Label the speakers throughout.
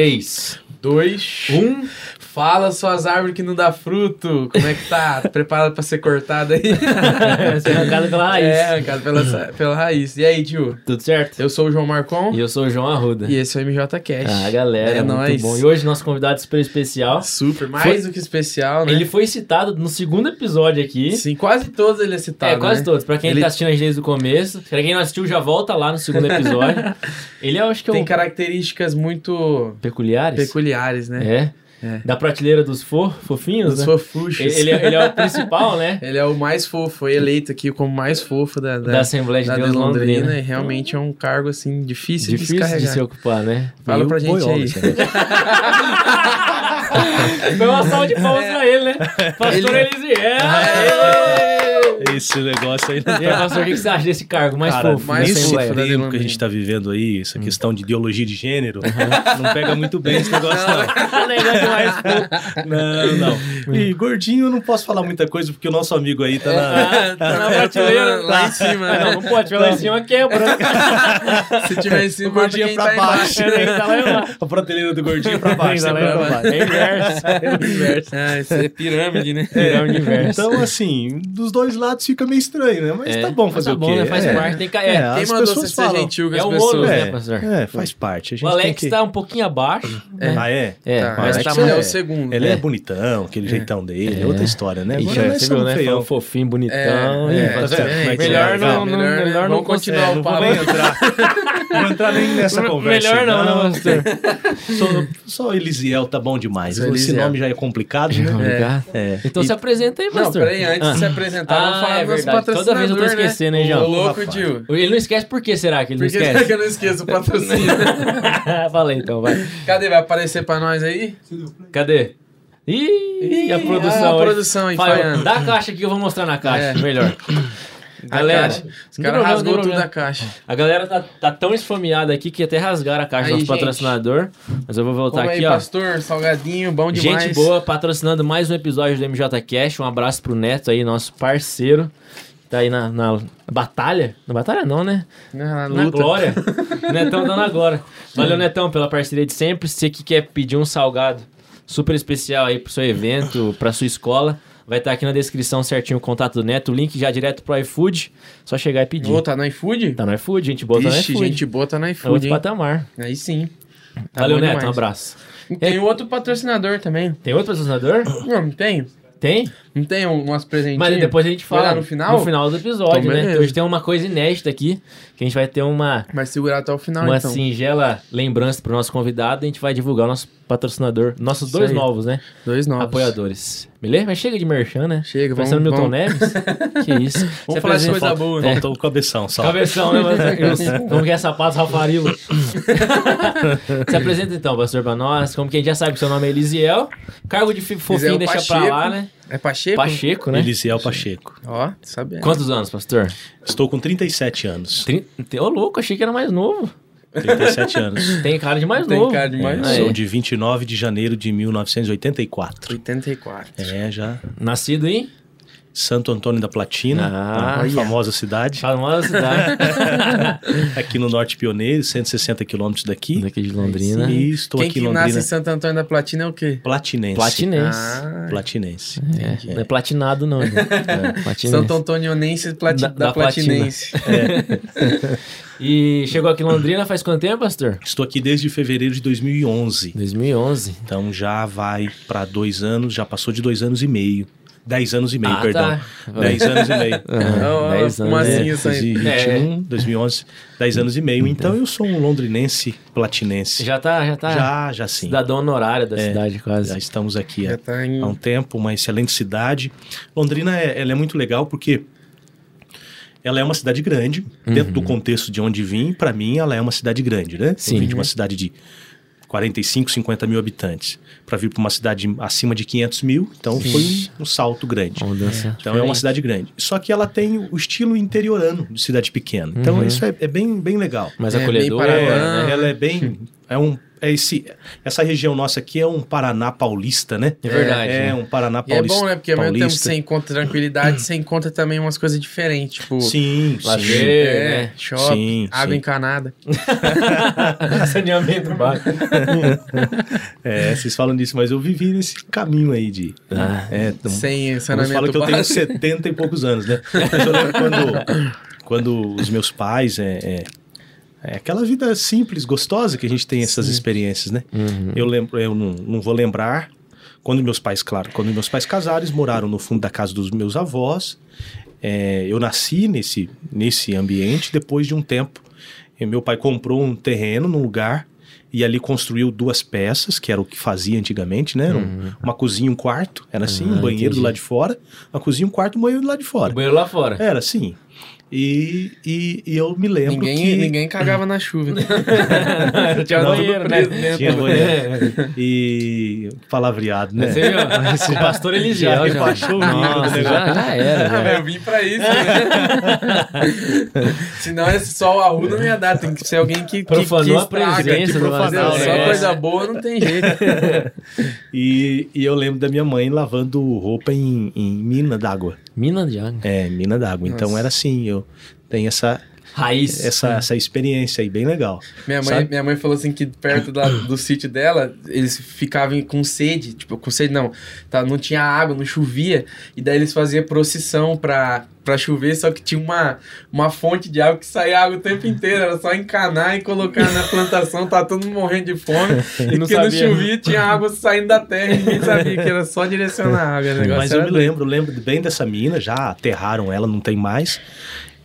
Speaker 1: 3,
Speaker 2: Dois.
Speaker 1: 1.
Speaker 2: Fala suas árvores que não dá fruto. Como é que tá? Preparado pra ser cortada aí?
Speaker 1: Ser arrancado pela raiz.
Speaker 2: É, arrancado pela, pela raiz. E aí, tio?
Speaker 1: Tudo certo?
Speaker 2: Eu sou o João Marcon
Speaker 1: E eu sou o João Arruda.
Speaker 2: e esse é o MJ Cash.
Speaker 1: Ah, galera,
Speaker 2: É
Speaker 1: muito
Speaker 2: nóis.
Speaker 1: bom. E hoje nosso convidado super especial.
Speaker 2: Super, mais
Speaker 1: Foi-
Speaker 2: do que especial, né?
Speaker 1: Ele foi citado no segundo episódio aqui.
Speaker 2: Sim, quase todos ele é citado,
Speaker 1: é, quase
Speaker 2: né?
Speaker 1: todos. Pra quem
Speaker 2: Ele
Speaker 1: tá assistindo a gente desde o começo. Pra quem não assistiu, já volta lá no segundo episódio. Ele é, eu acho que é
Speaker 2: tem características muito
Speaker 1: Peculiares.
Speaker 2: peculiares, né?
Speaker 1: É.
Speaker 2: É.
Speaker 1: Da prateleira dos fo... fofinhos,
Speaker 2: Os
Speaker 1: né?
Speaker 2: fofuchos.
Speaker 1: Ele, ele é, ele é o principal, né?
Speaker 2: Ele é o mais fofo, foi eleito aqui como mais fofo da, da,
Speaker 1: Da Assembleia de
Speaker 2: da
Speaker 1: Deus
Speaker 2: de
Speaker 1: Londrina.
Speaker 2: Londrina. E realmente é um cargo, assim, difícil, de
Speaker 1: Difícil de
Speaker 2: descarregar.
Speaker 1: se ocupar, né?
Speaker 2: Fala
Speaker 3: E
Speaker 2: pra gente
Speaker 3: boiola,
Speaker 2: aí.
Speaker 3: negócio.
Speaker 1: Foi uma salva de palmas pra ele, né? Pastor
Speaker 2: Ele-
Speaker 1: Elisiel!
Speaker 3: Esse negócio aí não
Speaker 1: aí, pastor, o que você acha desse cargo mais
Speaker 3: Cara,
Speaker 1: fofo?
Speaker 2: mais
Speaker 3: nesse
Speaker 2: fofo da
Speaker 3: tempo que a gente tá vivendo aí, essa questão de ideologia de gênero, não pega muito bem esse negócio, não.
Speaker 1: Negócio mais fofo.
Speaker 3: Não, não. E gordinho eu não posso falar muita coisa, porque o nosso amigo aí tá na.
Speaker 1: Tá na prateleira.
Speaker 2: lá em cima, né?
Speaker 1: Não, não pode, lá em cima quebra.
Speaker 2: Se tiver em cima,
Speaker 3: O gordinho
Speaker 2: quem
Speaker 3: pra
Speaker 2: tá
Speaker 3: baixo.
Speaker 1: tá.
Speaker 3: A prateleira do gordinho pra baixo.
Speaker 1: Tá lá
Speaker 3: sempre pra baixo.
Speaker 1: É inverso. É inverso.
Speaker 2: Ah, isso é pirâmide, né?
Speaker 1: Pirâmide inversa.
Speaker 3: Então, assim, dos dois lados fica meio estranho, né? Mas
Speaker 1: É,
Speaker 3: tá bom fazer
Speaker 1: tá
Speaker 3: o
Speaker 1: bom,
Speaker 3: quê?
Speaker 1: né? Faz
Speaker 3: É.
Speaker 1: parte, tem que...
Speaker 3: É,
Speaker 1: É,
Speaker 2: Quem
Speaker 3: as
Speaker 2: mandou você
Speaker 3: pessoas
Speaker 2: ser
Speaker 3: falam.
Speaker 2: gentil com
Speaker 1: É
Speaker 2: as
Speaker 1: o
Speaker 2: pessoas?
Speaker 1: ônus, né,
Speaker 3: É,
Speaker 1: pastor?
Speaker 3: é, faz parte. A gente
Speaker 1: O
Speaker 3: tem
Speaker 1: Alex
Speaker 3: que...
Speaker 1: tá um pouquinho abaixo. né?
Speaker 3: Ah, é?
Speaker 1: É,
Speaker 2: Tá,
Speaker 1: mas tá
Speaker 2: ele é
Speaker 1: mais...
Speaker 2: o segundo.
Speaker 3: Ele é,
Speaker 1: É.
Speaker 3: bonitão, aquele jeitão dele, é,
Speaker 1: É.
Speaker 3: outra história, né? Agora nós
Speaker 1: você viu,
Speaker 3: somos
Speaker 1: né?
Speaker 3: feião.
Speaker 1: Fofinho, bonitão.
Speaker 2: É, é,
Speaker 3: tá é
Speaker 1: melhor
Speaker 3: é?
Speaker 1: não, não,
Speaker 2: Melhor, né?
Speaker 1: não
Speaker 2: Vamos continuar o
Speaker 3: não vou
Speaker 2: papo.
Speaker 3: nem entrar. não vou entrar nem nessa conversa.
Speaker 1: Melhor não, né, pastor?
Speaker 3: Só, só Elisiel tá bom demais.
Speaker 2: Só
Speaker 3: Esse nome já é complicado, né? É.
Speaker 1: Então se apresenta aí,
Speaker 2: Não,
Speaker 1: pastor.
Speaker 2: peraí, antes de se apresentar, falar
Speaker 1: é
Speaker 2: dos
Speaker 1: verdade. Toda vez eu tô
Speaker 2: né?
Speaker 1: esquecendo, hein,
Speaker 2: Ô,
Speaker 1: João?
Speaker 2: louco,
Speaker 3: Rapaz.
Speaker 1: Ele não esquece por que será que ele
Speaker 2: Por
Speaker 1: não
Speaker 2: que
Speaker 1: esquece?
Speaker 2: que eu não esqueço o patrocínio?
Speaker 1: Fala aí, então, vai.
Speaker 2: Cadê? Vai aparecer pra nós aí?
Speaker 1: Cadê? Ih, a produção.
Speaker 2: Ah, a produção aí.
Speaker 1: Dá a caixa aqui que eu vou mostrar na caixa,
Speaker 2: É.
Speaker 1: melhor. Galera,
Speaker 2: caixa. Os caras rasgou tudo
Speaker 1: problema.
Speaker 2: da caixa.
Speaker 1: A galera tá, tá tão esfomeada aqui que até rasgaram a caixa do nosso
Speaker 2: gente.
Speaker 1: patrocinador. Mas eu vou voltar aqui,
Speaker 2: aí,
Speaker 1: ó.
Speaker 2: pastor, salgadinho, bom demais.
Speaker 1: Gente boa, patrocinando mais um episódio do MJ Cash. Um abraço pro Neto aí, nosso parceiro. Tá aí na, na batalha. Na batalha não, né?
Speaker 2: Na,
Speaker 1: Na glória. Netão dando a glória. Valeu, Netão, pela parceria de sempre. Você que quer pedir um salgado super especial aí pro seu evento, pra sua escola, vai estar aqui na descrição certinho o contato do Neto, o link já direto pro iFood. Só chegar e pedir.
Speaker 2: Ô, tá no iFood?
Speaker 1: Tá no iFood, gente boa, tá no iFood.
Speaker 2: gente boa tá no
Speaker 1: É outro
Speaker 2: iFood, hein?
Speaker 1: patamar.
Speaker 2: Aí sim. Tá
Speaker 1: Valeu, Neto, um
Speaker 2: demais.
Speaker 1: abraço.
Speaker 2: E Tem outro patrocinador também.
Speaker 1: Tem outro patrocinador?
Speaker 2: Não, não tem?
Speaker 1: Tem?
Speaker 2: Não tem um- umas presentinhas?
Speaker 1: Mas depois a gente fala
Speaker 2: no final?
Speaker 1: No final do episódio,
Speaker 2: Então,
Speaker 1: né? hoje tem uma coisa inédita aqui, que a gente vai ter uma,
Speaker 2: Vai segurar até o final,
Speaker 1: uma
Speaker 2: então.
Speaker 1: singela lembrança pro nosso convidado. A gente vai divulgar o nosso patrocinador, nossos
Speaker 2: Isso
Speaker 1: dois
Speaker 2: aí.
Speaker 1: novos, né?
Speaker 2: Dois novos.
Speaker 1: Apoiadores. Beleza? Mas chega de merchan, né?
Speaker 2: Chega, vamos...
Speaker 1: Parecendo Milton
Speaker 2: vamos...
Speaker 1: Neves. que isso.
Speaker 2: Vamos
Speaker 1: Você
Speaker 2: falar de coisa boa.
Speaker 1: É.
Speaker 3: Faltou o cabeção só.
Speaker 1: Cabeção, né? Como que é sapatos Rafarilo? Se apresenta então, pastor, pra nós. Como que a gente já sabe que seu nome é Elisiel. Cargo de fi- fofinho deixa pra
Speaker 2: Pacheco.
Speaker 1: lá, né?
Speaker 2: É Pacheco?
Speaker 1: Pacheco, né?
Speaker 3: Elisiel Pacheco.
Speaker 2: Ó, sabe.
Speaker 1: Quantos anos, pastor?
Speaker 3: Estou com 37 anos.
Speaker 1: Trin- Ô, louco, achei que era mais novo.
Speaker 3: 37 anos.
Speaker 1: Tem cara de mais
Speaker 2: Tem
Speaker 1: novo.
Speaker 2: cara de mais
Speaker 3: É,
Speaker 2: novo.
Speaker 3: sou de 29 de janeiro de 1984.
Speaker 2: 84.
Speaker 3: É, já.
Speaker 1: Nascido em
Speaker 3: Santo Antônio da Platina,
Speaker 1: Ah,
Speaker 3: a famosa cidade.
Speaker 1: famosa cidade
Speaker 3: Aqui no Norte Pioneiro, 160 quilômetros daqui.
Speaker 1: daqui de Londrina.
Speaker 3: E estou
Speaker 2: Quem
Speaker 3: aqui em Londrina.
Speaker 2: nasce em Santo Antônio da Platina é o quê?
Speaker 3: Platinense.
Speaker 1: Platinense.
Speaker 2: Ah,
Speaker 3: Platinense.
Speaker 1: É, não é platinado não, gente. É, platinense.
Speaker 2: Santo Antonionense plati...
Speaker 1: Da-
Speaker 2: da,
Speaker 1: da
Speaker 2: Platinense.
Speaker 1: E chegou aqui em Londrina faz quanto tempo, pastor?
Speaker 3: Estou aqui desde fevereiro de 2011.
Speaker 1: 2011.
Speaker 3: Então já vai para dois anos, já passou de dois anos e meio. Dez anos e meio,
Speaker 1: Ah,
Speaker 3: perdão.
Speaker 1: tá.
Speaker 3: Dez anos e meio.
Speaker 2: Ó,
Speaker 1: 10
Speaker 2: como
Speaker 1: anos.
Speaker 2: assim
Speaker 3: É,
Speaker 2: isso aí?
Speaker 3: 2021, 2011, 10 anos e meio. Então eu sou um londrinense platinense.
Speaker 1: Já tá, já tá
Speaker 3: já, já sim.
Speaker 1: cidadão honorário da
Speaker 3: É,
Speaker 1: cidade quase.
Speaker 3: Já estamos aqui há,
Speaker 2: Já tá em...
Speaker 3: há um tempo, uma excelente cidade. Londrina é, ela é muito legal porque ela é uma cidade grande, dentro do contexto de onde vim, para mim ela é uma cidade grande, né?
Speaker 1: Sim.
Speaker 3: Eu vim de uma cidade de 45, 50 mil habitantes para vir para uma cidade acima de 500 mil, então foi um, um salto grande.
Speaker 1: Uma mudança
Speaker 3: Então é uma cidade grande. Só que ela tem o estilo interiorano de cidade pequena. Então
Speaker 1: Uhum.
Speaker 3: isso é, é bem, bem legal.
Speaker 1: mais
Speaker 2: É,
Speaker 1: acolhedora,
Speaker 2: Paraná.
Speaker 1: né?
Speaker 3: Ela é bem é um é esse, essa região nossa aqui é um Paraná paulista, né?
Speaker 1: É verdade,
Speaker 3: É,
Speaker 1: né?
Speaker 3: um Paraná
Speaker 2: E é
Speaker 3: paulista.
Speaker 2: bom, né? Porque ao mesmo tempo que
Speaker 3: paulista.
Speaker 2: você encontra tranquilidade, você encontra também umas coisas diferentes. Tipo,
Speaker 3: Sim, sim.
Speaker 1: Lazer,
Speaker 2: é,
Speaker 1: né?
Speaker 2: shopping,
Speaker 3: Sim,
Speaker 2: água
Speaker 3: sim.
Speaker 2: encanada.
Speaker 1: Saneamento básico.
Speaker 3: É, vocês falam disso, mas eu vivi nesse caminho aí de.
Speaker 1: Ah.
Speaker 3: é, então,
Speaker 2: Sem saneamento
Speaker 3: que eu tenho
Speaker 2: básico.
Speaker 3: 70 e poucos anos, né? Mas eu lembro quando, quando os meus pais. É, é, é aquela vida simples, gostosa que a gente tem essas experiências, né?
Speaker 1: Uhum.
Speaker 3: Eu lembro, eu não, não vou lembrar. Quando meus pais, claro, quando meus pais casaram, eles moraram no fundo da casa dos meus avós. É, eu nasci nesse, nesse ambiente. Depois de um tempo, meu pai comprou um terreno num lugar e ali construiu duas peças, que era o que fazia antigamente, né? Era um- uma cozinha e um quarto. Era assim,
Speaker 1: Ah,
Speaker 3: um banheiro
Speaker 1: entendi.
Speaker 3: do lado de fora, uma cozinha, um quarto, um banheiro do lado de fora.
Speaker 1: Banheiro lá fora.
Speaker 3: Era assim. E, e, e eu me lembro
Speaker 2: Ninguém,
Speaker 3: que...
Speaker 2: ninguém cagava na chuva.
Speaker 1: Tinha
Speaker 3: Não,
Speaker 1: banheiro, né?
Speaker 2: dentro.
Speaker 3: Tinha banheiro.
Speaker 1: É.
Speaker 3: E palavreado, né?
Speaker 1: Você viu? O pastor Eliseu
Speaker 3: Já
Speaker 1: já.
Speaker 3: rebaixou o do
Speaker 1: Nossa, já, já era. Já.
Speaker 2: eu vim pra isso, né? Senão esse só o arruda não ia dar. Tem que ser alguém que, que,
Speaker 1: Profanou
Speaker 2: que
Speaker 1: a
Speaker 2: estraga,
Speaker 1: presença
Speaker 2: que
Speaker 1: do
Speaker 2: profanou.
Speaker 1: Vazão,
Speaker 2: Só
Speaker 1: né?
Speaker 2: coisa boa não tem jeito.
Speaker 3: E, e eu lembro da minha mãe lavando roupa em, em mina d'água.
Speaker 1: Mina de água.
Speaker 3: É, mina d'água. Então era assim, eu tenho essa,
Speaker 1: Raiz.
Speaker 3: essa, essa experiência aí, bem legal.
Speaker 2: Minha mãe,
Speaker 3: Sabe?
Speaker 2: minha mãe falou assim que perto da- do sítio dela, eles ficavam com sede, tipo, com sede não, tá, não tinha água, não chovia, e daí eles faziam procissão pra, pra chover, só que tinha uma, uma fonte de água que saía água o tempo inteiro, era só encanar e colocar na plantação, tá todo mundo morrendo de fome, e
Speaker 1: não
Speaker 2: porque não chovia, tinha água saindo da terra, e ninguém sabia que era só direcionar a água, negócio
Speaker 3: Mas eu me lembro, lembro bem dessa mina, já aterraram ela, não tem mais.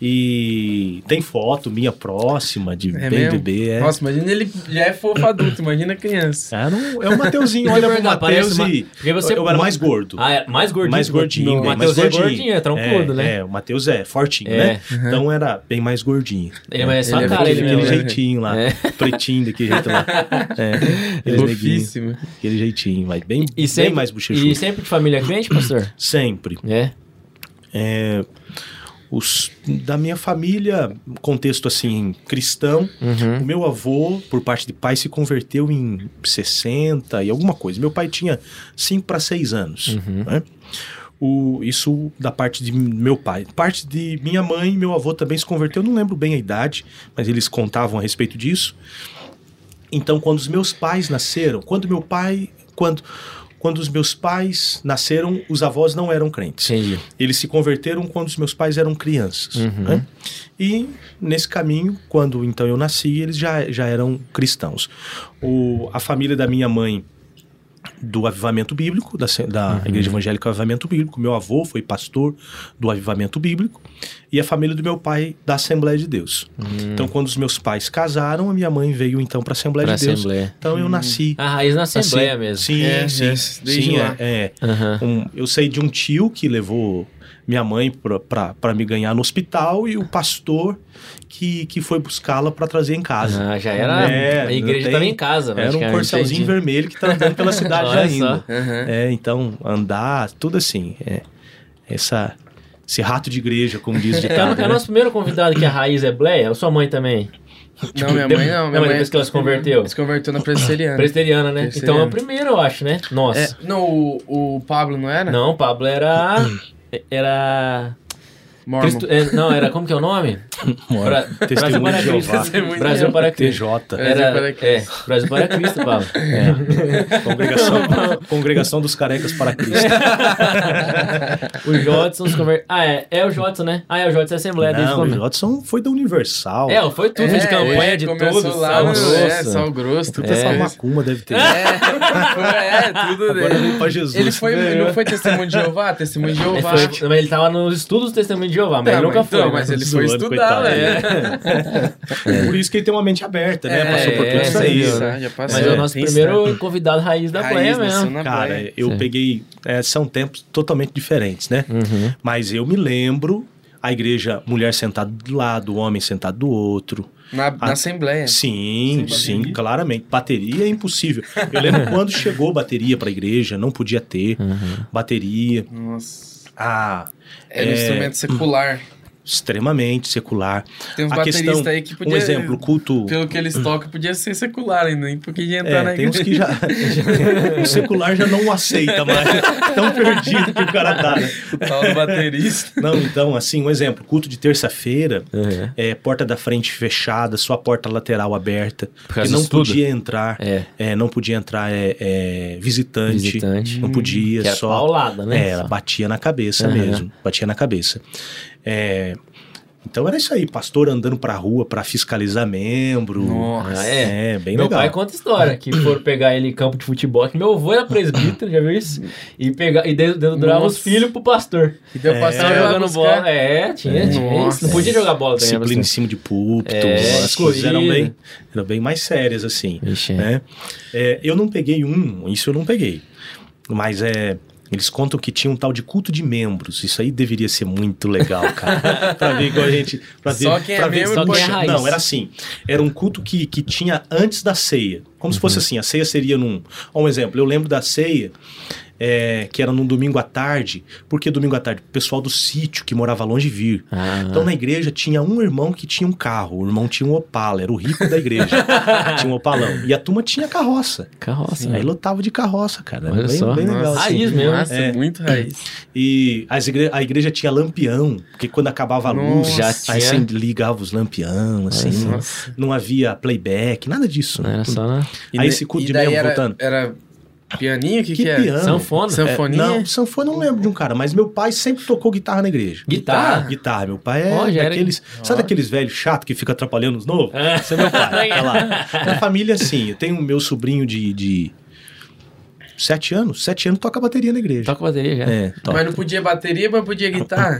Speaker 3: E tem foto minha próxima, de
Speaker 2: É
Speaker 3: bem bebê. É.
Speaker 2: Nossa, imagina ele já é fofo adulto, imagina criança.
Speaker 3: É, não- é o Mateuzinho, olha pro Mateus
Speaker 1: uma-
Speaker 3: e.
Speaker 1: Porque você-
Speaker 3: eu era mais gordo.
Speaker 1: Ah, é mais gordinho.
Speaker 3: mais gordinho.
Speaker 1: O
Speaker 3: mais
Speaker 1: é gordinho, é troncudo,
Speaker 3: é,
Speaker 1: né?
Speaker 3: É, o Matheus é fortinho,
Speaker 1: É.
Speaker 3: né? Então era bem mais gordinho.
Speaker 1: Ele é só
Speaker 2: Ele
Speaker 1: a
Speaker 2: é
Speaker 1: cara, ele
Speaker 3: Aquele jeitinho lá,
Speaker 1: É.
Speaker 3: pretinho daquele jeito lá. É,
Speaker 2: Fofíssimo.
Speaker 3: aquele jeitinho, mas bem,
Speaker 1: E sempre,
Speaker 3: bem mais bochechudo.
Speaker 1: e sempre de família crente, pastor?
Speaker 3: Sempre.
Speaker 1: É.
Speaker 3: É, os, da minha família, contexto assim, cristão,
Speaker 1: Uhum.
Speaker 3: o meu avô, por parte de pai, se converteu em 60 e alguma coisa. Meu pai tinha 5 para 6 anos.
Speaker 1: Uhum.
Speaker 3: né? O, isso da parte de meu pai. Parte de minha mãe, meu avô também se converteu. Eu não lembro bem a idade, mas eles contavam a respeito disso. Então, quando os meus pais nasceram, quando meu pai, quando quando os meus pais nasceram, os avós não eram crentes.
Speaker 1: Entendi.
Speaker 3: Eles se converteram quando os meus pais eram crianças.
Speaker 1: Uhum.
Speaker 3: né? E nesse caminho, quando então eu nasci, eles já, já eram cristãos. O, a família da minha mãe do avivamento bíblico, da, da
Speaker 1: Uhum.
Speaker 3: Igreja Evangélica Avivamento Bíblico. Meu avô foi pastor do avivamento bíblico. E a família do meu pai da Assembleia de Deus. Então, quando os meus pais casaram, a minha mãe veio então para a Assembleia
Speaker 1: Pra
Speaker 3: de Deus.
Speaker 1: Assembleia.
Speaker 3: Então, eu nasci.
Speaker 1: A raiz na Assembleia
Speaker 3: assim,
Speaker 1: mesmo.
Speaker 3: Sim,
Speaker 2: É,
Speaker 3: sim.
Speaker 2: é,
Speaker 3: sim, é, é. Um- eu sei de um tio que levou minha mãe para me ganhar no hospital e o pastor que, que foi buscá-la para trazer em casa.
Speaker 1: Ah, já era.
Speaker 3: É,
Speaker 1: a igreja estava em casa,
Speaker 3: Era um corcelzinho vermelho que tá andando pela cidade
Speaker 1: Olha
Speaker 3: ainda.
Speaker 1: só.
Speaker 2: Aham.
Speaker 3: É, então, andar, tudo assim. É, essa, esse rato de igreja, como diz o
Speaker 1: É,
Speaker 3: ditado.
Speaker 1: é o
Speaker 3: né?
Speaker 1: nosso primeiro convidado que a raiz é Bleia, ou sua mãe também?
Speaker 2: Não, minha mãe não. Minha mãe
Speaker 1: depois que ela se converteu.
Speaker 2: Se converteu na presbiteriana.
Speaker 1: Presbiteriana, né? Então é o primeiro, eu acho, né? Nossa.
Speaker 2: É, não, o, o Pablo não era?
Speaker 1: Não, o Pablo era. Era.
Speaker 2: Mormon.
Speaker 1: Cristo, é, não, era. Como que é o nome? Bra- Brasil
Speaker 3: Testemunho
Speaker 1: para
Speaker 3: de
Speaker 1: Cristo.
Speaker 3: Jeová.
Speaker 2: De
Speaker 1: Brasil para Cristo.
Speaker 3: TJ.
Speaker 2: Brasil
Speaker 1: Era,
Speaker 2: para
Speaker 1: é,
Speaker 2: Cristo.
Speaker 1: Brasil para Cristo, Pablo.
Speaker 3: É. Congregação, congregação dos carecas para Cristo.
Speaker 1: O Jodson se converteu. Ah, é. É o Jodson, né? Ah, é o Jodson é Assembleia desde o
Speaker 3: Não, o. Jodson foi da Universal.
Speaker 1: É, foi tudo de campanha
Speaker 2: é,
Speaker 1: de
Speaker 2: começou
Speaker 1: todos.
Speaker 2: lá
Speaker 1: sal grosso.
Speaker 2: é, sal grosso, tudo
Speaker 3: Puta, essa
Speaker 2: é.
Speaker 3: macumba deve ter.
Speaker 2: É, foi, é, tudo
Speaker 3: Agora
Speaker 2: dele.
Speaker 3: vem pra Jesus.
Speaker 2: Ele foi, não foi testemunho de Jeová? Testemunho de
Speaker 1: Ele,
Speaker 2: Jeová.
Speaker 1: foi, mas ele tava nos estudos do Testemunho de Jeová, mas
Speaker 2: Tá,
Speaker 1: ele nunca
Speaker 2: mas
Speaker 1: foi.
Speaker 2: então, mas ele foi estudar, né?
Speaker 3: É. Por isso que ele tem uma mente aberta, né?
Speaker 2: É,
Speaker 3: Passou por tudo
Speaker 1: é,
Speaker 3: isso
Speaker 1: sim,
Speaker 3: aí. né?
Speaker 2: já passou.
Speaker 1: Mas é o nosso primeiro convidado raiz da
Speaker 2: Raiz, nasceu
Speaker 1: mesmo.
Speaker 3: Cara, eu
Speaker 1: Sim.
Speaker 3: peguei. é, são tempos totalmente diferentes, né?
Speaker 1: Uhum.
Speaker 3: Mas eu me lembro a igreja, mulher sentada do lado, homem sentado do outro.
Speaker 2: Na, na
Speaker 3: Ah,
Speaker 2: Assembleia.
Speaker 3: Sim, sim,
Speaker 2: bateria?
Speaker 3: claramente. Bateria é impossível. Eu lembro quando chegou bateria para a igreja, não podia ter
Speaker 1: Uhum.
Speaker 3: bateria.
Speaker 2: Nossa.
Speaker 3: Ah,
Speaker 2: Era um
Speaker 3: É.
Speaker 2: instrumento secular.
Speaker 3: Extremamente secular.
Speaker 2: Tem uns
Speaker 3: A
Speaker 2: bateristas
Speaker 3: questão,
Speaker 2: aí que podia...
Speaker 3: um exemplo, culto
Speaker 2: Pelo que eles tocam, podia ser secular ainda, nem porque ia entrar na
Speaker 3: É, tem uns
Speaker 2: igreja.
Speaker 3: que já. o secular já não aceita mais. Tão perdido que o cara tá, né?
Speaker 2: O tal do baterista.
Speaker 3: Não, então, assim, um exemplo: culto de terça-feira,
Speaker 1: Uhum.
Speaker 3: é, porta da frente fechada, sua porta lateral aberta.
Speaker 1: Por causa
Speaker 3: E não podia entrar.
Speaker 1: É.
Speaker 3: é, não podia entrar é, é, visitante.
Speaker 1: Visitante.
Speaker 3: Não podia,
Speaker 1: Que é
Speaker 3: só.
Speaker 1: paulada, né?
Speaker 3: É, ela batia na cabeça
Speaker 1: Aham.
Speaker 3: mesmo. Batia na cabeça. É, então era isso aí, pastor andando pra rua pra fiscalizar membro.
Speaker 2: Nossa.
Speaker 1: É?
Speaker 3: É, bem
Speaker 1: meu
Speaker 3: legal.
Speaker 1: pai conta história que foram pegar ele em campo de futebol, que meu avô era presbítero, já viu isso? E, pegar, e de- dedurava os filhos pro pastor.
Speaker 2: E deu
Speaker 3: É.
Speaker 2: lá
Speaker 1: jogando bola. É, tinha,
Speaker 3: É.
Speaker 1: tinha isso. Não podia jogar bola também.
Speaker 3: Disciplina em
Speaker 1: né,
Speaker 3: cima de púlpito,
Speaker 1: É,
Speaker 3: as coisas eram bem, eram bem mais sérias, assim.
Speaker 1: Vixe, é.
Speaker 3: né? É, eu não peguei um, isso eu não peguei. Mas é. Eles contam que tinha um tal de culto de membros. Isso aí deveria ser muito legal, cara. pra ver igual a gente. Pra ver,
Speaker 2: Só quem é
Speaker 3: pra ver-
Speaker 2: membro
Speaker 1: Só quem é raiz.
Speaker 3: Não, era assim. Era um culto que, que tinha antes da ceia. Como se
Speaker 1: Uhum.
Speaker 3: fosse assim: a ceia seria num. Um exemplo, eu lembro da ceia. É, que era num domingo à tarde, porque domingo à tarde, o pessoal do sítio que morava longe vir.
Speaker 1: Ah,
Speaker 3: Então na igreja tinha um irmão que tinha um carro, o irmão tinha um Opala, era o rico da igreja. tinha um Opalão. E a turma tinha carroça.
Speaker 1: carroça.
Speaker 3: Aí lotava de carroça, cara. Era
Speaker 1: Olha
Speaker 3: bem,
Speaker 1: só.
Speaker 3: bem legal. Assim.
Speaker 1: Raiz mesmo.
Speaker 2: Nossa,
Speaker 3: É.
Speaker 2: muito raiz.
Speaker 3: E as igre- a igreja tinha lampião, porque quando acabava a luz, aí você ligava os lampião, assim.
Speaker 2: Nossa.
Speaker 3: Não havia playback, nada disso.
Speaker 1: Não era só na
Speaker 2: E
Speaker 3: Aí esse culto de membro,
Speaker 2: era,
Speaker 3: voltando.
Speaker 2: Era pianinho? O que,
Speaker 3: Que
Speaker 2: que, é?
Speaker 3: piano.
Speaker 1: sanfona.
Speaker 2: Sanfoninha?
Speaker 3: Não, sanfona não lembro de um cara, mas meu pai sempre tocou guitarra na igreja.
Speaker 1: Guitarra?
Speaker 3: Guitarra. Meu pai é
Speaker 1: Ó, já era-
Speaker 3: daqueles. Sabe daqueles velhos chato que fica atrapalhando os novos?
Speaker 1: É.
Speaker 3: Esse é meu pai. Olha lá. Minha família, assim, eu tenho meu sobrinho de, de sete anos. Sete anos toca bateria na igreja.
Speaker 1: Toca bateria já.
Speaker 3: É, toca.
Speaker 2: Mas não podia bateria, mas podia guitarra.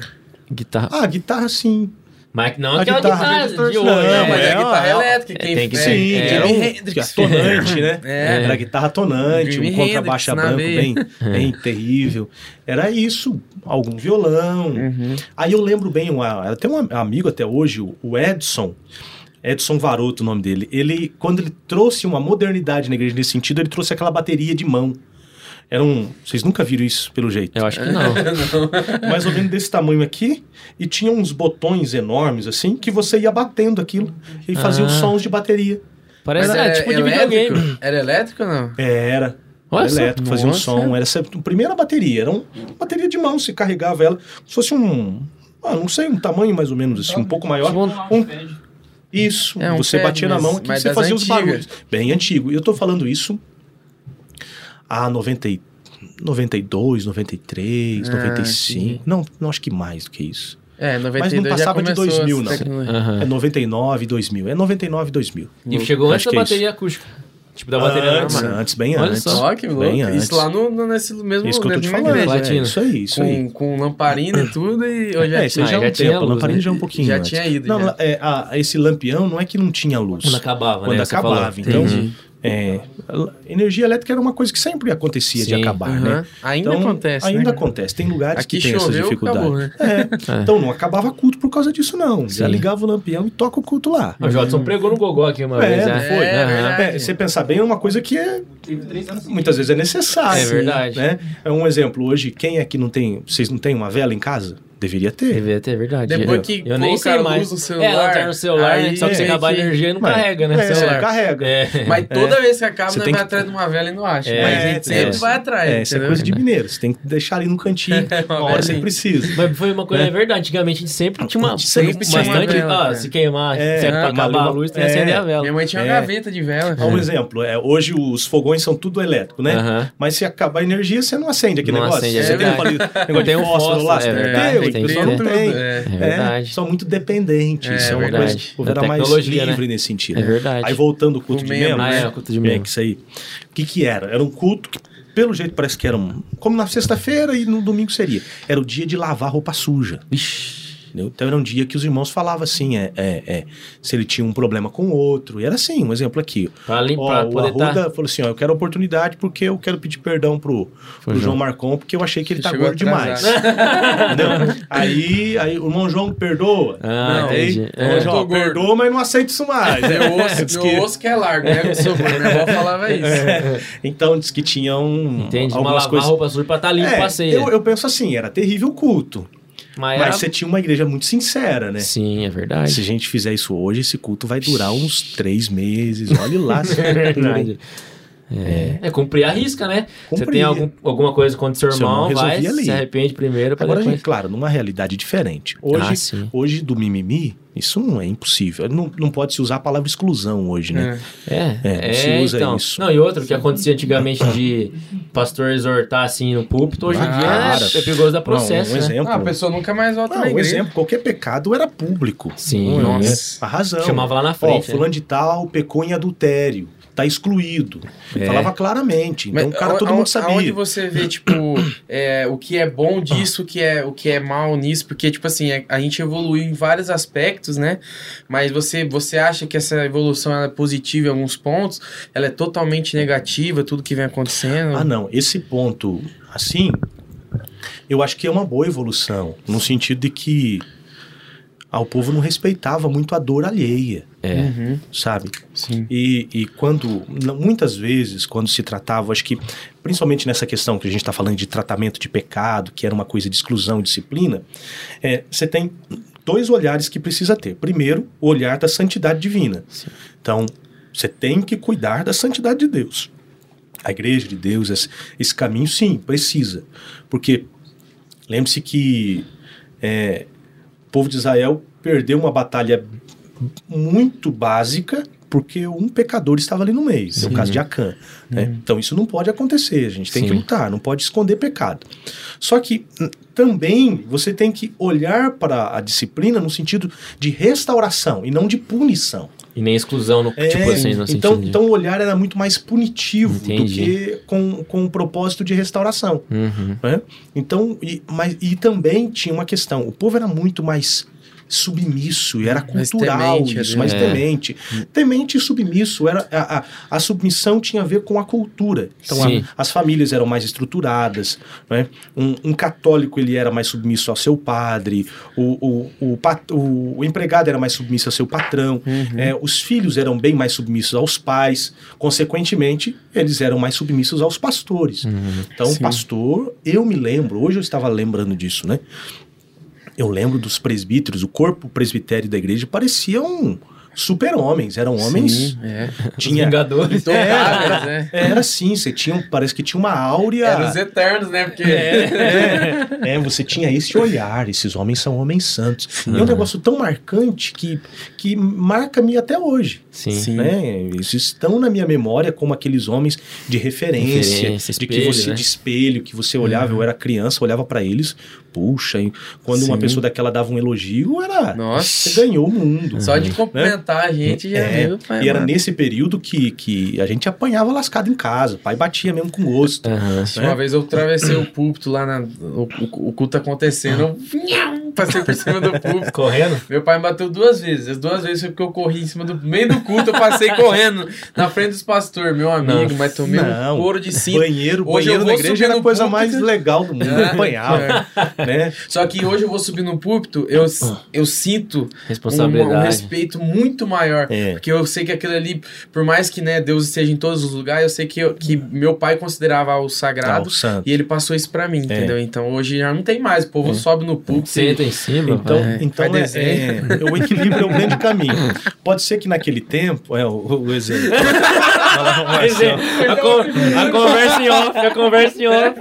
Speaker 1: Guitarra.
Speaker 3: Ah, guitarra sim.
Speaker 1: Mas não
Speaker 3: A
Speaker 1: aquela
Speaker 3: guitarra
Speaker 1: guitarra,
Speaker 3: de
Speaker 1: hoje.
Speaker 2: Não,
Speaker 1: né?
Speaker 2: mas
Speaker 3: é,
Speaker 2: é, guitarra
Speaker 3: é,
Speaker 2: elétrica.
Speaker 1: é,
Speaker 2: Quem
Speaker 1: tem que
Speaker 2: é,
Speaker 1: ser.
Speaker 3: Sim,
Speaker 1: é,
Speaker 3: era um
Speaker 2: Hendrix.
Speaker 3: tonante, né?
Speaker 2: É.
Speaker 3: Era guitarra tonante,
Speaker 2: Jimi
Speaker 3: um contrabaixo branco bem, bem terrível. Era isso, algum violão.
Speaker 2: Uhum.
Speaker 3: Aí eu lembro bem, uma, tem um amigo até hoje, o- o Edson. Edson Varoto, o nome dele. Ele, quando ele trouxe uma modernidade na igreja nesse sentido, ele trouxe aquela bateria de mão. Era um. Vocês nunca viram isso, pelo jeito.
Speaker 1: Eu acho que não.
Speaker 3: Mais ou menos desse tamanho aqui. E tinha uns botões enormes, assim, que você ia batendo aquilo. E fazia os
Speaker 1: Ah.
Speaker 3: sons de bateria.
Speaker 1: Parece
Speaker 2: Mas
Speaker 1: é,
Speaker 2: era
Speaker 1: tipo de videogame.
Speaker 2: Era elétrico ou não?
Speaker 3: Era.
Speaker 1: Olha
Speaker 3: Era
Speaker 1: só.
Speaker 3: elétrico, fazia um
Speaker 2: Nossa.
Speaker 3: som. Era essa a primeira bateria. Era um- uma bateria de mão, se carregava ela. Se fosse um. Ah, não sei, um tamanho mais ou menos assim, um pouco maior. Um, isso,
Speaker 2: É, um
Speaker 3: você
Speaker 2: pad,
Speaker 3: batia na mão aqui
Speaker 2: mas
Speaker 3: você fazia os
Speaker 2: antigas.
Speaker 3: barulhos. Bem antigo. E eu tô falando isso há 90, e- 92, 93,
Speaker 2: Ah,
Speaker 3: 95.
Speaker 2: entendi.
Speaker 3: Não, não acho que mais do que isso.
Speaker 2: É, 92
Speaker 3: não
Speaker 2: já
Speaker 3: passava de
Speaker 2: começou
Speaker 3: 2000,
Speaker 2: essa
Speaker 3: não.
Speaker 1: Aham.
Speaker 3: É 99, 2000. É 99, 2000.
Speaker 1: E chegou antes da
Speaker 3: é
Speaker 1: bateria acústica. Tipo, da bateria
Speaker 3: antes,
Speaker 1: normal.
Speaker 3: antes, bem
Speaker 1: Olha
Speaker 3: antes.
Speaker 1: só.
Speaker 2: Ó, que louco.
Speaker 3: Bem antes.
Speaker 2: Isso lá no, no- nesse mesmo
Speaker 3: Isso que eu tô te falando.
Speaker 2: igreja.
Speaker 3: É, isso aí, isso aí.
Speaker 2: Com, com lamparina e tudo, e eu já
Speaker 3: é, isso aí
Speaker 1: Ah,
Speaker 3: já,
Speaker 1: já
Speaker 3: é um
Speaker 1: tinha
Speaker 3: tempo.
Speaker 1: luz,
Speaker 3: a lamparina
Speaker 1: né?
Speaker 3: já é um pouquinho
Speaker 2: Já
Speaker 3: antes.
Speaker 2: tinha ido,
Speaker 3: Não,
Speaker 2: já.
Speaker 3: é, a- esse lampião não é que não tinha luz.
Speaker 1: Quando acabava,
Speaker 3: Quando
Speaker 1: né? Você
Speaker 3: acabava. Então,
Speaker 1: Entendi.
Speaker 3: É, energia elétrica era uma coisa que sempre acontecia de
Speaker 1: Sim.
Speaker 3: acabar,
Speaker 2: Aham.
Speaker 3: né?
Speaker 2: Ainda
Speaker 3: Então,
Speaker 2: acontece,
Speaker 3: Ainda
Speaker 2: né?
Speaker 3: acontece. Tem lugares
Speaker 2: Aqui
Speaker 3: que tem essa
Speaker 2: choveu,
Speaker 3: dificuldade.
Speaker 2: acabou, né?
Speaker 3: É. Então não acabava culto por causa disso, não. Já
Speaker 1: Sim.
Speaker 3: ligava o lampião e toca o culto lá.
Speaker 1: O Jodson pregou no Gogó aqui uma
Speaker 3: É,
Speaker 1: vez,
Speaker 3: não
Speaker 1: né?
Speaker 3: foi?
Speaker 2: É, verdade.
Speaker 3: É, você pensar bem é uma coisa que é, muitas vezes é necessária.
Speaker 1: É verdade.
Speaker 3: Né? É um exemplo. Hoje, quem é que não tem. Vocês não têm uma vela em casa? Deveria ter.
Speaker 1: Deveria ter, é verdade.
Speaker 2: Depois
Speaker 1: eu,
Speaker 2: que
Speaker 1: eu nem
Speaker 2: colocar
Speaker 1: sei
Speaker 2: a luz
Speaker 1: mais.
Speaker 2: no celular,
Speaker 1: é, ela tá no celular,
Speaker 2: aí
Speaker 1: né? Só que se
Speaker 2: tem
Speaker 1: acabar a
Speaker 2: que-
Speaker 1: energia, não
Speaker 3: Mas-
Speaker 1: carrega, né?
Speaker 3: é, você
Speaker 1: celular.
Speaker 3: não carrega.
Speaker 1: É.
Speaker 2: Mas toda vez que acaba,
Speaker 3: Você
Speaker 2: vai
Speaker 3: que-
Speaker 2: atrás de uma vela e não acha.
Speaker 1: É,
Speaker 2: Mas a gente sempre
Speaker 1: é.
Speaker 2: vai atrás.
Speaker 3: É, isso é coisa de mineiro. Você tem que deixar ali no cantinho
Speaker 2: Uma
Speaker 3: hora que você precisa.
Speaker 1: Mas foi uma coisa, é verdade. Antigamente a gente sempre tinha uma.
Speaker 2: Sempre tinha uma
Speaker 1: bastante.
Speaker 2: vela,
Speaker 1: ah, se queimar,
Speaker 3: É,
Speaker 1: se
Speaker 3: ah,
Speaker 1: acabar a luz, tem que
Speaker 3: é.
Speaker 1: acender a vela.
Speaker 2: Minha mãe tinha uma
Speaker 3: É.
Speaker 2: gaveta de vela.
Speaker 3: Um exemplo. É, hoje os fogões são tudo elétrico, né? Mas se acabar a energia, você não acende aquele
Speaker 1: Não
Speaker 3: negócio.
Speaker 1: acende, é
Speaker 3: você tem negócio de
Speaker 1: um
Speaker 3: fósforo lá, você
Speaker 1: é
Speaker 3: tem
Speaker 1: tem
Speaker 3: não tem.
Speaker 2: É.
Speaker 1: É verdade.
Speaker 3: são muito dependentes.
Speaker 2: É,
Speaker 3: isso é uma
Speaker 1: verdade.
Speaker 3: coisa. O era mais
Speaker 1: tecnologia,
Speaker 3: livre
Speaker 1: né?
Speaker 3: nesse sentido.
Speaker 1: É verdade.
Speaker 3: Aí voltando o culto
Speaker 2: O
Speaker 3: de
Speaker 2: membro,
Speaker 3: membros.
Speaker 1: Ah, é, o culto de
Speaker 3: É,
Speaker 1: membros.
Speaker 3: que isso aí. O que que era? Era um culto que, pelo jeito, parece que era um... Como na sexta-feira e no domingo seria. Era o dia de lavar roupa suja.
Speaker 1: Vixe.
Speaker 3: Entendeu? Então era um dia que os irmãos falavam assim, é, é, é, se ele tinha um problema com o outro. E era assim, um exemplo aqui.
Speaker 1: Pra, lim-
Speaker 3: Ó, o Arruda
Speaker 1: tá...
Speaker 3: falou assim, ó, eu quero oportunidade porque eu quero pedir perdão pro, pro
Speaker 1: João.
Speaker 3: Marcon, porque eu achei que ele
Speaker 2: Você
Speaker 3: tá gordo demais. aí, aí o irmão João perdoa.
Speaker 1: Ah,
Speaker 2: Não,
Speaker 3: Aí, o
Speaker 1: É.
Speaker 3: irmão João,
Speaker 2: gordo.
Speaker 3: perdoa, mas não aceita isso mais.
Speaker 2: Meu osso,
Speaker 3: Diz
Speaker 2: meu
Speaker 3: que-
Speaker 2: osso que é largo, né? Minha avó falava isso.
Speaker 3: Então diz que tinham
Speaker 1: Entendi. Uma
Speaker 3: algumas
Speaker 1: lavar
Speaker 3: coisas.
Speaker 1: roupa suja pra estar limpo
Speaker 3: É,
Speaker 1: pra ceia.
Speaker 3: eu, eu penso assim, era terrível o culto.
Speaker 1: Mas,
Speaker 3: Mas
Speaker 1: era-
Speaker 3: você tinha uma igreja muito sincera, né?
Speaker 1: Sim, é verdade.
Speaker 3: Se a gente fizer isso hoje, esse culto vai durar uns três meses. Olhe lá.
Speaker 1: É verdade. É, é cumprir a risca, né? Você
Speaker 3: Cumprir.
Speaker 1: tem algum, alguma coisa contra seu
Speaker 3: Seu
Speaker 1: irmão,
Speaker 3: irmão
Speaker 1: vai,
Speaker 3: ali.
Speaker 1: se arrepende primeiro
Speaker 3: Agora,
Speaker 1: depois...
Speaker 3: gente, claro, numa realidade diferente. Hoje,
Speaker 1: Ah,
Speaker 3: hoje do mimimi, isso não é impossível. Não, não pode se usar a palavra exclusão hoje, né?
Speaker 1: É,
Speaker 3: É,
Speaker 1: é,
Speaker 3: se usa
Speaker 1: então.
Speaker 3: isso.
Speaker 1: Não, e outro que acontecia antigamente de pastor exortar assim no púlpito, hoje em dia
Speaker 3: Cara,
Speaker 1: é, é perigoso dar processo,
Speaker 3: não, um
Speaker 1: né?
Speaker 3: exemplo.
Speaker 2: Ah, a pessoa nunca mais volta
Speaker 3: Não,
Speaker 2: na
Speaker 3: um
Speaker 2: igreja.
Speaker 3: exemplo, qualquer pecado era público.
Speaker 1: Sim,
Speaker 3: é?
Speaker 2: nossa.
Speaker 3: A razão.
Speaker 1: Chamava lá na
Speaker 3: Ó,
Speaker 1: frente, né?
Speaker 3: fulano de tal pecou em adultério. Tá excluído.
Speaker 1: É.
Speaker 3: Falava claramente. Então,
Speaker 2: Mas
Speaker 3: cara, todo
Speaker 2: aonde-
Speaker 3: mundo sabia.
Speaker 2: Aonde você vê, tipo, é, o que é bom disso, o que é, o que é mal nisso, porque, tipo assim, é- a gente evoluiu em vários aspectos, né? Mas você, você acha que essa evolução é positiva em alguns pontos, ela é totalmente negativa, tudo que vem acontecendo.
Speaker 3: Ah, não. Esse ponto, assim, eu acho que é uma boa evolução. No sentido de que ah, o povo não respeitava muito a dor alheia,
Speaker 1: É.
Speaker 2: Uhum,
Speaker 3: sabe?
Speaker 2: sim.
Speaker 3: E, e quando, muitas vezes, quando se tratava, acho que, principalmente nessa questão que a gente está falando de tratamento de pecado, que era uma coisa de exclusão e disciplina, é, você tem dois olhares que precisa ter. Primeiro, o olhar da santidade divina. Então, você tem que cuidar da santidade de Deus. A igreja de Deus, esse, esse caminho, sim, precisa. Porque, lembre-se que é, o povo de Israel perdeu uma batalha muito básica porque um pecador estava ali no meio, no caso de Acã. né? Então isso não pode acontecer, a gente tem que
Speaker 1: Sim.
Speaker 3: lutar, não pode esconder pecado. Só que hum, também você tem que olhar para a disciplina no sentido de restauração e não de punição.
Speaker 1: E nem exclusão, no,
Speaker 3: É,
Speaker 1: tipo assim, no
Speaker 3: então,
Speaker 1: de...
Speaker 3: então o olhar era muito mais punitivo do
Speaker 1: Entendi.
Speaker 3: que com, com o propósito de restauração.
Speaker 1: Uhum.
Speaker 3: né? Então, e, mas, e também tinha uma questão: o povo era muito mais submisso e era cultural
Speaker 2: temente a
Speaker 3: isso,
Speaker 2: Deus.
Speaker 3: mais
Speaker 1: É.
Speaker 3: temente. Temente e submisso, era, a, a, a submissão tinha a ver com a cultura. Então, a- as famílias eram mais estruturadas, né? um, um católico ele era mais submisso ao seu padre, o, o, o, pat- o- o empregado era mais submisso ao seu patrão,
Speaker 2: Uhum.
Speaker 3: é, os filhos eram bem mais submissos aos pais, consequentemente, eles eram mais submissos aos pastores.
Speaker 1: Uhum.
Speaker 3: Então,
Speaker 2: Sim.
Speaker 3: o pastor, eu me lembro, hoje eu estava lembrando disso, né? Eu lembro dos presbíteros, o corpo presbitério da igreja parecia um super-homens, eram homens.
Speaker 2: Sim, é.
Speaker 3: Tinha,
Speaker 1: Vingadores.
Speaker 2: Intocáveis, né?
Speaker 3: era assim, você tinha, parece que tinha uma áurea.
Speaker 2: Eram os eternos, né? Porque.
Speaker 3: É, é, você tinha esse olhar, esses homens são homens santos. E é um negócio tão marcante que, que marca-me até hoje.
Speaker 1: Sim.
Speaker 2: Sim.
Speaker 3: Né? Eles estão na minha memória como aqueles homens de referência,
Speaker 1: Referência,
Speaker 3: de que
Speaker 1: espelho,
Speaker 3: você
Speaker 1: né?
Speaker 3: de espelho, que você olhava, eu era criança, olhava pra eles, puxa, quando uma
Speaker 2: Sim.
Speaker 3: pessoa daquela dava um elogio, era
Speaker 2: Nossa.
Speaker 3: você ganhou o mundo.
Speaker 2: Só de cumprimentar a gente já
Speaker 3: É,
Speaker 2: viu. pai,
Speaker 3: e era
Speaker 2: mano.
Speaker 3: nesse período que, que a gente apanhava lascado em casa, o pai batia mesmo com gosto.
Speaker 1: Aham.
Speaker 3: né?
Speaker 2: Uma vez eu atravessei o púlpito lá, na, o, o- o culto acontecendo, eu passei por cima do púlpito.
Speaker 1: Correndo?
Speaker 2: Meu pai me bateu duas vezes. As duas vezes foi porque eu corri em cima do meio do culto, eu passei correndo na frente dos pastores, meu amigo,
Speaker 1: Não.
Speaker 2: mas tomei
Speaker 3: Não.
Speaker 2: um couro de cinto.
Speaker 3: Banheiro,
Speaker 2: Hoje
Speaker 3: banheiro na igreja era a coisa
Speaker 2: púlpito.
Speaker 3: mais legal do mundo,
Speaker 2: É,
Speaker 3: apanhava, né?
Speaker 2: Só que hoje eu vou subir no púlpito, eu, eu sinto um, um respeito muito maior.
Speaker 3: É.
Speaker 2: Porque eu sei que aquilo ali, por mais que né, Deus esteja em todos os lugares, eu sei que, eu- que meu pai considerava o
Speaker 3: Ah,
Speaker 2: sagrado
Speaker 3: o santo.
Speaker 2: e ele passou isso pra mim, entendeu? Então hoje já não tem mais. O povo sobe no púlpito.
Speaker 1: Em cima.
Speaker 3: Então, então é,
Speaker 2: desenho.
Speaker 3: é- o equilíbrio é o grande caminho. Pode ser que naquele tempo, é o, o exemplo.
Speaker 1: A, con- a conversa em off, a conversa em off.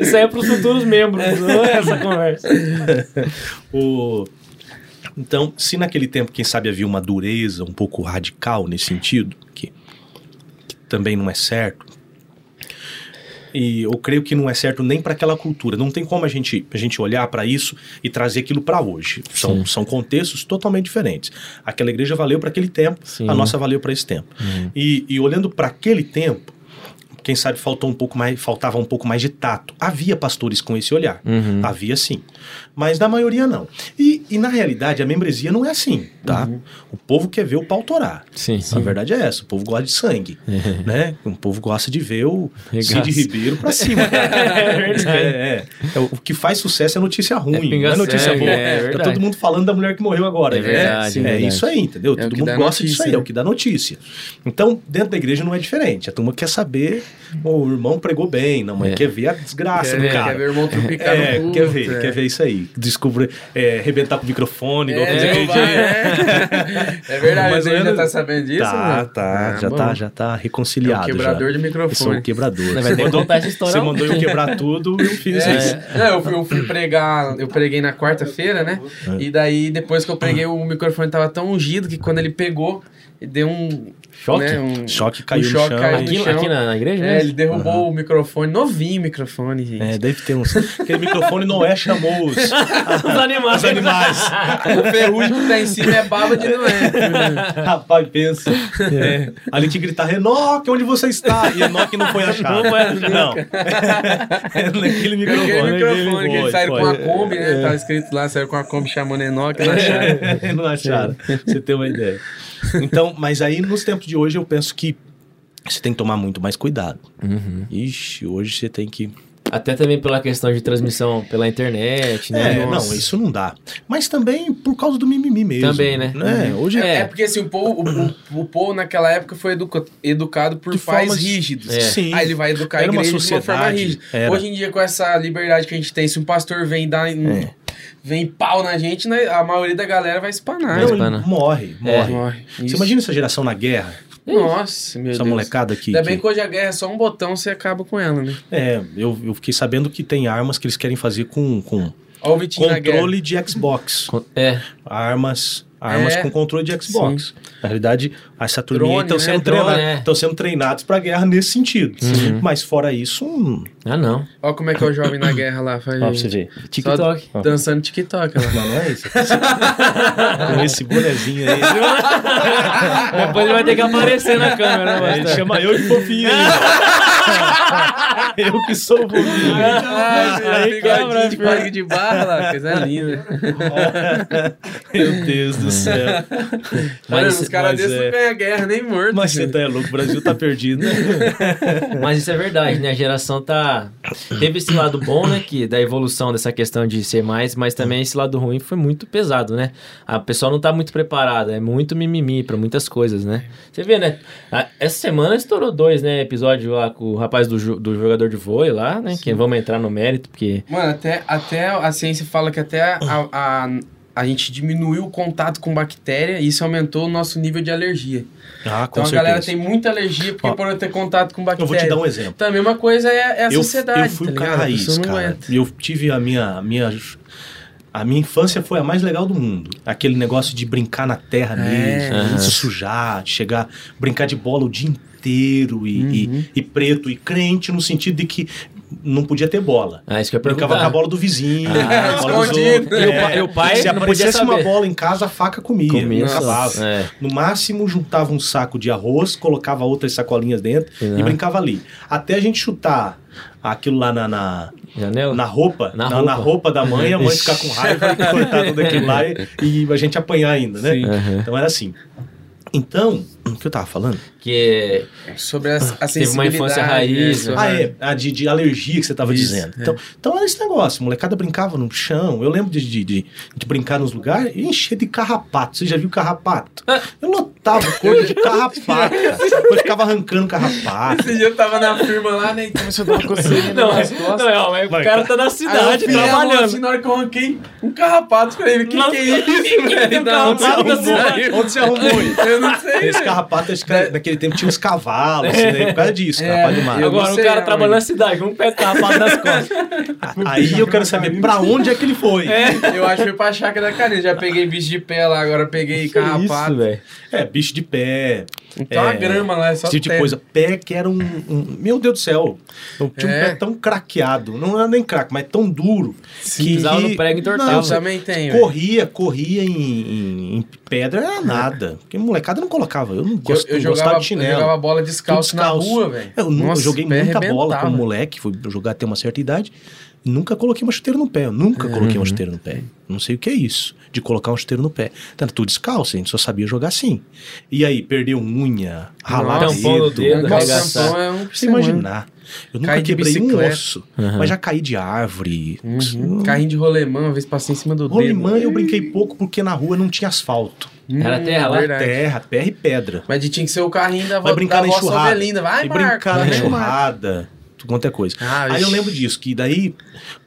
Speaker 1: Isso aí é pros futuros membros, não é essa conversa.
Speaker 3: O- Então, se naquele tempo, quem sabe, havia uma dureza um pouco radical nesse sentido, que, que também não é certo, e eu creio que não é certo nem para aquela cultura. Não tem como a gente, a gente olhar para isso e trazer aquilo para hoje. São, são contextos totalmente diferentes. Aquela igreja valeu para aquele tempo,
Speaker 1: Sim.
Speaker 3: a nossa valeu para esse tempo. E, e olhando para aquele tempo, quem sabe faltou um pouco mais, faltava um pouco mais de tato. Havia pastores com esse olhar.
Speaker 1: Uhum.
Speaker 3: Havia sim. Mas na maioria não. E, e na realidade a membresia não é assim, tá? O povo quer ver o pau torar.
Speaker 1: Sim,
Speaker 3: A verdade é essa. O povo gosta de sangue, né? O povo gosta de ver o
Speaker 1: Regaça.
Speaker 3: Cid Ribeiro pra cima.
Speaker 1: É verdade.
Speaker 3: É, é. É, O que faz sucesso é notícia ruim, não é notícia boa.
Speaker 1: é
Speaker 3: tá
Speaker 1: verdade.
Speaker 3: todo mundo falando da mulher que morreu agora.
Speaker 1: É
Speaker 3: né?
Speaker 1: verdade,
Speaker 3: É,
Speaker 1: é verdade.
Speaker 3: isso aí, entendeu?
Speaker 2: É
Speaker 3: todo mundo gosta disso
Speaker 2: notícia,
Speaker 3: aí, é o
Speaker 2: né?
Speaker 3: que dá notícia. Então, dentro da igreja não é diferente. A turma quer saber o irmão pregou bem, não, mas
Speaker 1: É.
Speaker 3: quer ver a desgraça
Speaker 2: Quer
Speaker 3: do
Speaker 2: ver,
Speaker 3: cara.
Speaker 2: quer ver o irmão
Speaker 3: É,
Speaker 2: no
Speaker 3: quer
Speaker 2: culto,
Speaker 3: ver,
Speaker 2: é.
Speaker 3: quer ver isso aí. Descobrir, é, arrebentar com o microfone, igual
Speaker 2: É,
Speaker 3: aquele
Speaker 2: vai,
Speaker 3: dia.
Speaker 2: é. É verdade, já
Speaker 3: menos-
Speaker 2: tá sabendo disso?
Speaker 3: Tá,
Speaker 2: mano?
Speaker 3: tá,
Speaker 2: Ah,
Speaker 3: já
Speaker 2: bom.
Speaker 3: tá, já tá
Speaker 2: É um
Speaker 3: reconciliado.
Speaker 2: quebrador
Speaker 3: já.
Speaker 2: de
Speaker 3: Eu sou um
Speaker 2: microfone.
Speaker 3: quebrador.
Speaker 1: Não
Speaker 3: Você
Speaker 1: que
Speaker 3: mandou,
Speaker 1: essa história,
Speaker 3: você mandou eu quebrar tudo, eu fiz
Speaker 2: É.
Speaker 3: isso.
Speaker 2: Não, eu fui, eu fui pregar, eu preguei na quarta-feira, né?
Speaker 3: É.
Speaker 2: E daí, depois que eu preguei, o microfone tava tão ungido que quando ele pegou, ele deu um.
Speaker 1: Choque?
Speaker 2: né, um-
Speaker 3: Choque caiu
Speaker 2: um
Speaker 3: no
Speaker 2: choque
Speaker 3: chão.
Speaker 2: caiu no
Speaker 1: Aqui,
Speaker 2: chão.
Speaker 1: aqui na, na igreja,
Speaker 2: É,
Speaker 1: né?
Speaker 2: ele derrubou o microfone, novinho o microfone, gente.
Speaker 3: É, deve ter uns. Aquele microfone Noé chamou os,
Speaker 1: Os animais.
Speaker 3: os animais.
Speaker 2: O ferrugem que tá em cima é baba de Noé.
Speaker 3: Rapaz, pensa. É. Ali que gritar, Enoque, onde você está? E Enoque não foi achado.
Speaker 1: Não foi achado.
Speaker 3: Não. É naquele microfone.
Speaker 2: Aquele microfone que saíram
Speaker 3: foi.
Speaker 2: com a Kombi, né? Tava escrito lá, saiu com a Kombi chamando Enoque, não acharam.
Speaker 3: É, não acharam. Pra você ter uma ideia. Então, mas aí nos tempos de hoje eu penso que você tem que tomar muito mais cuidado.
Speaker 1: Uhum.
Speaker 3: Ixi, hoje você tem que.
Speaker 1: Até também pela questão de transmissão pela internet, né?
Speaker 3: É, não, isso não dá. Mas também por causa do mimimi mesmo.
Speaker 1: Também, né?
Speaker 3: Hoje
Speaker 2: É,
Speaker 1: É.
Speaker 2: porque assim, o Paul, o, o, o Paul naquela época foi educa- educado por
Speaker 3: De
Speaker 2: pais
Speaker 3: formas-
Speaker 2: rígidos.
Speaker 1: É.
Speaker 3: Sim.
Speaker 2: Aí ele vai educar
Speaker 3: Era
Speaker 2: a
Speaker 3: uma
Speaker 2: igreja de uma forma
Speaker 3: sociedade,
Speaker 2: rígida.
Speaker 3: era.
Speaker 2: Hoje em dia, com essa liberdade que a gente tem, se um pastor vem dar um-
Speaker 3: É.
Speaker 2: vem pau na gente, né, a maioria da galera vai espanar.
Speaker 3: Não,
Speaker 1: pana.
Speaker 3: morre,
Speaker 1: É.
Speaker 3: morre.
Speaker 2: Morre.
Speaker 3: Você imagina essa geração na guerra?
Speaker 2: Nossa, meu
Speaker 3: essa
Speaker 2: Deus.
Speaker 3: molecada aqui.
Speaker 2: Ainda
Speaker 3: que-
Speaker 2: bem que hoje a guerra é só um botão, você acaba com ela, né?
Speaker 3: É, eu, eu fiquei sabendo que tem armas que eles querem fazer com, com controle de Xbox.
Speaker 1: É.
Speaker 3: Armas, armas
Speaker 2: É.
Speaker 3: com controle de Xbox. Na realidade, essa turminha
Speaker 2: Drone,
Speaker 3: estão
Speaker 2: né?
Speaker 3: sendo,
Speaker 1: é.
Speaker 3: sendo treinados para guerra nesse sentido. Mas fora isso, hum,
Speaker 1: Ah, não.
Speaker 2: Olha como é que é o jovem na guerra lá. Faz
Speaker 3: ó, pra você ver.
Speaker 1: TikTok.
Speaker 2: Só dançando TikTok lá.
Speaker 3: Não, não é isso. Com esse bonezinho aí.
Speaker 1: Depois ele vai ter que aparecer na câmera, né,
Speaker 3: É, ele chama eu de fofinho ainda. eu que sou o fofinho.
Speaker 2: Ai,
Speaker 1: Aí quebra,
Speaker 2: de código de barra lá, coisa linda.
Speaker 3: Meu Deus do céu.
Speaker 2: Mano,
Speaker 1: Mas,
Speaker 2: os caras desses
Speaker 3: é-
Speaker 2: não ganham guerra nem morto.
Speaker 3: Mas você tá é louco, o Brasil tá perdido. né?
Speaker 1: mas isso é verdade, né? A geração tá. Teve esse lado bom, né? Que da evolução dessa questão de ser mais, mas também esse lado ruim foi muito pesado, né? A pessoa não tá muito preparada, é muito mimimi pra muitas coisas, né? Você vê, né? a- Essa semana estourou dois, né? Episódio lá com o rapaz do, do jogador de vôlei lá, né? Que vamos entrar no mérito, porque.
Speaker 2: Mano, até, até a ciência fala que até a, a, a gente diminuiu o contato com bactéria e isso aumentou o nosso nível de alergia.
Speaker 3: Ah, com
Speaker 2: Então a
Speaker 3: certeza.
Speaker 2: galera tem muita alergia porque
Speaker 3: Ó,
Speaker 2: por ter contato com bactéria.
Speaker 3: Eu vou te dar um exemplo.
Speaker 2: Então a mesma coisa é, é a
Speaker 3: eu,
Speaker 2: sociedade,
Speaker 3: eu fui
Speaker 2: tá
Speaker 3: cara?
Speaker 2: A
Speaker 3: raiz, cara.
Speaker 2: aguenta.
Speaker 3: E eu tive a minha, a minha. A minha infância foi a mais legal do mundo. Aquele negócio de brincar na terra
Speaker 2: É.
Speaker 3: mesmo, se sujar, de chegar, brincar de bola o dia inteiro e,
Speaker 2: Uhum.
Speaker 3: e, e preto e crente no sentido de que não podia ter bola.
Speaker 1: Ah, isso que eu
Speaker 3: Brincava com a bola do vizinho,
Speaker 1: Ah,
Speaker 3: bola dos outros.
Speaker 1: E o pa- e o pai
Speaker 3: se aparecesse uma bola em casa, a faca comia.
Speaker 1: Comia. É.
Speaker 3: No máximo, juntava um saco de arroz, colocava outras sacolinhas dentro
Speaker 1: Uhum.
Speaker 3: e brincava ali. Até a gente chutar aquilo lá na, na, na roupa,
Speaker 1: Na
Speaker 3: na, na
Speaker 1: roupa.
Speaker 3: roupa da mãe, a mãe ficar com raiva e cortar tudo aquilo lá e, e a gente apanhar ainda, né?
Speaker 1: Aham.
Speaker 3: Então era assim. Então, o que eu tava falando?
Speaker 1: Que
Speaker 2: Sobre a, a
Speaker 1: Teve uma infância
Speaker 2: sensibilidade,
Speaker 1: raiz,
Speaker 2: né?
Speaker 3: Ah, é, a de, de alergia que você tava
Speaker 2: Isso,
Speaker 3: dizendo.
Speaker 2: é.
Speaker 3: Então, então era esse negócio, a molecada brincava no chão. Eu lembro de, de, de- de brincar nos lugares e encher de carrapato. Você já viu carrapato?
Speaker 1: Ah.
Speaker 3: Eu notava coisa de carrapato. Eu ficava arrancando carrapato.
Speaker 2: Esse dia eu tava na firma lá, né? E começou a dar uma
Speaker 1: Não,
Speaker 2: nas
Speaker 1: é,
Speaker 2: costas.
Speaker 1: não, é, mas o cara
Speaker 3: cara.
Speaker 1: tá na
Speaker 2: Aí eu
Speaker 1: cidade
Speaker 2: fiz a mão
Speaker 1: trabalhando.
Speaker 2: assim, na hora que eu arranquei um carrapato, falei, o que,
Speaker 1: Nossa,
Speaker 2: que é isso, velho? Onde você arrumou
Speaker 3: isso?
Speaker 2: Eu não sei,
Speaker 3: Esse
Speaker 2: velho.
Speaker 3: carrapato, acho que naquele tempo tinha uns cavalos, assim, né? Por causa disso,
Speaker 2: É,
Speaker 3: carrapato de
Speaker 2: eu
Speaker 1: Agora, um
Speaker 2: sei
Speaker 1: cara
Speaker 2: aonde.
Speaker 1: trabalhando na cidade, com um pé carrapado nas costas.
Speaker 3: Aí eu quero saber pra onde é que ele foi.
Speaker 2: Eu acho que foi pra chácara da Karine. Já peguei bicho de pé lá, agora peguei carrapato.
Speaker 1: velho.
Speaker 3: É, bicho de pé,
Speaker 2: Então a
Speaker 3: É,
Speaker 2: grama lá é só
Speaker 3: esse tipo de coisa. Pé que era um, um- Meu Deus do céu. Eu tinha
Speaker 2: É.
Speaker 3: um pé tão craqueado. Não era nem craque, mas tão duro.
Speaker 2: Sim.
Speaker 1: Pisava no prego e entortava.
Speaker 3: Não,
Speaker 2: Eu também tenho. velho.
Speaker 3: corria, corria em, em- em pedra, era nada. Porque molecada não colocava. Eu não
Speaker 2: Eu,
Speaker 3: gosto,
Speaker 2: eu
Speaker 3: não gostava
Speaker 2: jogava,
Speaker 3: de
Speaker 2: eu
Speaker 3: chinelo.
Speaker 2: jogava bola descalço,
Speaker 3: descalço.
Speaker 2: na rua, velho.
Speaker 3: Eu, eu joguei muita bola como moleque, fui jogar até uma certa idade. Nunca coloquei uma chuteira no pé. Eu nunca coloquei uma chuteira no pé. Não sei o que é isso, de colocar uma chuteira no pé. Tanto tudo descalço, a gente só sabia jogar assim. E aí, perdeu unha, ralar
Speaker 1: Tampão no
Speaker 3: dedo.
Speaker 1: dedo,
Speaker 2: Nossa,
Speaker 1: arregaçar.
Speaker 2: é um
Speaker 3: você imaginar. Eu nunca quebrei um osso,
Speaker 1: Uhum.
Speaker 3: mas já caí de árvore.
Speaker 2: Uhum. Carrinho de rolemã, uma vez passei em cima do dedo.
Speaker 3: Rolimã eu brinquei pouco porque na rua não tinha asfalto.
Speaker 1: Era terra lá?
Speaker 2: verdade.
Speaker 3: Terra, terra e pedra.
Speaker 2: Mas de- tinha que ser o carrinho da,
Speaker 3: Vai brincar
Speaker 2: da
Speaker 3: na enxurrada.
Speaker 2: Vai,
Speaker 3: e brincar na enxurrada. Tudo quanto é coisa.
Speaker 2: Ah,
Speaker 3: Aí eu lembro disso, que daí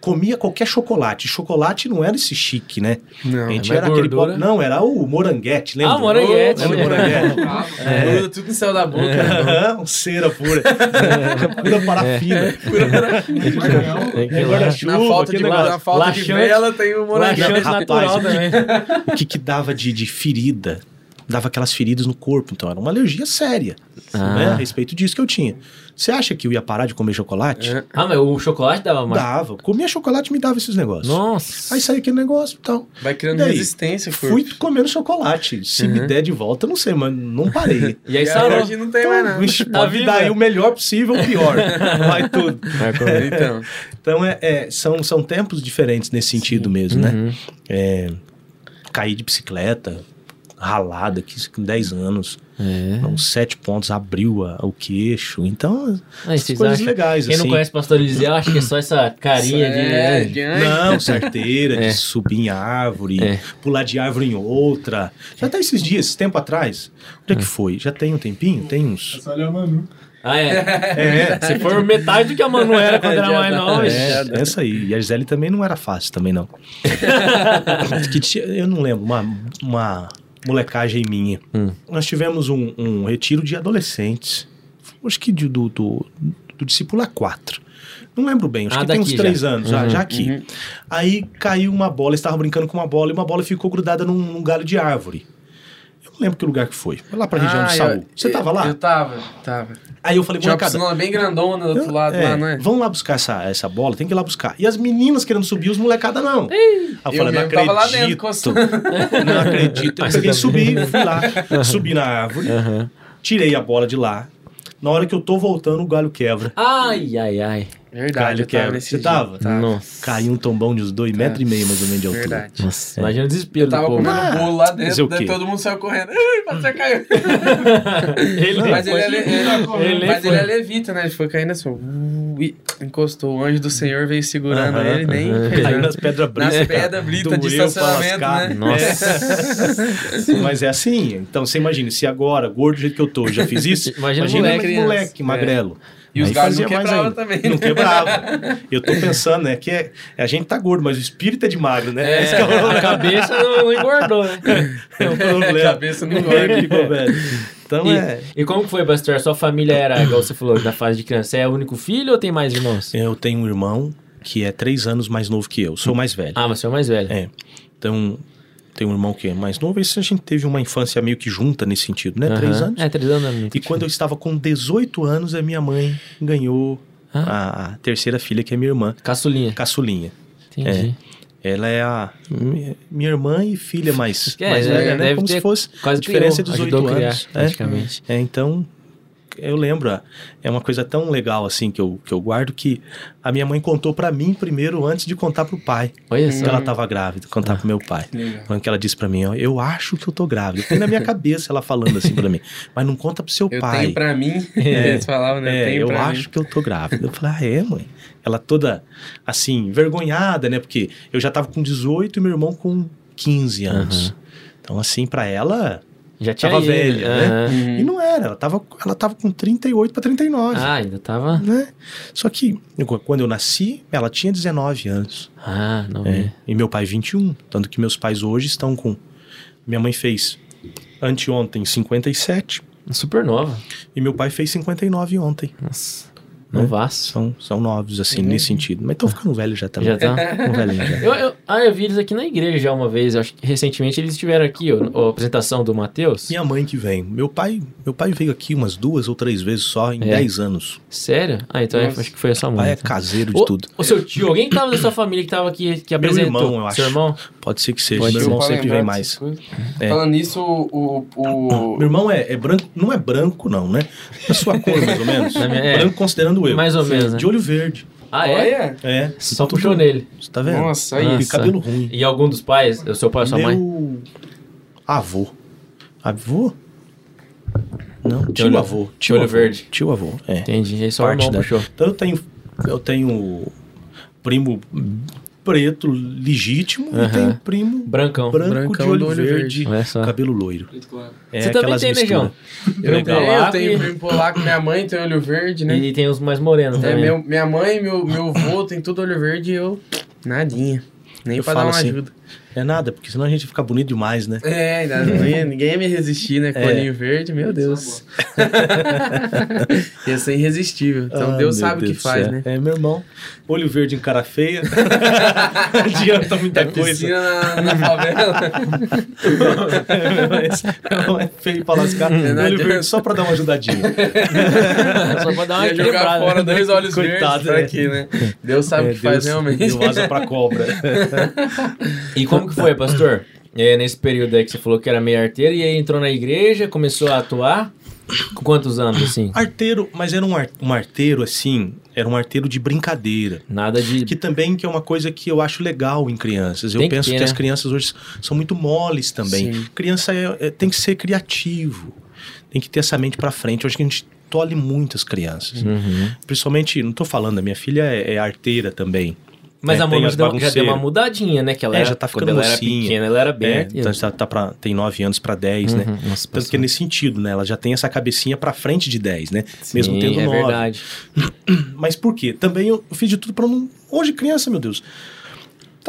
Speaker 3: comia qualquer chocolate. Chocolate não era esse chique, né?
Speaker 2: Não,
Speaker 3: a gente era aquele
Speaker 1: gordura.
Speaker 3: pop- Não, era o moranguete, lembra?
Speaker 1: Ah, moranguete.
Speaker 3: Lembra do moranguete?
Speaker 2: É. Gruda tudo no céu da boca. né?
Speaker 3: Aham, cera pura. pura parafina. É
Speaker 1: lá.
Speaker 3: guarda-chuva,
Speaker 2: Na falta, de,
Speaker 3: aquele
Speaker 2: na falta de vela tem o moranguinho.
Speaker 1: Laxante natural
Speaker 3: o que-
Speaker 1: também.
Speaker 3: O que que dava de, de ferida? Dava aquelas feridas no corpo. Então era uma alergia séria.
Speaker 1: Ah.
Speaker 3: Né? A respeito disso que eu tinha. Você acha que eu ia parar de comer chocolate?
Speaker 2: É.
Speaker 1: Ah, mas o chocolate dava mais.
Speaker 3: Dava. Comia chocolate e me dava esses negócios.
Speaker 1: Nossa.
Speaker 3: Aí saía aquele negócio e tal.
Speaker 2: Vai criando
Speaker 3: Daí,
Speaker 2: resistência, corpo.
Speaker 3: Fui comendo chocolate. Se me der de volta, eu não sei, mas não parei.
Speaker 1: E aí
Speaker 2: E
Speaker 1: sarou.
Speaker 2: hoje não tem mais nada.
Speaker 3: Vixe,
Speaker 1: Tá
Speaker 3: pode dar o melhor possível o pior. Vai tudo.
Speaker 2: Então,
Speaker 3: Então, é, é, são, são tempos diferentes nesse sentido mesmo, né?
Speaker 1: Uhum.
Speaker 3: É, caí de bicicleta, ralada, que isso com 10 anos.
Speaker 1: É.
Speaker 3: Uns sete pontos, abriu a- o queixo. Então,
Speaker 1: Aí
Speaker 3: essas coisas
Speaker 1: acham-
Speaker 3: legais,
Speaker 1: Quem
Speaker 3: assim.
Speaker 1: não conhece o Pastor Eliseu, acha que é só essa carinha de.
Speaker 2: é, de anjo.
Speaker 3: Não, certeira,
Speaker 1: É.
Speaker 3: de subir em árvore,
Speaker 1: É.
Speaker 3: pular de árvore em outra. Já tá esses dias, esse tempo atrás. Onde é que foi? Já tem um tempinho? Tem uns.
Speaker 4: Só olha a Manu.
Speaker 1: Ah, é.
Speaker 3: É,
Speaker 1: Se for metade do que a Manu era quando era
Speaker 2: Já
Speaker 1: mais nova.
Speaker 3: É, essa aí. E a Gisele também não era fácil, também não. que tinha- eu não lembro, uma, uma molecagem minha.
Speaker 1: Hum.
Speaker 3: Nós tivemos um, um retiro de adolescentes. Acho que de- do, do, do discípulo A4. Não lembro bem, acho
Speaker 1: Ah,
Speaker 3: que tem uns
Speaker 1: daqui
Speaker 3: três
Speaker 1: já.
Speaker 3: anos, já,
Speaker 1: Uhum,
Speaker 3: já aqui. Aí caiu uma bola, eles estavam brincando com uma bola e uma bola ficou grudada num, num galho de árvore. Eu não lembro que lugar que foi. Foi lá pra região
Speaker 2: Ah,
Speaker 3: do
Speaker 2: eu-
Speaker 3: Saúl. Você tava lá?
Speaker 2: Eu tava, tava.
Speaker 3: Aí eu falei,
Speaker 2: Tinha uma
Speaker 3: molecada,
Speaker 2: bem grandona do outro lado
Speaker 3: é,
Speaker 2: lá, não é?
Speaker 3: Vamos lá buscar essa, essa bola, tem que ir lá buscar. E as meninas querendo subir, os molecada não. Aí eu falei, não
Speaker 2: mesmo tava lá dentro,
Speaker 3: acredito.
Speaker 2: coçando.
Speaker 3: não acredito. Eu peguei e subi, fui lá, subi na árvore,
Speaker 1: Aham.
Speaker 3: tirei a bola de lá. Na hora que eu tô voltando, o galho quebra.
Speaker 1: Ai, ai, ai.
Speaker 2: Verdade, tava
Speaker 3: quebra.
Speaker 2: nesse
Speaker 3: Você
Speaker 2: dia.
Speaker 3: tava?
Speaker 1: Nossa.
Speaker 3: Caiu um tombão de uns dois metros e meio, mais ou menos, de altura.
Speaker 2: Verdade.
Speaker 1: Nossa. Imagina o desespero
Speaker 2: Eu tava
Speaker 1: do povo.
Speaker 2: comendo bolo lá dentro, daí todo mundo saiu correndo. Ai, você caiu.
Speaker 1: Ele
Speaker 2: Mas ele, é, le- ele-
Speaker 1: Ele
Speaker 2: mas ele é levita, né? Ele foi caindo assim, uh, e encostou. O anjo do Senhor veio segurando
Speaker 3: Aham,
Speaker 2: ele, nem
Speaker 1: aham.
Speaker 2: fez
Speaker 3: Caiu nas pedras britas.
Speaker 2: Nas pedras britas de estacionamento, né?
Speaker 1: Nossa.
Speaker 3: Mas é assim. Então você imagina, se agora, gordo do jeito que eu tô, já fiz isso.
Speaker 1: Imagina
Speaker 3: imagina
Speaker 1: moleque,
Speaker 3: moleque, magrelo.
Speaker 2: E os galhos não quebravam também.
Speaker 3: Não quebrava. Eu tô pensando, né, que é, a gente tá gordo, mas o espírito é de magro, né? Que é o
Speaker 1: É, a cabeça não, engordou, né?
Speaker 3: É o problema.
Speaker 2: cabeça não
Speaker 3: É,
Speaker 2: engorda.
Speaker 3: ficou velho. Então
Speaker 1: E,
Speaker 3: é.
Speaker 1: e como que foi, Pastor? Sua família era, igual você falou, da fase de criança. Você é o único filho ou tem mais irmãos?
Speaker 3: Eu tenho um irmão que é três anos mais novo que eu. Sou mais velho.
Speaker 1: Ah, mas você é o mais velho.
Speaker 3: É. Então, tem um irmão que é mais novo. Esse a gente teve uma infância meio que junta nesse sentido, né?
Speaker 1: Aham.
Speaker 3: Três anos.
Speaker 1: É, três anos é muito.
Speaker 3: E quando eu estava com 18 anos, a minha mãe ganhou
Speaker 1: Ah.
Speaker 3: a, a terceira filha, que é minha irmã,
Speaker 1: Caçulinha.
Speaker 3: caçulinha.
Speaker 1: Entendi.
Speaker 3: Ela é a mi- minha irmã e filha mais,
Speaker 1: É,
Speaker 3: mais
Speaker 1: é,
Speaker 3: velha, né? Como se fosse
Speaker 1: Quase
Speaker 3: diferença de
Speaker 1: criou,
Speaker 3: 18
Speaker 1: ajudou a criar,
Speaker 3: anos. É.
Speaker 1: praticamente.
Speaker 3: É, então, eu lembro, ah, é uma coisa tão legal assim que eu, que eu guardo que a minha mãe contou pra mim primeiro antes de contar pro pai.
Speaker 1: Olha só.
Speaker 3: Que ela tava grávida, contar pro meu pai.
Speaker 2: Legal.
Speaker 3: Quando que ela disse pra mim, ó, eu acho que eu tô grávida. Tem na minha cabeça ela falando assim pra mim, mas não conta pro seu
Speaker 2: Eu
Speaker 3: pai.
Speaker 2: tenho pra mim,
Speaker 3: É.
Speaker 2: eles falavam, né?
Speaker 3: É,
Speaker 2: tenho
Speaker 3: eu
Speaker 2: pra
Speaker 3: acho
Speaker 2: mim.
Speaker 3: que eu tô grávida. Eu falei, ah, é, mãe? Ela toda, assim, envergonhada, né? Porque eu já tava com 18 e meu irmão com 15 anos. Então, assim, pra ela,
Speaker 1: Já tinha
Speaker 3: tava velha, né?
Speaker 2: Uhum.
Speaker 3: e não era. Ela tava, ela tava com 38 pra 39.
Speaker 1: Ah, ainda tava.
Speaker 3: Né? Só que, quando eu nasci, ela tinha 19 anos.
Speaker 1: Ah, não
Speaker 3: É,
Speaker 1: é.
Speaker 3: e meu pai 21. Tanto que meus pais hoje estão com... Minha mãe fez anteontem 57
Speaker 1: Super nova.
Speaker 3: e meu pai fez 59 ontem.
Speaker 1: Nossa.
Speaker 3: Né?
Speaker 1: Novaço.
Speaker 3: São, são novos, assim, nesse sentido. Mas estão ficando velhos já também.
Speaker 1: Já tá.
Speaker 3: Ficam velhinhos já.
Speaker 1: Eu, eu, ah, eu vi eles aqui na igreja já uma vez. Acho que recentemente eles estiveram aqui, ó, a apresentação do Matheus.
Speaker 3: Minha mãe que vem. Meu pai, meu pai veio aqui umas duas ou três vezes só em
Speaker 1: É.
Speaker 3: 10 anos.
Speaker 1: Sério? Ah, então é- acho que foi a sua
Speaker 3: Meu
Speaker 1: mãe.
Speaker 3: pai é
Speaker 1: então.
Speaker 3: caseiro de
Speaker 1: O,
Speaker 3: tudo.
Speaker 1: o seu tio, alguém que tava da sua família que tava aqui, que apresentou?
Speaker 3: irmão, eu acho.
Speaker 1: Seu irmão?
Speaker 3: Pode ser que seja.
Speaker 1: Pode
Speaker 3: meu irmão sempre vem mais. É.
Speaker 2: Falando nisso, o, o,
Speaker 3: Meu irmão é, é branco, não é branco, não, né? A sua cor, mais ou menos.
Speaker 1: É.
Speaker 3: Branco considerando eu.
Speaker 1: Mais ou menos, né?
Speaker 3: De olho verde.
Speaker 1: Ah, é?
Speaker 3: É.
Speaker 1: Só puxou nele.
Speaker 3: Você tá vendo?
Speaker 2: Nossa, aí.
Speaker 3: E cabelo ruim.
Speaker 1: E algum dos pais? O seu pai ou sua mãe?
Speaker 3: Meu avô. Avô? Não, tio
Speaker 1: olho-
Speaker 3: avô.
Speaker 1: tio
Speaker 3: Tio
Speaker 1: olho
Speaker 3: avô.
Speaker 1: verde.
Speaker 3: Tio avô, é.
Speaker 1: Entendi. Aí só o
Speaker 3: Parte
Speaker 1: irmão
Speaker 3: da-
Speaker 1: puxou.
Speaker 3: Então eu tenho, eu tenho primo preto legítimo
Speaker 1: Aham.
Speaker 3: e tenho primo
Speaker 1: Brancão.
Speaker 3: branco
Speaker 2: Brancão
Speaker 3: de olho,
Speaker 2: do olho
Speaker 3: verde,
Speaker 1: só.
Speaker 3: cabelo loiro. É
Speaker 1: Você também tem. João?
Speaker 2: Eu,
Speaker 1: Legal.
Speaker 2: tenho, eu tenho primo polaco, minha mãe tem olho verde, né?
Speaker 1: E tem os mais morenos
Speaker 2: É,
Speaker 1: também.
Speaker 2: meu, minha mãe, meu, meu avô tem tudo olho verde e eu. Nadinha. Nem
Speaker 3: Eu
Speaker 2: pra dar
Speaker 3: falo
Speaker 2: uma
Speaker 3: assim,
Speaker 2: ajuda.
Speaker 3: É nada, porque senão a gente fica bonito demais, né?
Speaker 2: É, ainda não ia- ninguém ia me resistir, né? Com
Speaker 3: É.
Speaker 2: olhinho verde, meu Deus. ia ser irresistível. Então
Speaker 3: Ah,
Speaker 2: Deus sabe o que
Speaker 3: Deus
Speaker 2: faz,
Speaker 3: céu.
Speaker 2: né?
Speaker 3: É, meu irmão. Olho verde em cara feia. Não adianta muita
Speaker 2: É
Speaker 3: coisa.
Speaker 2: na, na favela.
Speaker 3: Não é feio pra lascar.
Speaker 2: Não
Speaker 3: Olho
Speaker 2: adianta.
Speaker 3: verde só pra dar uma ajudadinha.
Speaker 1: Só pra dar uma
Speaker 2: jogar
Speaker 1: equilibrada.
Speaker 2: fora dois olhos
Speaker 3: Coitado,
Speaker 2: verdes
Speaker 3: né?
Speaker 2: quê, né? Deus sabe o
Speaker 3: É,
Speaker 2: que faz
Speaker 3: Deus
Speaker 2: realmente.
Speaker 3: Deu asa pra cobra.
Speaker 1: E como que foi, pastor? É, nesse período aí que você falou que era meio arteiro, e aí entrou na igreja, começou a atuar. Com quantos anos, assim?
Speaker 3: Arteiro, mas era um, ar- um arteiro assim, era um arteiro de brincadeira.
Speaker 1: Nada de.
Speaker 3: Que também que é uma coisa que eu acho legal em crianças. Eu
Speaker 1: que
Speaker 3: penso
Speaker 1: ter,
Speaker 3: que
Speaker 1: né?
Speaker 3: as crianças hoje são muito moles também.
Speaker 2: Sim.
Speaker 3: Criança é- é- tem que ser criativo, tem que ter essa mente pra frente. Eu acho que a gente tolhe muitas crianças.
Speaker 1: Uhum.
Speaker 3: Principalmente, não tô falando, a minha filha é, é arteira também.
Speaker 1: Mas
Speaker 3: É,
Speaker 1: a
Speaker 3: as
Speaker 1: já deu, já deu uma mudadinha, né? Que ela
Speaker 3: É,
Speaker 1: era,
Speaker 3: já tá
Speaker 1: quando
Speaker 3: ficando
Speaker 1: ela era
Speaker 3: mocinha.
Speaker 1: pequena, ela era bem
Speaker 3: É, então já tá pra, tem 9 anos pra 10, né?
Speaker 1: Uhum. Nossa,
Speaker 3: Tanto que é nesse sentido, né? Ela já tem essa cabecinha pra frente de 10, né? Mesmo
Speaker 1: Sim,
Speaker 3: tendo
Speaker 1: é
Speaker 3: 9.
Speaker 1: verdade.
Speaker 3: Mas por quê? Também eu fiz de tudo pra não. Hoje, criança, meu Deus.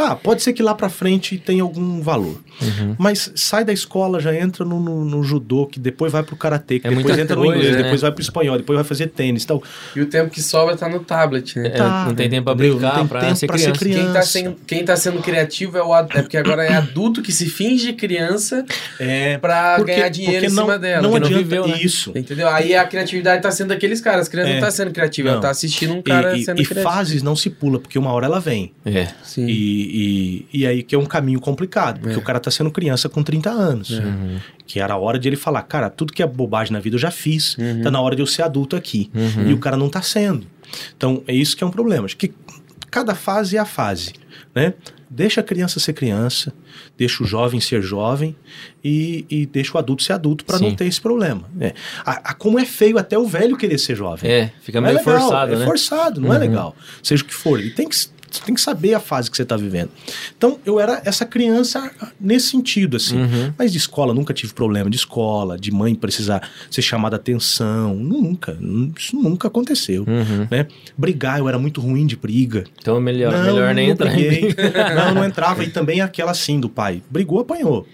Speaker 3: Tá, pode ser que lá pra frente tenha algum valor.
Speaker 1: Uhum.
Speaker 3: Mas sai da escola, já entra no, no, no judô, que depois vai pro karatê, que
Speaker 1: É
Speaker 3: depois entra no
Speaker 1: coisa,
Speaker 3: inglês,
Speaker 1: né?
Speaker 3: depois vai pro espanhol, depois vai fazer tênis. Então,
Speaker 2: E o tempo que sobra tá no tablet, né?
Speaker 1: É, não tem tempo pra brincar,
Speaker 3: Não tem
Speaker 1: pra
Speaker 3: tempo
Speaker 1: ser
Speaker 3: pra ser
Speaker 1: criança.
Speaker 2: Quem tá, sendo, quem tá sendo criativo é o ad- é porque agora é adulto que se finge criança
Speaker 3: É,
Speaker 2: pra
Speaker 3: porque,
Speaker 2: ganhar dinheiro em
Speaker 3: não,
Speaker 2: cima dela.
Speaker 3: não
Speaker 1: que não
Speaker 3: adianta
Speaker 1: viveu, né?
Speaker 3: isso.
Speaker 2: Entendeu? Aí a criatividade tá sendo daqueles caras. As crianças
Speaker 3: É.
Speaker 2: não tá sendo criativa, ela
Speaker 3: Não.
Speaker 2: tá assistindo um cara
Speaker 3: E, e-
Speaker 2: sendo
Speaker 3: e
Speaker 2: criativo.
Speaker 3: fases não se pula, porque uma hora ela vem.
Speaker 1: É.
Speaker 2: Sim.
Speaker 3: E, e, e aí que é um caminho complicado, porque
Speaker 2: É.
Speaker 3: o cara tá sendo criança com 30 anos.
Speaker 1: Uhum.
Speaker 3: Que era a hora de ele falar, cara, tudo que é bobagem na vida eu já fiz,
Speaker 2: Uhum.
Speaker 3: tá na hora de eu ser adulto aqui.
Speaker 1: Uhum.
Speaker 3: E o cara não tá sendo. Então, é isso que é um problema. Acho que cada fase é a fase, né? Deixa a criança ser criança, deixa o jovem ser jovem e, e deixa o adulto ser adulto para não ter esse problema. É. A, a- como é feio até o velho querer ser jovem.
Speaker 1: É, fica
Speaker 3: Não é
Speaker 1: meio
Speaker 3: legal,
Speaker 1: forçado,
Speaker 3: é
Speaker 1: né?
Speaker 3: forçado, não é
Speaker 1: Uhum.
Speaker 3: legal. Seja o que for, ele tem que, você tem que saber a fase que você está vivendo. Então, eu era essa criança nesse sentido, assim.
Speaker 1: Uhum.
Speaker 3: Mas de escola, nunca tive problema de escola, de mãe precisar ser chamada atenção. Nunca. Nun- Isso nunca aconteceu.
Speaker 1: Uhum.
Speaker 3: Né? Brigar, eu era muito ruim de briga.
Speaker 1: Então melhor,
Speaker 3: não,
Speaker 1: melhor nem entrar.
Speaker 3: não, não entrava. E também aquela assim do pai. Brigou, apanhou.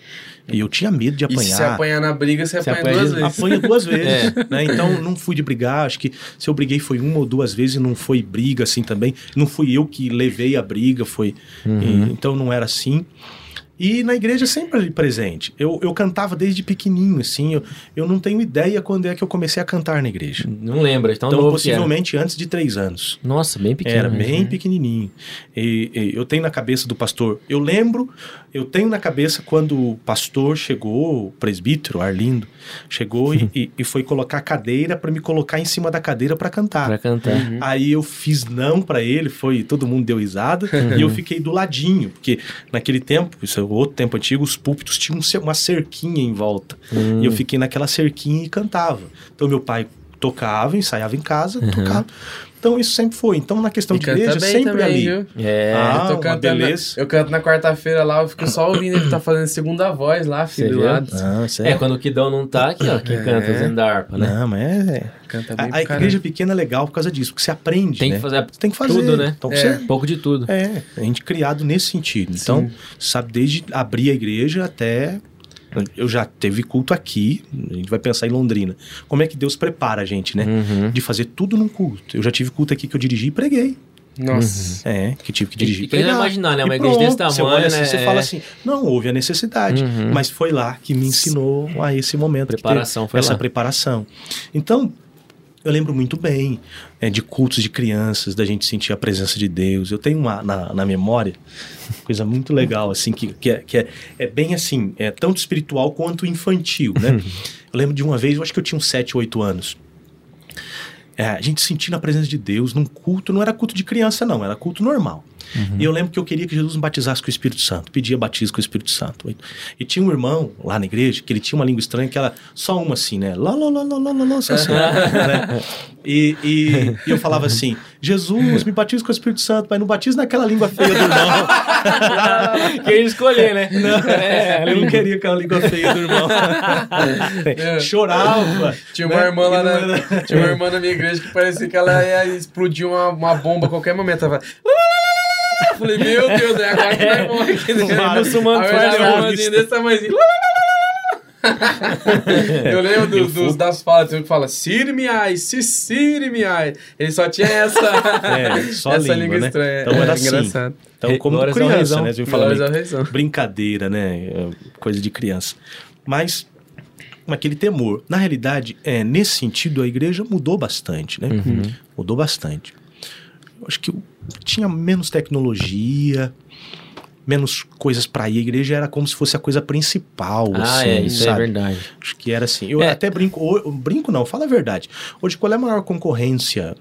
Speaker 3: E eu tinha medo de
Speaker 2: E se você
Speaker 3: apanhar.
Speaker 2: apanhar na briga, você apanha,
Speaker 1: apanha
Speaker 2: duas vezes.
Speaker 3: Apanha duas vezes,
Speaker 1: É.
Speaker 3: né? Então não fui de brigar, acho que se eu briguei foi uma ou duas vezes e não foi briga assim também. Não fui eu que levei a briga, foi.
Speaker 1: Uhum.
Speaker 3: e- então não era assim. E na igreja sempre ali presente. Eu, eu cantava desde pequenininho, assim. Eu, eu não tenho ideia quando é que eu comecei a cantar na igreja.
Speaker 1: Não lembra, tão
Speaker 3: então,
Speaker 1: era.
Speaker 3: possivelmente antes de três anos.
Speaker 1: Nossa, bem pequeno.
Speaker 3: Era
Speaker 1: né?
Speaker 3: bem pequenininho. E, e eu tenho na cabeça do pastor. Eu lembro, eu tenho na cabeça quando o pastor chegou, o presbítero Arlindo, chegou e, e- e foi colocar a cadeira para me colocar em cima da cadeira para cantar.
Speaker 1: Pra cantar.
Speaker 2: Uhum.
Speaker 3: Aí eu fiz não para ele, foi todo mundo deu risada e eu fiquei do ladinho, porque naquele tempo, isso é outro tempo antigo, os púlpitos tinham um uma cerquinha em volta.
Speaker 1: Hum.
Speaker 3: E eu fiquei naquela cerquinha e cantava. Então meu pai tocava, ensaiava em casa, tocava. Então isso sempre foi. Então na questão
Speaker 2: E
Speaker 3: de igreja,
Speaker 2: bem
Speaker 3: sempre
Speaker 2: também,
Speaker 3: ali.
Speaker 2: viu?
Speaker 1: É.
Speaker 3: Ah,
Speaker 2: eu, tô
Speaker 3: uma
Speaker 2: cantando,
Speaker 3: beleza.
Speaker 2: eu canto na quarta-feira lá, eu fico só ouvindo ele tá fazendo segunda voz lá, filho, do lado.
Speaker 3: Ah,
Speaker 1: É, quando o Kidão não tá aqui, ó. Quem
Speaker 2: É.
Speaker 1: canta usando da harpa, né?
Speaker 3: Não, mas é.
Speaker 2: Canta bem
Speaker 3: A, a igreja pequena é legal por causa disso, porque você aprende.
Speaker 1: Tem
Speaker 3: né?
Speaker 1: que fazer
Speaker 3: Você tem que fazer.
Speaker 1: tudo, né?
Speaker 3: Então
Speaker 2: É.
Speaker 3: você.
Speaker 1: um pouco de tudo.
Speaker 3: É, a gente criado nesse sentido. Então, sabe, desde abrir a igreja até. Eu já teve culto aqui, a gente vai pensar em Londrina. Como é que Deus prepara a gente, né?
Speaker 1: Uhum.
Speaker 3: De fazer tudo num culto. Eu já tive culto aqui que eu dirigi e preguei.
Speaker 2: Nossa.
Speaker 3: É, que tive que dirigir
Speaker 1: E
Speaker 3: e
Speaker 1: quem não imaginar, né? Uma
Speaker 3: E
Speaker 1: igreja desse
Speaker 3: pronto, Você
Speaker 1: tamanho,
Speaker 3: olha assim,
Speaker 1: né?
Speaker 3: você
Speaker 1: É.
Speaker 3: fala assim, não houve a necessidade,
Speaker 1: Uhum.
Speaker 3: mas foi lá que me ensinou a esse momento.
Speaker 1: Preparação, foi
Speaker 3: essa
Speaker 1: lá.
Speaker 3: preparação. Então, eu lembro muito bem é, de cultos de crianças, da gente sentir a presença de Deus. Eu tenho uma na, na memória, coisa muito legal, assim, que, que, é, que é, é bem assim, é tanto espiritual quanto infantil, né? eu lembro de uma vez, eu acho que eu tinha uns 7, 8 anos. é, a gente sentindo a presença de Deus num culto, não era culto de criança, não, era culto normal. E eu lembro que eu queria que Jesus me batizasse com o Espírito Santo, pedia batismo com o Espírito Santo. E, tinha um irmão lá na igreja que ele tinha uma língua estranha que era só uma assim, né? Lá, lá, lá, lá, lá, lá, lá, só assim, né? E, e, e eu falava assim: Jesus, me batiza com o Espírito Santo, mas não batiza naquela língua feia do irmão.
Speaker 1: Queria escolher, né?
Speaker 3: É, eu não queria aquela língua feia do irmão. Chorava.
Speaker 2: Tinha uma
Speaker 3: né?
Speaker 2: irmã lá
Speaker 3: não
Speaker 2: na,
Speaker 3: era-
Speaker 2: Tinha uma irmã na minha igreja que parecia que ela ia explodir uma, uma bomba a qualquer momento. Ela falava, "Ah!" Falei, meu Deus, é agora que vai morrer aqui. né?
Speaker 3: Claro,
Speaker 1: muçulmano
Speaker 2: eu
Speaker 1: faz
Speaker 2: tava assim, desse tamanhozinho. Eu lembro do-
Speaker 3: Eu
Speaker 2: dos, das falas, tem um que fala Sirmiai, Sirmiai. Ele só tinha essa,
Speaker 3: É, só
Speaker 2: essa
Speaker 3: língua,
Speaker 2: língua
Speaker 3: né?
Speaker 2: estranha.
Speaker 3: Então era
Speaker 2: é,
Speaker 3: assim.
Speaker 2: engraçado.
Speaker 3: Então, como
Speaker 1: Glórias
Speaker 3: criança, né? Eu
Speaker 2: ao Reizão.
Speaker 3: brincadeira, né? é, Coisa de criança. Mas aquele temor. Na realidade, é, nesse sentido, a igreja mudou bastante, né?
Speaker 1: Uhum.
Speaker 3: Mudou bastante. Acho que tinha menos tecnologia, menos coisas para ir. A igreja era como se fosse a coisa principal,
Speaker 1: Ah,
Speaker 3: assim,
Speaker 1: é, isso é
Speaker 3: sabe?
Speaker 1: verdade.
Speaker 3: Acho que era assim. Eu
Speaker 1: É.
Speaker 3: até brinco, ou- brinco não, fala a verdade. Hoje, qual é a maior concorrência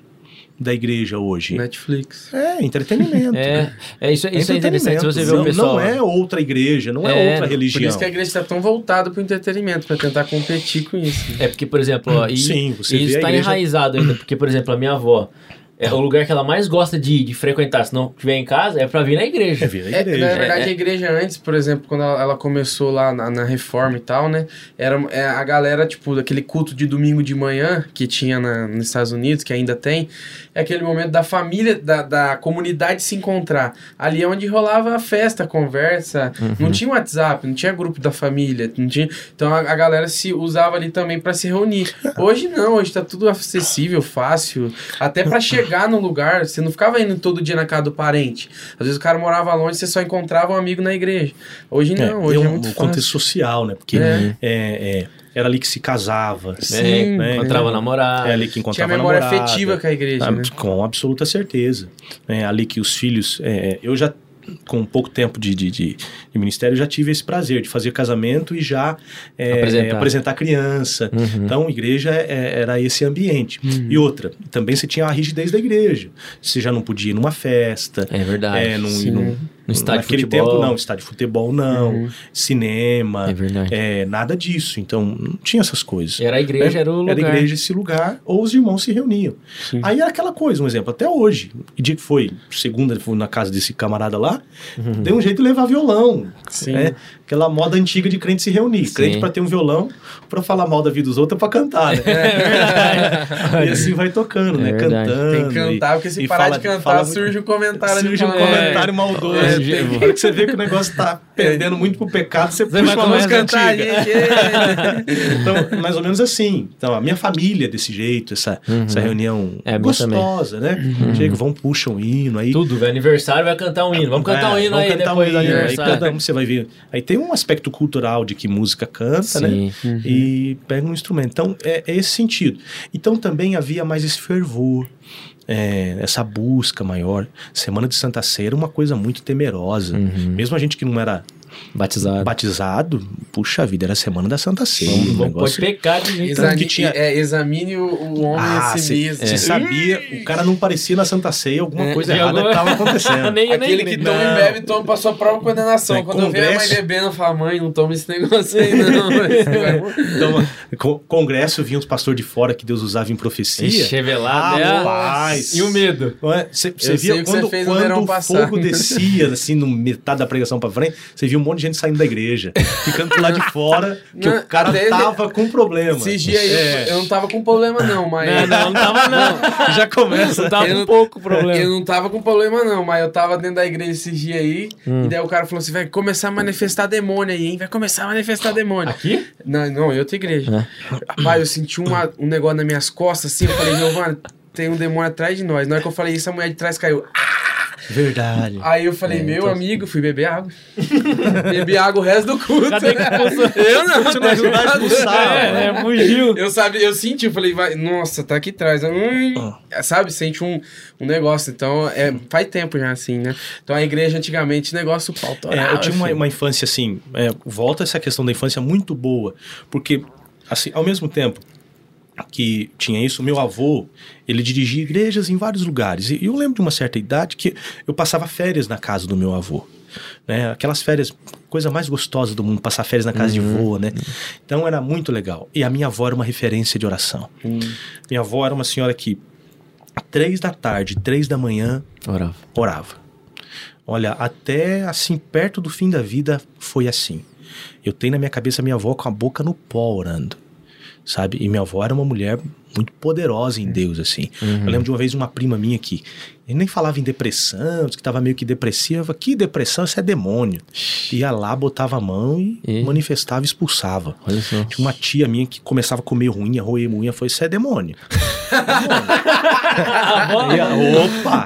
Speaker 3: da igreja hoje?
Speaker 2: Netflix.
Speaker 3: É, entretenimento.
Speaker 1: É, é isso, isso é interessante. Você vê o
Speaker 3: não,
Speaker 1: pessoal.
Speaker 3: não é outra igreja, não é,
Speaker 1: É,
Speaker 3: outra religião.
Speaker 2: Por isso que a igreja está tão voltada para o entretenimento, para tentar competir com isso.
Speaker 1: É porque, por exemplo, ó, e,
Speaker 3: Sim, você
Speaker 1: e
Speaker 3: vê
Speaker 1: isso está
Speaker 3: igreja-
Speaker 1: enraizado ainda, porque, por exemplo, a minha avó, é o lugar que ela mais gosta de, de frequentar, se não estiver em casa, é pra vir na igreja.
Speaker 3: É vir a
Speaker 2: É,
Speaker 3: igreja.
Speaker 2: na verdade,
Speaker 1: É, é.
Speaker 2: a igreja antes, por exemplo, quando ela, ela começou lá na, na reforma e tal, né? Era é, a galera, tipo, daquele culto de domingo de manhã que tinha na- nos Estados Unidos, que ainda tem, é aquele momento da família, da, da comunidade se encontrar. Ali é onde rolava a festa, a conversa.
Speaker 1: Uhum.
Speaker 2: Não tinha WhatsApp, não tinha grupo da família, não tinha. Então a, a galera se usava ali também para se reunir. Hoje não, hoje tá tudo acessível, fácil. Até para chegar no lugar, você não ficava indo todo dia na casa do parente. Às vezes o cara morava longe, você só encontrava um amigo na igreja. Hoje
Speaker 3: É,
Speaker 2: não, hoje
Speaker 3: tem
Speaker 2: é
Speaker 3: um,
Speaker 2: muito
Speaker 3: um contexto
Speaker 2: fácil.
Speaker 3: social, né? Porque
Speaker 2: É.
Speaker 3: é, é, era ali que se casava.
Speaker 2: Sim,
Speaker 3: né?
Speaker 1: Encontrava
Speaker 3: É
Speaker 1: namorado.
Speaker 3: ali que
Speaker 2: Tinha
Speaker 3: encontrava
Speaker 2: memória
Speaker 3: namorada.
Speaker 2: afetiva com a igreja,
Speaker 3: Ah,
Speaker 2: né?
Speaker 3: Com absoluta certeza. É ali que os filhos. é, eu já, com pouco tempo de, de, de- de ministério, já tive esse prazer de fazer casamento e já é,
Speaker 1: Apresentar.
Speaker 3: apresentar. criança.
Speaker 1: Uhum.
Speaker 3: Então, igreja é- era esse ambiente.
Speaker 2: Uhum.
Speaker 3: E outra, também você tinha a rigidez da igreja. Você já não podia ir numa festa.
Speaker 1: É verdade.
Speaker 3: É, num,
Speaker 1: No estádio de
Speaker 3: naquele
Speaker 1: futebol.
Speaker 3: tempo, não. Estádio de futebol, não.
Speaker 2: Uhum.
Speaker 3: Cinema.
Speaker 1: É verdade.
Speaker 3: é, nada disso. Então, não tinha essas coisas.
Speaker 1: Era a igreja, era o lugar.
Speaker 3: Era a igreja esse lugar, ou os irmãos se reuniam.
Speaker 2: Sim.
Speaker 3: Aí era aquela coisa, um exemplo, até hoje. Que dia que foi? Segunda, fui na casa desse camarada lá, deu um jeito de levar violão.
Speaker 2: Sim.
Speaker 3: né? Aquela moda antiga de crente se reunir.
Speaker 1: Sim.
Speaker 3: Crente pra ter um violão, pra falar mal da vida dos outros, é pra cantar, né? e assim vai tocando,
Speaker 1: É
Speaker 3: né?
Speaker 1: verdade.
Speaker 3: Cantando.
Speaker 2: Tem que cantar, porque se parar
Speaker 3: fala-
Speaker 2: de cantar,
Speaker 3: fala-
Speaker 2: surge um comentário ali
Speaker 3: Surge um
Speaker 2: falando, é,
Speaker 3: comentário maldoso.
Speaker 2: É,
Speaker 3: tem que- você vê que o negócio tá perdendo muito pro pecado, você,
Speaker 1: Você
Speaker 3: puxa
Speaker 1: vai
Speaker 3: uma música
Speaker 2: cantar,
Speaker 3: antiga.
Speaker 2: gente. é.
Speaker 3: Então, mais ou menos assim. Então, a minha família é desse jeito, essa, essa reunião
Speaker 1: Uhum. É. Uhum.
Speaker 3: gostosa, né? Chega, vão, puxam um hino, aí...
Speaker 1: Tudo, velho. Aniversário vai cantar um hino. Vamos cantar um
Speaker 3: É,
Speaker 1: hino
Speaker 3: vamos
Speaker 1: aí
Speaker 3: cantar
Speaker 1: depois
Speaker 3: um
Speaker 1: do
Speaker 3: hino, Aí cada um você vai ver. Aí tem um aspecto cultural de que música canta, né?
Speaker 1: Sim.
Speaker 3: E pega um instrumento. Então, é, é esse sentido. Então, também havia mais esse fervor. é, essa busca maior. Semana de Santa Ceia era uma coisa muito temerosa.
Speaker 1: Uhum.
Speaker 3: Mesmo a gente que não era
Speaker 1: Batizado.
Speaker 3: batizado, puxa vida, era a Semana da Santa Ceia.
Speaker 1: Vamos,
Speaker 3: um
Speaker 1: vamos
Speaker 3: negócio-
Speaker 1: pecar de jeito.
Speaker 3: Tanto
Speaker 2: Examine,
Speaker 3: que tinha-
Speaker 2: é, examine o, o homem
Speaker 3: Ah,
Speaker 2: a si
Speaker 3: você
Speaker 2: mesmo.
Speaker 3: você sabia, o cara não parecia na Santa Ceia, alguma
Speaker 2: É,
Speaker 3: coisa
Speaker 1: de
Speaker 3: errada
Speaker 1: alguma-
Speaker 3: estava acontecendo.
Speaker 1: Nem- nem
Speaker 2: Aquele que
Speaker 1: igreja.
Speaker 2: toma e bebe, toma pra sua própria condenação.
Speaker 3: É,
Speaker 2: Quando vê a mãe
Speaker 3: congresso.
Speaker 2: bebendo, fala, mãe, não toma esse negócio aí, não.
Speaker 3: Então, co- congresso vinha os pastores de fora que Deus usava em profecia.
Speaker 1: Ixi, revelado, né?
Speaker 3: Rapaz.
Speaker 1: E o medo?
Speaker 3: Você
Speaker 2: Eu sei
Speaker 3: via
Speaker 2: que
Speaker 3: quando, quando o fogo descia, assim, no metade da pregação pra frente, você via um monte de gente saindo da igreja, ficando lá de fora, que
Speaker 2: Não,
Speaker 3: o cara
Speaker 2: até-
Speaker 3: tava com problema.
Speaker 2: Esses dias aí,
Speaker 3: É.
Speaker 2: eu não tava com problema não, mas...
Speaker 1: Não, não, não tava não.
Speaker 3: Já começa.
Speaker 1: Não tava
Speaker 2: Eu
Speaker 1: com
Speaker 2: não-
Speaker 1: pouco problema.
Speaker 2: Eu não tava com problema não, mas eu tava dentro da igreja esses dias aí,
Speaker 1: Hum.
Speaker 2: e daí o cara falou assim, vai começar a manifestar demônio aí, hein? Vai começar a manifestar demônio.
Speaker 1: Aqui?
Speaker 2: Não, não, em outra igreja. Rapaz, eu senti uma- um negócio nas minhas costas assim, eu falei, Giovana, tem um demônio atrás de nós. Na hora que eu falei isso, a mulher de trás caiu.
Speaker 3: Verdade.
Speaker 2: Aí eu falei,
Speaker 1: É,
Speaker 2: meu
Speaker 1: então-
Speaker 2: amigo, fui beber água. Bebi água o resto do culto.
Speaker 1: Cadê que expulsou?
Speaker 2: Eu não.
Speaker 3: Você não ajudar a expulsar,
Speaker 1: É, é, fugiu.
Speaker 2: Eu, sabe, eu senti, eu falei, vai, nossa, tá aqui atrás. Hum, Sabe, sente um, um negócio. Então, é, faz tempo já assim, né? Então, a igreja antigamente, negócio pau
Speaker 3: É, eu tive uma, uma infância assim, é, volta essa questão da infância muito boa, porque assim, ao mesmo tempo que tinha isso. Meu avô, ele dirigia igrejas em vários lugares. E eu lembro de uma certa idade que eu passava férias na casa do meu avô. Né? Aquelas férias, coisa mais gostosa do mundo, passar férias na casa de vô, né? Então era muito legal. E a minha avó era uma referência de oração. Minha avó era uma senhora que, três da tarde, três da manhã,
Speaker 1: Orava.
Speaker 3: orava. Olha, até assim, perto do fim da vida, foi assim. Eu tenho na minha cabeça minha avó com a boca no pó orando, sabe? E minha avó era uma mulher muito poderosa em Deus, assim. Eu lembro de uma vez uma prima minha que ele nem falava em depressão, que estava meio que depressiva. Que depressão? Isso é demônio. Ia lá, botava a mão e,
Speaker 1: E?
Speaker 3: manifestava e expulsava.
Speaker 1: Olha só.
Speaker 3: Tinha uma tia minha que começava a comer unha, roer unha, foi isso é demônio. A- opa!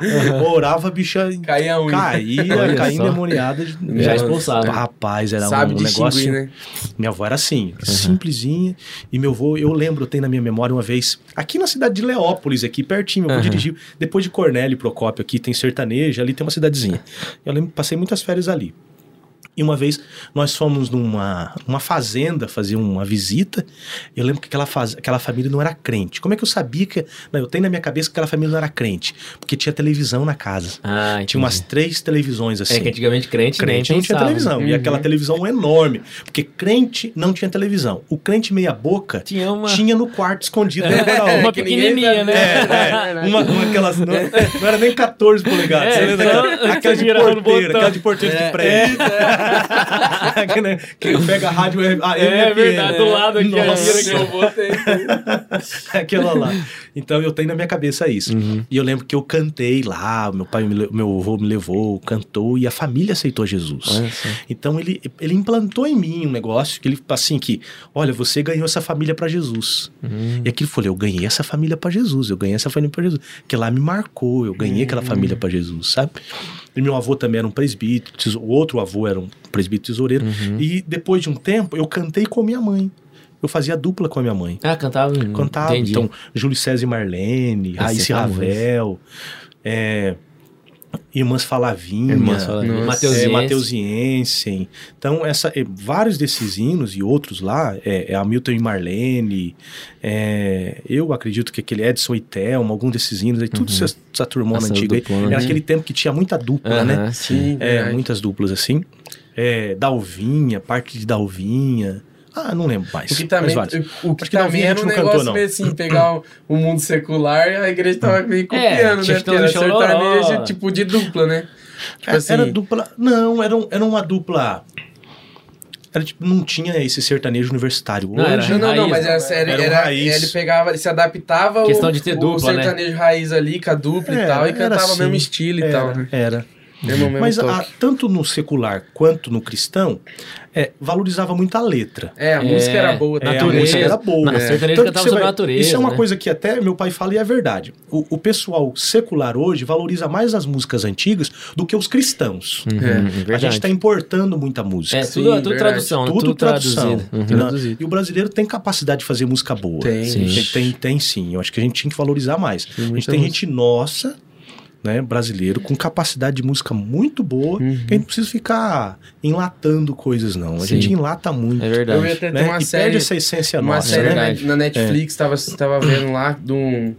Speaker 3: Orava, a bicha
Speaker 2: Caía a unha.
Speaker 3: caía, caía endemoniada. de-
Speaker 1: Já expulsava.
Speaker 3: Rapaz, era
Speaker 2: Sabe
Speaker 3: um negócio.
Speaker 2: né?
Speaker 3: Minha avó era assim, simplesinha. E meu avô, eu lembro, eu tenho na minha memória uma vez, aqui na cidade de Leópolis, aqui pertinho, meu avô
Speaker 1: Aham.
Speaker 3: dirigiu. Depois de Cornélio Procópio, aqui tem sertaneja, ali tem uma cidadezinha. Eu lembro, passei muitas férias ali. E uma vez nós fomos numa uma fazenda fazer uma visita. Eu lembro que aquela, faz, aquela família não era crente. Como é que eu sabia que. Não, eu tenho na minha cabeça que aquela família não era crente. Porque tinha televisão na casa.
Speaker 1: Ah, entendi.
Speaker 3: Tinha umas três televisões assim.
Speaker 1: É que antigamente crente,
Speaker 3: Crente não tinha
Speaker 1: pensava.
Speaker 3: televisão. E
Speaker 2: Uhum.
Speaker 3: aquela televisão enorme. Porque crente não tinha televisão. O crente meia-boca
Speaker 1: Tinha uma...
Speaker 3: tinha no quarto escondido.
Speaker 1: É,
Speaker 3: dentro da
Speaker 1: uma pequenininha, né?
Speaker 3: É, é. Uma, uma aquelas. Não, não era nem 14 polegadas.
Speaker 1: É, então,
Speaker 3: daquela- aquela de porteira, aquela de porteira de prédio. que, né, que pega a rádio a
Speaker 1: É
Speaker 3: FM,
Speaker 1: verdade, do lado aqui,
Speaker 3: Nossa.
Speaker 1: que eu
Speaker 2: botei.
Speaker 3: Aquela lá. Então eu tenho na minha cabeça isso.
Speaker 1: Uhum.
Speaker 3: E eu lembro que eu cantei lá, meu pai, me meu avô me levou, cantou e a família aceitou Jesus. Então ele, ele implantou em mim um negócio que ele assim que, olha, você ganhou essa família pra Jesus.
Speaker 1: Hum.
Speaker 3: E aquilo falei, eu ganhei essa família pra Jesus, eu ganhei essa família pra Jesus. Que lá me marcou, eu ganhei aquela família pra Jesus, sabe? E meu avô também era um presbítero, o outro avô era um presbítero tesoureiro. E depois de um tempo, eu cantei com minha mãe. Eu fazia dupla com a minha mãe.
Speaker 1: Ah, cantava.
Speaker 3: Cantava.
Speaker 1: Entendi.
Speaker 3: Então, Júlio César e Marlene,
Speaker 1: Esse
Speaker 3: Raíssa
Speaker 1: é famoso.
Speaker 3: Ravel, é, Irmãs Falavinha,
Speaker 1: Irmãs Falavinha.
Speaker 3: É, Mateusiense. Então, essa, é, vários desses hinos e outros lá, é, é Hamilton e Marlene, é, eu acredito que aquele Edson e Thelma, algum desses hinos aí, tudo essa, essa turmona
Speaker 1: Essa
Speaker 3: antiga aí,
Speaker 1: duplona,
Speaker 3: era
Speaker 1: né?
Speaker 3: aquele tempo que tinha muita dupla,
Speaker 1: Aham,
Speaker 3: né?
Speaker 1: sim.
Speaker 3: É, muitas duplas assim. É, Dalvinha, parte de Dalvinha. Ah, não lembro mais.
Speaker 2: O que também,
Speaker 3: vários.
Speaker 2: o que
Speaker 3: que
Speaker 2: também era um
Speaker 3: não cantou,
Speaker 2: negócio
Speaker 3: não.
Speaker 2: meio assim, pegar o, o mundo secular e a igreja tava meio copiando,
Speaker 1: tinha
Speaker 2: né? Porque era sertanejo, tipo, de dupla, né? Tipo
Speaker 3: É,
Speaker 2: assim,
Speaker 3: Era dupla. Não, era, um- era uma dupla. Era tipo, não tinha esse sertanejo universitário.
Speaker 1: Não, era
Speaker 3: Hoje,
Speaker 2: Não, não, não,
Speaker 1: Raiz,
Speaker 2: mas
Speaker 1: né?
Speaker 2: era, sério,
Speaker 3: Era
Speaker 2: era,
Speaker 3: raiz.
Speaker 2: ele pegava, ele se adaptava
Speaker 1: Questão
Speaker 2: ao,
Speaker 1: de ter
Speaker 2: o
Speaker 1: dupla, né?
Speaker 2: sertanejo raiz ali, com a dupla e
Speaker 3: Era,
Speaker 2: tal, e
Speaker 3: era
Speaker 2: cantava o
Speaker 3: assim.
Speaker 2: mesmo estilo e
Speaker 3: era,
Speaker 2: tal, né?
Speaker 3: Era. Mas a- tanto no secular quanto no cristão, é, valorizava muito a letra.
Speaker 2: É, a
Speaker 1: É,
Speaker 2: música era boa,
Speaker 3: É, a
Speaker 1: natureza.
Speaker 3: música era boa.
Speaker 1: Na
Speaker 3: É. que
Speaker 1: cantava sobre
Speaker 3: vai-
Speaker 1: natureza,
Speaker 3: Isso é uma
Speaker 1: né?
Speaker 3: coisa que até meu pai fala e é verdade. O, o pessoal secular hoje valoriza mais as músicas antigas do que os cristãos.
Speaker 1: Uhum,
Speaker 2: É.
Speaker 3: A gente está importando muita música.
Speaker 1: É,
Speaker 2: Sim,
Speaker 1: tudo, tudo
Speaker 2: verdade.
Speaker 1: tradução,
Speaker 3: Tudo,
Speaker 1: tudo,
Speaker 3: tradução.
Speaker 1: Uhum.
Speaker 3: Né? E o brasileiro tem capacidade de fazer música boa.
Speaker 2: Tem.
Speaker 1: Sim.
Speaker 3: Tem, tem, tem sim. Eu acho que a gente tinha que valorizar mais. a gente tem
Speaker 2: música.
Speaker 3: gente nossa, né, brasileiro, com capacidade de música muito boa,
Speaker 2: Uhum.
Speaker 3: que a gente não precisa ficar enlatando coisas, não. A
Speaker 1: Sim.
Speaker 3: gente enlata muito.
Speaker 1: É
Speaker 2: Eu ia
Speaker 1: verdade.
Speaker 2: ter
Speaker 3: né?
Speaker 2: uma
Speaker 3: e
Speaker 2: série,
Speaker 3: perde essa essência
Speaker 2: uma
Speaker 3: nossa,
Speaker 2: série
Speaker 3: né?
Speaker 2: na,
Speaker 1: verdade.
Speaker 2: na Netflix, tava, tava vendo lá de um,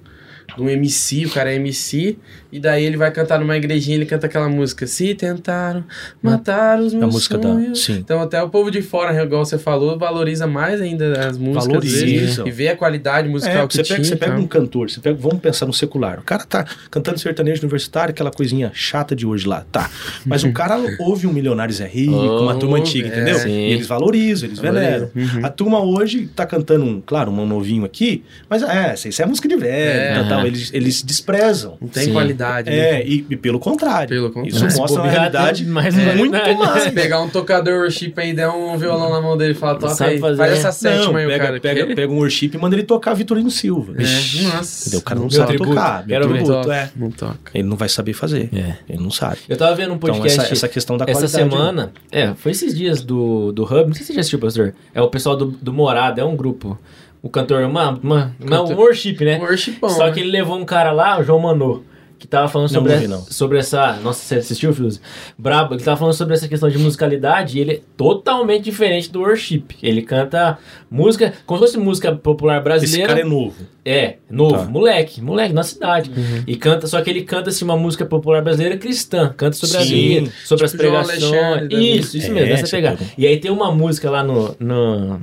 Speaker 2: de um MC, o cara é MC, e daí ele vai cantar numa igrejinha, ele canta aquela música, se tentaram matar os meus
Speaker 3: A música da.
Speaker 2: sonhos.
Speaker 3: Sim.
Speaker 2: Então até o povo de fora, igual você falou, valoriza mais ainda as músicas
Speaker 3: Valoriza.
Speaker 2: dele e vê a qualidade musical
Speaker 3: É,
Speaker 2: que
Speaker 3: você
Speaker 2: tinha.
Speaker 3: pega, você pega
Speaker 2: então.
Speaker 3: um cantor, você pega, vamos pensar no secular. O cara tá cantando sertanejo universitário, aquela coisinha chata de hoje lá, tá. Mas o cara ouve um Milionários é Rico, uma turma
Speaker 2: Ouve,
Speaker 3: antiga,
Speaker 2: é.
Speaker 3: entendeu?
Speaker 1: Sim.
Speaker 3: E eles valorizam, eles veneram.
Speaker 2: Uhum.
Speaker 3: A turma hoje tá cantando, um, claro, um novinho aqui, mas é, isso é música de velho,
Speaker 2: É.
Speaker 3: tal. Eles, eles desprezam.
Speaker 2: Não tem
Speaker 1: Sim.
Speaker 2: qualidade, né?
Speaker 3: É, e, e pelo contrário.
Speaker 2: Pelo contrário.
Speaker 3: Isso
Speaker 1: Se
Speaker 3: mostra uma realidade
Speaker 1: mais
Speaker 3: muito
Speaker 1: qualidade.
Speaker 3: mais.
Speaker 2: Se pegar um tocador worship aí, der um violão na mão dele e falar, toca aí,
Speaker 1: fazer.
Speaker 2: faz essa
Speaker 3: Não,
Speaker 2: sétima aí, o
Speaker 3: pega,
Speaker 2: cara.
Speaker 3: pega,
Speaker 2: que-
Speaker 3: pega um worship e manda ele tocar Vitorino Silva.
Speaker 2: É, nossa.
Speaker 3: Entendeu? O cara não,
Speaker 2: Não
Speaker 3: sabe
Speaker 1: tributo.
Speaker 3: tocar. Meu tributo, é.
Speaker 2: Não toca.
Speaker 3: Ele não vai saber fazer.
Speaker 1: É.
Speaker 3: Ele não sabe.
Speaker 1: Eu tava vendo um
Speaker 3: Então,
Speaker 1: podcast
Speaker 3: essa, essa questão da
Speaker 1: essa
Speaker 3: qualidade. né?
Speaker 1: semana. É, foi esses dias do, do Hub. Não sei se você já assistiu, pastor. É o pessoal do, do Morada, é um grupo. O cantor, uma, uma, uma, um
Speaker 2: Cantor-
Speaker 1: worship, né?
Speaker 2: Worshipão.
Speaker 1: Só
Speaker 2: né?
Speaker 1: que ele levou um cara lá, o João Manô. Que tava falando sobre,
Speaker 3: não
Speaker 1: essa,
Speaker 3: vi, não.
Speaker 1: sobre essa. Nossa, você assistiu, Fiuzi? Brabo, ele tava falando sobre essa questão de musicalidade e ele é totalmente diferente do worship. Ele canta música, como se fosse música popular
Speaker 3: Esse
Speaker 1: brasileira.
Speaker 3: cara é novo.
Speaker 1: É, novo,
Speaker 3: Tá.
Speaker 1: moleque, moleque, na cidade. E canta, só que ele canta assim, uma música popular brasileira cristã, canta sobre a
Speaker 3: Sim.
Speaker 1: vida, sobre
Speaker 2: Tipo
Speaker 1: as pregações. Isso, isso
Speaker 3: É,
Speaker 1: mesmo, essa
Speaker 3: você
Speaker 1: pegada.
Speaker 3: pega.
Speaker 1: E aí tem uma música lá no. no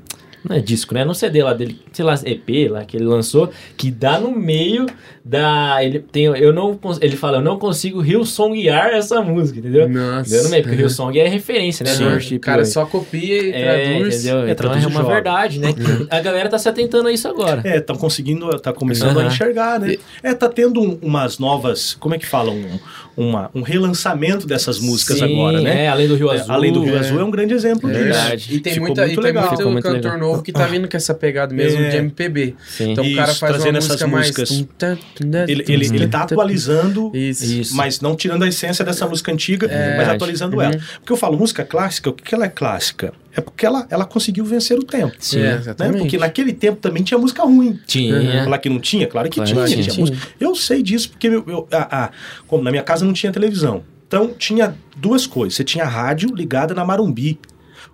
Speaker 1: não é disco, né? No CD lá dele, sei lá, EP lá que ele lançou, que dá no meio da. Ele tem. Eu não. Ele fala, eu não consigo Hillsonguear essa música, entendeu?
Speaker 2: Nossa.
Speaker 1: Deu no meio, porque Hillsong é referência, né?
Speaker 3: Sim.
Speaker 1: do
Speaker 2: O
Speaker 1: worship
Speaker 2: cara
Speaker 1: hoje.
Speaker 2: só copia e
Speaker 1: É,
Speaker 2: traduz.
Speaker 1: entendeu?
Speaker 3: É,
Speaker 1: então
Speaker 3: traduz
Speaker 1: é uma
Speaker 3: joga.
Speaker 1: verdade, né? A galera tá se atentando a isso agora.
Speaker 3: É, estão conseguindo, tá começando a enxergar, né? É, tá tendo um- umas novas, como é que fala? Um, uma, um relançamento dessas músicas
Speaker 1: Sim,
Speaker 3: agora, né?
Speaker 1: É, além do Rio
Speaker 3: É,
Speaker 1: Azul.
Speaker 3: Além do Rio
Speaker 1: é.
Speaker 3: Azul é um grande exemplo
Speaker 2: É
Speaker 3: disso.
Speaker 1: verdade.
Speaker 2: E tem,
Speaker 3: Ficou
Speaker 2: muita,
Speaker 3: muito
Speaker 2: e tem
Speaker 3: legal.
Speaker 1: Ficou muito
Speaker 2: cantor
Speaker 1: legal.
Speaker 2: novo que tá vindo com essa pegada mesmo
Speaker 3: É.
Speaker 2: de MPB.
Speaker 1: Sim.
Speaker 2: Então o
Speaker 3: Isso,
Speaker 2: cara faz uma música mais...
Speaker 3: músicas. Ele, ele, ele tá atualizando,
Speaker 2: Isso.
Speaker 3: Mas não tirando a essência dessa música antiga, mas
Speaker 1: Verdade.
Speaker 3: atualizando
Speaker 2: Uhum.
Speaker 3: ela. Porque eu falo, música clássica, o que que ela é clássica? É porque ela, ela conseguiu vencer o tempo.
Speaker 1: Sim.
Speaker 2: É,
Speaker 3: Né?
Speaker 2: exatamente.
Speaker 3: Porque naquele tempo também tinha música ruim.
Speaker 1: Tinha.
Speaker 3: Falar que não tinha? Claro que
Speaker 1: Claro
Speaker 3: tinha. tinha
Speaker 2: tinha.
Speaker 3: música. Eu sei disso porque meu- eu- a- a- como na minha casa não tinha televisão. Então tinha duas coisas. Você tinha a rádio ligada na Marumbi.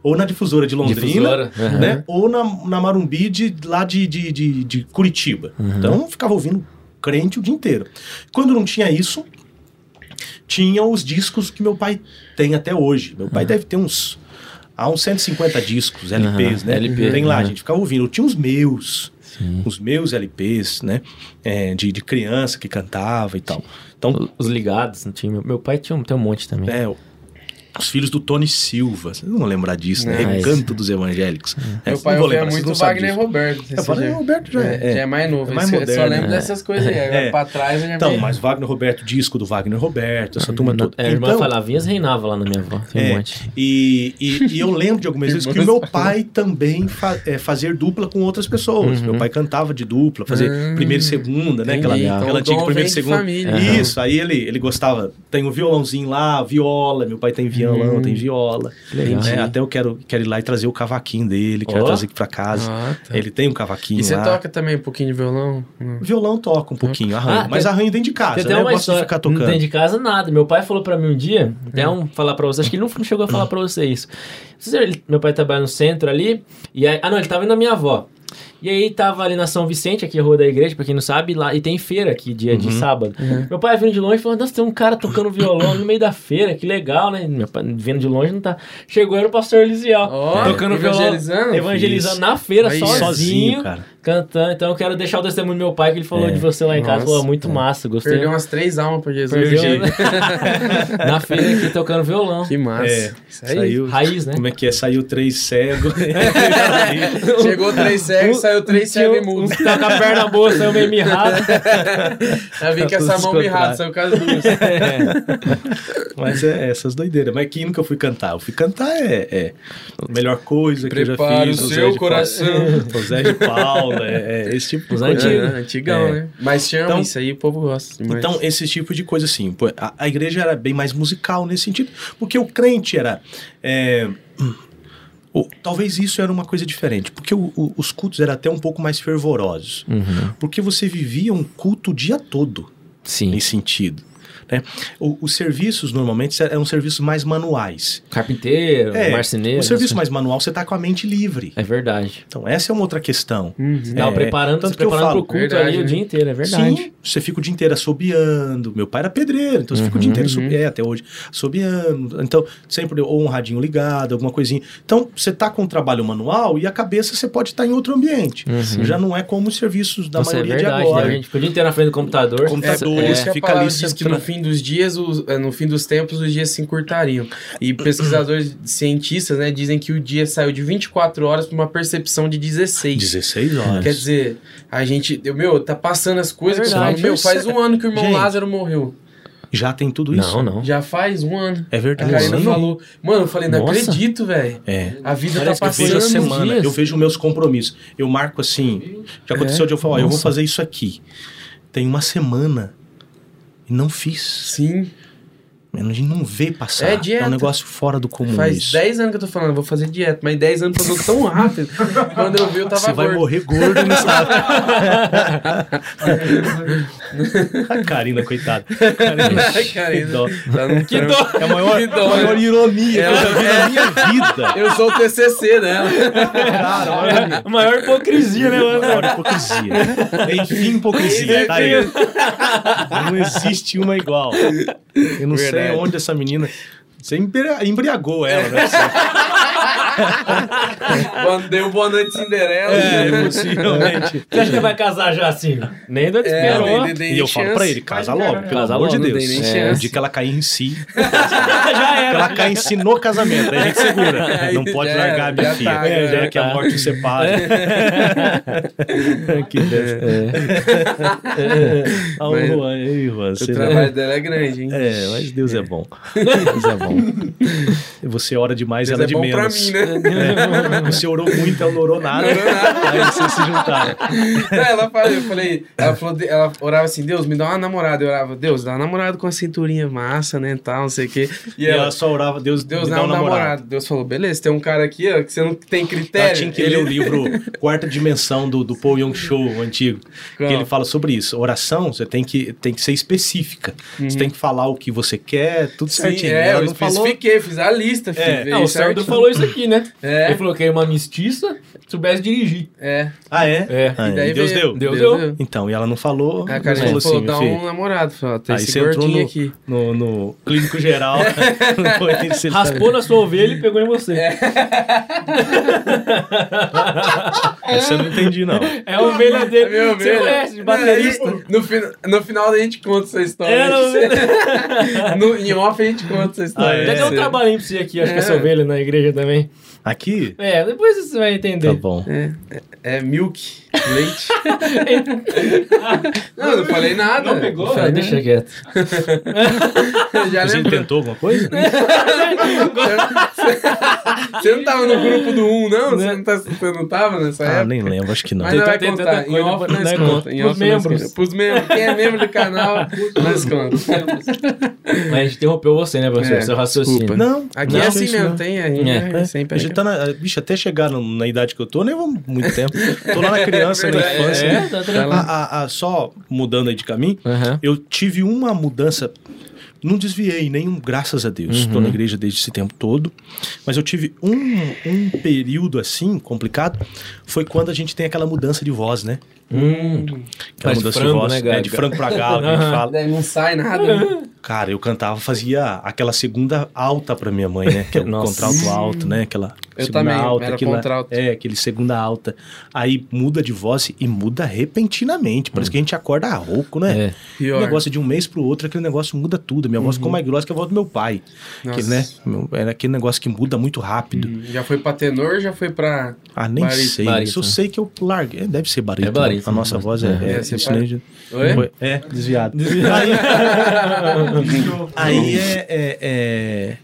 Speaker 3: Ou na difusora de Londrina,
Speaker 1: Difusora, aham.
Speaker 3: né? Ou na, na Marumbi de, lá de, de, de, de Curitiba. Então eu ficava ouvindo crente o dia inteiro. Quando não tinha isso, tinha os discos que meu pai tem até hoje. Meu pai deve ter uns. Há uns 150 discos, LPs,
Speaker 1: Aham,
Speaker 3: né?
Speaker 1: LP,
Speaker 3: tem lá, a gente ficava ouvindo. Eu tinha os meus, os meus LPs, né? É, de, de criança que cantava e tal. Então,
Speaker 1: Os ligados, não tinha. Meu- pai tinha um, tem um monte também.
Speaker 3: é, os filhos do Tony Silva, vocês não vão lembrar disso, né?
Speaker 1: Não,
Speaker 3: Recanto dos evangélicos. É,
Speaker 2: Meu
Speaker 3: não
Speaker 2: pai
Speaker 3: lembrar, vocês
Speaker 2: muito Wagner
Speaker 3: disso.
Speaker 2: Roberto.
Speaker 3: É, Wagner Roberto já é-
Speaker 2: já é mais novo.
Speaker 3: é mais
Speaker 2: Esse- eu
Speaker 3: moderno,
Speaker 2: só lembro
Speaker 3: né?
Speaker 2: dessas coisas aí. Agora
Speaker 3: É.
Speaker 2: pra trás eu já
Speaker 3: Então,
Speaker 2: me-
Speaker 3: mas Wagner Roberto, disco do Wagner Roberto, essa turma toda.
Speaker 1: É, a irmã
Speaker 3: então,
Speaker 1: Falavinhas reinava lá na minha avó. Tem um
Speaker 3: É,
Speaker 1: monte.
Speaker 3: E, e, e eu lembro de algumas vezes que o meu pai também fa é, fazer dupla com outras pessoas.
Speaker 1: Uhum.
Speaker 3: Meu pai cantava de dupla, fazer
Speaker 2: Ah,
Speaker 3: primeira e segunda, né? Aquela,
Speaker 2: entendi.
Speaker 3: aquela
Speaker 2: Então,
Speaker 3: antiga primeira e segunda. Isso, aí ele, ele gostava. Tem o violãozinho lá, viola. Meu pai tem violão,
Speaker 2: Hum.
Speaker 3: tem viola.
Speaker 1: Que legal.
Speaker 3: É, até eu quero, quero ir lá e trazer o cavaquinho dele, quero
Speaker 1: Ó.
Speaker 3: trazer aqui pra casa.
Speaker 2: Ah, tá.
Speaker 3: Ele tem um cavaquinho
Speaker 2: E você
Speaker 3: lá.
Speaker 2: toca também um pouquinho de violão? Hum.
Speaker 3: Violão toca um pouquinho, arranho.
Speaker 1: Ah,
Speaker 3: mas
Speaker 1: tem-
Speaker 3: arranho dentro de casa,
Speaker 1: Tem
Speaker 3: né? Eu gosto
Speaker 1: história.
Speaker 3: de ficar tocando.
Speaker 1: tem de casa nada. Meu pai falou pra mim um dia, até um falar pra você, acho que ele não chegou a falar pra você isso. Meu pai trabalha no centro ali, e aí, ah não, ele tava indo na minha avó. E aí tava ali na São Vicente, aqui a rua da igreja, pra quem não sabe, lá, e tem feira aqui, dia
Speaker 3: Uhum.
Speaker 1: de sábado. Meu pai vindo de longe falou, nossa, tem um cara tocando violão no meio da feira, que legal, né? Meu pai vindo de longe não tá. Chegou, era o pastor Elisiel,
Speaker 2: Ó,
Speaker 1: tocando violão,
Speaker 2: evangelizando?
Speaker 1: evangelizando na feira,
Speaker 2: Aí,
Speaker 1: sozinho,
Speaker 3: sozinho, cara.
Speaker 1: Cantando. Então eu quero deixar o testemunho do meu pai, que ele falou
Speaker 3: É.
Speaker 1: de você lá em casa,
Speaker 2: Nossa,
Speaker 1: falou, muito massa, gostei.
Speaker 2: Perdeu umas três almas pra Jesus.
Speaker 1: Perdeu, né? Na feira aqui tocando violão.
Speaker 2: Que massa.
Speaker 3: É,
Speaker 2: Isso aí.
Speaker 3: saiu.
Speaker 1: Raiz, né?
Speaker 3: Como é que é? Saiu três cegos.
Speaker 2: Chegou três cegos,
Speaker 1: Um-
Speaker 2: saiu três cegos e
Speaker 1: um-
Speaker 2: mudo.
Speaker 1: Que tá com a perna boa, saiu meio mirrado.
Speaker 2: Já vi que essa mão mirrada, saiu com as duas.
Speaker 3: Mas é essas doideiras. Mas que nunca eu fui cantar. Eu fui cantar é, é a melhor coisa que
Speaker 2: Prepare
Speaker 3: eu já fiz.
Speaker 2: o
Speaker 3: Zé
Speaker 2: seu coração.
Speaker 3: o Zé de É, é esse tipo de
Speaker 1: Os
Speaker 3: coisa.
Speaker 1: antigos.
Speaker 2: É, antigão,
Speaker 3: É.
Speaker 2: né? Mas chama
Speaker 3: Então-
Speaker 2: isso aí, o povo gosta. demais.
Speaker 3: Então, esse tipo de coisa assim. A, a igreja era bem mais musical nesse sentido. Porque o crente era. é, o- talvez isso era uma coisa diferente. Porque o- o- os cultos eram até um pouco mais fervorosos.
Speaker 1: Uhum.
Speaker 3: Porque você vivia um culto o dia todo.
Speaker 1: Sim.
Speaker 3: nesse sentido. Né? O- os serviços normalmente eram serviços mais manuais.
Speaker 1: Carpinteiro,
Speaker 3: É,
Speaker 1: marceneiro.
Speaker 3: o serviço
Speaker 1: essas-
Speaker 3: mais manual você está com a mente livre.
Speaker 1: É verdade.
Speaker 3: Então essa é uma outra questão.
Speaker 2: Uhum.
Speaker 1: Você tava
Speaker 3: É,
Speaker 1: preparando,
Speaker 3: tanto que eu
Speaker 1: preparando
Speaker 3: falo,
Speaker 1: pro culto
Speaker 2: verdade,
Speaker 1: ali o
Speaker 2: né?
Speaker 1: dia inteiro, é verdade.
Speaker 3: Sim, você fica o dia inteiro assobiando. Meu pai era pedreiro, então você fica o dia
Speaker 1: Uhum,
Speaker 3: inteiro assobi- é, até hoje assobiando. Então, sempre ou um radinho ligado, alguma coisinha. Então, você tá com o trabalho manual e a cabeça você pode estar em outro ambiente.
Speaker 1: Uhum.
Speaker 3: Já não é como os serviços da
Speaker 1: Nossa, é
Speaker 3: maioria
Speaker 1: verdade,
Speaker 3: de agora.
Speaker 1: né? A gente fica o dia inteiro na frente do computador.
Speaker 3: Computador,
Speaker 2: É,
Speaker 3: É,
Speaker 2: que a
Speaker 3: fica ali
Speaker 2: diz que no fim dos dias, os- eh, no fim dos tempos, os dias se encurtariam. E pesquisadores cientistas, né, dizem que o dia saiu de 24 horas para uma percepção de 16.
Speaker 3: 16 horas.
Speaker 2: Quer dizer, a gente, eu, meu, tá passando as coisas que fala,
Speaker 1: verdade.
Speaker 2: meu, faz um ano que o irmão
Speaker 3: Gente.
Speaker 2: Lázaro morreu.
Speaker 3: Já tem tudo isso?
Speaker 1: Não, não.
Speaker 2: Já faz um ano.
Speaker 3: É
Speaker 2: A
Speaker 3: verdade.
Speaker 2: Karina
Speaker 3: Não.
Speaker 2: falou, mano, eu falei, não
Speaker 1: Nossa.
Speaker 2: acredito, velho.
Speaker 3: É.
Speaker 2: A vida
Speaker 1: Parece
Speaker 2: tá
Speaker 1: que eu
Speaker 3: vejo
Speaker 2: passando.
Speaker 3: a
Speaker 1: Passando
Speaker 3: semana,
Speaker 1: dias.
Speaker 3: eu vejo meus compromissos. Eu marco assim. Já aconteceu de eu falar, ó, eu vou
Speaker 1: Nossa.
Speaker 3: fazer isso aqui. Tem uma semana não fiz.
Speaker 2: Sim.
Speaker 3: A gente não vê passar.
Speaker 2: É dieta.
Speaker 3: um negócio fora do comum
Speaker 2: Faz
Speaker 3: isso.
Speaker 2: 10 anos que eu tô falando, vou fazer dieta, mas 10 anos passou tão rápido. Quando eu vi, eu tava
Speaker 3: Você vai
Speaker 2: gordo.
Speaker 3: morrer gordo sabe. a Karina, coitada. Karina,
Speaker 2: Ai, cara,
Speaker 3: que dó.
Speaker 2: tá
Speaker 1: Que dó.
Speaker 3: É a maior,
Speaker 2: Que dó,
Speaker 3: a maior
Speaker 2: né?
Speaker 3: ironia que eu já vi na minha vida.
Speaker 2: Eu sou o TCC dela.
Speaker 3: Cara, olha
Speaker 1: A maior hipocrisia, né, mano?
Speaker 3: Olha, hipocrisia. Enfim, hipocrisia. Tá aí. Não existe uma igual. Eu não sei
Speaker 2: Verdade.
Speaker 3: onde essa menina. Você embria- embriagou ela, né?
Speaker 2: Quando deu boa noite Cinderela.
Speaker 3: É, possivelmente.
Speaker 1: Você acha que vai casar já assim? Nem de
Speaker 2: É,
Speaker 1: esperou.
Speaker 2: nem- nem- nem
Speaker 3: E eu falo
Speaker 2: chance.
Speaker 3: pra ele, casa logo, pelo
Speaker 1: Casa
Speaker 3: amor de
Speaker 1: logo,
Speaker 2: não
Speaker 3: Deus.
Speaker 2: nem
Speaker 3: É, o que ela cair em si,
Speaker 1: já
Speaker 3: que
Speaker 1: era.
Speaker 3: ela cair em si no casamento, aí a gente segura.
Speaker 2: Aí
Speaker 3: Não pode
Speaker 2: já
Speaker 3: largar a minha
Speaker 2: já
Speaker 3: filha.
Speaker 2: tá,
Speaker 3: É,
Speaker 2: já
Speaker 3: que a
Speaker 1: tá.
Speaker 3: morte o separe. que besta. Ah, o
Speaker 2: Mas-
Speaker 3: Juan, Juan,
Speaker 2: O
Speaker 3: você
Speaker 2: trabalho dela é grande, hein?
Speaker 3: É, mas Deus é bom. Deus é bom. Você ora demais,
Speaker 2: Deus
Speaker 3: ela
Speaker 2: é
Speaker 3: de
Speaker 2: bom pra
Speaker 3: menos.
Speaker 2: mim, né?
Speaker 3: É, você orou muito, ela não orou nada.
Speaker 2: Não orou nada.
Speaker 3: Aí vocês se juntaram.
Speaker 2: Não, ela falou, eu falei, ela falou, ela orava assim, Deus, me dá uma namorada. Eu orava, Deus, dá uma namorada com a cinturinha massa, né, tal, não sei o quê.
Speaker 3: E ela só orava, Deus,
Speaker 2: Deus
Speaker 3: me
Speaker 2: dá um
Speaker 3: namorado.
Speaker 2: namorado. Deus falou, beleza, tem um cara aqui, ó, que você não tem critério.
Speaker 3: Ela tinha que ler o livro Quarta Dimensão do, do Paul Young Cho, o antigo.
Speaker 2: Qual?
Speaker 3: Que ele fala sobre isso. Oração, você tem que, tem que ser específica. Você tem que falar o que você quer, tudo
Speaker 2: Sim,
Speaker 3: certinho.
Speaker 2: é,
Speaker 3: ela
Speaker 2: eu
Speaker 3: não falou.
Speaker 2: fiz a lista, filho.
Speaker 3: É.
Speaker 1: Não, o Sardo falou isso aqui, né?
Speaker 2: É.
Speaker 1: Ele falou que era uma mestiça, soubesse dirigir.
Speaker 2: É.
Speaker 3: Ah, é?
Speaker 1: É.
Speaker 3: Ah,
Speaker 2: E daí
Speaker 3: Deus
Speaker 2: veio-
Speaker 3: deu.
Speaker 1: Deus deu.
Speaker 3: Então, e ela não falou.
Speaker 2: A
Speaker 3: Deus
Speaker 2: cara
Speaker 3: falou
Speaker 2: falou,
Speaker 3: assim,
Speaker 2: dá um namorado. Falou, tem
Speaker 3: Aí
Speaker 2: esse
Speaker 3: você entrou
Speaker 2: gordinho
Speaker 3: no,
Speaker 2: aqui.
Speaker 3: no, no clínico geral.
Speaker 1: Raspou na sua ovelha e pegou em você. É,
Speaker 3: Essa eu não entendi, não.
Speaker 1: a ovelha dele.
Speaker 2: É minha
Speaker 1: Você
Speaker 2: ovelha.
Speaker 1: conhece, de baterista.
Speaker 2: No, no final a gente conta essa história.
Speaker 1: É, não-
Speaker 2: no, em off a gente conta essa história.
Speaker 3: Ah,
Speaker 1: Já
Speaker 3: é?
Speaker 1: deu um trabalhinho pra você aqui, acho que
Speaker 2: É.
Speaker 1: essa ovelha na igreja também.
Speaker 3: Aqui?
Speaker 1: É, depois você vai entender.
Speaker 3: Tá bom.
Speaker 2: É, é, é milk, leite. não, eu não falei nada.
Speaker 1: Não pegou?
Speaker 2: Falei,
Speaker 1: Ah, deixa quieto.
Speaker 2: Já
Speaker 3: Você
Speaker 2: lembrou.
Speaker 3: tentou alguma coisa?
Speaker 2: Você não tava no grupo do 1, não? Você não, tá, você não tava nessa
Speaker 3: Ah,
Speaker 2: época?
Speaker 3: nem lembro, acho que não.
Speaker 2: Mas não vai contar. Em
Speaker 1: coisa
Speaker 2: off nós
Speaker 1: né,
Speaker 2: conta.
Speaker 1: conta.
Speaker 2: Em off
Speaker 1: membros.
Speaker 2: Pros membros. Quem é membro do canal, nós conta.
Speaker 1: Mas a gente interrompeu você, né, professor?
Speaker 2: É,
Speaker 1: Seu raciocínio.
Speaker 2: desculpa.
Speaker 3: Não,
Speaker 2: Aqui
Speaker 3: não,
Speaker 2: é assim mesmo,
Speaker 3: não.
Speaker 2: tem. A gente
Speaker 1: É.
Speaker 2: é, sempre
Speaker 3: A gente tá na. Bicho, até chegar na idade que eu tô, nem vou muito tempo. Tô lá na criança, na infância.
Speaker 1: É, tá tranquilo.
Speaker 2: lá.
Speaker 3: A- a- a- só mudando aí de caminho,
Speaker 1: Aham.
Speaker 3: eu tive uma mudança. Não desviei nenhum, graças a Deus. Estou na igreja desde esse tempo todo. Mas eu tive um, um período assim, complicado. Foi quando a gente tem aquela mudança de voz, né?
Speaker 1: Hum.
Speaker 3: Aquela
Speaker 1: Faz
Speaker 3: mudança
Speaker 1: frango,
Speaker 3: de voz.
Speaker 1: né,
Speaker 3: é, de frango pra galo, que a gente fala.
Speaker 2: Daí não sai nada. né?
Speaker 3: Cara, eu cantava, fazia aquela segunda alta pra minha mãe, né? Que é o contralto alto, né? Aquela
Speaker 2: Eu
Speaker 3: segunda
Speaker 2: também,
Speaker 3: alta.
Speaker 2: era
Speaker 3: aquela-
Speaker 2: contralto.
Speaker 3: É, aquele segunda alta. Aí muda de voz e muda repentinamente. Parece que a gente acorda rouco, né?
Speaker 1: É.
Speaker 3: O
Speaker 2: Pior.
Speaker 3: negócio de um mês pro outro, aquele negócio muda tudo. Minha voz ficou mais grossa que a voz do meu pai.
Speaker 2: Nossa.
Speaker 3: Que, né? Era aquele negócio que muda muito rápido.
Speaker 2: Já foi pra tenor, já foi pra.
Speaker 3: Ah, nem
Speaker 2: Barítono.
Speaker 3: sei.
Speaker 1: Barítono.
Speaker 3: Só sei que eu larguei. É, Deve ser barítono.
Speaker 1: É barítono.
Speaker 3: A nossa voz é, é,
Speaker 2: É, para-
Speaker 3: nem-
Speaker 2: Oi?
Speaker 3: É, desviado. Aí, aí é, é- é-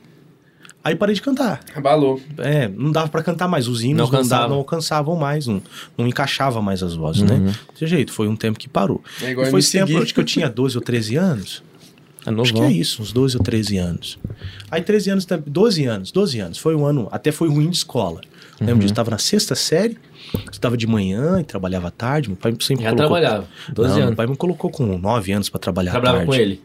Speaker 3: Aí parei de cantar.
Speaker 2: Abalou.
Speaker 3: É, não dava pra cantar mais. Os hinos
Speaker 1: Não
Speaker 3: não, dava- não alcançavam mais, não, não encaixava mais as vozes, né? Desse jeito, foi um tempo que parou.
Speaker 2: É igual
Speaker 3: E foi
Speaker 2: me
Speaker 3: esse tempo,
Speaker 2: seguir.
Speaker 3: acho que eu tinha 12 ou 13 anos.
Speaker 1: É novo.
Speaker 3: Acho que é isso, uns 12 ou 13 anos. Aí 13 anos, tam- 12 anos, 12 anos. Foi um ano, até foi ruim de escola. Lembro
Speaker 1: Uhum.
Speaker 3: disso, estava na sexta série, estava de manhã e trabalhava à tarde. Meu pai sempre
Speaker 1: Já
Speaker 3: colocou...
Speaker 1: trabalhava. 12
Speaker 3: não,
Speaker 1: anos.
Speaker 3: meu pai me colocou com 9 anos para trabalhar
Speaker 1: Trabalhava
Speaker 3: tarde.
Speaker 1: com ele?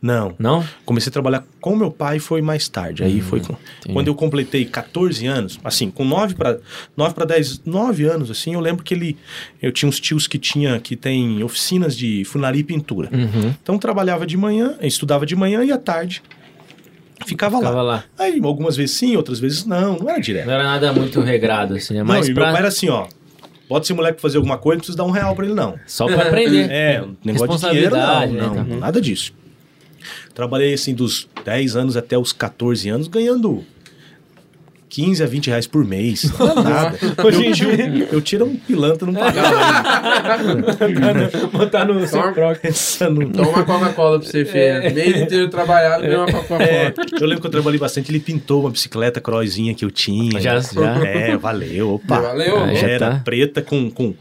Speaker 3: Não.
Speaker 1: Não?
Speaker 3: Comecei a trabalhar com meu pai foi mais tarde. Aí foi com-
Speaker 1: Hum,
Speaker 3: quando eu completei 14 anos, assim, com 9 para 9 para 10, 9 anos assim, eu lembro que ele eu tinha uns tios que tinha que tem oficinas de funilaria e pintura.
Speaker 1: Uhum.
Speaker 3: Então trabalhava de manhã, estudava de manhã e à tarde ficava,
Speaker 1: Ficava
Speaker 3: lá.
Speaker 1: lá.
Speaker 3: Aí algumas vezes sim, outras vezes não, não era direto.
Speaker 1: Não era nada muito regrado, assim, é
Speaker 3: Não,
Speaker 1: mais
Speaker 3: e
Speaker 1: pra...
Speaker 3: meu pai era assim, ó. Bota esse moleque fazer alguma coisa, não precisa dar um real pra ele, não.
Speaker 1: Só pra aprender.
Speaker 3: É, negócio de dinheiro, não,
Speaker 1: né,
Speaker 3: não,
Speaker 1: então.
Speaker 3: nada disso. Trabalhei, assim, dos 10 anos até os 14 anos, ganhando 15 a 20 reais por mês. Não é nada.
Speaker 1: Hoje em
Speaker 3: eu tiro um pilantra, não pagava.
Speaker 1: Botar no seu.
Speaker 3: Pensando...
Speaker 2: Toma uma Coca-Cola pra você, feia. Mês inteiro trabalhado, ganhou uma Coca-Cola.
Speaker 3: É, eu lembro que eu trabalhei bastante, ele pintou uma bicicleta crossinha que eu tinha.
Speaker 1: Já- já.
Speaker 3: É, valeu, opa.
Speaker 2: Valeu,
Speaker 1: Ah, já
Speaker 3: era
Speaker 1: tá.
Speaker 3: preta com, com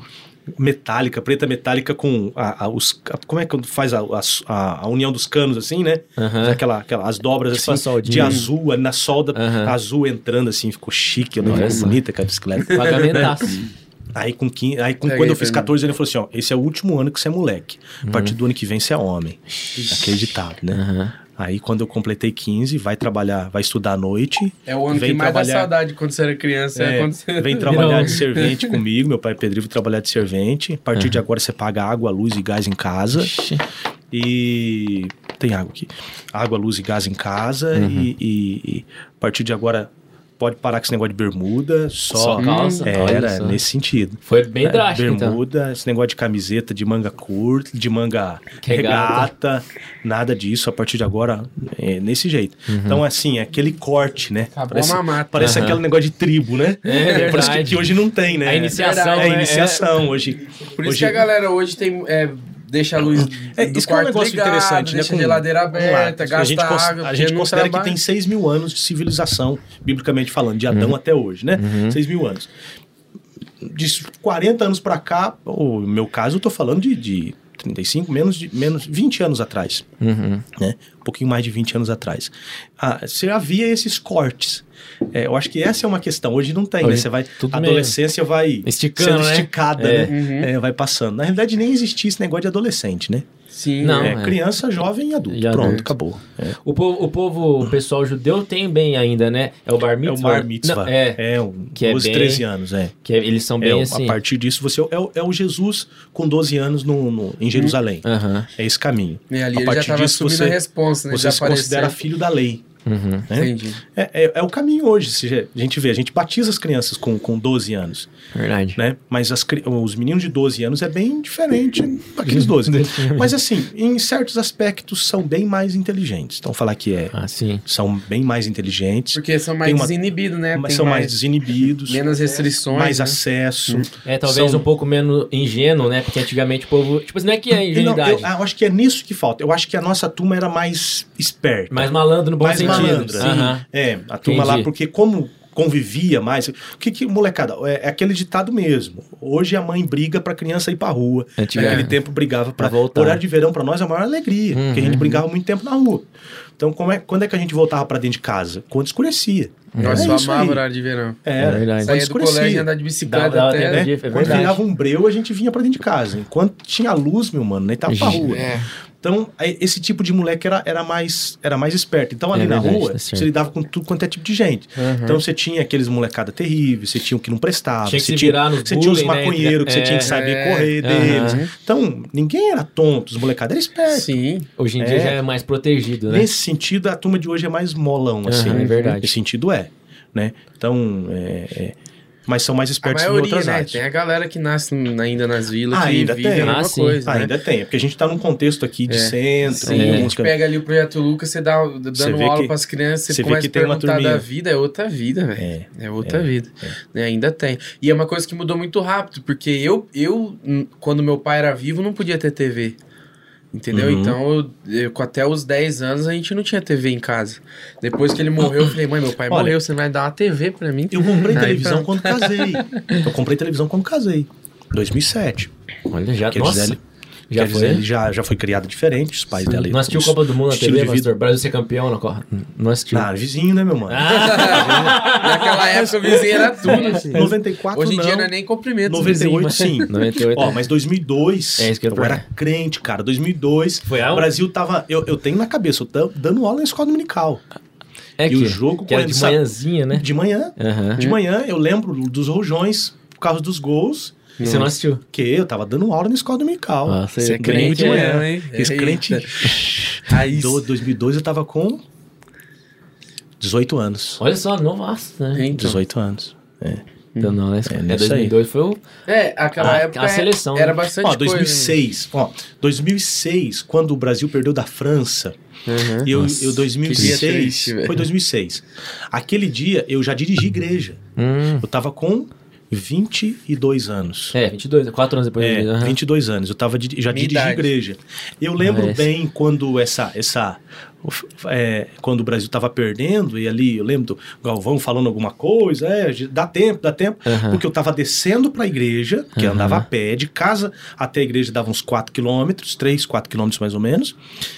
Speaker 3: metálica, preta metálica com a, a- os. a- como é que faz a, a, a união dos canos assim, né?
Speaker 1: Aham.
Speaker 3: Aquela, aquela, as dobras
Speaker 1: Tipo
Speaker 3: assim, de azul, na solda,
Speaker 1: Aham.
Speaker 3: azul entrando assim, ficou chique?
Speaker 1: Olha
Speaker 3: Ficou bonita aquela bicicleta.
Speaker 1: Pagamentaço.
Speaker 3: Aí, com 15, aí com, quando eu fiz
Speaker 2: também.
Speaker 3: 14 anos, ele falou assim: ó, esse é o último ano que você é moleque.
Speaker 1: Uhum.
Speaker 3: A partir do ano que vem você é homem. Acreditado, né?
Speaker 1: Aham.
Speaker 3: Aí, quando eu completei 15, vai trabalhar, vai estudar à noite.
Speaker 2: É o ano
Speaker 3: Vem
Speaker 2: que mais dá
Speaker 3: trabalhar-
Speaker 2: saudade quando você era criança. É,
Speaker 3: É,
Speaker 2: você...
Speaker 3: vem trabalhar de servente comigo. Meu pai Pedro veio trabalhar de servente. A partir de agora você paga água, luz e gás em casa.
Speaker 1: Ixi.
Speaker 3: E tem água aqui. Água, luz e gás em casa.
Speaker 1: Uhum.
Speaker 3: E, e- e a partir de agora pode parar com esse negócio de bermuda. Só,
Speaker 1: Só calça?
Speaker 3: É, Era
Speaker 1: só.
Speaker 3: nesse sentido.
Speaker 1: Foi bem
Speaker 3: É,
Speaker 1: drástico, então.
Speaker 3: bermuda, esse negócio de camiseta de manga curta, de manga
Speaker 1: Regata.
Speaker 3: nada disso. A partir de agora, é nesse jeito.
Speaker 1: Uhum.
Speaker 3: Então, assim, aquele corte, né?
Speaker 2: Acabou
Speaker 3: parece
Speaker 2: a mamata.
Speaker 3: parece
Speaker 1: Aham.
Speaker 3: aquele negócio de tribo, né?
Speaker 1: É
Speaker 3: Parece que, que hoje não tem, né?
Speaker 1: A iniciação,
Speaker 3: É, a
Speaker 1: né?
Speaker 3: iniciação. Hoje,
Speaker 2: Por isso
Speaker 3: hoje
Speaker 2: que a galera hoje tem... Deixa a luz
Speaker 3: É,
Speaker 2: do
Speaker 3: isso que é um
Speaker 2: quarto
Speaker 3: negócio
Speaker 2: ligado,
Speaker 3: interessante, né?
Speaker 2: deixa
Speaker 3: Com-
Speaker 2: a geladeira aberta, gasta
Speaker 3: a gente,
Speaker 2: água.
Speaker 3: a gente considera que
Speaker 2: trabalha.
Speaker 3: tem 6 mil anos de civilização, biblicamente falando, de Adão até hoje, né? 6 mil anos. De 40 anos pra cá, o meu caso, eu tô falando de, de 35, menos de menos 20 anos atrás,
Speaker 1: Uhum.
Speaker 3: né? Um pouquinho mais de 20 anos atrás. Ah, você havia esses cortes. É, eu acho que essa é uma questão. Hoje não tem, né?
Speaker 1: Hoje
Speaker 3: Você vai,
Speaker 1: tudo
Speaker 3: a adolescência vai
Speaker 1: Esticando,
Speaker 3: sendo
Speaker 1: né?
Speaker 3: esticada,
Speaker 1: É.
Speaker 3: né?
Speaker 2: Uhum.
Speaker 3: É, vai passando. Na realidade, nem existia esse negócio de adolescente, né?
Speaker 2: Sim.
Speaker 1: Não,
Speaker 3: É,
Speaker 1: é.
Speaker 3: criança, jovem e adulto.
Speaker 1: E
Speaker 3: Pronto,
Speaker 1: adulto.
Speaker 3: acabou. É,
Speaker 1: O povo, o povo, o pessoal judeu tem bem ainda, né? É o bar
Speaker 3: É
Speaker 1: mitzvah.
Speaker 3: o bar mitzvah.
Speaker 1: Não, é,
Speaker 3: é um
Speaker 1: Que é
Speaker 3: 12,
Speaker 1: bem-
Speaker 3: 13 anos, é.
Speaker 1: que é- eles são
Speaker 3: É,
Speaker 1: bem assim.
Speaker 3: A partir disso, você é, o- é o Jesus com 12 anos no, no- em Jerusalém.
Speaker 1: Aham.
Speaker 3: É esse caminho.
Speaker 2: E ali
Speaker 3: a
Speaker 2: ele já
Speaker 3: partir
Speaker 2: tava
Speaker 3: disso,
Speaker 2: assumindo
Speaker 3: você,
Speaker 2: a responsa, né?
Speaker 3: você
Speaker 2: Já
Speaker 3: se considera filho da lei.
Speaker 1: Uhum.
Speaker 3: né?
Speaker 2: Entendi.
Speaker 3: É, é- é o caminho hoje. se A gente vê, a gente batiza as crianças com, com 12 anos,
Speaker 1: Verdade.
Speaker 3: né? Mas as os meninos de 12 anos é bem diferente daqueles 12. Mas assim, em certos aspectos são bem mais inteligentes. Então falar que é,
Speaker 1: Ah, sim.
Speaker 3: são bem mais inteligentes,
Speaker 2: Porque são mais desinibidos, né? Tem
Speaker 3: são mais, desinibidos,
Speaker 2: menos restrições.
Speaker 3: mais
Speaker 2: né?
Speaker 3: acesso.
Speaker 1: É, talvez
Speaker 3: São-
Speaker 1: um pouco menos ingênuo, né? Porque antigamente o povo. Tipo, não é que é
Speaker 3: Não,
Speaker 1: ingenuidade.
Speaker 3: eu, eu acho que é nisso que falta. Eu acho que a nossa turma era mais esperta.
Speaker 1: mais malandro no bom
Speaker 3: mais
Speaker 1: sentido.
Speaker 3: Malandra.
Speaker 1: Aham.
Speaker 3: É, a turma
Speaker 1: Entendi.
Speaker 3: lá, porque como convivia mais. O que que, molecada, é, é aquele ditado mesmo. Hoje a mãe briga pra criança ir pra rua.
Speaker 1: Antigamente.
Speaker 3: Naquele tempo brigava pra,
Speaker 1: Pra voltar.
Speaker 3: Horário de verão pra nós é a maior alegria, porque a gente
Speaker 1: Uhum.
Speaker 3: brigava muito tempo na rua. Então, como é, quando é que a gente voltava pra dentro de casa? Quando escurecia.
Speaker 2: Nossa,
Speaker 3: É
Speaker 2: eu
Speaker 3: isso
Speaker 2: amava horário de verão.
Speaker 3: É,
Speaker 1: É verdade.
Speaker 3: quando
Speaker 2: Saía do
Speaker 3: escurecia.
Speaker 2: colégio andar de bicicleta
Speaker 1: Dava-
Speaker 2: até...
Speaker 3: né?
Speaker 1: de- é
Speaker 3: Quando virava um breu, a gente vinha pra dentro de casa. Enquanto tinha luz, meu mano, nem tava pra rua.
Speaker 2: É.
Speaker 3: Então, esse tipo de moleque era, era, mais, era mais esperto. Então, ali
Speaker 1: É
Speaker 3: na
Speaker 1: verdade,
Speaker 3: rua,
Speaker 1: tá
Speaker 3: você lidava com tudo quanto é tipo de gente.
Speaker 2: Uhum.
Speaker 3: Então, você tinha aqueles molecada terríveis, você tinha o que não prestava.
Speaker 1: Tinha que
Speaker 3: você
Speaker 1: se
Speaker 3: tinha, Você tinha os
Speaker 1: bullying, né,
Speaker 3: maconheiros que você tinha que
Speaker 1: é,
Speaker 3: saber
Speaker 2: é,
Speaker 3: correr deles. Então, ninguém era tonto, os molecados eram espertos.
Speaker 2: Sim.
Speaker 1: Hoje em dia
Speaker 3: É.
Speaker 1: já é mais protegido, né?
Speaker 3: Nesse sentido, a turma de hoje é mais molão, assim.
Speaker 1: é verdade.
Speaker 3: Nesse sentido, é. Né? Então, é, é- mas são mais
Speaker 2: A
Speaker 3: espertos em
Speaker 2: maioria,
Speaker 3: outras
Speaker 2: né?
Speaker 3: áreas.
Speaker 2: Tem a galera que nasce ainda nas vilas,
Speaker 3: Ah,
Speaker 2: que
Speaker 3: ainda
Speaker 2: vive
Speaker 3: tem.
Speaker 2: a
Speaker 1: Ah,
Speaker 2: coisa, né?
Speaker 3: Ainda tem, porque a gente tá num contexto aqui de
Speaker 2: É.
Speaker 3: centro,
Speaker 2: Sim, a gente pega ali o Projeto Lucas, você dá
Speaker 3: Você
Speaker 2: dando
Speaker 3: vê
Speaker 2: aula
Speaker 3: que-
Speaker 2: pras crianças, você,
Speaker 3: você vê
Speaker 2: começa
Speaker 3: que
Speaker 2: a
Speaker 3: tem uma
Speaker 2: perguntar da vida, é outra vida, velho.
Speaker 3: É.
Speaker 2: É, outra
Speaker 3: É,
Speaker 2: vida. Né, Ainda tem. E é uma coisa que mudou muito rápido, porque eu, eu, quando meu pai era vivo, não podia ter TV. Entendeu?
Speaker 3: Uhum.
Speaker 2: Então, eu, eu- com até os 10 anos, a gente não tinha TV em casa. Depois que ele morreu, eu falei, mãe, meu pai
Speaker 3: Olha,
Speaker 2: morreu, você vai dar uma TV pra mim?
Speaker 3: Eu comprei
Speaker 2: Aí,
Speaker 3: televisão quando casei. Eu comprei televisão quando casei. 2007.
Speaker 1: Olha, já.
Speaker 3: Porque
Speaker 1: Nossa.
Speaker 3: Gisele,
Speaker 1: já
Speaker 3: Gisele
Speaker 1: foi.
Speaker 3: já, já foi criada diferente, os pais dela.
Speaker 1: Não assistiu Copa do Mundo na TV. Pastor? Brasil ser campeão na Copa? Não assistiu.
Speaker 3: Ah, vizinho, né, meu mano?
Speaker 2: Naquela época, o vizinho era tudo.
Speaker 3: 94
Speaker 2: Hoje em
Speaker 3: não.
Speaker 2: dia não é nem cumprimento. dos
Speaker 3: 98
Speaker 2: vizinhos,
Speaker 3: sim.
Speaker 1: 98.
Speaker 3: Ó, mas 2002,
Speaker 1: É isso que eu
Speaker 3: eu
Speaker 1: ia
Speaker 3: era crente, cara. 2002,
Speaker 1: Foi
Speaker 3: o Brasil tava... Eu, eu tenho na cabeça, eu tô dando aula na escola dominical.
Speaker 1: é
Speaker 3: e
Speaker 1: que,
Speaker 3: o jogo
Speaker 1: que era de
Speaker 3: sabe?
Speaker 1: manhãzinha, né?
Speaker 3: De manhã.
Speaker 1: Aham.
Speaker 3: De manhã, eu lembro dos rojões, por causa dos gols,
Speaker 1: Você não assistiu?
Speaker 3: que eu tava dando aula na escola dominical.
Speaker 1: Nossa,
Speaker 2: Você é
Speaker 3: Domingo
Speaker 2: crente
Speaker 3: de manhã.
Speaker 2: mesmo, hein?
Speaker 3: Esse
Speaker 2: Eita.
Speaker 3: crente...
Speaker 2: Raiz.
Speaker 3: Do 2002 eu tava com 18 anos.
Speaker 1: Olha só, novaço, né?
Speaker 2: Então.
Speaker 3: 18 anos.
Speaker 1: Então, não, é,
Speaker 3: É,
Speaker 1: é,
Speaker 3: nisso
Speaker 1: 2002 foi o...
Speaker 2: É, aquela
Speaker 1: A-
Speaker 2: época
Speaker 1: a seleção,
Speaker 2: era
Speaker 1: né?
Speaker 2: bastante
Speaker 3: Ó,
Speaker 2: coisa.
Speaker 3: 2006, ó, 2006, quando o Brasil perdeu da França,
Speaker 2: Uhum.
Speaker 3: eu,
Speaker 1: Nossa,
Speaker 3: eu
Speaker 2: que
Speaker 3: 2006,
Speaker 2: dia triste,
Speaker 3: foi 2006. Aquele dia eu já dirigi igreja.
Speaker 1: Hum,
Speaker 3: Eu tava com 22 anos.
Speaker 1: É, 22, 4 anos depois.
Speaker 3: É,
Speaker 1: aham.
Speaker 3: 22 anos. Eu tava de- já
Speaker 2: Minha
Speaker 3: dirigi
Speaker 2: idade.
Speaker 3: igreja. Eu lembro
Speaker 1: Ah,
Speaker 3: bem quando essa essa é, quando o Brasil tava perdendo e ali eu lembro do Galvão falando alguma coisa, é, dá tempo, dá tempo,
Speaker 1: Aham.
Speaker 3: porque eu tava descendo pra igreja, que
Speaker 1: Aham.
Speaker 3: andava a pé de casa até a igreja dava uns 4 quilômetros, 3, 4 quilômetros mais ou menos,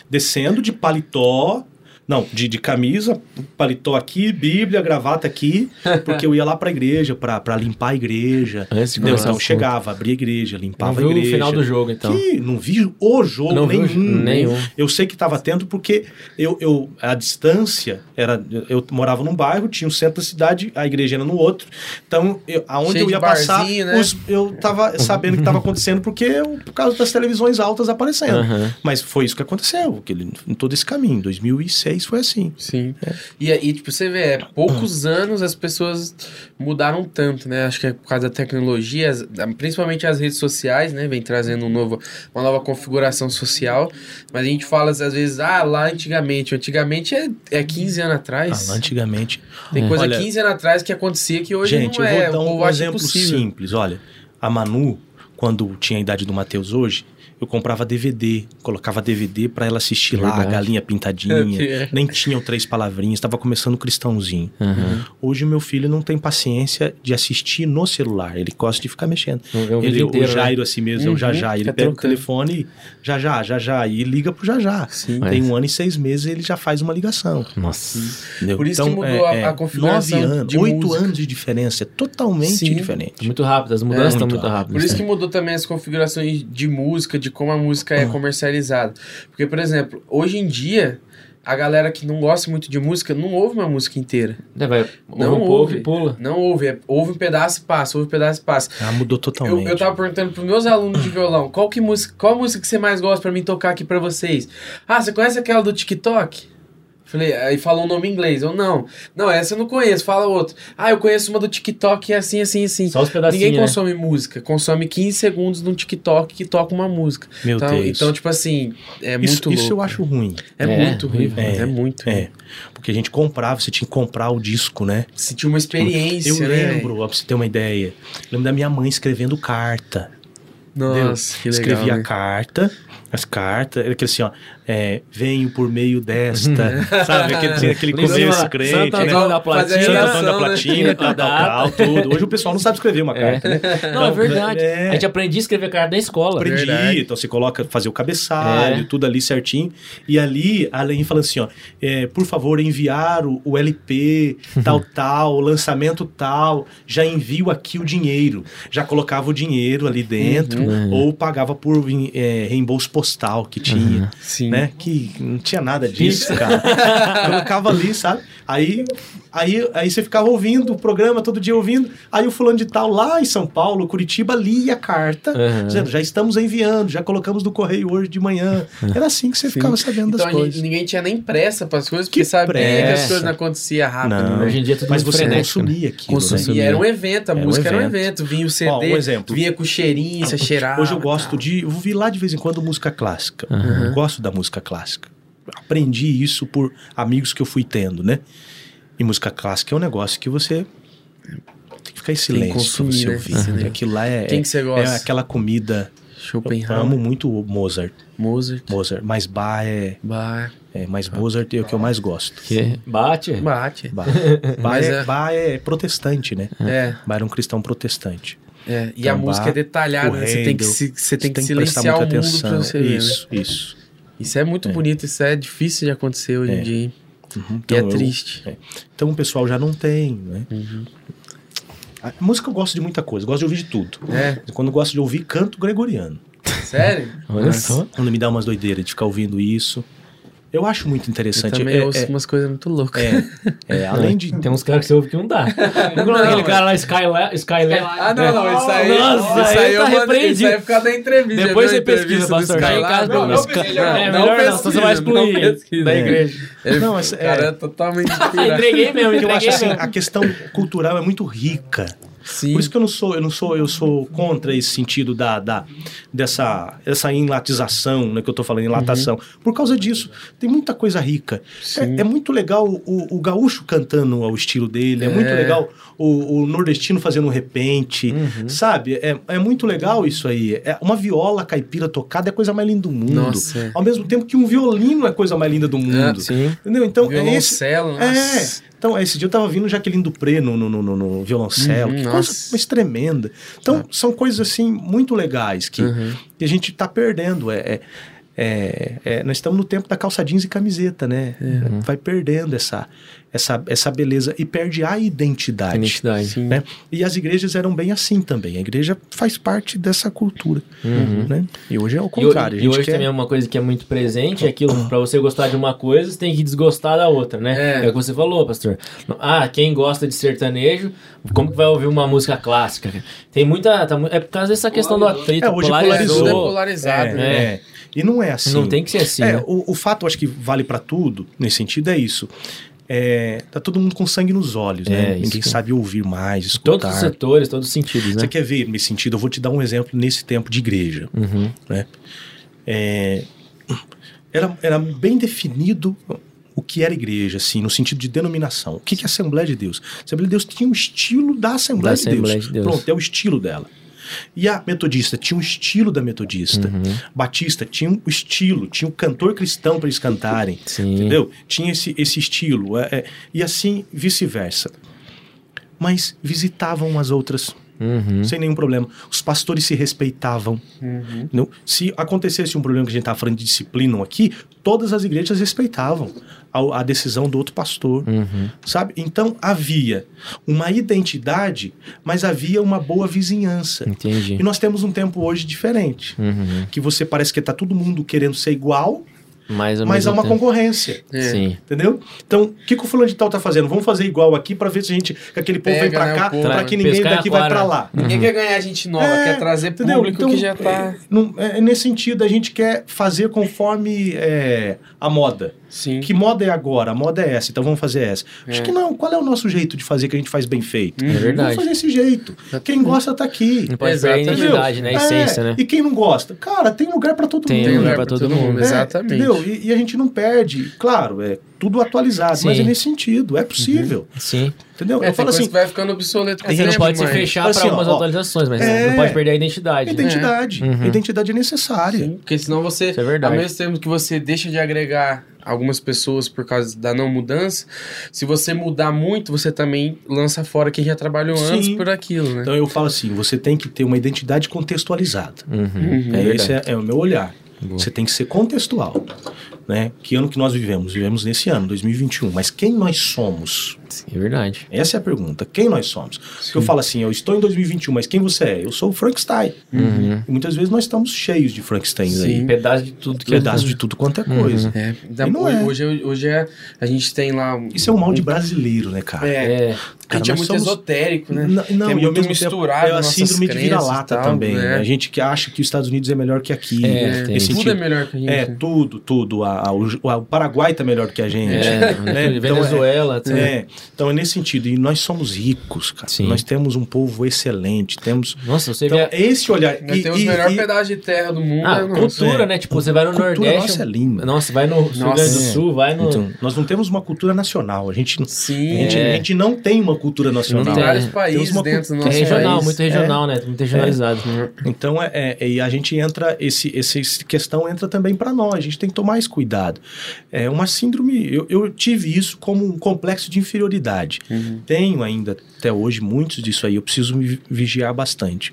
Speaker 3: descendo de paletó não, de, de camisa, paletó aqui, Bíblia, gravata aqui, porque eu ia lá pra igreja, pra, pra limpar a igreja.
Speaker 1: Antes de começar
Speaker 3: Então chegava, abria a igreja,
Speaker 1: Não
Speaker 3: limpava
Speaker 1: viu
Speaker 3: a igreja.
Speaker 1: final do jogo, então.
Speaker 3: Que não vi o jogo
Speaker 1: Não
Speaker 3: nenhum.
Speaker 1: nenhum.
Speaker 3: Eu sei que estava atento porque eu, eu a distância era eu morava num bairro, tinha o centro da cidade, a igreja era no outro. Então, eu, aonde
Speaker 2: Cheio
Speaker 3: eu ia passar,
Speaker 2: barzinho, né?
Speaker 3: os- eu tava sabendo o que estava acontecendo porque eu- por causa das televisões altas aparecendo.
Speaker 1: Aham.
Speaker 3: Mas foi isso que aconteceu, que ele, em todo esse caminho. 2006 foi assim.
Speaker 2: Sim. E aí, tipo, você vê, é, poucos anos as pessoas mudaram tanto, né? Acho que é por causa da tecnologia, principalmente as redes sociais, né? Vem trazendo um novo, uma nova configuração social. Mas a gente fala às vezes, ah, lá antigamente. Antigamente é, é 15 anos atrás.
Speaker 3: Ah, antigamente.
Speaker 2: Tem
Speaker 1: É.
Speaker 2: coisa
Speaker 3: Olha-
Speaker 2: 15 anos atrás que acontecia que hoje
Speaker 3: Gente,
Speaker 2: não
Speaker 3: eu
Speaker 2: é.
Speaker 3: vou dar
Speaker 2: o
Speaker 3: um
Speaker 2: povo acha
Speaker 3: exemplo
Speaker 2: impossível.
Speaker 3: simples. Olha, a Manu, quando tinha a idade do Matheus hoje, eu comprava DVD, colocava DVD pra ela assistir lá, a
Speaker 1: Verdade.
Speaker 3: galinha pintadinha.
Speaker 2: É.
Speaker 3: Nem tinham três palavrinhas, estava começando o cristãozinho.
Speaker 1: Aham.
Speaker 3: Hoje meu filho não tem paciência de assistir no celular, ele gosta de ficar mexendo.
Speaker 1: É um
Speaker 3: Ele, o Jairo assim mesmo, é
Speaker 2: Uhum,
Speaker 3: o Jajá, ele
Speaker 2: fica
Speaker 3: pega o
Speaker 2: trocando.
Speaker 3: telefone e já já, já já, e liga pro Jajá.
Speaker 2: Sim.
Speaker 3: Tem
Speaker 1: Mas-
Speaker 3: um ano e seis meses ele já faz uma ligação.
Speaker 1: né? Nossa.
Speaker 3: entendeu?
Speaker 2: Por isso que mudou a- a configuração
Speaker 3: Nove anos,
Speaker 2: de
Speaker 3: oito
Speaker 2: música.
Speaker 3: anos de diferença, é totalmente
Speaker 2: Sim.
Speaker 3: diferente.
Speaker 1: Muito rápido, as mudanças
Speaker 3: É,
Speaker 1: estão
Speaker 3: muito
Speaker 1: muito rápidas.
Speaker 2: Por isso que
Speaker 1: né?
Speaker 2: mudou também as configurações de música, de como a música
Speaker 3: Ah.
Speaker 2: é comercializada. Porque, por exemplo, hoje em dia, a galera que não gosta muito de música não ouve uma música inteira.
Speaker 1: É, vai,
Speaker 2: Não
Speaker 1: um
Speaker 2: ouve.
Speaker 1: e pula.
Speaker 2: Não ouve. É, ouve um pedaço e passa, ouve um pedaço e passa.
Speaker 3: Ah, mudou
Speaker 2: Eu,
Speaker 3: totalmente.
Speaker 2: eu tava perguntando pros meus alunos de violão, qual, que música, qual música que você mais gosta pra mim tocar aqui pra vocês? Ah, você conhece aquela do TikTok? Falei, aí falou um nome em inglês. Eu não. Não, essa eu não conheço, fala outro. Ah, eu conheço uma do TikTok, é assim, assim, assim.
Speaker 1: Só os pedacinhos,
Speaker 2: Ninguém
Speaker 1: né?
Speaker 2: consome música, consome 15 segundos num TikTok que toca uma música.
Speaker 3: Meu
Speaker 2: então,
Speaker 3: Deus.
Speaker 2: então, tipo assim, é
Speaker 3: isso,
Speaker 2: muito louco.
Speaker 3: isso eu acho ruim.
Speaker 2: É,
Speaker 1: É,
Speaker 2: muito ruim, é,
Speaker 3: É,
Speaker 2: muito ruim.
Speaker 3: É. Porque a gente comprava, você tinha que comprar o disco, né?
Speaker 2: Sentir uma experiência,
Speaker 3: Eu
Speaker 2: né?
Speaker 3: lembro, ó, pra você ter uma ideia. Eu lembro da minha mãe escrevendo carta.
Speaker 2: Nossa, que legal.
Speaker 3: Escrevia
Speaker 2: né?
Speaker 3: carta, as cartas, era aquele assim, ó, é, venho por meio desta, sabe? Aquele, tinha aquele começo
Speaker 1: lá,
Speaker 3: crente,
Speaker 1: Santo
Speaker 3: né?
Speaker 1: Da Platina.
Speaker 3: Santo Antônio da
Speaker 2: né?
Speaker 3: Platina, tal, tal, tal, tudo. Hoje o pessoal não sabe escrever uma
Speaker 1: É.
Speaker 3: carta, né?
Speaker 1: Não, é verdade.
Speaker 3: É.
Speaker 1: A gente aprendia a escrever carta na escola.
Speaker 3: Aprendi,
Speaker 2: Verdade.
Speaker 3: então você coloca, fazer o cabeçalho,
Speaker 1: É.
Speaker 3: tudo ali certinho. E ali, além falando assim, ó, é, por favor, enviar o, o LP, tal, tal, o lançamento tal, já envio aqui o dinheiro. Já colocava o dinheiro ali dentro,
Speaker 1: Uhum.
Speaker 3: ou pagava por é, reembolso postal que tinha,
Speaker 2: Sim.
Speaker 3: né? Que não tinha nada disso, cara. colocava ali, sabe? Aí, aí, aí você ficava ouvindo o programa, todo dia ouvindo. Aí o fulano de tal, lá em São Paulo, Curitiba, lia a carta,
Speaker 1: Uhum.
Speaker 3: dizendo, já estamos enviando, já colocamos no correio hoje de manhã. Era assim que você ficava sabendo
Speaker 2: Então
Speaker 3: das coisas.
Speaker 2: ninguém tinha nem pressa para as coisas, porque
Speaker 3: Que
Speaker 2: sabia que as
Speaker 1: pressa.
Speaker 2: coisas não aconteciam rápido.
Speaker 3: Não.
Speaker 2: né?
Speaker 1: Hoje em dia é tudo
Speaker 3: Mas você
Speaker 1: frenético, né?
Speaker 3: consumia aquilo,
Speaker 2: Consumia.
Speaker 3: né?
Speaker 2: Era um evento, a
Speaker 3: Era um
Speaker 2: música era um
Speaker 3: evento.
Speaker 2: evento. Vinha o CD,
Speaker 3: Ó, um exemplo.
Speaker 2: vinha com cheirinho, você cheirava.
Speaker 3: Hoje eu gosto
Speaker 2: tal.
Speaker 3: de ouvir lá de vez em quando música clássica.
Speaker 1: Uhum.
Speaker 3: Eu gosto da música clássica. Aprendi isso por amigos que eu fui tendo, né? E música clássica é um negócio que você tem que ficar em silêncio pra
Speaker 2: consumir,
Speaker 3: você
Speaker 2: né?
Speaker 3: ouvir.
Speaker 2: Uhum.
Speaker 3: Aquilo lá é,
Speaker 2: Quem que você
Speaker 3: é
Speaker 2: gosta?
Speaker 3: aquela comida. Eu
Speaker 2: Schopenhauer,
Speaker 3: amo muito o Mozart.
Speaker 2: Mozart,
Speaker 3: Mozart. Mas Bach é,
Speaker 2: Bach,
Speaker 3: é mais Mozart é o que eu mais gosto.
Speaker 1: Que bate.
Speaker 2: Bach.
Speaker 3: Bach, Bach,
Speaker 2: Mas
Speaker 3: é,
Speaker 2: é-
Speaker 3: Bach é protestante, né?
Speaker 2: É,
Speaker 3: Bach era um cristão protestante.
Speaker 2: é. E
Speaker 3: Então,
Speaker 2: a música
Speaker 3: Bach,
Speaker 2: é detalhada, né? Você tem que, se, você tem que silenciar o
Speaker 3: muita
Speaker 2: mundo pra você ver. né?
Speaker 3: Isso, isso.
Speaker 2: Isso é muito bonito, isso é difícil de acontecer hoje em
Speaker 3: É.
Speaker 2: dia.
Speaker 3: Uhum.
Speaker 2: E é
Speaker 3: eu-
Speaker 2: triste.
Speaker 3: é. Então o pessoal já não tem, né?
Speaker 2: Uhum.
Speaker 3: A música eu gosto de muita coisa, gosto de ouvir de tudo.
Speaker 2: É,
Speaker 3: Quando eu gosto de ouvir canto gregoriano.
Speaker 2: sério?
Speaker 1: Olha só.
Speaker 3: Quando me dá umas doideiras de ficar ouvindo isso. Eu acho muito
Speaker 2: Eu
Speaker 3: interessante.
Speaker 2: também
Speaker 3: é,
Speaker 2: ouço
Speaker 3: é,
Speaker 2: umas coisas muito loucas.
Speaker 3: é, é, além de.
Speaker 1: Tem uns caras que você ouve que não dá. Não, aquele
Speaker 2: mas-
Speaker 1: cara lá, Skyla- Skylab.
Speaker 2: Ah, não, não, isso aí.
Speaker 1: Nossa,
Speaker 2: isso
Speaker 1: aí tá
Speaker 2: eu mandei,
Speaker 1: repreendido.
Speaker 2: Isso aí é por causa da entrevista.
Speaker 1: Depois você pesquisa, pastor. Não,
Speaker 2: Não,
Speaker 1: não,
Speaker 2: pesquisa,
Speaker 1: é
Speaker 2: não
Speaker 1: melhor não,
Speaker 2: pesquisa,
Speaker 1: senão você vai excluir
Speaker 2: não pesquisa.
Speaker 1: da igreja.
Speaker 3: Não, esse-
Speaker 2: o cara
Speaker 3: é.
Speaker 2: é totalmente
Speaker 1: Eu entreguei mesmo,
Speaker 3: Eu
Speaker 1: entreguei
Speaker 3: acho assim, a questão cultural é muito rica.
Speaker 2: Sim.
Speaker 3: Por isso que eu não sou, eu não sou, eu sou contra esse sentido da, da dessa essa enlatização, né, que eu tô falando, enlatação. Por causa disso, tem muita coisa rica. É, é muito legal o, o gaúcho cantando ao estilo dele, é, muito
Speaker 2: É.
Speaker 3: legal o, o nordestino fazendo um repente,
Speaker 1: Uhum.
Speaker 3: sabe? É, é muito legal isso aí. É uma viola caipira tocada é a coisa mais linda do mundo.
Speaker 2: Nossa, é.
Speaker 3: Ao mesmo tempo que um violino é a coisa mais linda do mundo.
Speaker 1: Sim.
Speaker 3: Entendeu? Então, é esse, é. Então esse dia eu tava vindo Jaqueline Dupré no, no, no, no- violoncelo,
Speaker 2: Uhum,
Speaker 3: que
Speaker 2: nossa.
Speaker 3: coisa mais tremenda. Então, são coisas assim muito legais que,
Speaker 2: Uhum.
Speaker 3: que a gente tá perdendo. É, é, é- é, nós estamos no tempo da calça jeans e camiseta, né?
Speaker 2: Uhum.
Speaker 3: Vai perdendo essa, essa, essa beleza e perde a identidade.
Speaker 1: Identidade.
Speaker 2: Sim.
Speaker 3: Né? E as igrejas eram bem assim também. A igreja faz parte dessa cultura.
Speaker 1: Uhum.
Speaker 3: Né? E hoje é o
Speaker 1: E,
Speaker 3: contrário.
Speaker 1: e
Speaker 3: gente
Speaker 1: hoje
Speaker 3: quer...
Speaker 1: também é uma coisa que é muito presente, é aquilo, pra você gostar de uma coisa, você tem que desgostar da outra, né?
Speaker 2: É.
Speaker 1: É, o que você falou, pastor. Ah, quem gosta de sertanejo, como que vai ouvir uma música clássica? Tem muita... tá é por causa dessa questão do atrito,
Speaker 3: É, hoje
Speaker 1: polarizou.
Speaker 2: É polarizado,
Speaker 3: É,
Speaker 2: né?
Speaker 3: E não é assim.
Speaker 1: Não tem que ser assim,
Speaker 3: É,
Speaker 1: né?
Speaker 3: o, o fato, acho que vale pra tudo, nesse sentido, é isso. É, tá todo mundo com sangue nos olhos, né?
Speaker 1: É, isso
Speaker 3: Ninguém
Speaker 1: que-
Speaker 3: sabe ouvir mais,
Speaker 1: Todos
Speaker 3: escutar.
Speaker 1: os setores, todos os sentidos, né?
Speaker 3: Você quer ver nesse sentido? Eu vou te dar um exemplo nesse tempo de igreja.
Speaker 1: Uhum.
Speaker 3: Né? É, era, era bem definido o que era igreja, assim, no sentido de denominação. O que, que é Assembleia de Deus? A Assembleia de Deus tinha um estilo da Assembleia,
Speaker 1: Da
Speaker 3: de, Deus.
Speaker 1: Assembleia de Deus.
Speaker 3: Pronto, é o estilo dela. E a metodista tinha um estilo da metodista.
Speaker 1: Uhum.
Speaker 3: Batista tinha um estilo, tinha um cantor cristão para eles cantarem.
Speaker 1: Sim.
Speaker 3: Entendeu? Tinha esse, esse estilo. é, é, e assim vice-versa. Mas visitavam as outras
Speaker 1: Uhum.
Speaker 3: sem nenhum problema. Os pastores se respeitavam.
Speaker 2: Uhum.
Speaker 3: Não? Se acontecesse um problema que a gente estava falando de disciplina aqui, todas as igrejas respeitavam a, a decisão do outro pastor.
Speaker 1: Uhum.
Speaker 3: Sabe? Então havia uma identidade, mas havia uma boa vizinhança.
Speaker 1: Entendi.
Speaker 3: E nós temos um tempo hoje diferente.
Speaker 1: Uhum.
Speaker 3: Que você parece que tá todo mundo querendo ser igual,
Speaker 1: Mas, ao
Speaker 3: mas há
Speaker 1: mesmo
Speaker 3: uma
Speaker 1: tempo-
Speaker 3: concorrência.
Speaker 2: É.
Speaker 1: Sim.
Speaker 3: Entendeu? Então, o que, que o fulano de tal tá fazendo? Vamos fazer igual aqui para ver se a gente. que aquele povo vem
Speaker 2: Pega,
Speaker 3: para
Speaker 2: né,
Speaker 3: cá, para que ninguém daqui vai para lá.
Speaker 2: Ninguém quer ganhar gente nova,
Speaker 3: É,
Speaker 2: quer trazer
Speaker 3: Entendeu?
Speaker 2: público
Speaker 3: Então,
Speaker 2: que já tá.
Speaker 3: é, não- é nesse sentido, a gente quer fazer conforme é, a moda.
Speaker 2: Sim.
Speaker 3: Que moda é agora? A moda é essa, então vamos fazer essa. Acho
Speaker 2: É.
Speaker 3: que não. Qual é o nosso jeito de fazer que a gente faz bem feito?
Speaker 2: É
Speaker 1: verdade.
Speaker 3: Vamos fazer esse jeito. Quem gosta tá aqui.
Speaker 1: Não pode perder a
Speaker 2: Exatamente.
Speaker 1: identidade, né? A
Speaker 3: É,
Speaker 1: essência, né?
Speaker 3: E quem não gosta? Cara, tem lugar para todo
Speaker 1: Tem
Speaker 3: mundo.
Speaker 2: Tem
Speaker 1: lugar pra todo
Speaker 2: todo mundo.
Speaker 1: mundo.
Speaker 3: É,
Speaker 2: Exatamente.
Speaker 3: Entendeu? E, e a gente não perde. Claro, é tudo atualizado, mas
Speaker 1: Sim.
Speaker 3: é nesse sentido. É possível.
Speaker 1: Sim.
Speaker 3: Entendeu?
Speaker 2: É,
Speaker 3: eu
Speaker 2: tem
Speaker 3: falo assim,
Speaker 2: que vai ficando obsoleto com
Speaker 1: A
Speaker 2: o
Speaker 1: gente
Speaker 2: tempo,
Speaker 1: pode se
Speaker 2: mas-
Speaker 1: fechar
Speaker 3: assim,
Speaker 1: para algumas
Speaker 3: ó,
Speaker 1: atualizações, mas
Speaker 3: é,
Speaker 1: não pode perder a identidade. né?
Speaker 3: identidade.
Speaker 1: Uhum.
Speaker 3: Identidade é necessária.
Speaker 2: Sim, porque senão você,
Speaker 1: Isso é verdade.
Speaker 2: ao mesmo tempo que você deixa de agregar algumas pessoas por causa da não mudança, se você mudar muito, você também lança fora quem já trabalhou
Speaker 3: Sim.
Speaker 2: antes por aquilo, né?
Speaker 3: Então eu falo assim, você tem que ter uma identidade contextualizada.
Speaker 1: Uhum.
Speaker 2: Uhum.
Speaker 3: É, esse é, é o meu olhar. Você tem que ser contextual. Né? Que ano que nós vivemos? Vivemos nesse ano, 2021. Mas quem nós somos?
Speaker 1: É verdade.
Speaker 3: Essa é a pergunta. Quem nós somos? Porque eu falo assim, eu estou em 2021, mas quem você é? Eu sou o Frankenstein.
Speaker 1: Uhum.
Speaker 3: E muitas vezes nós estamos cheios de Frankensteins aí.
Speaker 1: Pedaço de tudo que
Speaker 3: Pedaço de tudo quanto é coisa.
Speaker 2: É, ainda-
Speaker 3: E não
Speaker 2: hoje,
Speaker 3: é.
Speaker 2: hoje, hoje é, a gente tem lá. um-
Speaker 3: Isso é um mal de brasileiro, né, cara?
Speaker 2: É,
Speaker 1: É,
Speaker 2: a gente é muito
Speaker 3: somos-
Speaker 2: esotérico, né?
Speaker 3: Não,
Speaker 2: Que é
Speaker 3: e ao
Speaker 2: muito
Speaker 3: mesmo
Speaker 2: misturado
Speaker 3: tempo é a síndrome de vira-lata
Speaker 2: e
Speaker 3: também.
Speaker 2: né?
Speaker 3: A gente que acha que os Estados Unidos é melhor que aqui.
Speaker 1: É.
Speaker 3: Nesse
Speaker 2: Tudo é melhor que a gente.
Speaker 3: É, tudo, tudo. A- a- o, o Paraguai tá melhor do que a gente.
Speaker 1: é,
Speaker 3: né? Então,
Speaker 1: Venezuela. tem-
Speaker 3: É, então é nesse sentido. E nós somos ricos, cara.
Speaker 1: Sim.
Speaker 3: Nós temos um povo excelente. Temos.
Speaker 1: Nossa, você
Speaker 3: Então,
Speaker 1: vê.
Speaker 3: é esse olhar.
Speaker 2: Nós
Speaker 3: E-
Speaker 2: temos
Speaker 3: e-
Speaker 2: o melhor
Speaker 3: e-
Speaker 2: pedaço de terra do mundo.
Speaker 1: Ah,
Speaker 2: é
Speaker 1: cultura,
Speaker 3: É.
Speaker 1: né? Tipo, você vai no
Speaker 3: cultura
Speaker 1: Nordeste.
Speaker 3: nossa é linda.
Speaker 1: Nossa, vai no Rio Grande do
Speaker 3: é.
Speaker 1: Sul, vai no.
Speaker 3: Então, nós não temos uma cultura nacional. A gente,
Speaker 2: Sim,
Speaker 3: a gente,
Speaker 1: É.
Speaker 3: a gente não tem uma cultura nacional.
Speaker 2: tem
Speaker 1: tem.
Speaker 2: vários países
Speaker 3: uma
Speaker 2: dentro do
Speaker 1: é
Speaker 2: nosso
Speaker 1: regional,
Speaker 2: país.
Speaker 1: muito regional, né? Muito regionalizado.
Speaker 3: Então, é, é- e a gente entra, esse, esse, questão entra também para nós, a gente tem que tomar esse cuidado. É uma síndrome, eu, eu tive isso como um complexo de inferioridade.
Speaker 2: Uhum.
Speaker 3: Tenho ainda, até hoje, muitos disso aí, eu preciso me vigiar bastante.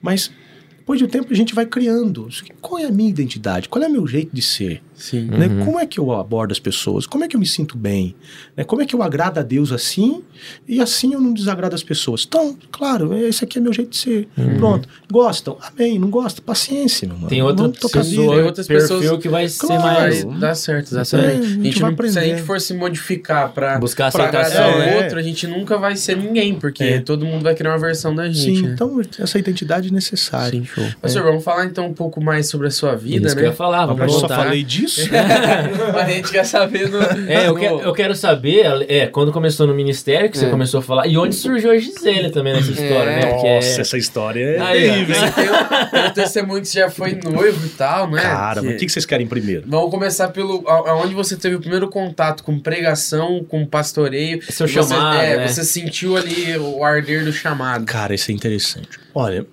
Speaker 3: Mas, depois de um tempo, a gente vai criando. Qual é a minha identidade? Qual é o meu jeito de ser?
Speaker 2: Sim.
Speaker 3: Né?
Speaker 1: Uhum.
Speaker 3: Como é que eu abordo as pessoas? Como é que eu me sinto bem? Né? Como é que eu agrado a Deus assim e assim eu não desagrado as pessoas? Então, claro, esse aqui é meu jeito de ser. Pronto. Gostam? Amém. Não gostam? Paciência, meu mano.
Speaker 1: Tem outra pessoa.
Speaker 2: Tem outras
Speaker 1: perfil
Speaker 2: pessoas-
Speaker 1: que vai ser
Speaker 3: Claro.
Speaker 1: mais.
Speaker 2: Vai dar certo,
Speaker 3: É,
Speaker 2: exatamente.
Speaker 3: a
Speaker 2: a
Speaker 3: gente
Speaker 2: gente
Speaker 3: vai
Speaker 2: não- se a gente for se modificar pra,
Speaker 1: Buscar
Speaker 2: pra
Speaker 1: aceitação,
Speaker 3: né?
Speaker 2: o outro, a gente nunca vai ser ninguém, porque
Speaker 3: É.
Speaker 2: todo mundo vai criar uma versão da gente.
Speaker 3: Sim,
Speaker 2: né?
Speaker 3: então essa identidade é necessária.
Speaker 1: Sim, show.
Speaker 2: Pastor, vamos falar então um pouco mais sobre a sua vida,
Speaker 1: Isso que eu
Speaker 2: né?
Speaker 1: ia falar, vamos
Speaker 3: Mas só falei disso? Isso.
Speaker 2: Mas a gente quer saber no.
Speaker 1: É, eu,
Speaker 2: no-
Speaker 1: que- eu quero saber, é, quando começou no ministério, que você
Speaker 2: É.
Speaker 1: começou a falar, e onde surgiu a Gisele também nessa história, né? Porque
Speaker 3: Nossa,
Speaker 1: é-
Speaker 3: essa história é
Speaker 1: Aí,
Speaker 3: terrível?
Speaker 2: Tem tem um testemunho que você já foi noivo e tal, né?
Speaker 3: Cara, mas o que, que vocês querem primeiro?
Speaker 2: Vamos começar pelo. Aonde você teve o primeiro contato com pregação, com pastoreio.
Speaker 1: Seu
Speaker 2: Você-
Speaker 1: chamado,
Speaker 2: é,
Speaker 1: né?
Speaker 2: Você sentiu ali o arder do chamado.
Speaker 3: Cara, isso é interessante. Olha.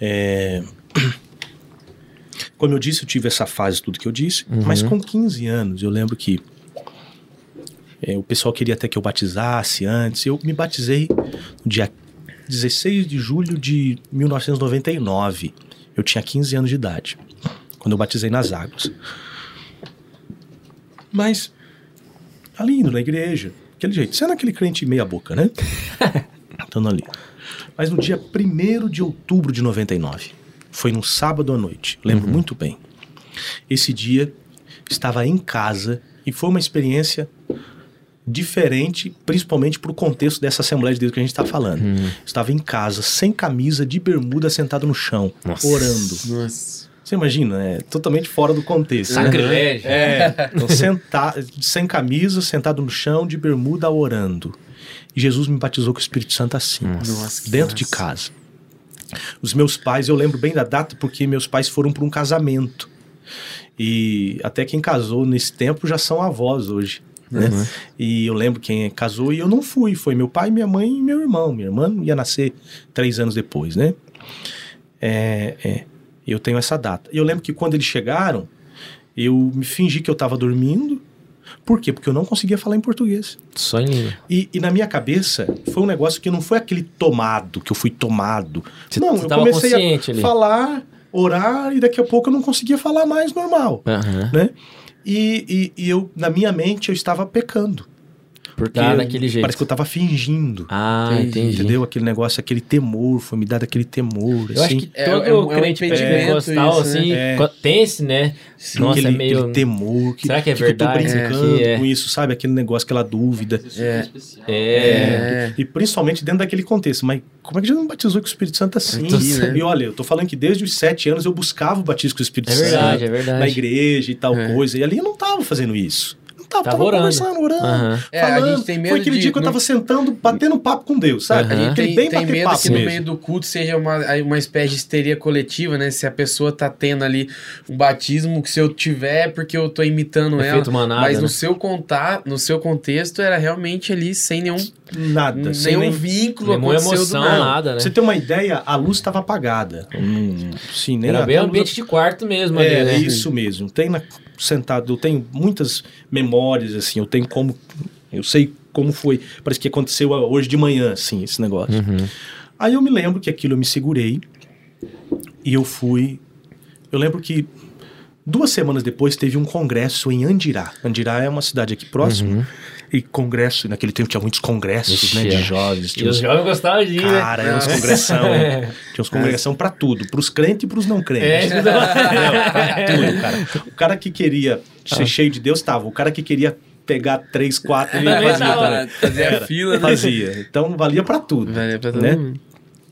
Speaker 3: É... Como eu disse, eu tive essa fase, tudo que eu disse, mas com 15 anos eu lembro que é, o pessoal queria até que eu batizasse antes. Eu me batizei no dia 16 de julho de 1999. Eu tinha 15 anos de idade, quando eu batizei nas águas. Mas, ali indo na igreja, aquele jeito, sendo aquele crente meia boca, né? Estando ali. Mas no dia 1 de outubro de 99, foi num sábado à noite, lembro muito bem. Esse dia estava em casa e foi uma experiência diferente, principalmente para o contexto dessa Assembleia de Deus que a gente está falando. Estava em casa, sem camisa, de bermuda, sentado no chão,
Speaker 1: Nossa.
Speaker 3: orando.
Speaker 2: Nossa.
Speaker 3: Você imagina, é totalmente fora do contexto. né?
Speaker 1: Sacrilégio.
Speaker 3: É, então, senta, sem camisa, sentado no chão, de bermuda, orando. E Jesus me batizou com o Espírito Santo assim,
Speaker 2: Nossa,
Speaker 3: dentro de
Speaker 2: massa.
Speaker 3: casa. Os meus pais, eu lembro bem da data porque meus pais foram para um casamento. E até quem casou nesse tempo já são avós hoje. Né? E eu lembro quem casou e eu não fui. Foi meu pai, minha mãe e meu irmão. Minha irmã ia nascer três anos depois, né? É, é, eu tenho essa data. E eu lembro que quando eles chegaram, eu me fingi que eu estava dormindo. Por quê? Porque eu não conseguia falar em português.
Speaker 1: Só em língua.
Speaker 3: E, e na minha cabeça foi um negócio que não foi aquele tomado, que eu fui tomado.
Speaker 1: Você-
Speaker 3: não,
Speaker 1: você
Speaker 3: eu comecei a
Speaker 1: ali.
Speaker 3: falar, orar e daqui a pouco eu não conseguia falar mais normal,
Speaker 1: Aham.
Speaker 3: né? E, e, e eu, na minha mente, eu estava pecando.
Speaker 1: Por
Speaker 3: Porque
Speaker 1: estar daquele jeito.
Speaker 3: Parece que eu estava fingindo.
Speaker 1: Ah,
Speaker 2: Entendi.
Speaker 3: Entendeu? Aquele negócio, aquele temor, foi me dado aquele temor,
Speaker 1: Eu acho
Speaker 3: assim.
Speaker 1: que
Speaker 2: É,
Speaker 1: todo
Speaker 2: é um- é um
Speaker 1: crente pentecostal,
Speaker 2: isso,
Speaker 1: assim,
Speaker 3: né?
Speaker 1: co- tem esse, né? Nossa,
Speaker 3: aquele,
Speaker 1: é meio...
Speaker 3: aquele temor. Que,
Speaker 1: Será que é
Speaker 3: que eu tô
Speaker 1: verdade?
Speaker 3: brincando
Speaker 1: Que é.
Speaker 3: com isso, sabe? Aquele negócio, aquela dúvida.
Speaker 2: É.
Speaker 1: É.
Speaker 2: É.
Speaker 3: E principalmente dentro daquele contexto. Mas como é que já não batizou com o Espírito Santo assim?
Speaker 2: Né?
Speaker 3: E olha, eu tô falando que desde os sete anos eu buscava o batismo com o Espírito
Speaker 1: É
Speaker 3: Santo.
Speaker 1: verdade, é verdade.
Speaker 3: Na igreja e tal
Speaker 2: É.
Speaker 3: coisa. E ali eu não tava fazendo isso. Tava,
Speaker 1: Tava
Speaker 3: tava,
Speaker 1: orando.
Speaker 3: conversando, orando.
Speaker 2: É, a
Speaker 3: falando.
Speaker 2: gente tem medo
Speaker 3: Foi aquele
Speaker 2: de-
Speaker 3: dia que eu tava sentando, batendo papo com Deus, sabe?
Speaker 1: Aham.
Speaker 3: Aquele
Speaker 2: Tem,
Speaker 3: bem
Speaker 2: tem medo
Speaker 3: papo
Speaker 2: que no
Speaker 3: mesmo.
Speaker 2: meio do culto seja uma, uma espécie de histeria coletiva, né? Se a pessoa tá tendo ali um batismo, que se eu tiver é porque eu tô imitando ela.
Speaker 1: Efeito manada,
Speaker 2: Mas
Speaker 1: né?
Speaker 2: no seu contato, no seu contexto, era realmente ali sem nenhum,
Speaker 3: Nada. sem
Speaker 2: nenhum
Speaker 3: nem-
Speaker 2: vínculo,
Speaker 1: Nenhuma emoção,
Speaker 2: nada.
Speaker 1: nada, né?
Speaker 3: Pra você ter uma ideia, a luz estava apagada. Hum, sim, nem
Speaker 1: Era
Speaker 3: a-
Speaker 1: bem
Speaker 3: a luz
Speaker 1: ambiente de quarto mesmo
Speaker 3: É,
Speaker 1: ali, né?
Speaker 3: isso mesmo. Tem na- sentado, eu tenho muitas memórias, assim, eu tenho como. Eu sei como foi. Parece que aconteceu hoje de manhã, assim, esse negócio.
Speaker 1: Uhum.
Speaker 3: Aí eu me lembro que aquilo eu me segurei e eu fui. Eu lembro que duas semanas depois teve um congresso em Andirá. Andirá é uma cidade aqui próxima. E congresso, naquele tempo tinha muitos congressos,
Speaker 1: Ixi,
Speaker 3: né, de
Speaker 1: é.
Speaker 3: jovens.
Speaker 1: E
Speaker 3: Tinha
Speaker 1: os
Speaker 3: uns,
Speaker 1: jovens gostavam de ir, né?
Speaker 3: cara, era uns congressão.
Speaker 1: É.
Speaker 3: Tinha uns congressão pra tudo, pros crentes e pros não
Speaker 1: É,
Speaker 3: crentes.
Speaker 1: isso não-
Speaker 3: Tudo, cara. O cara que queria ser cheio de Deus tava. O cara que queria pegar três, quatro, ele fazia.
Speaker 1: tava.
Speaker 3: também.
Speaker 2: Fazia
Speaker 3: Era,
Speaker 2: fila, né?
Speaker 3: Fazia. Então valia pra tudo.
Speaker 2: Valeu pra todo
Speaker 3: Né?
Speaker 2: mundo.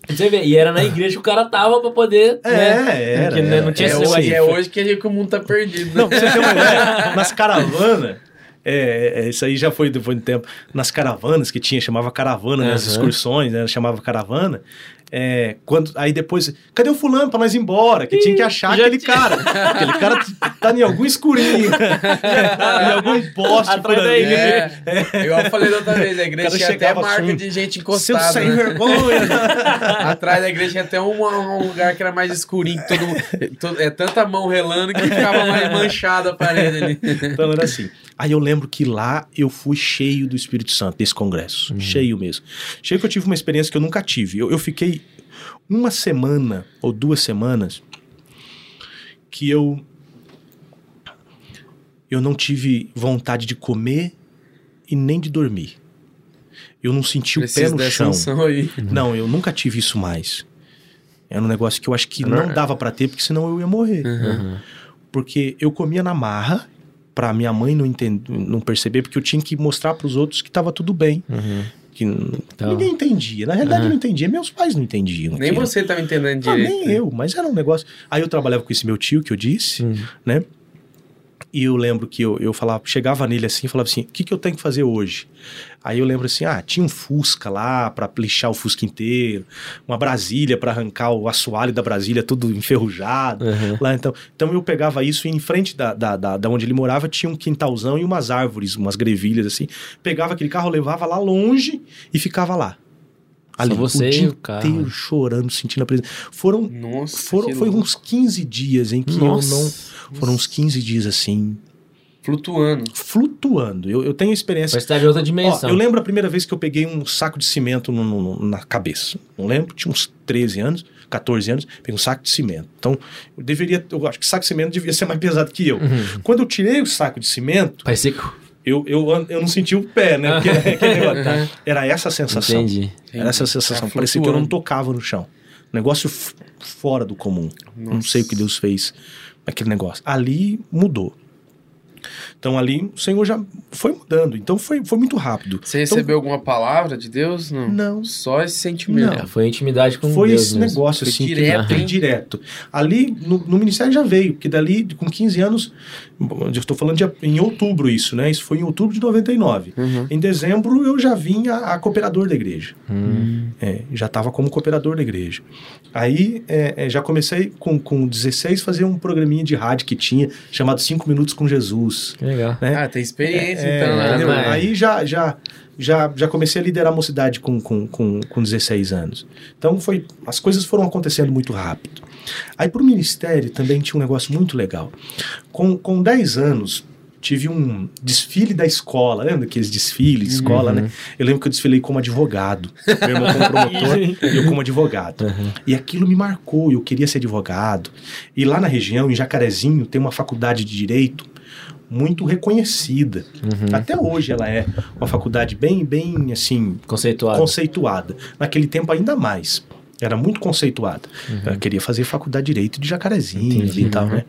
Speaker 1: Você vê, e era na igreja que o cara tava pra poder.
Speaker 3: É,
Speaker 1: né?
Speaker 3: era,
Speaker 1: Porque, né, não tinha
Speaker 2: É, hoje, é hoje que, a gente- que o mundo tá perdido.
Speaker 3: Não, pra você ter uma ideia, nas caravanas, é, é, isso aí já foi depois do tempo, nas caravanas que tinha, chamava caravana, nas
Speaker 1: Aham.
Speaker 3: excursões, né, chamava caravana, é, quando, aí depois, cadê o fulano pra nós ir embora? Que tinha que achar aquele
Speaker 1: tinha.
Speaker 3: cara, aquele cara tá em algum escurinho, em algum poste por
Speaker 1: Atrás da
Speaker 3: ali.
Speaker 1: igreja.
Speaker 2: É, igual eu falei da outra vez, a igreja tinha até marca
Speaker 3: assim,
Speaker 2: de gente
Speaker 3: Seu
Speaker 2: encostada.
Speaker 3: sem
Speaker 2: né?
Speaker 3: vergonha.
Speaker 2: Atrás da igreja tinha até um, um lugar que era mais escurinho, que todo, mundo- todo- é tanta mão relando que ficava mais manchada a parede ali.
Speaker 3: Então era assim. Aí eu lembro que lá eu fui cheio do Espírito Santo, desse congresso. Cheio mesmo. Cheio que eu tive uma experiência que eu nunca tive. Eu, eu fiquei uma semana ou duas semanas que eu. Eu não tive vontade de comer e nem de dormir. Eu não senti o pé no chão. Não, eu nunca tive isso mais. Era um negócio que eu acho que não dava pra ter, porque senão eu ia morrer.
Speaker 1: Uhum.
Speaker 3: Porque eu comia na marra, pra minha mãe não, entender, não perceber, porque eu tinha que mostrar pros outros que tava tudo bem.
Speaker 1: Uhum.
Speaker 3: Que ninguém entendia. Na realidade, eu não entendia. Meus pais não entendiam.
Speaker 2: Nem
Speaker 3: aquilo.
Speaker 2: você tava entendendo
Speaker 3: Ah,
Speaker 2: direito.
Speaker 3: nem
Speaker 2: né?
Speaker 3: eu, mas era um negócio. Aí eu trabalhava com esse meu tio que eu disse,
Speaker 1: Hum.
Speaker 3: né? E eu lembro que eu, eu falava, chegava nele assim e falava assim: o que, que eu tenho que fazer hoje? Aí eu lembro assim: ah, tinha um Fusca lá pra lixar o Fusca inteiro, uma Brasília pra arrancar o assoalho da Brasília tudo enferrujado.
Speaker 1: Uhum.
Speaker 3: Lá, então, então eu pegava isso e em frente da, da, da, da onde ele morava tinha um quintalzão e umas árvores, umas grevilhas assim. Pegava aquele carro, levava lá longe e ficava lá. Ali,
Speaker 1: você
Speaker 3: o
Speaker 1: e
Speaker 3: dia inteiro chorando, sentindo a presença. Foram,
Speaker 2: Nossa,
Speaker 3: foram foi uns 15 dias em que
Speaker 1: Nossa.
Speaker 3: eu não. Foram uns 15 dias assim,
Speaker 2: Flutuando.
Speaker 3: flutuando. Eu, eu tenho experiência.
Speaker 1: Parece estar em outra
Speaker 3: Ó,
Speaker 1: dimensão.
Speaker 3: eu lembro a primeira vez que eu peguei um saco de cimento no- no- no- na cabeça. Não lembro, tinha uns 13 anos, 14 anos, peguei um saco de cimento. Então, eu deveria, eu acho que saco de cimento devia ser mais pesado que eu.
Speaker 1: Uhum.
Speaker 3: Quando eu tirei o saco de cimento,
Speaker 1: Pai seco.
Speaker 3: Eu, eu, eu não senti o pé, né? Porque é
Speaker 2: Uhum.
Speaker 3: era essa a sensação.
Speaker 1: Entendi.
Speaker 3: Era essa a sensação.
Speaker 2: Tá
Speaker 3: Parecia que eu não tocava no chão. Negócio fora do comum. Não
Speaker 2: Nossa.
Speaker 3: sei o que Deus fez. Aquele negócio. Ali mudou. Então ali o Senhor já foi mudando. Então foi, foi muito rápido.
Speaker 2: Você recebeu alguma palavra de Deus? Não.
Speaker 3: Então Não.
Speaker 2: Só esse sentimento.
Speaker 3: Não.
Speaker 1: É, foi intimidade com
Speaker 3: Foi
Speaker 1: Deus
Speaker 3: esse
Speaker 1: mesmo.
Speaker 3: negócio
Speaker 2: Foi
Speaker 3: assim, que
Speaker 2: direto,
Speaker 3: foi
Speaker 2: hein?
Speaker 3: direto. Ali no, no ministério já veio, porque dali com 15 anos, estou falando de, em outubro isso, né? Isso foi em outubro de 99.
Speaker 2: Uhum.
Speaker 3: Em dezembro eu já vim a, cooperador da igreja.
Speaker 1: Hum.
Speaker 3: É, já estava como cooperador da igreja. Aí é, é, já comecei com, com 16 fazer um programinha de rádio que tinha chamado 5 Minutos com Jesus.
Speaker 1: Que legal.
Speaker 3: Né?
Speaker 2: Ah, tem experiência,
Speaker 3: É,
Speaker 2: então, né?
Speaker 3: entendeu?
Speaker 1: mas-
Speaker 3: Aí já, já, já, já comecei a liderar a mocidade com, com, com, com 16 anos. Então foi, as coisas foram acontecendo muito rápido. Aí pro ministério também tinha um negócio muito legal. Com, com 10 anos, tive um desfile da escola, lembra daqueles desfiles de escola,
Speaker 1: Uhum.
Speaker 3: né? Eu lembro que eu desfilei como advogado. Meu irmão como promotor e eu como advogado.
Speaker 1: Uhum.
Speaker 3: E aquilo me marcou, eu queria ser advogado. E lá na região, em Jacarezinho, tem uma faculdade de direito muito reconhecida.
Speaker 1: Uhum.
Speaker 3: Até hoje ela é uma faculdade bem, bem assim,
Speaker 1: Conceituado.
Speaker 3: conceituada. Naquele tempo ainda mais. Era muito conceituada. Eu queria fazer faculdade de direito de Jacarezinho
Speaker 1: Uhum. Entendi.
Speaker 3: e tal,
Speaker 1: Uhum.
Speaker 3: né?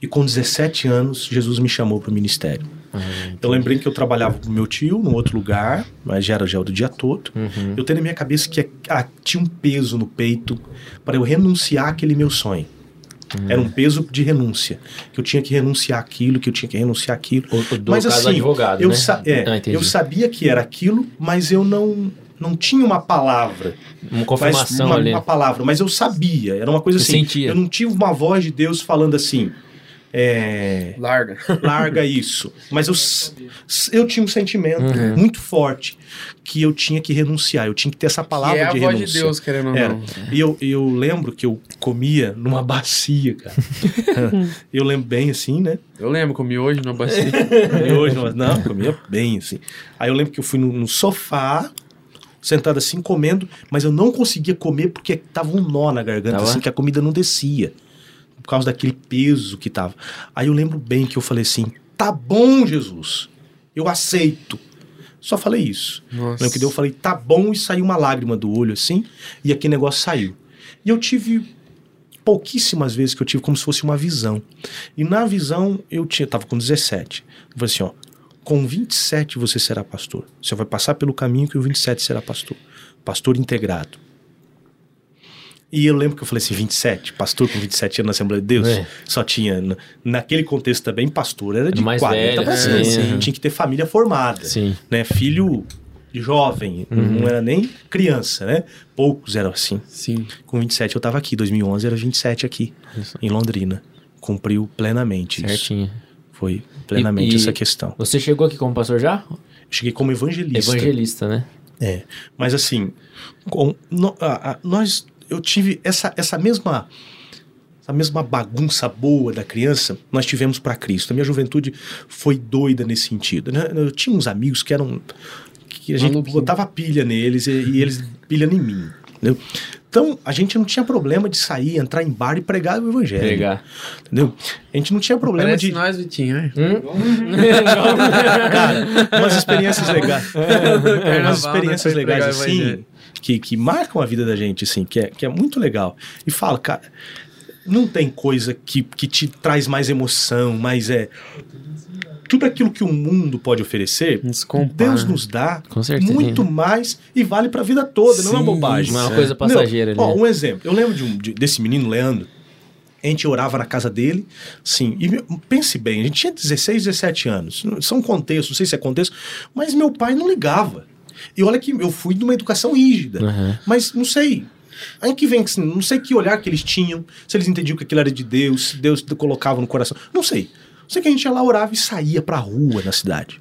Speaker 3: E com 17 anos, Jesus me chamou para o ministério.
Speaker 1: Ah,
Speaker 3: Eu lembrei que eu trabalhava com meu tio num outro lugar, mas já era já o dia todo.
Speaker 1: Uhum.
Speaker 3: Eu tenho na minha cabeça que ah, tinha um peso no peito para eu renunciar àquele meu sonho.
Speaker 1: Hum.
Speaker 3: Era um peso de renúncia. Que eu tinha que renunciar aquilo, que eu tinha que renunciar aquilo.
Speaker 1: O, o do
Speaker 3: Mas
Speaker 1: caso
Speaker 3: assim,
Speaker 1: advogado,
Speaker 3: eu,
Speaker 1: né?
Speaker 3: sa- é,
Speaker 1: Ah,
Speaker 3: eu sabia que era aquilo, mas eu não, não tinha uma palavra.
Speaker 1: Uma confirmação
Speaker 3: uma,
Speaker 1: ali.
Speaker 3: uma palavra, mas eu sabia. Era uma coisa
Speaker 1: Você
Speaker 3: assim.
Speaker 1: sentia.
Speaker 3: Eu não tive uma voz de Deus falando assim. É,
Speaker 2: Larga.
Speaker 3: larga isso. Mas eu, eu tinha um sentimento
Speaker 1: Uhum.
Speaker 3: muito forte que eu tinha que renunciar, eu tinha que ter essa
Speaker 2: Que
Speaker 3: palavra
Speaker 2: é a
Speaker 3: de
Speaker 2: voz
Speaker 3: renúncia.
Speaker 2: de Deus, querendo ou
Speaker 3: Era.
Speaker 2: não.
Speaker 3: E eu, eu lembro que eu comia numa bacia, cara. eu lembro bem assim, né?
Speaker 2: Eu lembro, comi hoje na bacia.
Speaker 3: E hoje não, não, comia bem assim. Aí eu lembro que eu fui no, no sofá, sentado assim, comendo, mas eu não conseguia comer porque tava um nó na garganta,
Speaker 1: Tava?
Speaker 3: assim, que a comida não descia. Por causa daquele peso que tava. Aí eu lembro bem que eu falei assim: tá bom, Jesus, eu aceito. Só falei isso.
Speaker 2: Nossa.
Speaker 3: Lembro que daí eu falei, tá bom, e saiu uma lágrima do olho assim, e aquele negócio saiu. E eu tive pouquíssimas vezes que eu tive como se fosse uma visão. E na visão eu tinha, tava com 17. Eu falei assim, ó, com 27 você será pastor. Você vai passar pelo caminho que o 27 será pastor. Pastor integrado. E eu lembro que eu falei assim, 27, pastor com 27 anos na Assembleia de Deus,
Speaker 1: É.
Speaker 3: só tinha, naquele contexto também, pastor era de
Speaker 1: Mais
Speaker 3: 40
Speaker 1: velho,
Speaker 3: pra
Speaker 1: sim,
Speaker 3: cima.
Speaker 1: sim.
Speaker 3: Tinha que ter família formada
Speaker 1: Sim.
Speaker 3: né, filho jovem,
Speaker 1: Uhum.
Speaker 3: não era nem criança, né? Poucos eram assim.
Speaker 2: Sim.
Speaker 3: Com 27 eu tava aqui, 2011 era 27 aqui,
Speaker 1: Isso.
Speaker 3: em Londrina. Cumpriu plenamente isso.
Speaker 1: Certinho.
Speaker 3: Foi plenamente
Speaker 1: E- e-
Speaker 3: essa questão.
Speaker 1: Você chegou aqui como pastor já?
Speaker 3: Cheguei como evangelista.
Speaker 1: Evangelista, né?
Speaker 3: É. Mas assim, com- no- a- a- nós, eu tive essa, essa mesma essa mesma bagunça boa da criança, nós tivemos para Cristo. A minha juventude foi doida nesse sentido. Né? Eu tinha uns amigos que eram que a gente
Speaker 2: Maluquinho.
Speaker 3: botava pilha neles e, e eles pilha em mim. entendeu? Então, a gente não tinha problema de sair, entrar em bar e pregar o evangelho.
Speaker 1: Pregar.
Speaker 3: Entendeu? A gente não tinha problema
Speaker 2: Parece
Speaker 3: de
Speaker 2: nós, Vitinho. né?
Speaker 3: Cara, umas experiências legais.
Speaker 2: Carnaval,
Speaker 3: umas experiências
Speaker 2: né, pra
Speaker 3: legais assim,
Speaker 2: evangelho.
Speaker 3: Que, que marcam a vida da gente, assim, que é, que é muito legal. E fala, cara, não tem coisa que, que te traz mais emoção, mais é. tudo aquilo que o mundo pode oferecer. Deus nos dá muito mais e vale pra vida toda, não é uma
Speaker 2: Sim,
Speaker 3: bobagem.
Speaker 1: Não é uma coisa passageira.
Speaker 3: Meu, ó,
Speaker 1: né?
Speaker 3: um exemplo. Eu lembro de um, de- desse menino, Leandro. A gente orava na casa dele, sim. E pense bem, a gente tinha 16, 17 anos. São contextos, não sei se é contexto, mas meu pai não ligava. E olha que eu fui de uma educação rígida.
Speaker 1: Aham.
Speaker 3: Mas não sei. Aí que vem, assim, não sei que olhar que eles tinham, se eles entendiam que aquilo era de Deus, se Deus colocava no coração. Não sei. Sei que a gente ia lá, orava e saía pra rua na cidade.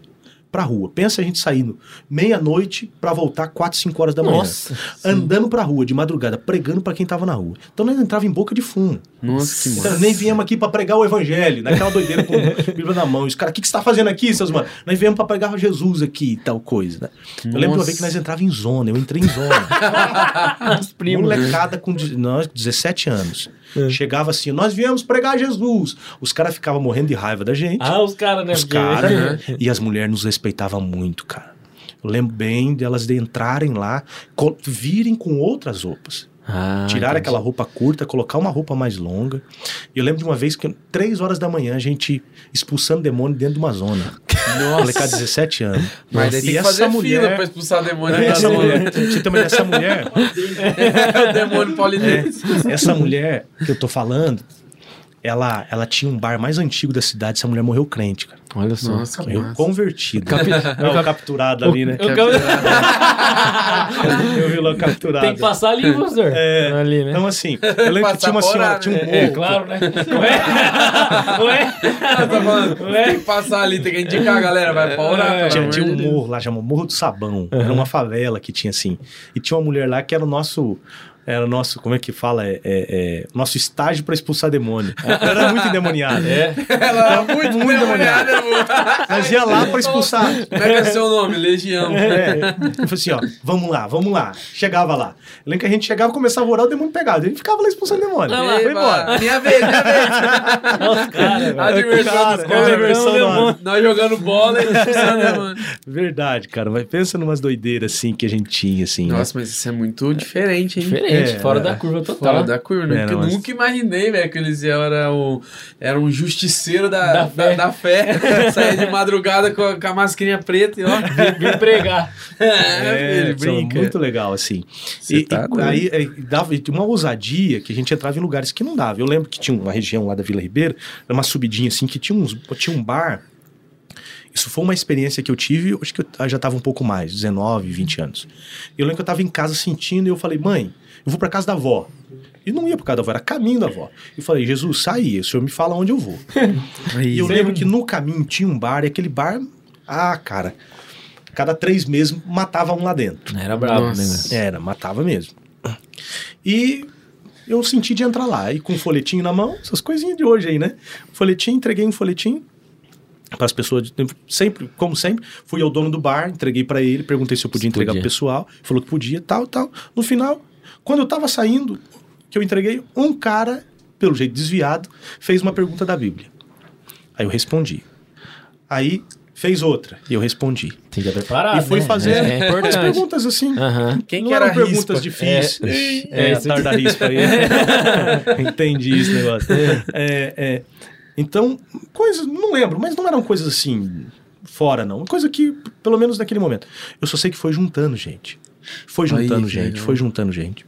Speaker 3: Pra rua. Pensa a gente saindo meia-noite pra voltar 4, 5 horas da manhã.
Speaker 1: Nossa.
Speaker 3: Andando pra rua de madrugada, pregando pra quem tava na rua. Então nós entrava em boca de fumo.
Speaker 2: Nossa, que
Speaker 3: Então, nem viemos aqui pra pregar o evangelho, naquela doideira com a Bíblia na mão. Os caras, o que, que você tá fazendo aqui, seus mano? Nós viemos pra pregar Jesus aqui e tal coisa, né? Eu lembro de uma vez que nós entrava em zona, eu entrei em zona.
Speaker 1: Os primos. né?
Speaker 3: Molecada com nós, 17 anos. Chegava assim, nós viemos pregar Jesus. Os caras ficavam morrendo de raiva da gente.
Speaker 1: Ah, os caras, né?
Speaker 3: os caras. E as mulheres nos respeitavam muito, cara. Eu lembro bem delas de entrarem lá, virem com outras roupas.
Speaker 1: Ah,
Speaker 3: Tirar
Speaker 1: entendi.
Speaker 3: aquela roupa curta, colocar uma roupa mais longa. E eu lembro de uma vez que, três horas da manhã, a gente expulsando demônio dentro de uma zona. Molecada de 17 anos.
Speaker 2: Mas daí
Speaker 3: E
Speaker 2: tem que
Speaker 3: essa
Speaker 2: fazer
Speaker 3: mulher-
Speaker 2: fila pra expulsar o demônio da
Speaker 3: Essa
Speaker 2: zona.
Speaker 3: mulher, você ideia, essa mulher,
Speaker 2: o demônio paulinense.
Speaker 3: essa mulher que eu tô falando, ela, ela tinha um bar mais antigo da cidade. Essa mulher morreu crente, cara.
Speaker 1: Olha só.
Speaker 2: Nossa, massa.
Speaker 3: convertido.
Speaker 1: Capi-
Speaker 3: Não, capturado ali, né?
Speaker 1: Eu acabo-
Speaker 3: Eu vi lá capturado.
Speaker 1: Tem que passar ali, professor.
Speaker 3: É.
Speaker 1: Ali, né?
Speaker 3: Então, assim, eu lembro que tinha uma senhora,
Speaker 2: fora,
Speaker 3: tinha um
Speaker 2: né?
Speaker 3: morro.
Speaker 1: É, claro, né? Ué? Ué?
Speaker 2: tá falando, tem que passar ali, tem que indicar a galera, vai pra orar,
Speaker 3: Tinha, tinha um morro lá, chama Morro do Sabão. Era uma favela que tinha assim. E tinha uma mulher lá que era o nosso. Era o nosso, como é que fala? É, é- é, nosso estágio pra expulsar demônio. Ela era muito endemoniada.
Speaker 1: É.
Speaker 2: Ela é muito demoniada, amor.
Speaker 3: Nós ia lá pra expulsar.
Speaker 2: Como é que é seu nome? Legião.
Speaker 3: É. Eu falei assim, ó, vamos lá, vamos lá. Chegava lá. Eu lembro que a gente chegava, começava a orar, o demônio pegava. A gente ficava lá expulsando o demônio.
Speaker 1: Não,
Speaker 3: Foi
Speaker 2: Eba,
Speaker 3: embora.
Speaker 2: Minha vez, minha vez.
Speaker 1: Nossa, cara.
Speaker 2: A diversão
Speaker 3: Cara,
Speaker 2: dos
Speaker 3: é
Speaker 2: caras.
Speaker 3: diversão.
Speaker 2: Nós jogando bola e expulsando demônio.
Speaker 3: Verdade, cara. Mas pensa numas doideiras assim que a gente tinha, assim. né?
Speaker 2: Nossa, mas isso é muito diferente, hein?
Speaker 1: Diferente,
Speaker 3: É,
Speaker 1: fora
Speaker 3: é.
Speaker 1: da curva total.
Speaker 2: Fora da curva, né?
Speaker 3: É,
Speaker 2: Porque eu
Speaker 3: não,
Speaker 2: nunca imaginei, velho, que eles eram, era um justiceiro da,
Speaker 1: Da
Speaker 2: da,
Speaker 1: fé.
Speaker 2: da fé. Saía de madrugada com a, com a mascarinha preta e ó.
Speaker 1: Vim pregar.
Speaker 2: É, ele
Speaker 3: é
Speaker 2: brinca.
Speaker 3: muito legal, assim.
Speaker 2: Cê
Speaker 3: E,
Speaker 2: tá
Speaker 3: e
Speaker 2: doido.
Speaker 3: aí é, dava tinha uma ousadia que a gente entrava em lugares que não dava. Eu lembro que tinha uma região lá da Vila Ribeira, era uma subidinha assim, que tinha, uns, tinha um bar. Isso foi uma experiência que eu tive, acho que eu já estava um pouco mais, 19, 20 anos. Eu lembro que eu estava em casa sentindo e eu falei, mãe, eu vou para casa da avó. E não ia para casa da avó, era caminho da avó. Eu falei, Jesus, sai o senhor me fala onde eu vou. E eu lembro que no caminho tinha um bar, e aquele bar, ah, cara, cada três meses matava um lá dentro.
Speaker 1: Era brabo,
Speaker 2: Nossa.
Speaker 1: né?
Speaker 3: Era, matava mesmo. E eu senti de entrar lá, e com um folhetinho na mão, essas coisinhas de hoje aí, né? Folhetinho, entreguei um folhetinho para as pessoas, sempre, como sempre, fui ao dono do bar, entreguei para ele, perguntei se eu podia
Speaker 1: Se
Speaker 3: entregar
Speaker 1: podia.
Speaker 3: pro pessoal, falou que podia, tal, tal. No final, quando eu tava saindo, que eu entreguei, um cara, pelo jeito desviado, fez uma pergunta da Bíblia. Aí eu respondi. Aí fez outra, e eu respondi.
Speaker 1: Tem que
Speaker 3: e fui
Speaker 1: né?
Speaker 3: fazer
Speaker 1: É, é
Speaker 3: umas perguntas assim.
Speaker 1: Aham.
Speaker 2: Quem
Speaker 3: não
Speaker 2: que era
Speaker 3: eram perguntas
Speaker 2: rispa?
Speaker 3: difíceis.
Speaker 1: É,
Speaker 3: É,
Speaker 1: é,
Speaker 3: a tarde da rispa aí. Entendi esse negócio. É, é. Então, coisas, não lembro, mas não eram coisas assim, fora não. Uma coisa que, pelo menos naquele momento. Eu só sei que foi juntando gente. Foi
Speaker 2: Aí,
Speaker 3: juntando
Speaker 2: que
Speaker 3: gente, foi juntando gente.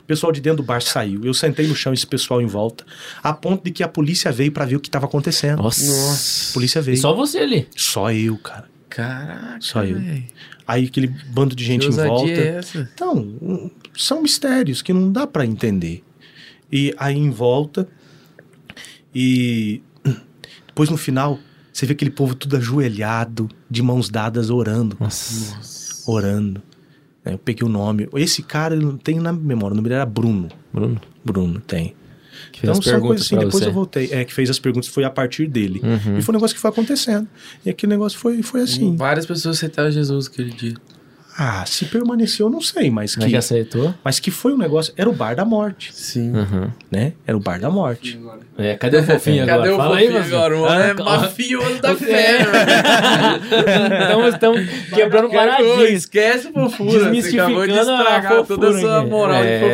Speaker 3: O pessoal de dentro do bar saiu. Eu sentei no chão, esse pessoal em volta, a ponto de que a polícia veio pra ver o que estava acontecendo.
Speaker 1: Nossa.
Speaker 2: Nossa.
Speaker 3: A polícia veio.
Speaker 1: E só você ali.
Speaker 3: Só eu, cara.
Speaker 2: Caraca,
Speaker 3: Só eu. Aí aquele bando de gente
Speaker 2: Que
Speaker 3: em volta.
Speaker 2: é essa?
Speaker 3: Então, são mistérios que não dá pra entender. E aí em volta, e depois no final, você vê aquele povo tudo ajoelhado, de mãos dadas, orando,
Speaker 1: Nossa.
Speaker 2: Nossa.
Speaker 3: orando. É, Eu peguei o nome. Esse cara, não tenho na memória, o nome dele era Bruno.
Speaker 1: Bruno,
Speaker 3: Bruno, tem.
Speaker 1: que fez
Speaker 3: Então
Speaker 1: as
Speaker 3: são
Speaker 1: perguntas
Speaker 3: coisas assim,
Speaker 1: pra
Speaker 3: depois
Speaker 1: você.
Speaker 3: eu voltei. É, que fez as perguntas, foi a partir dele.
Speaker 1: Uhum.
Speaker 3: E foi um negócio que foi acontecendo. E aquele negócio foi, foi assim.
Speaker 2: Várias pessoas aceitaram Jesus aquele dia.
Speaker 3: Ah, se permaneceu, eu não sei, mas
Speaker 1: é que
Speaker 3: que,
Speaker 1: aceitou?
Speaker 3: mas que foi um negócio. Era o bar da morte,
Speaker 2: Sim.
Speaker 1: Uhum.
Speaker 3: né? Era o bar da morte.
Speaker 1: É, cadê o fofinho agora?
Speaker 2: Cadê o
Speaker 1: Fala
Speaker 2: fofinho
Speaker 1: aí,
Speaker 2: agora? O é
Speaker 1: Ah,
Speaker 2: mafioso da fé, velho.
Speaker 1: Então estamos quebrando
Speaker 2: Quebra-
Speaker 1: paradinhas.
Speaker 2: Esquece fofura. Você acabou de
Speaker 1: Desmistificando a
Speaker 2: estragar toda a
Speaker 1: fofura
Speaker 2: sua moral
Speaker 1: É.
Speaker 2: de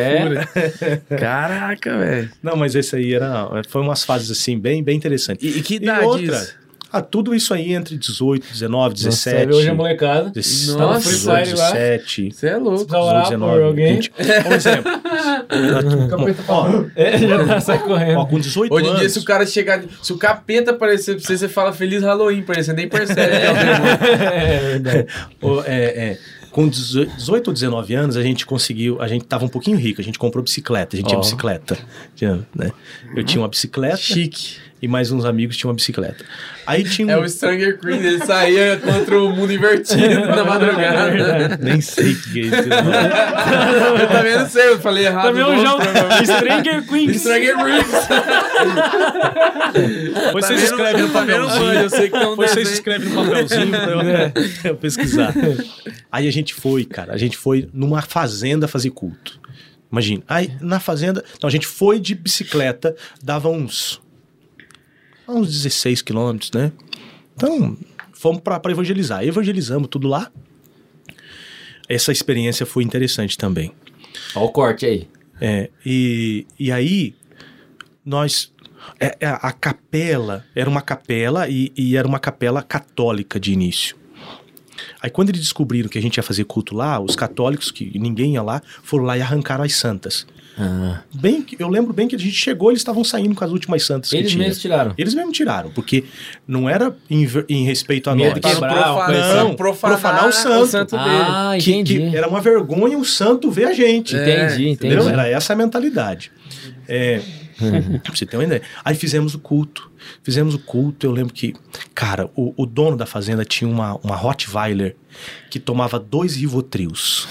Speaker 2: fofura. Caraca, velho.
Speaker 3: Não, mas esse aí era. Foi umas fases assim, bem, bem interessantes.
Speaker 2: E, e que
Speaker 3: E
Speaker 2: idade
Speaker 3: outra,
Speaker 2: isso?
Speaker 3: Ah, tudo isso aí entre 18, 19, 17.
Speaker 1: Nossa, hoje é molecada.
Speaker 3: 17,
Speaker 1: Tá no
Speaker 2: Nossa,
Speaker 1: Free Fire lá.
Speaker 3: 17,
Speaker 2: Você é louco.
Speaker 1: Precisa orar
Speaker 3: 19,
Speaker 1: por alguém.
Speaker 3: 20. Por exemplo, ó,
Speaker 1: É, já tá sai correndo.
Speaker 3: ó, com 18
Speaker 2: Hoje em
Speaker 3: anos.
Speaker 2: dia, se o cara chegar. Se o capeta aparecer pra você, você fala Feliz Halloween pra ele. Você nem percebe que é o demônio.
Speaker 1: É
Speaker 3: é, é, com 18 ou 19 anos, a gente conseguiu. A gente tava um pouquinho rico, a gente comprou bicicleta. A gente tinha
Speaker 1: Ó.
Speaker 3: bicicleta. Tinha, né? Eu tinha uma bicicleta
Speaker 2: Chique.
Speaker 3: E mais uns amigos tinham uma bicicleta. Aí tinha um.
Speaker 2: É o Stranger Queen, ele saía contra o mundo invertido na madrugada.
Speaker 3: Nem sei o que é isso.
Speaker 2: eu também não sei, eu falei errado.
Speaker 1: Também é um
Speaker 2: não,
Speaker 1: jogo. Stranger Queens.
Speaker 2: Stranger Queens.
Speaker 3: Depois você
Speaker 2: Também
Speaker 3: escreve
Speaker 2: não-
Speaker 3: no
Speaker 2: não
Speaker 3: papelzinho.
Speaker 2: eu sei que um
Speaker 3: você
Speaker 2: desenho.
Speaker 3: escreve no papelzinho pra eu, eu pesquisar. Aí a gente foi, cara. A gente foi numa fazenda fazer culto. Imagina. Aí na fazenda. Então a gente foi de bicicleta, dava uns. Uns 16 quilômetros, né? Então, fomos pra evangelizar. Evangelizamos tudo lá. Essa experiência foi interessante também.
Speaker 1: Ó o corte aí.
Speaker 3: É, e, e aí, nós. é, é, a capela era uma capela e, e era uma capela católica de início. Aí, quando eles descobriram que a gente ia fazer culto lá, os católicos, que ninguém ia lá, foram lá e arrancaram as santas.
Speaker 1: Ah,
Speaker 3: Bem, eu lembro bem que a gente chegou, eles estavam saindo com as últimas santas
Speaker 1: eles mesmos tiraram.
Speaker 3: Eles mesmo tiraram, porque não era em, em respeito a
Speaker 1: Medo
Speaker 3: nós.
Speaker 1: uma coisa
Speaker 3: Não,
Speaker 2: assim.
Speaker 3: profanar o santo.
Speaker 1: Ah,
Speaker 3: Que,
Speaker 1: entendi.
Speaker 3: que era uma vergonha o santo ver a gente.
Speaker 2: É,
Speaker 1: Entendi, entendi.
Speaker 3: Entendeu? Era essa a mentalidade. É, pra você ter uma ideia. Aí fizemos o culto. Fizemos o culto. Eu lembro que, cara, o, o dono da fazenda tinha uma, uma Rottweiler que tomava dois Rivotrios.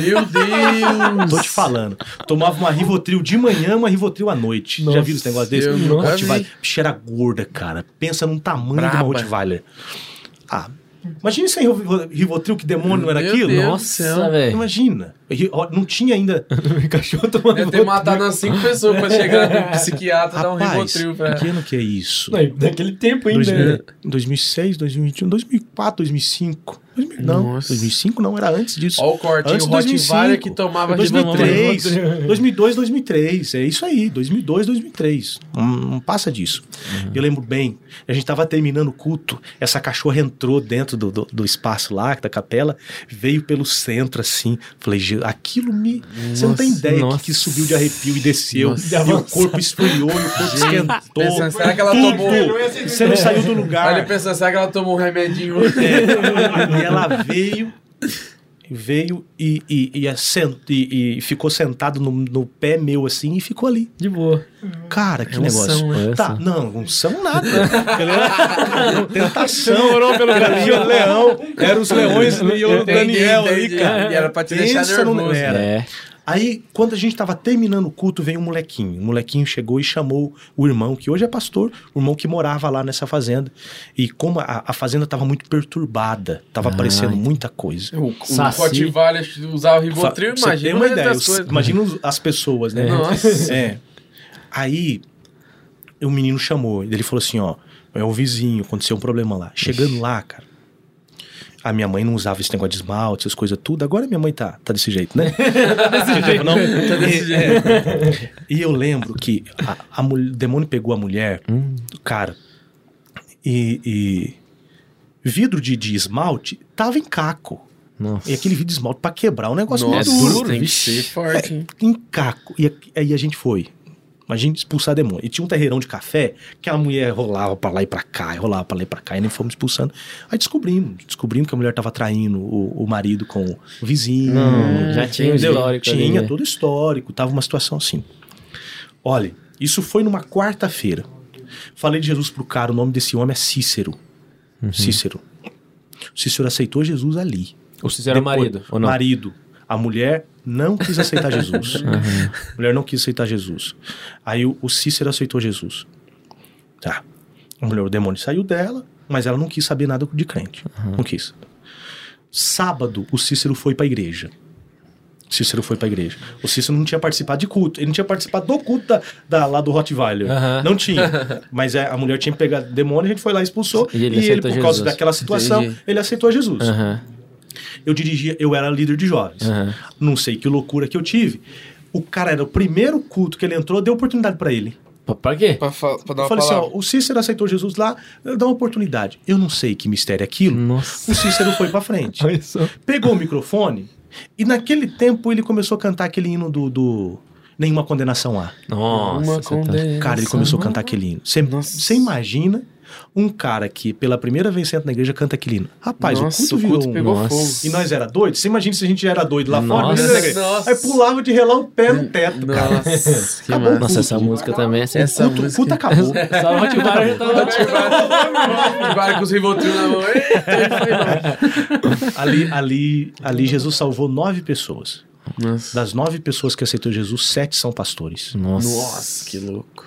Speaker 2: Meu Deus!
Speaker 3: Tô te falando. Tomava uma Rivotril de manhã, uma Rivotril à noite. Já
Speaker 1: Nossa,
Speaker 3: viram esse negócio desse? Rottweiler.
Speaker 2: vi.
Speaker 3: Bicho era gorda, cara. Pensa num tamanho de
Speaker 2: Braba.
Speaker 3: uma Rottweiler. Ah, imagina sem Rivo- Rivotril, que demônio não era
Speaker 2: Meu
Speaker 3: aquilo?
Speaker 2: Deus.
Speaker 1: Nossa, velho.
Speaker 3: Imagina. Não tinha ainda
Speaker 1: O cachorro tomando
Speaker 2: Deve ter matado umas cinco pessoas pra chegar no psiquiatra e dar um
Speaker 3: Rapaz,
Speaker 2: ribotril pra...
Speaker 3: que ano que é isso?
Speaker 1: Não, Daquele tempo ainda.
Speaker 3: 2000,
Speaker 1: né?
Speaker 3: 2006, 2021, 2004, 2005. 2000, não,
Speaker 2: Nossa.
Speaker 3: 2005 não, era antes disso.
Speaker 2: Ó o corte,
Speaker 3: Antes
Speaker 2: o
Speaker 3: de 2005.
Speaker 2: Rottweiler que tomava ribotril.
Speaker 3: 2003, 2002, 2003, é isso aí, 2002, 2003, não, não passa disso. Eu lembro bem, a gente tava terminando o culto, essa cachorra entrou dentro do, do, do espaço lá, da capela, veio pelo centro assim, falei, "Je- aquilo me... Você não tem ideia que,
Speaker 1: nossa.
Speaker 3: que subiu de arrepio e desceu,
Speaker 2: Nossa.
Speaker 3: e o corpo esfriou, e o corpo esquentou.
Speaker 2: Pensando, será que ela
Speaker 3: tudo.
Speaker 2: tomou...
Speaker 3: Você não saiu do lugar.
Speaker 2: ele pensando, será que ela tomou um remedinho?
Speaker 3: É, e ela veio, veio e, e, e, assent- e- e ficou sentado no, no pé meu assim e ficou ali.
Speaker 1: De boa.
Speaker 3: Cara, que
Speaker 2: É unção,
Speaker 3: negócio.
Speaker 1: né?
Speaker 3: Tá, não, unção nada. Ele era tentação.
Speaker 1: orou pelo
Speaker 3: Ele era o leão. Era os leões e o
Speaker 2: Entendi,
Speaker 3: Daniel ali,
Speaker 2: entendi.
Speaker 3: cara.
Speaker 2: E era pra te deixar
Speaker 3: Pensa no-
Speaker 2: nervoso.
Speaker 3: era.
Speaker 1: É.
Speaker 3: Aí, quando a gente tava terminando o culto, veio um molequinho. O molequinho chegou e chamou o irmão, que hoje é pastor, o irmão que morava lá nessa fazenda. E como a, a fazenda tava muito perturbada, tava
Speaker 1: Ah,
Speaker 3: aparecendo muita coisa.
Speaker 2: O, o
Speaker 1: Saci.
Speaker 2: Rottweiler usava o ribotril,
Speaker 3: Pra você ter
Speaker 2: imagina
Speaker 3: uma
Speaker 2: o resto
Speaker 3: ideia.
Speaker 2: das
Speaker 3: os-. Imagina as pessoas, né?
Speaker 2: Nossa.
Speaker 3: É. Aí, o menino chamou. Ele falou assim, ó, é o vizinho, aconteceu um problema lá. Chegando lá, cara, a minha mãe não usava esse negócio de esmalte, essas coisas tudo. Agora minha mãe tá, tá desse jeito, né? tá desse jeito. Não,
Speaker 2: Tá desse
Speaker 3: e, é. E eu lembro que a, a o demônio pegou a mulher, cara, e, e vidro de, de esmalte tava em caco.
Speaker 1: Nossa.
Speaker 3: E aquele vidro de esmalte pra quebrar, um negócio
Speaker 2: Nossa,
Speaker 3: muito duro.
Speaker 2: tem que
Speaker 1: vixe.
Speaker 2: ser forte, hein?
Speaker 3: Em caco. E aí a gente foi. Imagina expulsar demônio. E tinha um terreirão de café que a mulher rolava pra lá e pra cá, e rolava pra lá e pra cá, e nem fomos expulsando. Aí descobrimos, descobrimos que a mulher tava traindo o, o marido com o vizinho.
Speaker 1: Não, já tinha um
Speaker 3: entendeu?
Speaker 1: histórico ali,
Speaker 3: Tinha
Speaker 1: né?
Speaker 3: todo histórico, tava uma situação assim. Olha, isso foi numa quarta-feira. Falei de Jesus pro cara, o nome desse homem é Cícero.
Speaker 1: Uhum.
Speaker 3: Cícero. Cícero aceitou Jesus ali.
Speaker 1: O Cícero era
Speaker 3: Depois-
Speaker 1: marido, ou não?
Speaker 3: Marido. A mulher não quis aceitar Jesus. A mulher não quis aceitar Jesus. Aí o, o Cícero aceitou Jesus. Tá. A mulher, o demônio saiu dela, mas ela não quis saber nada de crente. Não quis. Sábado, o Cícero foi pra igreja. Cícero foi pra igreja. O Cícero não tinha participado de culto. Ele não tinha participado do culto da, da- lá do Rottweiler.
Speaker 1: Aham.
Speaker 3: Não tinha. Mas é, a mulher tinha pegado demônio, a gente foi lá e expulsou.
Speaker 1: E ele
Speaker 3: e ele, por causa
Speaker 1: Jesus.
Speaker 3: daquela situação,
Speaker 2: Entendi.
Speaker 3: ele aceitou Jesus.
Speaker 1: Aham,
Speaker 3: Eu dirigia, eu era líder de jovens.
Speaker 1: aham.
Speaker 3: Não sei que loucura que eu tive. O cara era o primeiro culto que ele entrou, deu oportunidade pra ele.
Speaker 1: Pra, quê?
Speaker 2: Pra, fa- pra dar
Speaker 3: Eu
Speaker 2: uma
Speaker 3: falei assim,
Speaker 2: palavra.
Speaker 3: ó, o Cícero aceitou Jesus lá, dá uma oportunidade. Eu não sei que mistério é aquilo.
Speaker 1: Nossa.
Speaker 3: O Cícero foi pra frente. Pegou o microfone e naquele tempo ele começou a cantar aquele hino do, do Nenhuma Condenação Há.
Speaker 1: Nossa. Tá-
Speaker 3: Cara, ele começou a cantar aquele hino. Você imagina um cara que pela primeira vez senta na igreja canta aquele hino. Rapaz,
Speaker 2: Nossa,
Speaker 3: o culto
Speaker 2: o culto
Speaker 3: um...
Speaker 2: pegou
Speaker 1: Nossa.
Speaker 2: fogo.
Speaker 3: E nós era doido? Você imagina se a gente já era doido lá fora?
Speaker 1: Nossa.
Speaker 3: igreja.
Speaker 2: Nossa.
Speaker 3: Aí pulava de relar o pé no teto, cara.
Speaker 2: Nossa, que
Speaker 3: Acabou.
Speaker 1: Nossa, essa música também é
Speaker 3: O
Speaker 2: Essa
Speaker 3: culto, o
Speaker 2: música-
Speaker 3: culto acabou.
Speaker 1: Só o já tava...
Speaker 2: Vai com os Rivotril na mão.
Speaker 3: Ali, ali, ali Jesus salvou nove pessoas.
Speaker 2: Nossa.
Speaker 3: Das nove pessoas que aceitou Jesus, sete são pastores.
Speaker 1: Nossa.
Speaker 2: Nossa, que louco.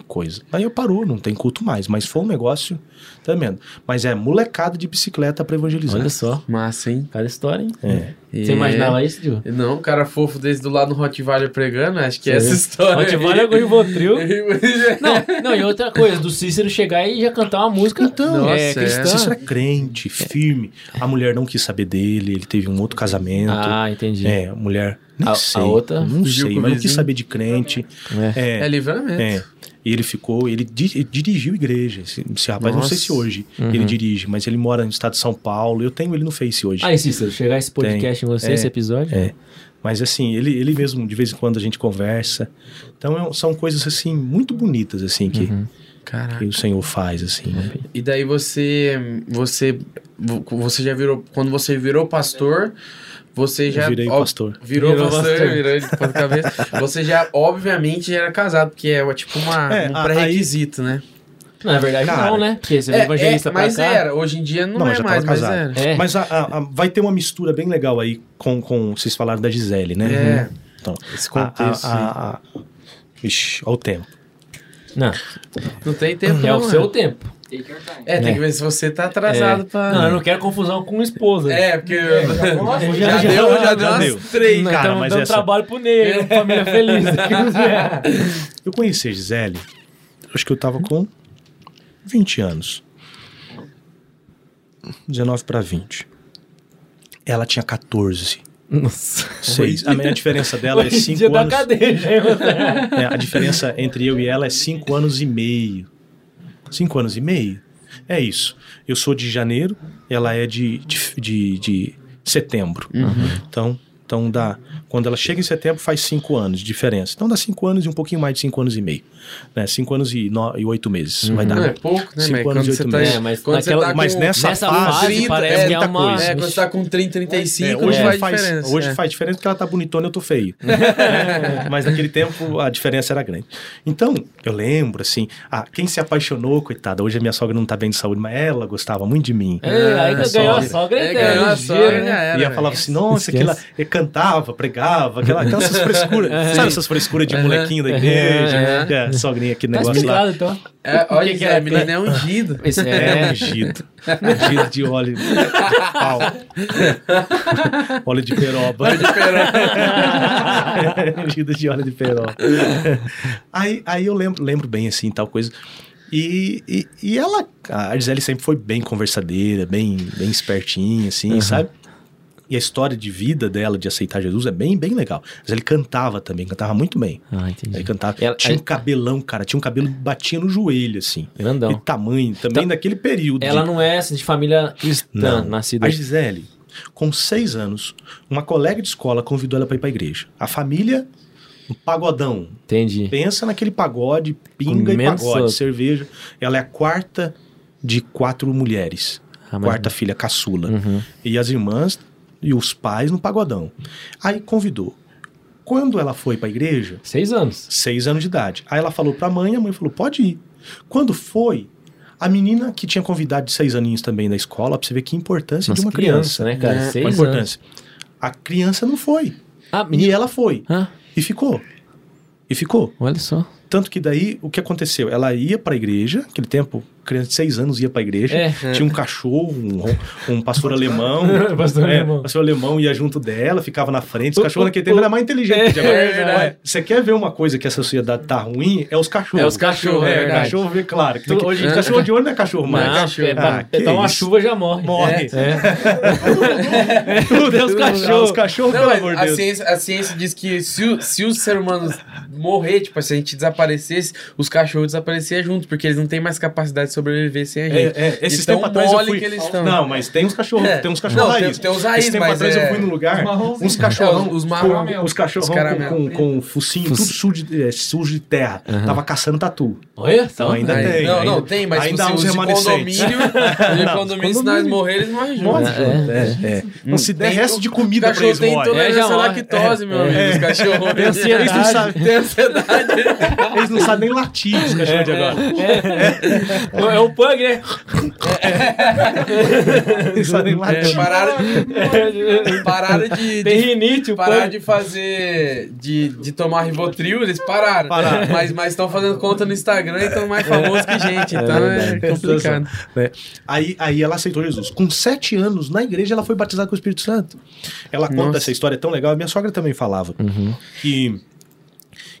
Speaker 3: Coisa. Aí eu parou, não tem culto mais. Mas foi um negócio tremendo. Mas é molecada de bicicleta pra evangelizar.
Speaker 1: Olha só.
Speaker 2: Massa, hein?
Speaker 1: Cada história, hein?
Speaker 3: É.
Speaker 1: Você imaginava isso, Gil?
Speaker 2: Não, um cara fofo desse do lado no Rottweiler pregando, acho que é
Speaker 1: Você
Speaker 2: essa
Speaker 1: viu?
Speaker 2: história.
Speaker 1: Rottweiler com Rivotril. Não, não, e outra coisa, do Cícero chegar e já cantar uma música
Speaker 3: Então,
Speaker 1: é,
Speaker 2: nossa,
Speaker 1: cristã.
Speaker 2: é.
Speaker 3: Cícero é crente, firme. A mulher não quis saber dele, ele teve um outro casamento.
Speaker 1: Ah, entendi.
Speaker 3: É, a mulher. Nem
Speaker 1: A- a
Speaker 3: sei.
Speaker 1: outra
Speaker 3: Não sei, mas não quis saber de crente.
Speaker 1: É.
Speaker 3: É.
Speaker 2: É livramento.
Speaker 3: É. E ele ficou, ele, di- ele dirigiu igreja. Esse, esse rapaz, não sei
Speaker 2: Nossa.
Speaker 3: se hoje ele dirige, mas ele mora no estado de São Paulo. Eu tenho ele no Face hoje.
Speaker 1: Aí, Cícero, chegar esse podcast em você,
Speaker 3: É.
Speaker 1: esse episódio.
Speaker 3: É. Mas assim, ele, ele mesmo, de vez em quando a gente conversa. Então é- são coisas assim, muito bonitas, assim, que,
Speaker 2: Caraca.
Speaker 3: que o Senhor faz, assim. né?
Speaker 2: E daí você, você, você já virou, quando você virou pastor, você já...
Speaker 3: Eu virei
Speaker 2: ó,
Speaker 3: pastor.
Speaker 2: Virou,
Speaker 1: Virou
Speaker 2: pastor,
Speaker 1: pastor.
Speaker 2: virou de ponta cabeça. Você já, obviamente, já era casado, porque é tipo uma,
Speaker 3: É,
Speaker 2: um pré-requisito, né?
Speaker 1: Na verdade,
Speaker 3: Cara,
Speaker 1: não, né? Porque você é,
Speaker 2: É,
Speaker 1: evangelista
Speaker 2: é,
Speaker 1: pra
Speaker 2: mas
Speaker 1: cá.
Speaker 2: era, hoje em dia não,
Speaker 3: Não,
Speaker 2: é
Speaker 3: já
Speaker 2: mais, mas
Speaker 3: casado.
Speaker 2: era.
Speaker 1: É.
Speaker 3: Mas a- a- a- vai ter uma mistura bem legal aí com, com vocês falaram da Gisele, né?
Speaker 2: É.
Speaker 3: Então,
Speaker 2: Esse contexto.
Speaker 3: a, a, a, Ixi, olha o tempo.
Speaker 1: Não,
Speaker 2: Não tem tempo,
Speaker 1: é
Speaker 2: não,
Speaker 1: o
Speaker 2: né?
Speaker 1: seu tempo.
Speaker 2: É, tem
Speaker 1: É.
Speaker 2: que ver se você tá atrasado
Speaker 1: É.
Speaker 2: pra...
Speaker 1: Não, eu não quero confusão com esposa.
Speaker 2: É, porque
Speaker 1: já-
Speaker 2: já,
Speaker 1: já-
Speaker 2: deu, já,
Speaker 3: já
Speaker 2: deu umas
Speaker 3: deu.
Speaker 2: três.
Speaker 3: Cara,
Speaker 1: estamos
Speaker 3: mas
Speaker 1: dando
Speaker 3: essa-
Speaker 1: trabalho pro Ney, uma família feliz.
Speaker 3: Eu conheci a Gisele, acho que eu tava com 20 anos. 19 para 20. Ela tinha 14.
Speaker 1: Nossa.
Speaker 3: Seis, a minha diferença dela é
Speaker 1: Hoje em dia
Speaker 3: 5
Speaker 1: da
Speaker 3: anos.
Speaker 1: cadeia, você?
Speaker 3: É, a diferença entre eu e ela é 5 anos e meio. 5 anos e meio? É isso. Eu sou de janeiro, ela é de, de, de, de setembro. Então, então dá. Quando ela chega em setembro, faz 5 anos de diferença. Então dá 5 anos e um pouquinho mais de 5 anos e meio. 5 anos e 8 meses. Vai dar.
Speaker 2: Não é pouco, né,
Speaker 3: Cinco
Speaker 2: mas
Speaker 3: anos e oito
Speaker 2: tá...
Speaker 3: meses.
Speaker 1: É, mas naquela-
Speaker 2: tá
Speaker 3: Mas nessa,
Speaker 1: nessa
Speaker 3: fase,
Speaker 1: fase parece
Speaker 3: é
Speaker 1: que é
Speaker 3: muita
Speaker 1: uma-
Speaker 3: coisa.
Speaker 2: É, quando você tá com 30, 35,
Speaker 3: É, hoje
Speaker 2: faz
Speaker 3: faz,
Speaker 2: diferença.
Speaker 3: hoje
Speaker 2: é.
Speaker 3: faz diferença porque ela tá bonitona e eu tô feio. Mas naquele tempo a diferença era grande. Então, eu lembro, assim, ah, quem se apaixonou, coitada, hoje a minha sogra não tá bem de saúde, mas ela gostava muito de mim.
Speaker 1: É, aí ganhou a
Speaker 3: sogra.
Speaker 1: sogra
Speaker 2: É, ganhou a sogra,
Speaker 1: né?
Speaker 3: E ela falava assim, nossa, aquela, ele cantava, pregava, aquela, aquelas frescuras. Sabe essas frescuras de molequinho da igreja?
Speaker 2: Aham.
Speaker 3: É, sogrinha, aquele
Speaker 1: Tá
Speaker 3: negócio lá.
Speaker 1: explicado, então.
Speaker 2: É, olha,
Speaker 1: que que
Speaker 2: a menina é ungido.
Speaker 1: Esse
Speaker 3: É
Speaker 1: é...
Speaker 3: ungido. Ungido de óleo de pau. óleo de peroba. ungido de óleo de peroba. Aí, aí eu lembro, lembro bem, assim, tal coisa. E, e, e ela, a Gisele sempre foi bem conversadeira, bem, bem espertinha, assim, sabe? E a história de vida dela, de aceitar Jesus, é bem, bem legal. Mas ele cantava também, cantava muito bem.
Speaker 1: Ah, entendi.
Speaker 3: Ele cantava.
Speaker 1: Ela-
Speaker 3: tinha um cabelão, cara. Tinha um cabelo que batia no joelho, assim.
Speaker 1: Grandão.
Speaker 3: E tamanho, também
Speaker 1: Então,
Speaker 3: daquele período.
Speaker 1: Ela
Speaker 3: de-
Speaker 1: não é assim, de família cristã,
Speaker 3: Não.
Speaker 1: nascida...
Speaker 3: A Gisele, com seis anos, uma colega de escola convidou ela para ir pra igreja. A família, um pagodão.
Speaker 1: Entendi.
Speaker 3: Pensa naquele pagode, pinga e
Speaker 1: Comendo
Speaker 3: pagode, cerveja. Ela é a quarta de quatro mulheres.
Speaker 1: Ah, mas-
Speaker 3: quarta filha caçula.
Speaker 1: Uhum.
Speaker 3: E as irmãs e os pais no pagodão. Aí convidou. Quando ela foi pra igreja,
Speaker 1: Seis anos.
Speaker 3: seis anos de idade. Aí ela falou pra mãe, a mãe falou, pode ir. Quando foi, a menina que tinha convidado de seis aninhos também da escola, pra você ver que importância de uma
Speaker 1: criança,
Speaker 3: criança.
Speaker 1: né, cara?
Speaker 2: É,
Speaker 3: Qual a
Speaker 1: Seis anos.
Speaker 3: importância? A criança não foi.
Speaker 1: Ah,
Speaker 3: E
Speaker 1: menina...
Speaker 3: ela foi.
Speaker 1: Ah,
Speaker 3: E ficou. E ficou.
Speaker 1: olha só.
Speaker 3: Tanto que daí, o que aconteceu? Ela ia pra igreja, aquele tempo, criança de seis anos ia pra igreja,
Speaker 1: É.
Speaker 3: tinha um cachorro, um, um pastor alemão.
Speaker 1: Pastor
Speaker 3: é,
Speaker 1: alemão.
Speaker 3: pastor alemão ia junto dela, ficava na frente. Os
Speaker 1: O-
Speaker 3: cachorros naquele tempo era mais inteligente.
Speaker 1: É, é
Speaker 3: Você quer ver uma coisa que a sociedade tá ruim? É os cachorros.
Speaker 1: É os cachorros, é
Speaker 3: é,
Speaker 1: verdade.
Speaker 3: cachorro vê claro. Que
Speaker 1: Tu- hoje-
Speaker 3: cachorro de olho não é cachorro mais.
Speaker 1: Não,
Speaker 2: cachorro.
Speaker 1: é,
Speaker 3: Ah,
Speaker 1: dá uma
Speaker 3: isso.
Speaker 1: chuva já morre.
Speaker 3: Morre.
Speaker 1: É. Tudo é os
Speaker 3: Os
Speaker 1: cachorros.
Speaker 3: cachorros,
Speaker 2: Não,
Speaker 3: pelo amor de
Speaker 2: a
Speaker 3: Deus.
Speaker 2: ciência, a ciência diz que se se o ser humano morrer, tipo, se a gente desaparecesse, os cachorros desapareciam juntos, porque eles não têm mais capacidade de sobreviver sem a gente.
Speaker 3: É, é, esses
Speaker 2: De tão
Speaker 3: tempos atrás eu fui...
Speaker 2: que eles estão.
Speaker 3: Não, mas tem uns cachorros,
Speaker 2: É.
Speaker 3: tem uns cachorros
Speaker 2: Não, tem-
Speaker 3: raiz.
Speaker 2: tem uns raiz,
Speaker 3: Esse tempo
Speaker 2: mas
Speaker 3: atrás
Speaker 2: é-
Speaker 3: eu fui num lugar,
Speaker 4: Os marrons,
Speaker 3: uns cachorrão,
Speaker 2: É, os- os
Speaker 3: com-
Speaker 2: marrom.
Speaker 3: os cachorrão
Speaker 2: Os
Speaker 3: com, com, com focinho tudo sujo de, é, sujo de terra. Tava caçando tatu.
Speaker 1: Olha,
Speaker 3: Então ainda
Speaker 2: Aí-
Speaker 3: tem.
Speaker 2: não,
Speaker 3: ainda,
Speaker 2: não, tem, mas
Speaker 3: ainda
Speaker 2: se
Speaker 3: uns
Speaker 2: os de
Speaker 3: remanescentes.
Speaker 2: condomínio, de
Speaker 3: Não,
Speaker 2: condomínio, se nós morrer, eles morrem juntos.
Speaker 1: É,
Speaker 3: é, é. Não se der
Speaker 2: Tem-
Speaker 3: resto de
Speaker 2: o
Speaker 3: comida pra
Speaker 2: cachorro
Speaker 3: eles
Speaker 2: tem
Speaker 3: morrem.
Speaker 2: intolerância
Speaker 1: É, já
Speaker 2: à
Speaker 1: morre.
Speaker 2: lactose, meu amigo, os cachorros.
Speaker 1: Tem ansiedade.
Speaker 3: Eles não sabem,
Speaker 2: Tem ansiedade.
Speaker 3: eles não sabem nem latir, os cachorros de agora.
Speaker 1: É o Pug, né?
Speaker 3: Eles sabem nem
Speaker 2: É,
Speaker 3: latir.
Speaker 2: pararam, pararam de,
Speaker 1: Tem
Speaker 2: de
Speaker 1: rinite, o
Speaker 2: pararam
Speaker 1: Pug.
Speaker 2: de fazer, de, de tomar Rivotril, eles pararam.
Speaker 3: Pararam.
Speaker 2: Mas mas estão fazendo conta no Instagram e estão mais famosos que gente, então é, complicado.
Speaker 3: né? Aí, aí ela aceitou Jesus. Com sete anos, na igreja, ela foi batizada com o Espírito Santo. Ela conta
Speaker 2: Nossa.
Speaker 3: essa história tão legal. A minha sogra também falava que,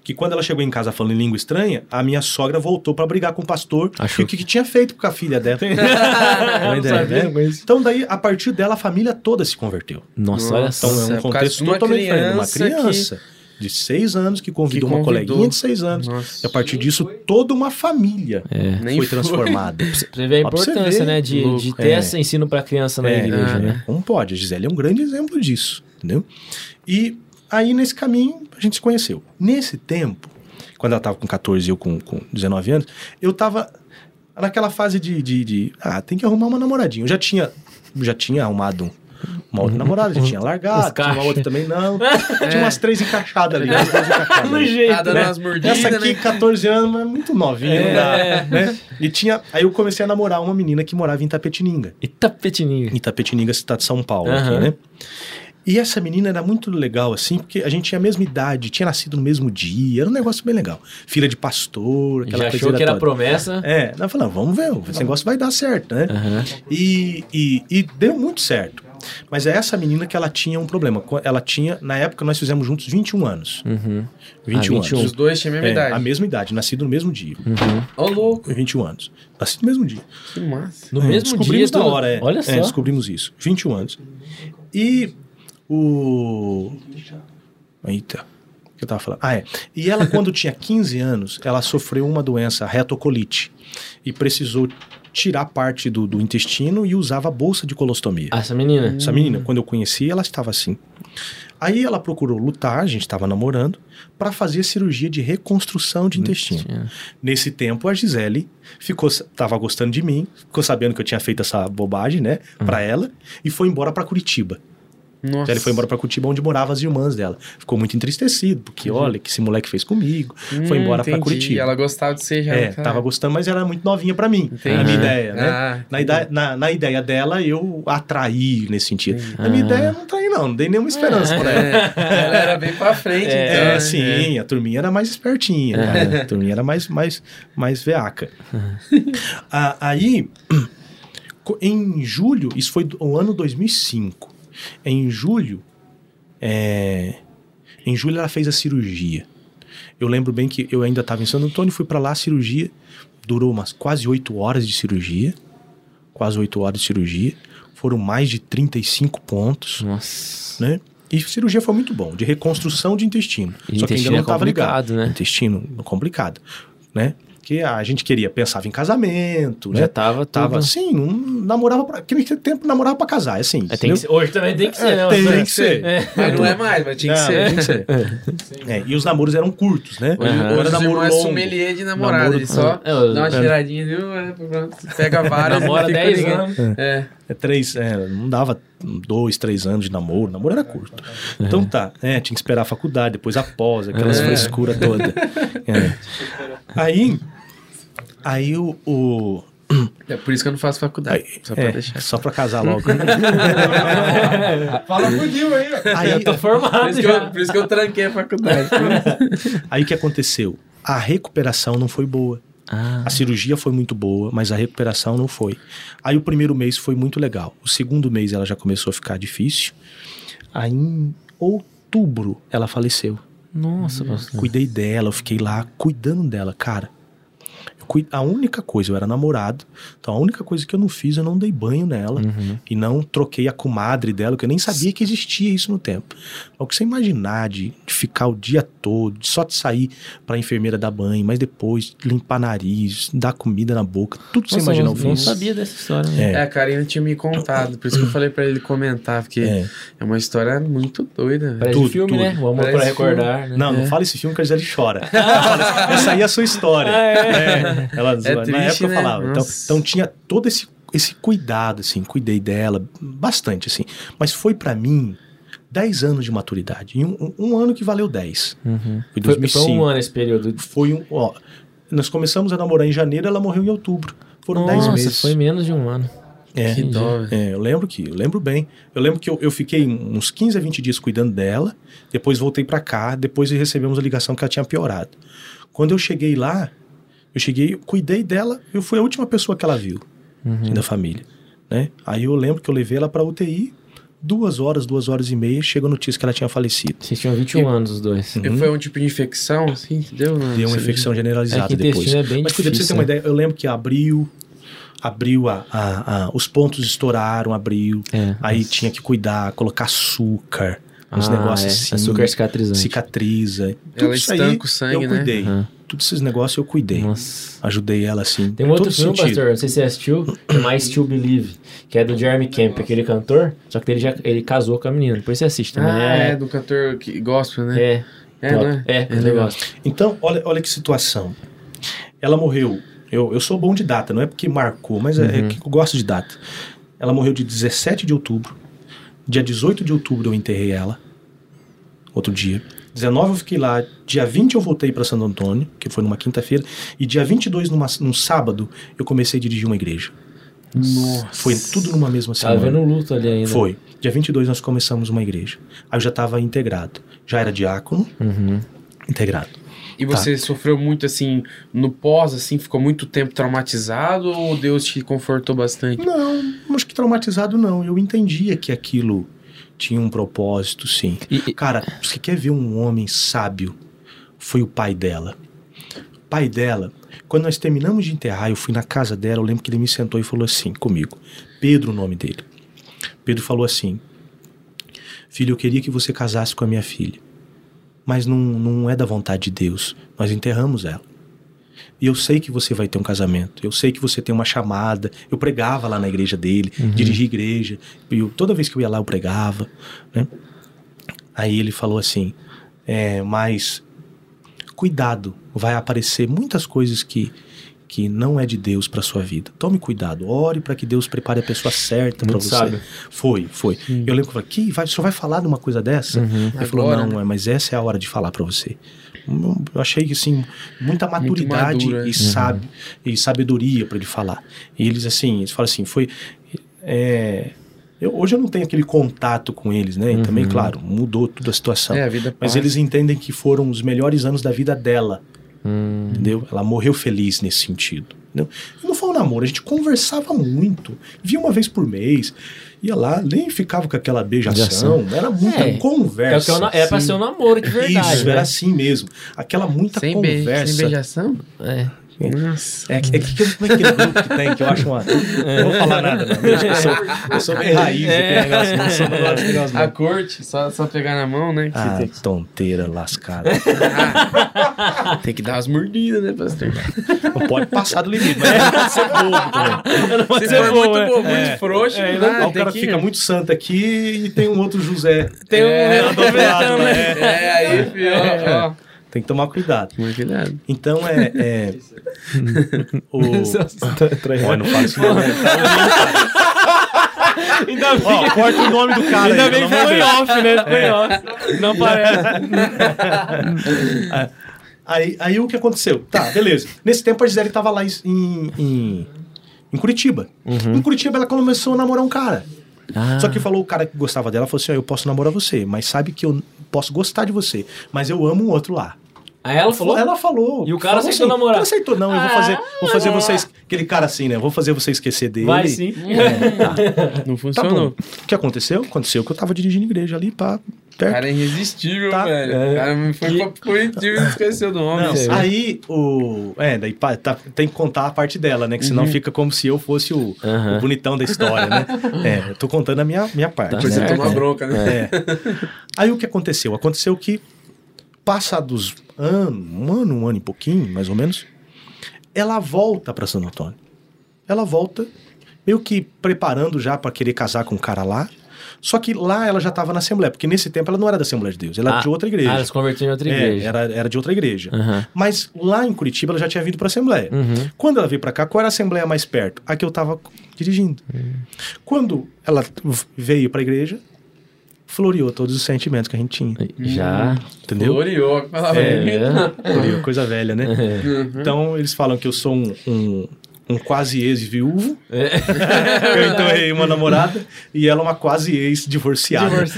Speaker 3: que quando ela chegou em casa falando em língua estranha, a minha sogra voltou pra brigar com o pastor
Speaker 1: Achou
Speaker 3: e o que, que tinha feito com a filha dela.
Speaker 1: Não
Speaker 3: ideia,
Speaker 1: sabia
Speaker 3: né?
Speaker 1: com isso.
Speaker 3: Então, daí, a partir dela, a família toda se converteu.
Speaker 1: Nossa, olha só.
Speaker 3: Então, é
Speaker 2: é
Speaker 3: um contexto
Speaker 2: uma
Speaker 3: totalmente diferente. Uma
Speaker 2: criança que-
Speaker 3: criança de seis anos que convidou
Speaker 2: Que
Speaker 3: uma
Speaker 2: convidou.
Speaker 3: coleguinha de seis anos.
Speaker 2: Nossa.
Speaker 3: E a partir disso, toda uma família
Speaker 2: Nem
Speaker 3: foi
Speaker 2: foi.
Speaker 3: transformada.
Speaker 1: Você vê a importância, né? De,
Speaker 2: Louco.
Speaker 1: de ter
Speaker 3: É.
Speaker 1: esse ensino pra criança na
Speaker 3: É,
Speaker 1: igreja,
Speaker 3: é,
Speaker 1: né?
Speaker 3: Como pode? A Gisele é um grande exemplo disso, entendeu? E aí, nesse caminho, a gente se conheceu. Nesse tempo, quando ela tava com 14 e eu com, com 19 anos, eu tava naquela fase de, de, de, Ah, tem que arrumar uma namoradinha. Eu já tinha, já tinha arrumado um- uma outra namorada, já tinha largado, tinha uma outra também não. Tinha umas três encaixadas ali. umas duas encaixadas
Speaker 1: No jeito,
Speaker 2: Tá
Speaker 1: né?
Speaker 2: mordidas,
Speaker 3: Essa aqui,
Speaker 2: né?
Speaker 3: 14 anos, mas muito novinha, não dá, né? E tinha... Aí eu comecei a namorar uma menina que morava em Itapetininga.
Speaker 1: Itapetininga.
Speaker 3: Em Itapetininga, cidade de São Paulo, aqui, né? E essa menina era muito legal, assim, porque a gente tinha a mesma idade, tinha nascido no mesmo dia, era um negócio bem legal. Filha de pastor, aquela
Speaker 1: Já achou
Speaker 3: coiseira
Speaker 1: que era
Speaker 3: toda.
Speaker 1: promessa.
Speaker 3: É, nós falamos, vamos ver, esse negócio vai dar certo, né?
Speaker 1: Aham.
Speaker 3: E, e, e deu muito certo. Mas é essa menina que ela tinha um problema. Ela tinha, na época nós fizemos juntos 21 anos.
Speaker 1: Uhum.
Speaker 3: 21
Speaker 1: Ah,
Speaker 3: anos.
Speaker 1: 21.
Speaker 2: Os dois tinham a mesma
Speaker 3: É,
Speaker 2: idade.
Speaker 3: a mesma idade, nascido no mesmo dia.
Speaker 2: Ô, louco.
Speaker 3: 21 anos. Nascido no mesmo dia.
Speaker 2: Que massa.
Speaker 1: No
Speaker 3: É,
Speaker 1: mesmo
Speaker 3: descobrimos
Speaker 1: dia.
Speaker 3: na
Speaker 1: tudo-
Speaker 3: hora, é.
Speaker 1: Olha
Speaker 3: É,
Speaker 1: só.
Speaker 3: descobrimos isso. 21 anos. E o. Eita. O que eu tava falando? Ah, é. E ela, quando tinha 15 anos, ela sofreu uma doença, retocolite. E precisou tirar parte do, do intestino e usava bolsa de colostomia.
Speaker 1: Ah, essa menina.
Speaker 3: Essa menina, quando eu conheci, ela estava assim. Aí ela procurou lutar, a gente estava namorando, para fazer cirurgia de reconstrução de intestino. Nesse tempo, a Gisele ficou, tava gostando de mim, ficou sabendo que eu tinha feito essa bobagem, né, pra ela, e foi embora para Curitiba.
Speaker 2: Nossa.
Speaker 3: Ele foi embora para Curitiba, onde moravam as irmãs dela. Ficou muito entristecido, porque olha, que esse moleque fez comigo. foi
Speaker 2: Hum,
Speaker 3: embora para
Speaker 2: entendi.
Speaker 3: Curitiba.
Speaker 2: Ela gostava de ser já.
Speaker 3: É,
Speaker 2: tá.
Speaker 3: tava gostando, mas ela era muito novinha pra mim.
Speaker 2: Entendi.
Speaker 3: Na minha ideia, né?
Speaker 2: Ah,
Speaker 3: na, ideia, na, na ideia dela, eu atraí nesse sentido. Na minha
Speaker 1: Ah.
Speaker 3: ideia, eu não traí, não. Não dei nenhuma esperança pra ela.
Speaker 2: É, ela era bem pra frente,
Speaker 1: É,
Speaker 2: então.
Speaker 3: É,
Speaker 2: né?
Speaker 3: sim, a turminha era mais espertinha. né? A turminha era mais, mais, mais veaca. Ah, aí, em julho, isso foi o ano 2005. Em julho, é, em julho ela fez a cirurgia. Eu lembro bem que eu ainda estava em Santo Antônio, fui para lá, a cirurgia durou umas quase oito horas de cirurgia. Quase oito horas de cirurgia. Foram mais de 35 pontos,
Speaker 1: Nossa.
Speaker 3: né? E a cirurgia foi muito bom, de reconstrução de intestino.
Speaker 1: E
Speaker 3: Só que ainda
Speaker 1: intestino
Speaker 3: não
Speaker 1: é
Speaker 3: estava ligado.
Speaker 1: complicado, né?
Speaker 3: Intestino complicado, né? Que a gente queria, pensava em casamento,
Speaker 1: Já
Speaker 3: né?
Speaker 1: tava,
Speaker 3: Tava
Speaker 1: tudo-
Speaker 3: assim, não namorava pra. Aquele tempo namorava pra casar, é assim.
Speaker 1: É, tem que ser- hoje também tem que ser,
Speaker 3: É,
Speaker 1: né?
Speaker 3: tem
Speaker 1: Você-
Speaker 3: que ser.
Speaker 1: É.
Speaker 2: Mas não é mais, mas tinha que
Speaker 3: Não,
Speaker 2: ser.
Speaker 3: tem que ser. É, e os namoros eram curtos, né?
Speaker 2: Hoje,
Speaker 1: Aham.
Speaker 2: hoje
Speaker 3: namoro
Speaker 2: é sommelier de namorado.
Speaker 3: Namoro-
Speaker 2: Ele só
Speaker 1: É,
Speaker 2: dá uma
Speaker 1: é.
Speaker 2: cheiradinha, viu? É, pronto. Pega várias
Speaker 1: Namora
Speaker 2: e fica
Speaker 1: 10
Speaker 2: ligando.
Speaker 1: anos.
Speaker 2: É.
Speaker 3: É três, é, não dava dois, três anos de namoro. Namoro era curto. Então tá, é, tinha que esperar a faculdade, depois a pós, aquelas
Speaker 2: É.
Speaker 3: frescuras toda. É. Aí, aí o, o-
Speaker 2: É por isso que eu não faço faculdade.
Speaker 3: aí,
Speaker 2: Só pra
Speaker 3: é,
Speaker 2: deixar.
Speaker 3: só pra casar logo.
Speaker 4: Fala pro Dil aí, ó.
Speaker 3: aí,
Speaker 1: Eu tô
Speaker 2: Por
Speaker 1: formado
Speaker 2: isso, que
Speaker 1: já.
Speaker 2: eu, por isso que eu tranquei a faculdade.
Speaker 3: aí o que aconteceu? A recuperação não foi boa.
Speaker 1: Ah,
Speaker 3: A cirurgia foi muito boa, mas a recuperação não foi. Aí o primeiro mês foi muito legal. O segundo mês ela já começou a ficar difícil. Aí em outubro ela faleceu.
Speaker 1: nossa, pastor.
Speaker 3: Cuidei dela, eu fiquei lá cuidando dela, cara. A única coisa, eu era namorado, então a única coisa que eu não fiz, eu não dei banho nela
Speaker 1: Uhum.
Speaker 3: e não troquei a comadre dela, que eu nem sabia que existia isso no tempo. O que você imaginar de, de ficar o dia todo, de só de sair pra enfermeira dar banho, mas depois limpar nariz, dar comida na boca, tudo que você
Speaker 1: Nossa,
Speaker 3: imagina
Speaker 1: eu
Speaker 3: eu
Speaker 1: não,
Speaker 3: fiz.
Speaker 1: sabia dessa história. né?
Speaker 3: É.
Speaker 2: É, a Karina tinha me contado, por isso que eu falei pra ele comentar, porque é,
Speaker 3: É.
Speaker 2: uma história muito doida.
Speaker 1: Parece
Speaker 3: Tudo,
Speaker 1: filme,
Speaker 3: tudo.
Speaker 1: né? O amor
Speaker 2: Parece
Speaker 1: pra recordar. Né?
Speaker 3: Não, não
Speaker 2: É.
Speaker 3: fala esse filme que a Gisele chora. Essa aí é a sua história. É. Ela, na
Speaker 2: triste,
Speaker 3: época eu
Speaker 2: né?
Speaker 3: falava. Então,
Speaker 2: Nossa.
Speaker 3: então tinha todo esse, esse cuidado, assim, cuidei dela bastante, assim. Mas foi pra mim 10 anos de maturidade. E um, um ano que valeu 10.
Speaker 1: Uhum.
Speaker 3: Foi
Speaker 1: Foi,
Speaker 3: 2005.
Speaker 1: foi um ano esse período.
Speaker 3: Foi um. Ó, nós começamos a namorar em janeiro, ela morreu em outubro. Foram 10
Speaker 1: Nossa,
Speaker 3: meses.
Speaker 1: foi menos de um ano.
Speaker 3: É.
Speaker 2: Que dó, velho.
Speaker 3: É, eu lembro que, eu lembro bem. Eu lembro que eu, eu fiquei uns 15 a 20 dias cuidando dela, depois voltei pra cá, depois recebemos a ligação que ela tinha piorado. Quando eu cheguei lá, eu cheguei, eu cuidei dela, eu fui a última pessoa que ela viu
Speaker 1: Uhum.
Speaker 3: da família, né? Aí eu lembro que eu levei ela pra UTI, duas horas, duas horas e meia, chegou a notícia que ela tinha falecido.
Speaker 1: Vocês tinham 21
Speaker 2: E-
Speaker 1: anos, os dois.
Speaker 2: E foi um tipo de infecção, assim, entendeu? Não,
Speaker 3: Deu uma infecção
Speaker 1: É
Speaker 3: generalizada
Speaker 1: que
Speaker 3: depois.
Speaker 1: é bem
Speaker 3: Mas pra você ter
Speaker 1: difícil,
Speaker 3: uma
Speaker 1: né?
Speaker 3: ideia, eu lembro que abriu, abriu a, a- a- os pontos estouraram, abriu.
Speaker 1: É.
Speaker 3: Aí tinha que cuidar, colocar açúcar, uns
Speaker 1: Ah,
Speaker 3: negócios
Speaker 1: é.
Speaker 3: assim.
Speaker 1: Açúcar cicatrizante.
Speaker 3: cicatriza. Tudo
Speaker 2: Ela
Speaker 3: isso aí
Speaker 2: estanca o sangue,
Speaker 3: eu
Speaker 2: né?
Speaker 3: cuidei.
Speaker 1: Aham.
Speaker 3: Todos esses negócios eu cuidei.
Speaker 1: Nossa.
Speaker 3: Ajudei ela assim.
Speaker 1: Tem um outro filme,
Speaker 3: sentido.
Speaker 1: pastor, não sei se você assistiu, que é Mais Still Believe, que é do Jeremy Camp, aquele cantor, só que ele já ele casou com a menina, depois você assiste também.
Speaker 2: Ah, é,
Speaker 1: é,
Speaker 2: do cantor que gospel, né?
Speaker 1: é,
Speaker 2: É, não é?
Speaker 1: É,
Speaker 2: É
Speaker 1: é
Speaker 2: legal.
Speaker 1: negócio.
Speaker 3: Então, olha, olha que situação. Ela morreu. Eu, eu sou bom de data, não é porque marcou, mas é-
Speaker 1: Uhum.
Speaker 3: é, que eu gosto de data. Ela morreu de 17 de outubro. Dia 18 de outubro eu enterrei ela. Outro dia. 19 eu fiquei lá. Dia 20 eu voltei para Santo Antônio, que foi numa quinta-feira. E dia 22, numa, num sábado, eu comecei a dirigir uma igreja.
Speaker 2: Nossa.
Speaker 3: Foi tudo numa mesma
Speaker 1: Tava
Speaker 3: semana.
Speaker 1: vendo o luto ali ainda.
Speaker 3: Foi. Dia 22 nós começamos uma igreja. Aí eu já estava integrado. Já era diácono,
Speaker 1: Uhum.
Speaker 3: integrado.
Speaker 2: E você sofreu muito, assim, no pós, assim, ficou muito tempo traumatizado ou Deus te confortou bastante?
Speaker 3: Não, acho que traumatizado não. Eu entendia que aquilo tinha um propósito, sim.
Speaker 1: E-
Speaker 3: Cara, você quer ver um homem sábio? Foi o pai dela. O pai dela, quando nós terminamos de enterrar, eu fui na casa dela, eu lembro que ele me sentou e falou assim comigo. Pedro, o nome dele. Pedro falou assim: Filho, eu queria que você casasse com a minha filha. Mas não, não é da vontade de Deus. Nós enterramos ela. E eu sei que você vai ter um casamento. Eu sei que você tem uma chamada. Eu pregava lá na igreja dele, dirigi igreja. E eu- toda vez que eu ia lá, eu pregava. Né? Aí ele falou assim: é, mas cuidado, vai aparecer muitas coisas que que não é de Deus para sua vida. Tome cuidado, ore para que Deus prepare a pessoa certa para você.
Speaker 1: sábio.
Speaker 3: Foi, foi. Eu lembro que eu falei: que vai, o senhor vai falar de uma coisa dessa? Ele falou: não,
Speaker 2: né?
Speaker 3: mas essa é a hora de falar para você. Eu achei que assim muita maturidade
Speaker 2: madura.
Speaker 3: e, sabe, e sabedoria para ele falar. E eles assim, eles falam assim, foi é, eu, hoje eu não tenho aquele contato com eles, né? E também, claro, mudou toda a situação.
Speaker 2: É, a vida
Speaker 3: Mas
Speaker 2: passa.
Speaker 3: eles entendem que foram os melhores anos da vida dela,
Speaker 1: Hum.
Speaker 3: entendeu? Ela morreu feliz nesse sentido. Entendeu? E não foi um namoro, a gente conversava muito, via uma vez por mês, ia lá, nem ficava com aquela beijação, era muita
Speaker 1: É,
Speaker 3: conversa.
Speaker 1: é, é pra ser um namoro de verdade.
Speaker 3: Isso,
Speaker 1: né?
Speaker 3: era assim mesmo. Aquela muita
Speaker 2: sem,
Speaker 3: conversa.
Speaker 2: sem beijação?
Speaker 1: É.
Speaker 2: Nossa.
Speaker 3: É, que- é que como é aquele grupo que tem, que eu acho uma. Não vou falar nada, não. Eu, sou, eu sou bem raiz
Speaker 1: É.
Speaker 3: daquele negócio, não sou do lado desse negócio,
Speaker 2: A
Speaker 3: não.
Speaker 2: corte, só, só pegar na mão, né? que
Speaker 3: Ah,
Speaker 2: tem,
Speaker 3: tonteira lascada.
Speaker 2: tem que dar umas mordidas, né, pastor?
Speaker 3: Não pode passar do limite, mas não pode ser bobo também.
Speaker 1: Pode ser
Speaker 2: for
Speaker 1: bom,
Speaker 2: muito,
Speaker 1: né?
Speaker 2: bo- muito
Speaker 3: É.
Speaker 2: frouxo,
Speaker 3: É,
Speaker 2: não dá,
Speaker 3: o cara
Speaker 2: que-
Speaker 3: fica muito santo aqui e tem um outro José.
Speaker 1: Tem um
Speaker 2: É,
Speaker 3: né?
Speaker 2: É, aí, filho, ó, ó.
Speaker 3: Tem que tomar cuidado.
Speaker 2: Cuidado.
Speaker 3: Então é. é o...
Speaker 1: Olha,
Speaker 3: Olha, não fala isso não. né?
Speaker 1: Ainda bem,
Speaker 3: Ó, corta o nome do cara
Speaker 1: ainda
Speaker 3: aí,
Speaker 1: bem que foi off, né? Foi off. Não parece.
Speaker 3: Aí, aí o que aconteceu? Tá, beleza. Nesse tempo a Gisele tava lá em, em, em Curitiba. Em Curitiba ela começou a namorar um cara.
Speaker 1: Ah.
Speaker 3: Só que falou o cara que gostava dela, falou assim: ó, eu posso namorar você, mas sabe que eu posso gostar de você, mas eu amo um outro lá.
Speaker 1: Aí ela falou.
Speaker 3: Ela falou.
Speaker 1: E o cara
Speaker 3: falou
Speaker 1: aceitou namorar?
Speaker 3: Não aceitou, não. Eu vou fazer, vou fazer vocês. Aquele cara assim, né? Vou fazer você esquecer dele.
Speaker 1: Vai sim.
Speaker 3: É, tá.
Speaker 2: Não
Speaker 3: Tá
Speaker 2: funcionou.
Speaker 3: bom. O que aconteceu? Aconteceu que eu tava dirigindo igreja ali, pá.
Speaker 2: O
Speaker 3: Perto.
Speaker 2: cara é irresistível,
Speaker 3: Tá.
Speaker 2: velho.
Speaker 1: É.
Speaker 2: O cara foi
Speaker 1: Que-
Speaker 2: pra Curitiba e esqueceu do nome.
Speaker 3: Não, aí o. É, daí pá, tá- tem que contar a parte dela, né? Que senão
Speaker 2: Uhum.
Speaker 3: fica como se eu fosse o,
Speaker 1: Aham.
Speaker 3: o bonitão da história, né? É, eu tô contando a minha, minha parte.
Speaker 1: Tá
Speaker 2: Depois você
Speaker 1: certo.
Speaker 2: toma bronca, né?
Speaker 3: É. Aí o que aconteceu? Aconteceu que, passados ano, um ano, um ano e pouquinho, mais ou menos, ela volta para Santo Antônio. Ela volta, meio que preparando já para querer casar com o cara lá. Só que lá ela já estava na Assembleia, porque nesse tempo ela não era da Assembleia de Deus, ela era de outra igreja.
Speaker 1: Ah, ela se converteu em outra
Speaker 3: É,
Speaker 1: igreja.
Speaker 3: era, era de outra igreja.
Speaker 1: Aham.
Speaker 3: Mas lá em Curitiba ela já tinha vindo para a Assembleia.
Speaker 1: Uhum.
Speaker 3: Quando ela veio para cá, qual era a Assembleia mais perto? A que eu estava dirigindo. Quando ela veio para a igreja, floreou todos os sentimentos que a gente tinha.
Speaker 1: Já.
Speaker 3: Entendeu?
Speaker 2: Glorioso, que palavra
Speaker 1: É.
Speaker 3: Floreou, coisa velha, né?
Speaker 2: Uhum.
Speaker 3: Então eles falam que eu sou um, um, um quase ex-viúvo.
Speaker 1: É.
Speaker 3: eu entorrei uma namorada e ela uma quase ex-divorciada.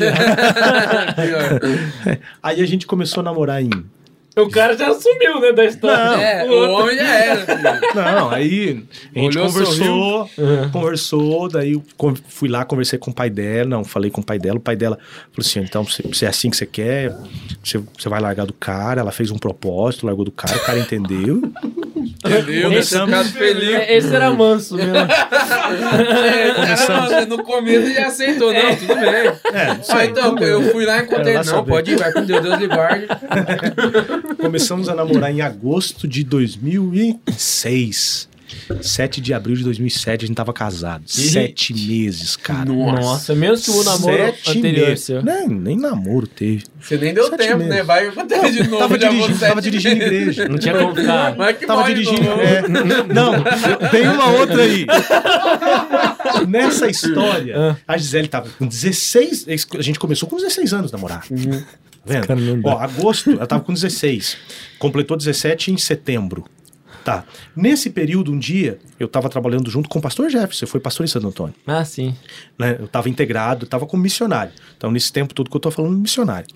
Speaker 3: Aí a gente começou a namorar em.
Speaker 1: O cara já sumiu, né, da história.
Speaker 3: Não.
Speaker 2: É, o homem já era, filho.
Speaker 3: Não, aí a gente
Speaker 2: Olhou,
Speaker 3: conversou,
Speaker 1: Uhum.
Speaker 3: conversou, daí eu con- fui lá, conversei com o pai dela, não, falei com o pai dela, o pai dela falou assim, então, se, é assim que você quer, você, você vai largar do cara, ela fez um propósito, largou do cara, o cara entendeu.
Speaker 2: Entendeu? Nesse
Speaker 3: Começamos-
Speaker 2: caso feliz.
Speaker 1: É, Esse era manso mesmo.
Speaker 2: É,
Speaker 3: Começamos-
Speaker 2: no começo ele aceitou, não, tudo bem.
Speaker 3: É,
Speaker 2: Ah, então, eu fui lá e encontrei. Não,
Speaker 3: saber.
Speaker 2: pode ir, vai com Deus, Deus lhe guarde.
Speaker 3: Começamos a namorar em agosto de 2006. 7 de abril de 2007, a gente tava casado. Sete meses, cara.
Speaker 1: Nossa, menos que o namoro
Speaker 3: Sete
Speaker 1: anterior
Speaker 3: meses.
Speaker 1: seu.
Speaker 3: Nem, nem namoro teve.
Speaker 2: Você nem deu
Speaker 3: Sete
Speaker 2: tempo,
Speaker 3: meses.
Speaker 2: né? Vai acontecer de novo.
Speaker 3: tava
Speaker 2: vou
Speaker 3: dirigindo, tava dirigindo igreja.
Speaker 1: Não tinha como ficar.
Speaker 2: Mas que
Speaker 3: Tava
Speaker 2: de
Speaker 3: dirigindo. é. não, tem uma outra aí. Nessa história, a Gisele tava com 16. A gente começou com 16 anos namorar. Tá vendo? Ó, agosto, ela tava com 16. Completou 17 em setembro. Tá. Nesse período, um dia, eu tava trabalhando junto com o pastor Jefferson, foi pastor em Santo Antônio.
Speaker 1: Ah, sim.
Speaker 3: né? Eu tava integrado, tava como missionário. Então, nesse tempo todo que eu tô falando, missionário.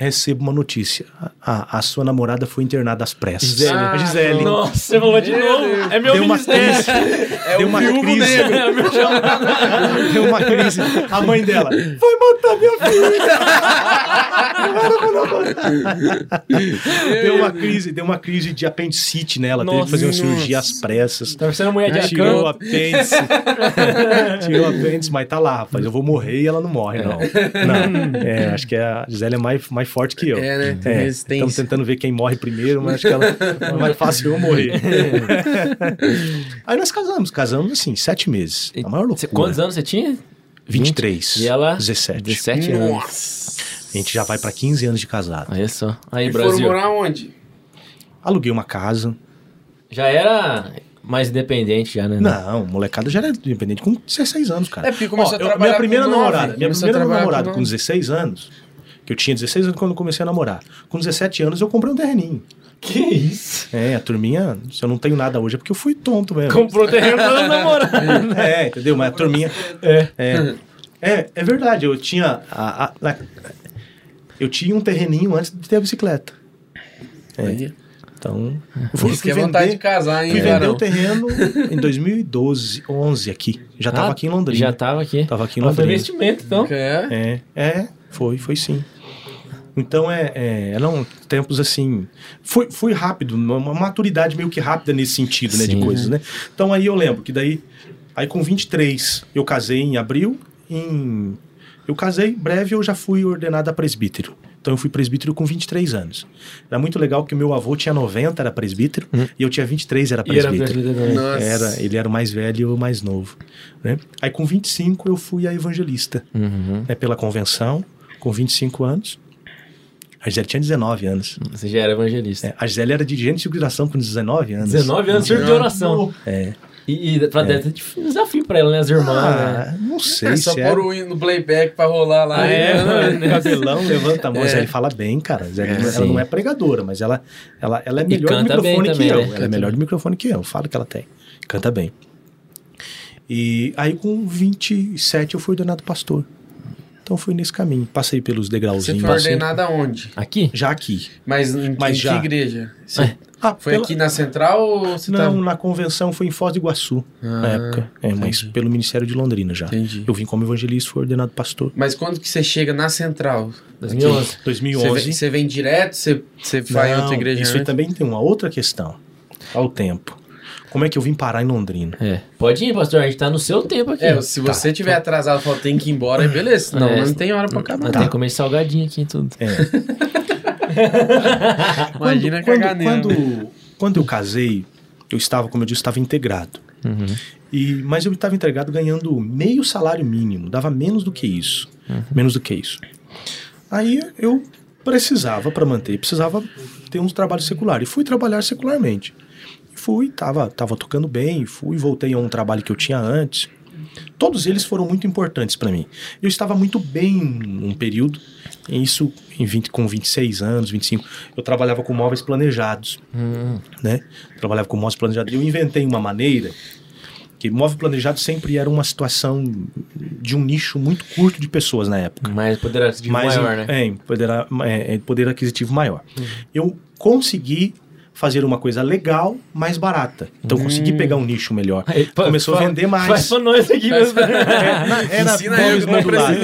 Speaker 3: Recebo uma notícia. A, sua namorada foi internada às pressas.
Speaker 1: Gisele.
Speaker 3: a Gisele.
Speaker 1: Nossa, você falou de novo.
Speaker 2: Deus.
Speaker 1: É meu
Speaker 3: Deu uma
Speaker 1: ministério.
Speaker 3: crise.
Speaker 2: É
Speaker 3: Deu
Speaker 2: o
Speaker 3: uma crise.
Speaker 2: negro.
Speaker 1: É.
Speaker 3: Deu uma crise. A mãe dela vai matar minha filha. deu uma crise, deu uma crise de apendicite nela. Teve que fazer uma
Speaker 1: Nossa.
Speaker 3: cirurgia às pressas.
Speaker 1: Tá parecendo mulher de
Speaker 3: Tirou o apêndice. Tirou o apêndice, mas tá lá, rapaz. Eu vou morrer e ela não morre, não. Não. É, acho que a Gisele é mais, mais forte que eu.
Speaker 2: É, né? Tem resistência.
Speaker 3: Estamos tentando ver quem morre primeiro, mas acho que ela é mais fácil eu morrer. Aí nós casamos, casamos assim, sete meses. A maior
Speaker 1: Você-
Speaker 3: loucura.
Speaker 1: Quantos anos você tinha?
Speaker 3: 23.
Speaker 1: E ela?
Speaker 3: 17.
Speaker 1: 17 anos.
Speaker 2: Nossa.
Speaker 3: A gente já vai pra 15 anos de casado.
Speaker 1: Olha só. Aí,
Speaker 2: E foram
Speaker 1: Brasil.
Speaker 2: morar onde?
Speaker 3: Aluguei uma casa.
Speaker 1: Já era mais independente já, né?
Speaker 3: Não, molecada já era independente com 16 anos, cara.
Speaker 2: É, porque começou
Speaker 3: Ó,
Speaker 2: a
Speaker 3: eu-
Speaker 2: trabalhar
Speaker 3: Minha primeira namorada, minha
Speaker 2: começou a
Speaker 3: primeira namorada
Speaker 2: com
Speaker 3: com,
Speaker 2: nove.
Speaker 3: 16 anos, eu tinha 16 anos quando eu comecei a namorar. Com 17 anos eu comprei um terreninho.
Speaker 1: Que isso?
Speaker 3: É, a turminha, se eu não tenho nada hoje é porque eu fui tonto mesmo.
Speaker 1: Comprou terreno pra namorar.
Speaker 3: É, entendeu? Mas a turminha.
Speaker 1: É.
Speaker 3: É, é, é verdade, eu tinha. a- a- na- eu tinha um terreninho antes de ter a bicicleta. É, então.
Speaker 2: Isso que é vontade de casar, hein,
Speaker 3: Fui vender o terreno em 2012, 11 aqui. Já tava
Speaker 1: Ah,
Speaker 3: aqui em Londrina.
Speaker 1: Já tava aqui.
Speaker 3: Tava aqui em
Speaker 1: Mas foi
Speaker 3: Londrina.
Speaker 1: investimento, então.
Speaker 2: É.
Speaker 3: É, é, foi, foi sim. Então é, é eram tempos assim. Foi, foi rápido, uma maturidade meio que rápida nesse sentido, né? De
Speaker 1: Sim.
Speaker 3: coisas, né? Então aí eu lembro que daí. Aí com 23 eu casei em abril. Em. Eu casei, breve eu já fui ordenado a presbítero. Então eu fui presbítero com 23 anos. Era muito legal porque meu avô tinha 90, era presbítero, e eu tinha 23, era
Speaker 1: E era
Speaker 3: presbítero.
Speaker 1: também.
Speaker 2: Nossa.
Speaker 3: Era, ele era o mais velho e eu o mais novo. Né? Aí com 25 eu fui a evangelista
Speaker 1: Uhum.
Speaker 3: né, pela convenção, com 25 anos. A Gisele tinha 19 anos.
Speaker 1: Você já era evangelista.
Speaker 3: É, a Gisele era dirigente de circulação com 19 anos.
Speaker 1: 19 anos, de oração.
Speaker 3: É.
Speaker 1: E, e pra dentro é um desafio pra ela, né? As irmãs, né?
Speaker 3: Ah, não sei
Speaker 2: É só
Speaker 3: se
Speaker 2: pôr
Speaker 3: é.
Speaker 2: o hino no playback pra rolar lá.
Speaker 1: Ah, é?
Speaker 2: né?
Speaker 1: Mano.
Speaker 3: Cabelão, levanta a mão.
Speaker 2: É.
Speaker 3: A Gisele fala bem, cara. A Gisele,
Speaker 1: É,
Speaker 3: ela
Speaker 1: sim.
Speaker 3: não é pregadora, mas ela, ela, ela é melhor
Speaker 1: bem
Speaker 3: microfone que
Speaker 1: também,
Speaker 3: eu.
Speaker 1: né?
Speaker 3: Ela é melhor do microfone que eu. Fala que ela tem. Canta bem. E aí com 27 eu fui ordenado pastor. Então fui nesse caminho. Passei pelos
Speaker 2: Você
Speaker 3: degrauzinhos.
Speaker 2: foi
Speaker 3: passei-
Speaker 2: ordenado aonde?
Speaker 1: Aqui?
Speaker 3: Já aqui.
Speaker 2: Mas em,
Speaker 3: Mas
Speaker 2: em
Speaker 3: já.
Speaker 2: que igreja? Você-
Speaker 1: É.
Speaker 3: Ah,
Speaker 2: Foi
Speaker 3: pela-
Speaker 2: aqui na Central ou você
Speaker 3: Não,
Speaker 2: tá...
Speaker 3: na convenção foi em Foz do Iguaçu, na
Speaker 2: Ah,
Speaker 3: época. É, mas pelo Ministério de Londrina já.
Speaker 2: Entendi.
Speaker 3: Eu vim como evangelista, fui ordenado pastor.
Speaker 2: Mas quando que você chega na Central?
Speaker 1: 2011.
Speaker 2: Você
Speaker 3: 2011.
Speaker 2: vem, você vem direto? Você, você vai em outra
Speaker 3: Não,
Speaker 2: igreja
Speaker 3: Isso aí também tem uma outra questão. Ao tempo. Como é que eu vim parar em Londrina?
Speaker 1: É. Pode ir, pastor. A gente tá no seu tempo aqui.
Speaker 2: É, se
Speaker 3: Tá,
Speaker 2: você tiver atrasado e falar tem que ir embora, aí beleza. Não,
Speaker 1: É,
Speaker 2: não tem hora pra acabar.
Speaker 1: Nós temos que comer salgadinho aqui e tudo.
Speaker 2: Imagina
Speaker 3: quando,
Speaker 2: cagar nele.
Speaker 3: quando, quando eu casei, eu estava, como eu disse, estava integrado.
Speaker 1: Uhum.
Speaker 3: E, mas eu estava integrado ganhando meio salário mínimo, dava menos do que isso. Menos do que isso. Aí eu precisava, para manter, precisava ter um trabalho secular. E fui trabalhar secularmente. E fui, tava, tava tocando bem, fui, voltei a um trabalho que eu tinha antes. Todos eles foram muito importantes para mim. Eu estava muito bem num período, e isso em 20, com 26 anos, 25. Eu trabalhava com móveis planejados
Speaker 1: Hum.
Speaker 3: né? Trabalhava com móveis planejados. Eu inventei uma maneira que móvel planejado sempre era uma situação de um nicho muito curto de pessoas na época.
Speaker 1: Mas poder aquisitivo
Speaker 3: Mas
Speaker 1: maior, né?
Speaker 3: É, poder, é, é, poder aquisitivo maior. Eu consegui fazer uma coisa legal, mais barata. Então eu consegui pegar um nicho melhor.
Speaker 1: Aí,
Speaker 3: Começou a vender mais.
Speaker 1: Faz pra nós aqui mesmo.
Speaker 3: Era modulares.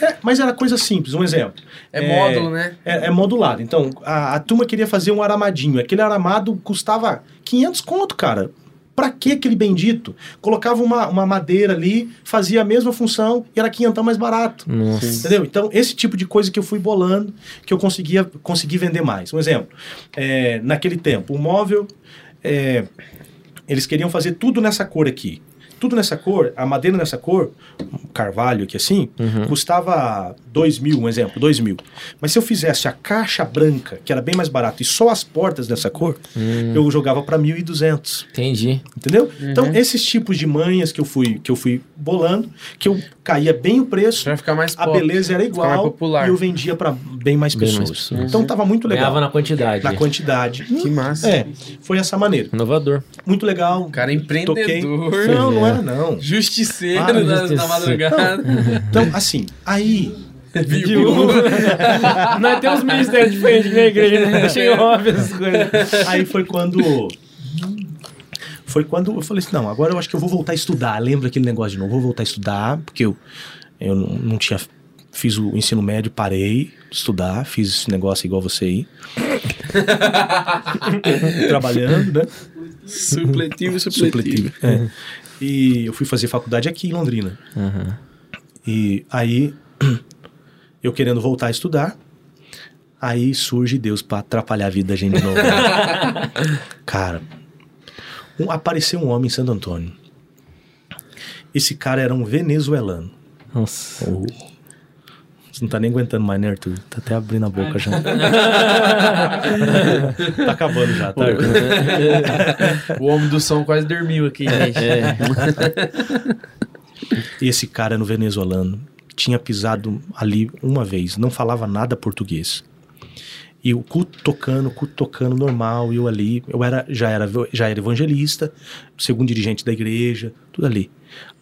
Speaker 3: É, mas era coisa simples, um exemplo.
Speaker 2: É módulo, né?
Speaker 3: É, é modulado. Então, a, a turma queria fazer um aramadinho. Aquele aramado custava 500 conto, cara. Pra que aquele bendito? Colocava uma, uma madeira ali, fazia a mesma função e era quinhentão mais barato.
Speaker 1: Nossa.
Speaker 3: Entendeu? Então, esse tipo de coisa que eu fui bolando, que eu conseguia consegui vender mais. Um exemplo, é, naquele tempo, o móvel, é, eles queriam fazer tudo nessa cor aqui. Tudo nessa cor, a madeira nessa cor, um carvalho aqui assim, custava 2 mil, um exemplo, 2 mil. Mas se eu fizesse a caixa branca, que era bem mais barato, e só as portas dessa cor, eu jogava para 1.200.
Speaker 1: Entendi.
Speaker 3: Entendeu? Então, esses tipos de manhas que eu fui que eu fui bolando, que eu caía bem o preço,
Speaker 2: Pra ficar mais
Speaker 3: a
Speaker 2: pop.
Speaker 3: beleza era
Speaker 2: Ficar mais
Speaker 3: igual
Speaker 2: popular.
Speaker 3: e eu vendia para bem mais
Speaker 1: Bem mais
Speaker 3: pessoas.
Speaker 1: pessoas.
Speaker 3: Então tava muito legal.
Speaker 1: Ganhava na quantidade.
Speaker 3: Na quantidade.
Speaker 2: Que massa.
Speaker 3: É, foi essa maneira.
Speaker 1: Inovador.
Speaker 3: Muito legal.
Speaker 2: O cara é
Speaker 3: Toquei.
Speaker 2: empreendedor.
Speaker 3: Não, não era não.
Speaker 2: Justiceiro
Speaker 3: Ah,
Speaker 2: da, da
Speaker 1: justiceiro.
Speaker 2: madrugada.
Speaker 3: Então, assim, aí
Speaker 2: Viúva.
Speaker 1: Nós temos ministérios diferentes na igreja, né? Achei óbvio essas coisas.
Speaker 3: Aí foi quando. Foi quando eu falei assim: não, agora eu acho que eu vou voltar a estudar. Lembra aquele negócio de novo? Vou voltar a estudar, porque eu, eu não, não tinha. Fiz o ensino médio, parei de estudar, fiz esse negócio igual você aí. Trabalhando, né?
Speaker 2: Supletivo, supletivo.
Speaker 3: Supletivo. É. E eu fui fazer faculdade aqui em Londrina. E aí, eu querendo voltar a estudar, aí surge Deus pra atrapalhar a vida da gente de novo. cara, um- apareceu um homem em Santo Antônio. Esse cara era um venezuelano.
Speaker 1: Nossa.
Speaker 3: O- Você não tá nem aguentando mais, né, Arthur? Tá até abrindo a boca já. tá acabando já, tá?
Speaker 2: O homem do som quase dormiu aqui, gente.
Speaker 3: E esse cara no venezuelano tinha pisado ali uma vez, não falava nada português. E o culto tocando, o culto tocando normal, e eu ali, eu era, já era, já era evangelista, segundo dirigente da igreja, tudo ali.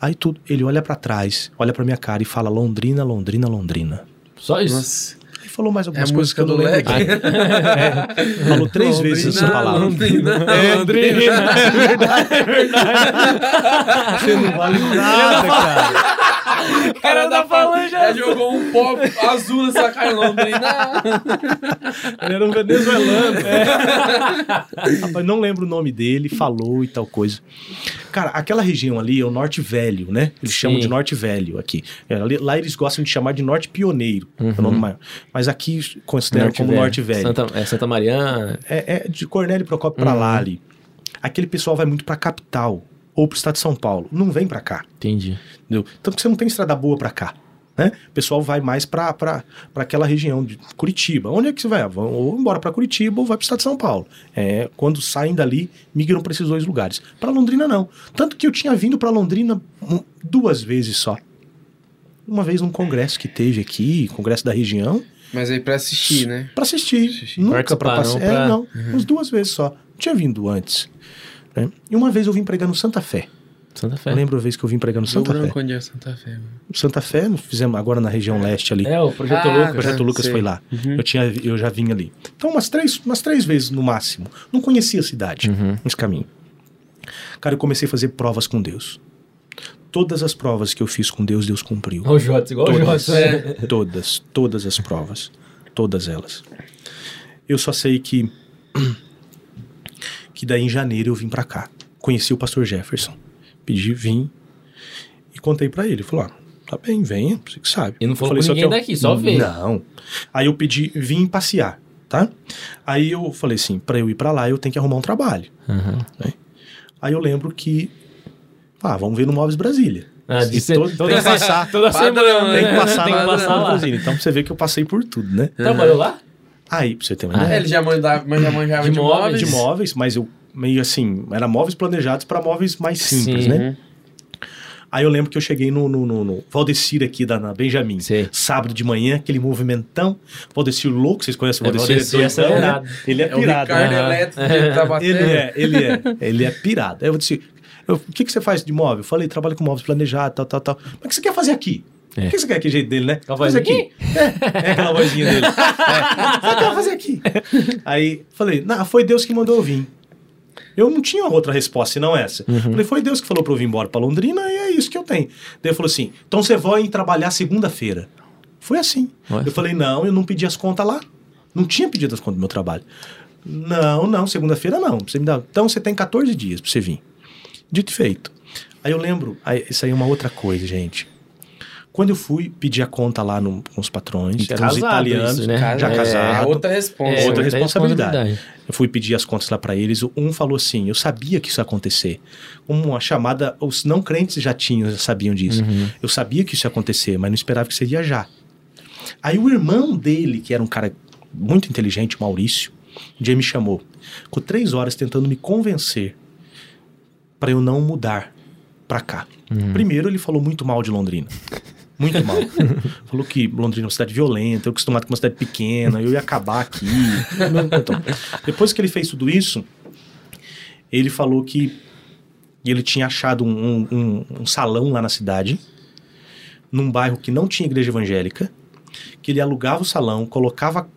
Speaker 3: Aí tudo, ele olha pra trás, olha pra minha cara e fala Londrina, Londrina, Londrina.
Speaker 1: Só isso.
Speaker 2: Nossa.
Speaker 3: Aí falou mais
Speaker 2: É
Speaker 3: algumas
Speaker 2: a
Speaker 3: coisas que
Speaker 2: música
Speaker 3: eu não
Speaker 2: do
Speaker 3: lembro.
Speaker 2: Leque.
Speaker 3: É, falou três vezes essa palavra.
Speaker 2: Londrina,
Speaker 3: É,
Speaker 2: Londrina.
Speaker 3: Você não vale nada, cara.
Speaker 2: O cara da falange já jogou um pó azul nessa cara, Londrina.
Speaker 3: Ele era um venezuelano. Rapaz, não lembro o nome dele, falou e tal coisa. Cara, aquela região ali é o Norte Velho, né? Eles
Speaker 1: Sim.
Speaker 3: chamam de Norte Velho aqui. É, Lá eles gostam de chamar de Norte Pioneiro, é o nome maior. Mas aqui consideram como Norte Velho.
Speaker 1: Santa, é Santa Mariana.
Speaker 3: É, é de Cornélio Procópio pra lá ali. Aquele pessoal vai muito pra capital ou pro estado de São Paulo. Não vem pra cá.
Speaker 1: Entendi.
Speaker 3: Entendeu? Tanto que você não tem estrada boa pra cá. Né? O pessoal vai mais pra aquela região de Curitiba. Onde é que você vai? Vão ou embora pra Curitiba ou vai pro estado de São Paulo. É, quando saem dali, migram pra esses dois lugares. Pra Londrina, não. Tanto que eu tinha vindo pra Londrina duas vezes só. Uma vez num congresso que teve aqui, congresso da região,
Speaker 2: Mas aí pra assistir, né?
Speaker 3: Pra assistir.
Speaker 2: Assistir.
Speaker 3: Nunca pra
Speaker 1: Participar,
Speaker 3: passear.
Speaker 1: não pra-
Speaker 3: É, não. Umas duas vezes só. Não tinha vindo antes. Né? E uma vez eu vim pregar no Santa Fé.
Speaker 1: Santa Fé.
Speaker 3: Eu lembro a vez que eu vim pregando
Speaker 2: Rio
Speaker 3: Santa Fé.
Speaker 2: Onde é Santa Fé? mano?
Speaker 3: Santa Fé, fizemos agora na região leste ali.
Speaker 1: É, o Projeto
Speaker 2: Ah,
Speaker 3: O
Speaker 1: Lucas.
Speaker 3: projeto
Speaker 2: tá,
Speaker 3: Lucas
Speaker 2: sei.
Speaker 3: foi lá.
Speaker 2: Uhum.
Speaker 3: Eu, tinha, eu já vim ali. Então, umas três, umas três vezes no máximo. Não conhecia a cidade,
Speaker 1: Uhum.
Speaker 3: esse caminho. Cara, eu comecei a fazer provas com Deus. Todas as provas que eu fiz com Deus, Deus cumpriu.
Speaker 1: O Jotes, igual o
Speaker 3: Todas.
Speaker 1: Jotes.
Speaker 2: É.
Speaker 3: Todas, todas as provas. Todas elas. Eu só sei que. Que daí em janeiro eu vim pra cá. Conheci o pastor Jefferson. Pedi, vim. E contei pra ele. Falou: ah, tá bem, venha, você que sabe.
Speaker 1: E não
Speaker 3: Eu
Speaker 1: falou
Speaker 3: falei,
Speaker 1: com
Speaker 3: só
Speaker 1: ninguém
Speaker 3: eu-
Speaker 1: daqui, só veio.
Speaker 3: Não. Aí eu pedi, vim passear, tá? Aí eu falei assim: pra eu ir pra lá, eu tenho que arrumar um trabalho.
Speaker 1: Uhum.
Speaker 3: Aí eu lembro que. Ah, vamos ver no Móveis Brasília.
Speaker 1: Ah, de ser-
Speaker 3: todo-
Speaker 1: toda
Speaker 3: tem que passar.
Speaker 1: Toda semana,
Speaker 2: né?
Speaker 3: Tem que passar,
Speaker 1: Tem que passar lá.
Speaker 3: Brasília. Então pra você ver que eu passei por tudo, né?
Speaker 1: Trabalhou lá?
Speaker 3: Aí, pra você ter uma
Speaker 1: Ah,
Speaker 3: ideia.
Speaker 2: É, ele já manjava, mas já manjava
Speaker 1: De
Speaker 2: de,
Speaker 1: móveis.
Speaker 2: móveis.
Speaker 3: de móveis, mas eu meio assim, era móveis planejados para móveis mais simples,
Speaker 1: Sim.
Speaker 3: né? Aí eu lembro que eu cheguei no, no, no, no Valdecir aqui da na Benjamin,
Speaker 1: Sei.
Speaker 3: sábado de manhã, aquele movimentão. Valdecir louco, vocês conhecem o
Speaker 1: É,
Speaker 3: Valdecir?
Speaker 1: Valdecir é
Speaker 3: doidão, né?
Speaker 1: acelerado.
Speaker 3: Ele é
Speaker 2: É o
Speaker 3: pirado.
Speaker 2: Ricardo
Speaker 3: né?
Speaker 2: Elétrico de Tabaté.
Speaker 3: Ele é, ele é, ele é pirado. Aí eu disse, o que, que você faz de móvel? Eu falei, trabalho com móveis planejados, tal, tal, tal. Mas o que você quer fazer aqui?
Speaker 1: É.
Speaker 3: O que você quer? Que jeito dele, né?
Speaker 1: Aquela
Speaker 3: Fazer
Speaker 1: vozinha,
Speaker 3: aqui. É, é aquela vozinha dele. É. O que você quer fazer aqui? Aí falei, não, foi Deus que mandou eu vir. Eu não tinha outra resposta senão essa. Falei, foi Deus que falou pra eu vir embora pra Londrina e é isso que eu tenho. Daí ele falou assim: então você vai trabalhar segunda-feira. Foi assim. Eu falei, não, eu não pedi as contas lá. Não tinha pedido as contas do meu trabalho. Não, não, segunda-feira não. Você me dá... Então você tem 14 dias pra você vir. Dito e feito. Aí eu lembro, aí, isso aí é uma outra coisa, gente. Quando eu fui pedir a conta lá no- com os patrões,
Speaker 1: E
Speaker 3: eram os italianos,
Speaker 1: isso, né?
Speaker 3: já
Speaker 2: É,
Speaker 3: casado.
Speaker 2: outra resposta.
Speaker 1: É,
Speaker 3: outra
Speaker 1: outra
Speaker 3: responsabilidade.
Speaker 1: responsabilidade.
Speaker 3: Eu fui pedir as contas lá pra eles. Um falou assim: eu sabia que isso ia acontecer. Uma chamada, os não crentes já tinham, já sabiam disso.
Speaker 1: Uhum.
Speaker 3: Eu sabia que isso ia acontecer, mas não esperava que seria já. Aí o irmão dele, que era um cara muito inteligente, Maurício, um dia me chamou. Ficou três horas tentando me convencer pra eu não mudar pra cá.
Speaker 1: Uhum.
Speaker 3: Primeiro, ele falou muito mal de Londrina. Muito mal. Falou que Londrina é uma cidade violenta, eu acostumado com uma cidade pequena, eu ia acabar aqui. Então, depois que ele fez tudo isso, ele falou que ele tinha achado um, um- um- salão lá na cidade, num bairro que não tinha igreja evangélica, que ele alugava o salão, colocava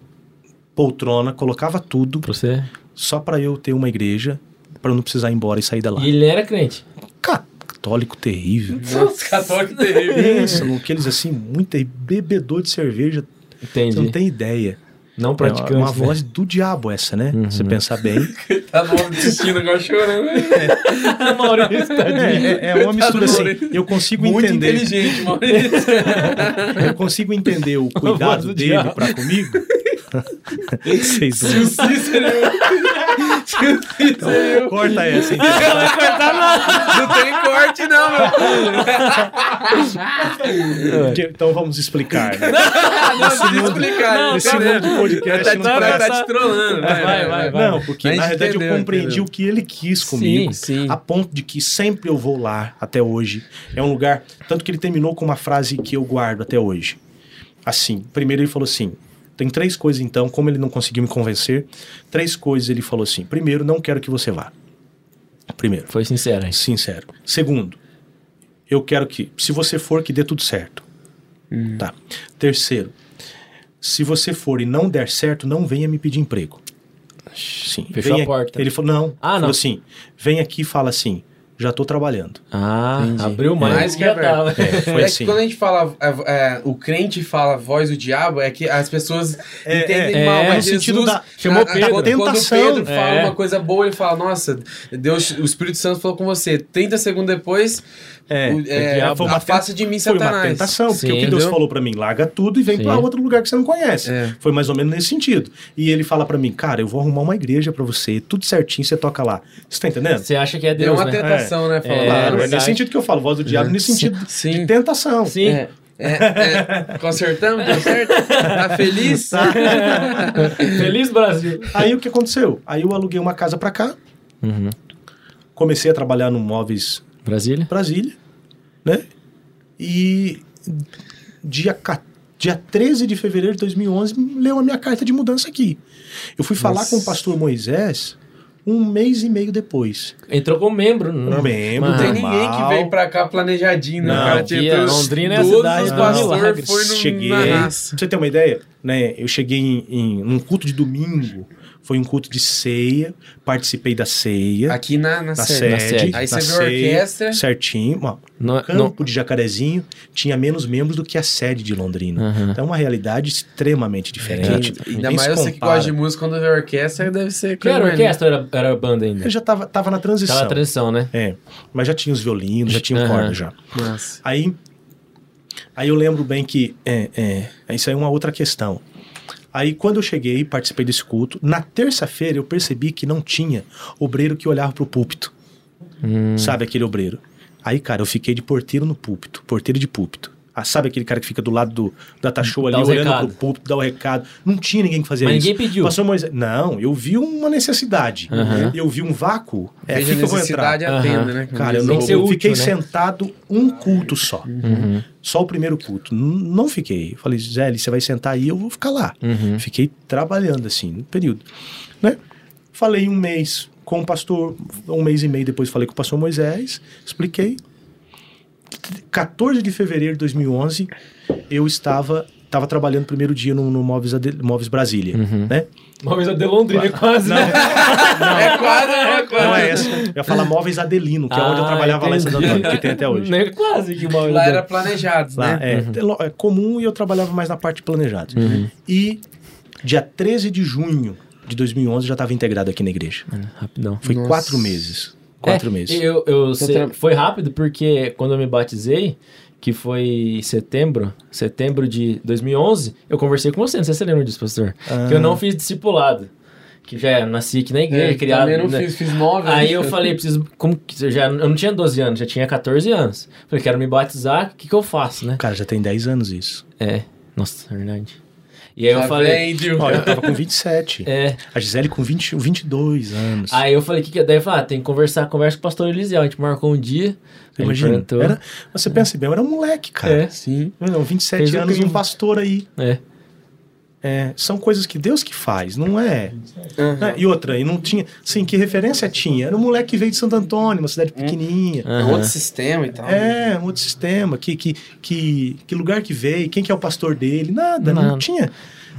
Speaker 3: poltrona, colocava tudo,
Speaker 1: Pra você.
Speaker 3: só pra eu ter uma igreja, pra eu não precisar ir embora e sair da lá.
Speaker 1: E ele era crente.
Speaker 3: Católico terrível.
Speaker 2: Nossa, católico terrível.
Speaker 3: Pensa, aqueles assim, muito aí, bebedor de cerveja,
Speaker 1: Entendi.
Speaker 3: você não tem ideia.
Speaker 1: Não
Speaker 3: É
Speaker 1: praticante.
Speaker 3: uma
Speaker 1: né?
Speaker 3: voz do diabo essa, né?
Speaker 1: Uhum.
Speaker 3: Você pensar bem.
Speaker 2: Tá no homem assistindo agora chorando. né?
Speaker 1: Maurício, tadinho.
Speaker 3: É, é uma mistura assim. Eu consigo
Speaker 2: Muito
Speaker 3: entender.
Speaker 2: inteligente, Maurício.
Speaker 3: Eu consigo entender o cuidado
Speaker 1: do
Speaker 3: dele
Speaker 1: diabo.
Speaker 3: pra comigo. Vocês
Speaker 2: Se o Cícero... Se o Cícero...
Speaker 3: Corta essa, então.
Speaker 2: Não tem corte, não, meu
Speaker 3: Porque- Então vamos explicar. Né?
Speaker 2: Não, precisa explicar.
Speaker 1: Não,
Speaker 3: Nesse
Speaker 1: cara,
Speaker 3: mundo de podcast
Speaker 2: Tá,
Speaker 3: não
Speaker 2: tá, tá te trollando.
Speaker 1: Vai, vai, vai.
Speaker 3: Não, porque na verdade eu
Speaker 2: entendeu,
Speaker 3: compreendi
Speaker 2: entendeu.
Speaker 3: o que ele quis comigo.
Speaker 2: Sim.
Speaker 3: A ponto de que sempre eu vou lá até hoje. É um lugar. Tanto que ele terminou com uma frase que eu guardo até hoje. Assim, primeiro ele falou assim: tem três coisas então, como ele não conseguiu me convencer, três coisas ele falou assim. Primeiro, não quero que você vá. Primeiro,
Speaker 1: Foi sincero, hein?
Speaker 3: sincero. Segundo, eu quero que, se você for, que dê tudo certo. Tá. Terceiro, se você for e não der certo, não venha me pedir emprego. Sim.
Speaker 1: Fechou a porta.
Speaker 3: Ele falou, não.
Speaker 1: Ah,
Speaker 3: falou
Speaker 1: não.
Speaker 3: assim, vem aqui e fala assim, já tô trabalhando.
Speaker 1: Ah,
Speaker 2: Entendi.
Speaker 1: abriu mais.
Speaker 2: Mais que
Speaker 1: já tava.
Speaker 3: É, foi
Speaker 2: é
Speaker 3: assim.
Speaker 2: que quando a gente fala, é, é, o crente fala voz do diabo, é que as pessoas
Speaker 3: É,
Speaker 2: entendem
Speaker 1: é,
Speaker 2: mal,
Speaker 1: é,
Speaker 2: mas
Speaker 3: no sentido
Speaker 2: Jesus
Speaker 3: da-
Speaker 1: chamou
Speaker 2: a- a-
Speaker 1: Pedro.
Speaker 2: Quando, quando
Speaker 3: Tentação.
Speaker 2: Pedro fala
Speaker 1: É.
Speaker 2: uma coisa boa, ele fala, nossa, Deus, o Espírito Santo falou com você. 30 segundos depois,
Speaker 3: É,
Speaker 2: o- é,
Speaker 3: foi uma
Speaker 2: afasta de mim,
Speaker 3: Foi uma
Speaker 2: Satanás.
Speaker 3: tentação, porque
Speaker 1: Sim.
Speaker 3: o que Deus
Speaker 2: Entendeu?
Speaker 3: falou pra mim, larga tudo e vem pra outro lugar que você não conhece.
Speaker 2: É.
Speaker 3: Foi mais ou menos nesse sentido. E ele fala pra mim, cara, eu vou arrumar uma igreja pra você, tudo certinho, você toca lá. Você tá entendendo?
Speaker 1: Você acha que é
Speaker 2: Deu
Speaker 1: Deus,
Speaker 2: uma
Speaker 1: né?
Speaker 2: tentação, né? Falou,
Speaker 1: É,
Speaker 3: Claro, é nesse sentido que eu falo, voz do diabo, nesse sentido
Speaker 2: Sim.
Speaker 3: de tentação.
Speaker 1: Sim.
Speaker 2: É, é, é, consertamos, deu certo? Tá feliz?
Speaker 1: Feliz Brasil.
Speaker 3: Aí o que aconteceu? Aí eu aluguei uma casa pra cá,
Speaker 1: Uhum.
Speaker 3: comecei a trabalhar no Móveis
Speaker 1: Brasília?
Speaker 3: Brasília, né? E dia, dia 13 de fevereiro de 2011 leu a minha carta de mudança aqui. Eu fui falar
Speaker 2: Nossa.
Speaker 3: com o pastor Moisés um mês e meio depois.
Speaker 1: Entrou como membro.
Speaker 3: Um membro,
Speaker 2: Não tem
Speaker 3: normal.
Speaker 2: ninguém que veio pra cá planejadinho, né,
Speaker 3: Não,
Speaker 2: cara?
Speaker 1: é
Speaker 2: todos-
Speaker 1: Londrina é a cidade
Speaker 2: os
Speaker 1: dos
Speaker 2: pastores
Speaker 1: milagres.
Speaker 2: foi no,
Speaker 3: cheguei, pra você ter uma ideia, né? Eu cheguei em, em num culto de domingo, foi um culto de ceia, participei da ceia,
Speaker 2: Aqui na, na,
Speaker 3: na
Speaker 2: sede.
Speaker 3: sede,
Speaker 1: Na sede.
Speaker 2: Aí
Speaker 3: na
Speaker 2: você viu a orquestra.
Speaker 3: certinho, ó,
Speaker 1: Não,
Speaker 3: o campo de Jacarezinho tinha menos membros do que a sede de Londrina.
Speaker 1: Aham.
Speaker 3: Então é uma realidade extremamente diferente.
Speaker 2: Quem- ainda mais você que gosta de música, quando vê a orquestra, deve ser
Speaker 1: Que era
Speaker 2: coisa
Speaker 1: orquestra ou era, era banda ainda?
Speaker 3: Eu já tava, tava na transição.
Speaker 1: Tava na transição, né?
Speaker 3: É, mas já tinha os violinos, já tinha
Speaker 1: Aham.
Speaker 3: corda já.
Speaker 2: Nossa.
Speaker 3: Aí, aí eu lembro bem que é, é, isso aí é uma outra questão. Aí quando eu cheguei, participei desse culto, na terça-feira eu percebi que não tinha obreiro que olhava pro púlpito.
Speaker 1: Hum.
Speaker 3: Sabe aquele obreiro? Aí, cara, eu fiquei de porteiro no púlpito, porteiro de púlpito. Ah, sabe aquele cara que fica do lado do data show ali, olhando
Speaker 1: recado.
Speaker 3: pro púlpito, dá o recado. Não tinha ninguém que fazia
Speaker 1: Mas
Speaker 3: isso.
Speaker 1: ninguém pediu.
Speaker 3: Pastor Moisés. Não, eu vi uma necessidade.
Speaker 1: Aham.
Speaker 3: Eu vi um vácuo. É
Speaker 2: Veja
Speaker 3: aqui que eu vou
Speaker 2: necessidade
Speaker 3: entrar.
Speaker 2: atenda,
Speaker 1: Aham.
Speaker 2: né?
Speaker 3: Cara, eu, não, eu
Speaker 1: útil,
Speaker 3: fiquei
Speaker 1: né?
Speaker 3: sentado um culto só.
Speaker 1: Uhum.
Speaker 3: Só o primeiro culto. N- Não fiquei. Falei, Zé, você vai sentar aí, eu vou ficar lá.
Speaker 1: Uhum.
Speaker 3: Fiquei trabalhando assim, no período. Né? Falei um mês com o pastor, um mês e meio depois falei com o pastor Moisés, expliquei. 14 de fevereiro de 2011, eu estava, estava trabalhando o primeiro dia no, no Móveis, Ade- Móveis Brasília,
Speaker 1: Uhum.
Speaker 3: né?
Speaker 1: Uma vez a de Londrina, quase, né?
Speaker 2: É quase, é quase.
Speaker 3: Não é essa. Eu ia falar Móveis Adelino, que é onde eu
Speaker 1: Ah,
Speaker 3: trabalhava lá em Santo
Speaker 1: entendi.
Speaker 3: Antônio, que tem até hoje.
Speaker 1: Não é quase que vez
Speaker 2: Lá era
Speaker 1: de-
Speaker 2: planejado,
Speaker 3: Lá,
Speaker 2: né?
Speaker 3: é, é lo- é comum e eu trabalhava mais na parte de planejado.
Speaker 1: Uhum.
Speaker 3: E dia 13 de junho de 2011 já estava integrado aqui na igreja.
Speaker 1: Rapidão.
Speaker 3: Foi
Speaker 2: Nossa.
Speaker 3: quatro meses. Quatro
Speaker 1: É,
Speaker 3: meses.
Speaker 1: Eu, eu sei-
Speaker 2: tra-
Speaker 1: Foi rápido porque quando eu me batizei, que foi em setembro, setembro de 2011, eu conversei com você, não sei se você lembra disso, pastor.
Speaker 3: Ah.
Speaker 1: Que eu não fiz discipulado. Que já nasci aqui na igreja,
Speaker 2: É,
Speaker 1: criado.
Speaker 2: também não
Speaker 1: né?
Speaker 2: fiz, fiz nove.
Speaker 1: Aí eu falei, preciso. Como que eu já Eu não tinha 12 anos, já tinha 14 anos. Falei, quero me batizar, o que, que eu faço, né?
Speaker 3: Cara, já tem 10 anos isso.
Speaker 1: É. Nossa, é verdade. E aí eu
Speaker 2: Tá
Speaker 1: falei.
Speaker 3: Olha, eu tava com 27.
Speaker 1: É.
Speaker 3: A Gisele com 20, 22 anos.
Speaker 1: Aí eu falei, que que é? Daí eu falei, ah, tem que conversar, conversa com o pastor Eliseu. A gente marcou um dia.
Speaker 3: Imagina? Era, você pensa bem, eu era um moleque, cara.
Speaker 1: É.
Speaker 2: Sim.
Speaker 3: Não, 27
Speaker 1: Fez
Speaker 3: anos, um
Speaker 1: crime.
Speaker 3: pastor aí.
Speaker 1: É.
Speaker 3: É, são coisas que Deus que faz, não é? Né? E outra, e não tinha. Sim, que referência tinha? Era um moleque que veio de Santo Antônio, uma cidade pequenininha.
Speaker 2: É
Speaker 1: Aham.
Speaker 2: outro sistema e tal.
Speaker 3: É, um outro sistema. Que, que, que, que lugar que veio, quem que é o pastor dele, nada, não,
Speaker 1: Não.
Speaker 3: tinha.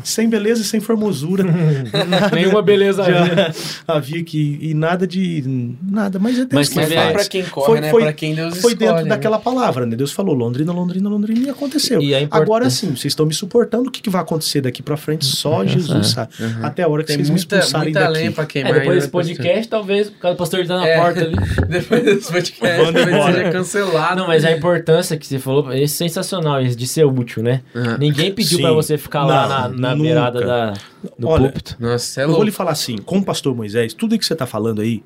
Speaker 3: Sem beleza e sem formosura. nada
Speaker 1: Nenhuma beleza
Speaker 3: já
Speaker 1: havia.
Speaker 3: havia que. E nada de. Nada, mas é Deus
Speaker 1: Mas
Speaker 3: que
Speaker 1: você
Speaker 2: Mas não é
Speaker 3: faz.
Speaker 2: pra quem corre,
Speaker 3: Foi-
Speaker 2: né?
Speaker 3: foi-
Speaker 2: pra quem Deus
Speaker 3: Foi
Speaker 2: escolhe,
Speaker 3: dentro
Speaker 2: né?
Speaker 3: daquela palavra, né? Deus falou Londrina, Londrina, Londrina e aconteceu.
Speaker 1: E importância-
Speaker 3: Agora sim, vocês estão me suportando. O que, que vai acontecer daqui pra frente? Só Jesus sabe. Até a hora que
Speaker 2: Tem
Speaker 3: vocês me
Speaker 2: muita,
Speaker 3: expulsarem
Speaker 2: muita
Speaker 3: daqui.
Speaker 2: pra
Speaker 1: É,
Speaker 2: queimar.
Speaker 1: depois
Speaker 2: ainda,
Speaker 1: desse podcast, talvez, por causa do pastor tá na
Speaker 2: É.
Speaker 1: porta ali.
Speaker 2: Depois desse podcast, talvez seja cancelado.
Speaker 1: Não, mas a importância que você falou é sensacional, isso de ser útil, né? Ninguém pediu
Speaker 3: Sim.
Speaker 1: pra você ficar lá na, na
Speaker 3: nunca.
Speaker 1: beirada da, do
Speaker 3: Olha,
Speaker 1: púlpito.
Speaker 2: Nossa, é
Speaker 3: Eu vou lhe falar assim, com o pastor Moisés, tudo que você tá falando aí,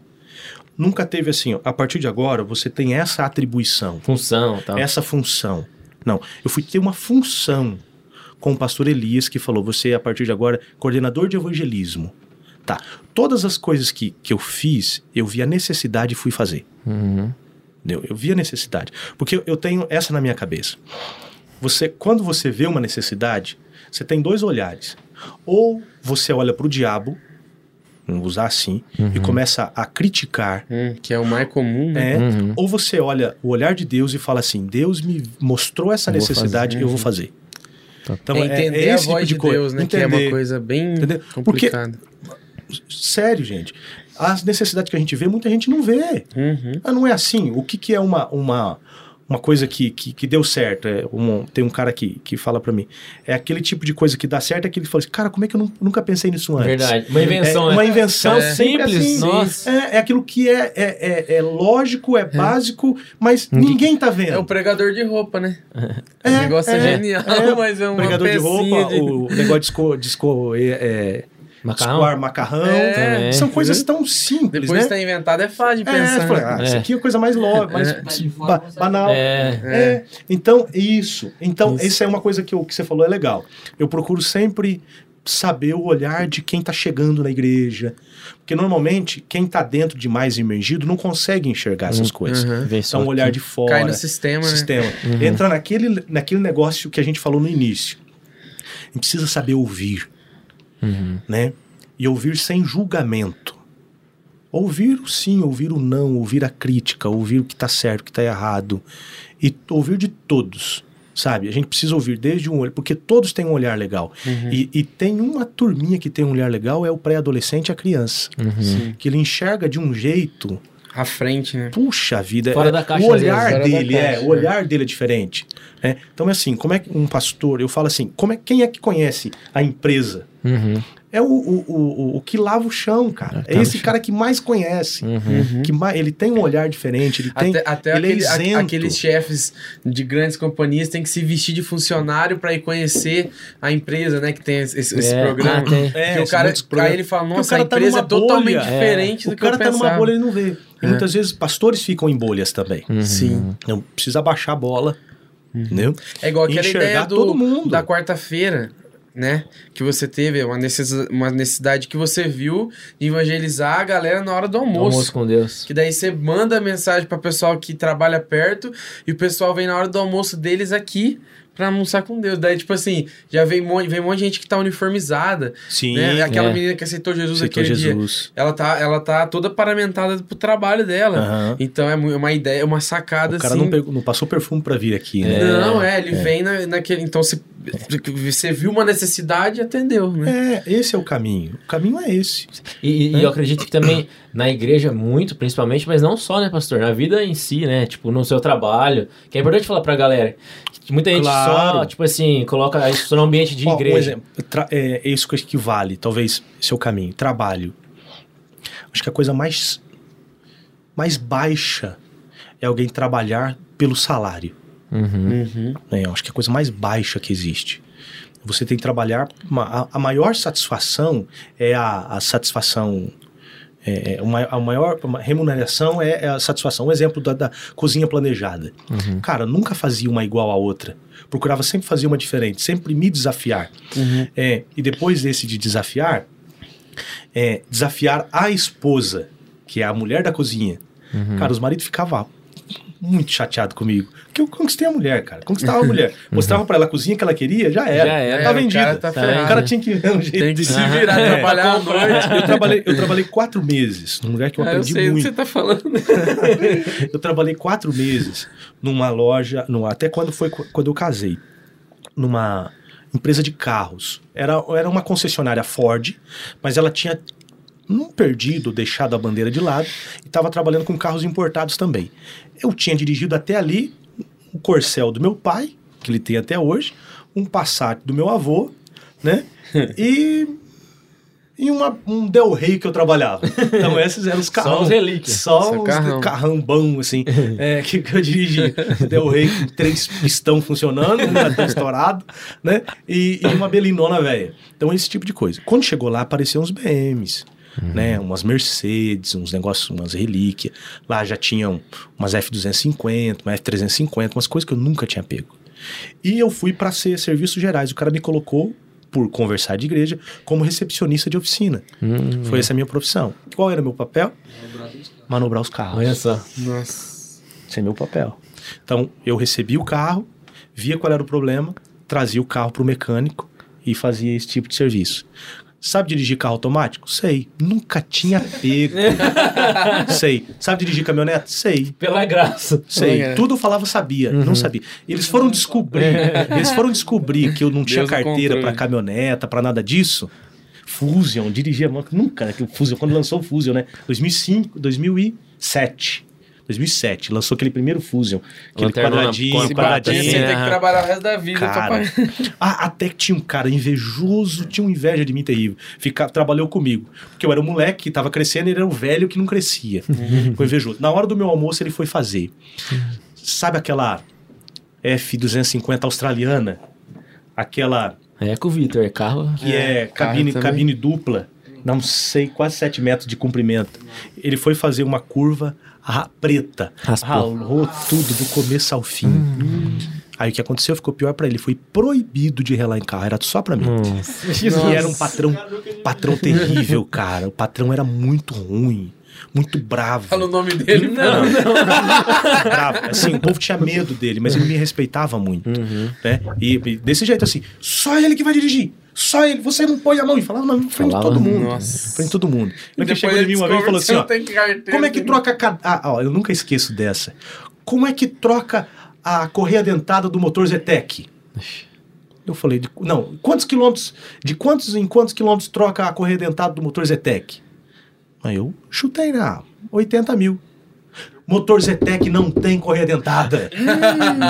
Speaker 3: nunca teve assim, ó, a partir de agora você tem essa atribuição,
Speaker 1: Função e tal.
Speaker 3: essa função. Não, eu fui ter uma função com o pastor Elias que falou, você a partir de agora, coordenador de evangelismo. Tá, todas as coisas que, que eu fiz, eu vi a necessidade e fui fazer.
Speaker 1: Uhum.
Speaker 3: Entendeu? Eu vi a necessidade. Porque eu tenho essa na minha cabeça. Você, quando você vê uma necessidade, você tem dois olhares. Ou você olha para o diabo, vamos usar assim, e começa a criticar.
Speaker 2: Hum, que é o mais comum, né?
Speaker 3: é,
Speaker 1: Uhum.
Speaker 3: Ou você olha o olhar de Deus e fala assim: Deus me mostrou essa
Speaker 1: Vou
Speaker 3: necessidade,
Speaker 2: fazer.
Speaker 3: eu vou fazer. Então,
Speaker 2: É entender a
Speaker 3: esse
Speaker 2: voz de Deus, né? Que é uma
Speaker 3: Entender.
Speaker 2: coisa bem
Speaker 3: Entendeu? Porque-
Speaker 2: complicada.
Speaker 3: Sério, gente. As necessidades que a gente vê, muita gente não vê.
Speaker 2: Uhum.
Speaker 3: Ah, não é assim. O que, que é uma, uma, uma coisa que, que, que deu certo? É um- tem um cara que, que fala pra mim. É aquele tipo de coisa que dá certo, é que ele fala assim, cara, como é que eu nu- nunca pensei nisso antes?
Speaker 1: Verdade. Uma invenção,
Speaker 3: é,
Speaker 1: né?
Speaker 3: Uma invenção sempre
Speaker 1: simples,
Speaker 3: assim.
Speaker 1: nossa.
Speaker 3: É, é aquilo que é, é, é, é lógico, é, básico, mas ninguém tá vendo.
Speaker 2: É o pregador de roupa, né?
Speaker 3: É,
Speaker 2: o negócio é,
Speaker 3: é,
Speaker 2: genial,
Speaker 3: é.
Speaker 2: mas é uma
Speaker 3: Pregador de roupa,
Speaker 2: de-
Speaker 3: o negócio de esco, de esco, é, é,
Speaker 1: Macarrão?
Speaker 3: escoar macarrão.
Speaker 2: É.
Speaker 3: São coisas tão simples,
Speaker 2: Depois
Speaker 3: né?
Speaker 2: tá inventado, é fácil de
Speaker 3: É,
Speaker 2: pensar.
Speaker 3: você fala,
Speaker 2: né?
Speaker 3: ah, isso
Speaker 1: É.
Speaker 3: aqui é coisa mais logo, mais
Speaker 2: É.
Speaker 3: ba- banal.
Speaker 1: É.
Speaker 3: É, então, isso. Então,
Speaker 2: Isso.
Speaker 3: isso é uma coisa que, eu- que você falou é legal. Eu procuro sempre saber o olhar de quem está chegando na igreja. Porque normalmente, quem está dentro de mais imergido não consegue enxergar essas coisas.
Speaker 2: Uhum.
Speaker 1: Vê
Speaker 3: É
Speaker 1: só
Speaker 3: um olhar de fora.
Speaker 2: Cai no sistema, né?
Speaker 3: sistema. Entra naquele, naquele negócio que a gente falou no início. A gente precisa saber ouvir,
Speaker 1: Uhum.
Speaker 3: né? E ouvir sem julgamento. Ouvir o sim, ouvir o não, ouvir a crítica, ouvir o que está certo, o que está errado. E ouvir de todos, sabe? A gente precisa ouvir desde um olho, porque todos têm um olhar legal.
Speaker 2: Uhum.
Speaker 3: E, e tem uma turminha que tem um olhar legal, é o pré-adolescente e a criança.
Speaker 2: Sim.
Speaker 3: Que ele enxerga de um jeito,
Speaker 2: À frente, né?
Speaker 3: puxa vida.
Speaker 1: Fora
Speaker 3: é-
Speaker 1: da caixa,
Speaker 3: o
Speaker 1: vezes,
Speaker 3: olhar dele, é,
Speaker 2: caixa,
Speaker 3: o olhar dele é diferente. né? Então é assim, como é que um pastor, eu falo assim, como é, quem é que conhece a empresa?
Speaker 1: Uhum.
Speaker 3: É o, o, o, o- o que lava o chão, cara.
Speaker 1: É,
Speaker 3: É
Speaker 1: tá
Speaker 3: esse cara que mais conhece.
Speaker 1: Uhum.
Speaker 3: Que mais, ele tem um olhar diferente, ele tem.
Speaker 2: Até, até
Speaker 3: ele
Speaker 2: aquele-
Speaker 3: é
Speaker 2: a- aqueles chefes de grandes companhias têm que se vestir de funcionário para ir conhecer a empresa, né? Que tem esse, esse
Speaker 1: É,
Speaker 2: programa.
Speaker 1: ah, tem.
Speaker 3: É,
Speaker 2: que o cara, aí ele fala,
Speaker 3: o
Speaker 2: nossa,
Speaker 3: cara
Speaker 2: a
Speaker 3: tá
Speaker 2: empresa é
Speaker 3: numa
Speaker 2: totalmente
Speaker 3: bolha.
Speaker 2: diferente
Speaker 3: O
Speaker 2: do que
Speaker 3: cara
Speaker 2: eu
Speaker 3: tá numa
Speaker 2: pensava.
Speaker 3: bolha e não vê. E
Speaker 2: É.
Speaker 3: muitas vezes pastores ficam em bolhas também.
Speaker 1: Uhum.
Speaker 2: Sim.
Speaker 3: Não precisa baixar a bola. Entendeu?
Speaker 2: É igual aquela
Speaker 3: Enxergar
Speaker 2: ideia do,
Speaker 3: todo mundo.
Speaker 2: da quarta-feira, né? Que você teve uma necessidade, uma necessidade que você viu de evangelizar a galera na hora do almoço.
Speaker 1: Almoço com Deus.
Speaker 2: Que daí você manda mensagem para pessoal que trabalha perto e o pessoal vem na hora do almoço deles aqui pra almoçar com Deus. Daí, tipo assim, já vem um monte, vem um monte de gente que tá uniformizada.
Speaker 3: Sim.
Speaker 2: né? Aquela
Speaker 1: é.
Speaker 2: menina que aceitou Jesus
Speaker 3: Aceitou
Speaker 2: aquele dia.
Speaker 3: Jesus.
Speaker 2: Ela tá, ela tá toda paramentada pro trabalho dela.
Speaker 3: Aham.
Speaker 2: Então é é uma ideia, uma sacada
Speaker 3: O cara
Speaker 2: assim.
Speaker 3: não, pegou- não passou perfume pra vir aqui, né?
Speaker 2: Não, é, ele vem na, naquele. Então, se, você viu uma necessidade e atendeu, né?
Speaker 3: É, esse é o caminho. O caminho é esse.
Speaker 1: E, e eu acredito que também na igreja, muito, principalmente, mas não só, né, pastor? Na vida em si, né? Tipo, no seu trabalho. Que é importante falar pra galera. Que muita gente só,
Speaker 3: Claro.
Speaker 1: tipo assim, coloca isso no ambiente de
Speaker 3: Ó,
Speaker 1: igreja.
Speaker 3: Um exemplo, é, é isso que equivale, talvez, seu caminho. Trabalho. Acho que a coisa mais, mais baixa é alguém trabalhar pelo salário.
Speaker 1: Uhum.
Speaker 2: Uhum.
Speaker 3: Eu acho que é a coisa mais baixa que existe. Você tem que trabalhar. uma- a, a maior satisfação é a, a satisfação. É, é, uma, a maior remuneração é, é a satisfação. Um exemplo da, da cozinha planejada.
Speaker 1: Uhum.
Speaker 3: Cara, nunca fazia uma igual à outra. Procurava sempre fazer uma diferente, sempre me desafiar.
Speaker 2: Uhum.
Speaker 3: É, e depois desse de desafiar, é, desafiar a esposa, que é a mulher da cozinha.
Speaker 1: Uhum.
Speaker 3: Cara, os maridos ficavam muito chateados comigo. Porque eu conquistei a mulher, cara. Conquistava a mulher. Mostrava pra ela a cozinha que ela queria, já era.
Speaker 1: Já era.
Speaker 3: Tá
Speaker 2: É, o
Speaker 3: vendida.
Speaker 2: cara tá
Speaker 1: Tá.
Speaker 2: ferrado.
Speaker 3: O cara tinha que ver um jeito
Speaker 2: Tem
Speaker 3: de
Speaker 2: se virar,
Speaker 3: É.
Speaker 2: trabalhar à noite.
Speaker 3: eu trabalhei, eu trabalhei quatro meses num lugar que eu
Speaker 2: Ah, eu
Speaker 3: aprendi
Speaker 2: sei do que
Speaker 3: muito.
Speaker 2: você tá falando.
Speaker 3: Eu trabalhei quatro meses numa loja, numa, até quando foi qu- quando eu casei, numa empresa de carros. Era, era uma concessionária Ford, mas ela tinha não perdido, deixado a bandeira de lado e estava trabalhando com carros importados também. Eu tinha dirigido até ali o Corcel do meu pai, que ele tem até hoje, um Passat do meu avô, né? E e uma, um Del Rey que eu trabalhava. Então esses eram os carros.
Speaker 1: os relíquias.
Speaker 3: Só
Speaker 2: Só
Speaker 3: uns
Speaker 2: carrão.
Speaker 3: carrão bom, assim, é, que, que eu dirigi. Del Rey com três pistão funcionando, um cartão estourado, né? E, e uma belinona velha. Então, esse tipo de coisa. Quando chegou lá, apareciam uns BMs, né? Umas Mercedes, uns negócios, umas relíquias. Lá já tinham umas F-250, uma F-350, umas coisas que eu nunca tinha pego. E eu fui para ser serviços gerais. O cara me colocou, por conversar de igreja, como recepcionista de oficina.
Speaker 1: Hum,
Speaker 3: Foi essa a minha profissão. Qual era o meu papel? Manobrar os carros.
Speaker 1: olha só.
Speaker 2: Nossa.
Speaker 3: Esse é meu papel. Então, eu recebia o carro, via qual era o problema, trazia o carro para o mecânico e fazia esse tipo de serviço. Sabe dirigir carro automático? Sei. Nunca tinha pego. Sei. Sabe dirigir caminhonete? Sei.
Speaker 1: Pela graça.
Speaker 3: Sei.
Speaker 2: É.
Speaker 3: Tudo eu falava sabia, não sabia. Eles foram descobrir, eles foram descobrir que eu não tinha
Speaker 2: Deus
Speaker 3: carteira para caminhoneta, para nada disso. Fusion, dirigia nunca, né? que o Fusion quando lançou o Fusion, né? 2005, 2007. 2007, lançou aquele primeiro Fusion, aquele
Speaker 1: Lanternona
Speaker 3: quadradinho,
Speaker 1: a
Speaker 3: quadradinho.
Speaker 2: você tem que trabalhar o resto da vida.
Speaker 3: Cara, ah, até que tinha um cara invejoso, tinha uma inveja de mim terrível. Fica, trabalhou comigo. Porque eu era um moleque que tava crescendo e ele era um velho que não crescia. Ficou invejoso. Na hora do meu almoço, ele foi fazer. Sabe aquela F-250 australiana? Aquela
Speaker 1: É com o Vitor, é carro.
Speaker 3: que é,
Speaker 2: É,
Speaker 3: cabine, cabine dupla, não sei, quase 7 metros de comprimento. Ele foi fazer uma curva ah, preta,
Speaker 1: Raspou.
Speaker 3: ralou tudo do começo ao fim. Aí o que aconteceu ficou pior pra ele, foi proibido de relar em carro, era só pra mim.
Speaker 1: Nossa.
Speaker 3: E era um patrão, patrão terrível, cara. O patrão era muito ruim, muito bravo.
Speaker 2: Fala o nome dele.
Speaker 1: Não,
Speaker 3: bravo. Assim, o povo tinha medo dele, mas ele me respeitava muito.
Speaker 1: Uhum.
Speaker 3: Né? E, e desse jeito assim, só ele que vai dirigir. Só ele, você não põe a mão. E falava na frente de todo mundo.
Speaker 2: nossa.
Speaker 3: Frente de todo mundo. Ele
Speaker 2: Depois
Speaker 3: chegou em mim uma vez e falou assim, ó, como é que troca a... Ah, ó, eu nunca esqueço dessa. Como é que troca a correia dentada do motor Zetec? Eu falei, de, não, quantos quilômetros, de quantos em quantos quilômetros troca a correia dentada do motor Zetec? Aí eu chutei na 80 mil. Motor Zetec não tem correia dentada.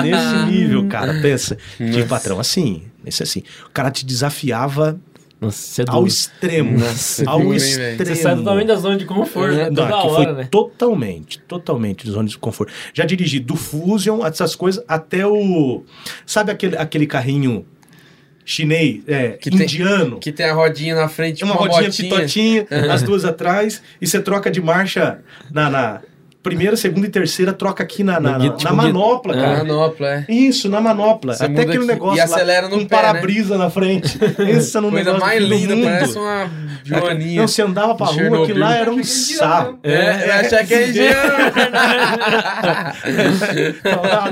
Speaker 3: Nesse nível, cara, pensa. Tipo,
Speaker 2: Nossa.
Speaker 3: patrão, assim, esse assim. O cara te desafiava
Speaker 1: Nossa, é
Speaker 3: ao extremo.
Speaker 2: Nossa,
Speaker 3: ao
Speaker 2: duro, hein,
Speaker 3: extremo.
Speaker 1: Você sai totalmente da zona de conforto, né?
Speaker 3: Não,
Speaker 1: Toda
Speaker 3: aqui
Speaker 1: hora,
Speaker 3: foi
Speaker 1: né?
Speaker 3: totalmente, totalmente de zona de conforto. Já dirigi do Fusion, essas coisas, até o. Sabe aquele, aquele carrinho chinês, é,
Speaker 2: Que tem-
Speaker 3: indiano?
Speaker 2: Que tem a rodinha na frente,
Speaker 3: uma,
Speaker 2: uma,
Speaker 3: rodinha pitotinha, as duas atrás, e você troca de marcha na, na primeira, segunda e terceira, troca aqui na, na,
Speaker 1: No
Speaker 3: na,
Speaker 1: tipo
Speaker 3: na manopla,
Speaker 2: Ah,
Speaker 3: cara.
Speaker 2: manopla, é.
Speaker 3: Isso, na manopla.
Speaker 2: Você
Speaker 3: Até aquele
Speaker 2: aqui
Speaker 3: negócio
Speaker 2: e acelera
Speaker 3: lá,
Speaker 2: no
Speaker 3: um
Speaker 2: né?
Speaker 3: para-brisa na frente. Pensa num
Speaker 2: Coisa
Speaker 3: negócio
Speaker 2: mais
Speaker 3: do
Speaker 2: linda,
Speaker 3: mundo.
Speaker 2: parece uma joaninha.
Speaker 3: Não, você andava pra rua,
Speaker 2: Chernobyl.
Speaker 3: aquilo lá era um sapo.
Speaker 2: É, eu achei que é indiano.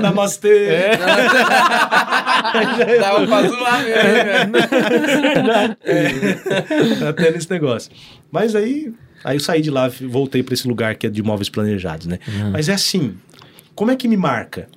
Speaker 3: Namastê.
Speaker 2: É. Dava pra zoar mesmo, né, velho.
Speaker 3: Até nesse negócio. Mas aí, aí eu saí de lá, voltei para esse lugar que é de imóveis planejados, né? Mas é assim, como é que me marca?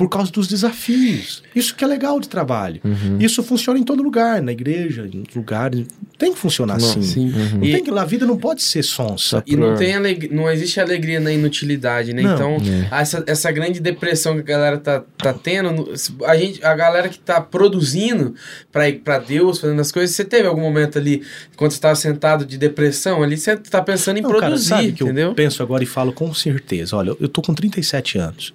Speaker 3: Por causa dos desafios. Isso que é legal de trabalho. Isso funciona em todo lugar, na igreja, em outros lugares. Tem que funcionar assim.
Speaker 2: sim.
Speaker 3: Não
Speaker 2: E-
Speaker 3: tem que, a vida não pode ser sonsa.
Speaker 2: E não, tem aleg... não existe alegria na inutilidade, né?
Speaker 3: Não.
Speaker 2: Então, essa, essa grande depressão que a galera tá, tá tendo, a, gente, a galera que tá produzindo pra Deus, fazendo as coisas, você teve algum momento ali, quando você tava sentado de depressão ali, você tá pensando em
Speaker 3: Não, cara,
Speaker 2: produzir,
Speaker 3: sabe que
Speaker 2: entendeu?
Speaker 3: eu penso agora e falo com certeza. Olha, eu tô com 37 anos.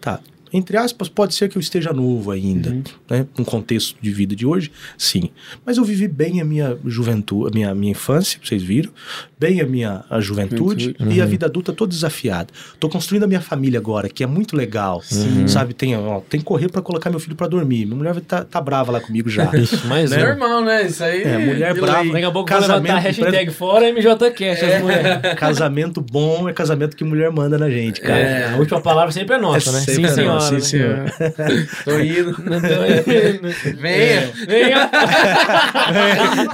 Speaker 3: Tá. Entre aspas, pode ser que eu esteja novo ainda,
Speaker 2: Uhum.
Speaker 3: né? No contexto de vida de hoje, sim. Mas eu vivi bem a minha juventude, a minha, minha infância, vocês viram, bem a minha a juventude e a vida adulta tô desafiada. Tô construindo a minha família agora, que é muito legal, sabe? Tem, ó, tem que correr para colocar meu filho para dormir. Minha mulher tá, tá brava lá comigo já.
Speaker 1: Mas
Speaker 3: Né?
Speaker 2: Normal, né? Isso aí.
Speaker 3: É, mulher brava.
Speaker 1: Daqui a pouco
Speaker 3: Casamento,
Speaker 1: a hashtag fora MJCast,
Speaker 3: É.
Speaker 1: as mulheres.
Speaker 3: casamento bom é casamento que mulher manda na gente, cara.
Speaker 1: É, a última palavra sempre é nossa,
Speaker 3: É
Speaker 1: né?
Speaker 3: sempre
Speaker 1: Sim, senhora. né?
Speaker 3: sim, senhora.
Speaker 2: Tô indo.
Speaker 1: Tô.
Speaker 2: Venha.
Speaker 1: Venha.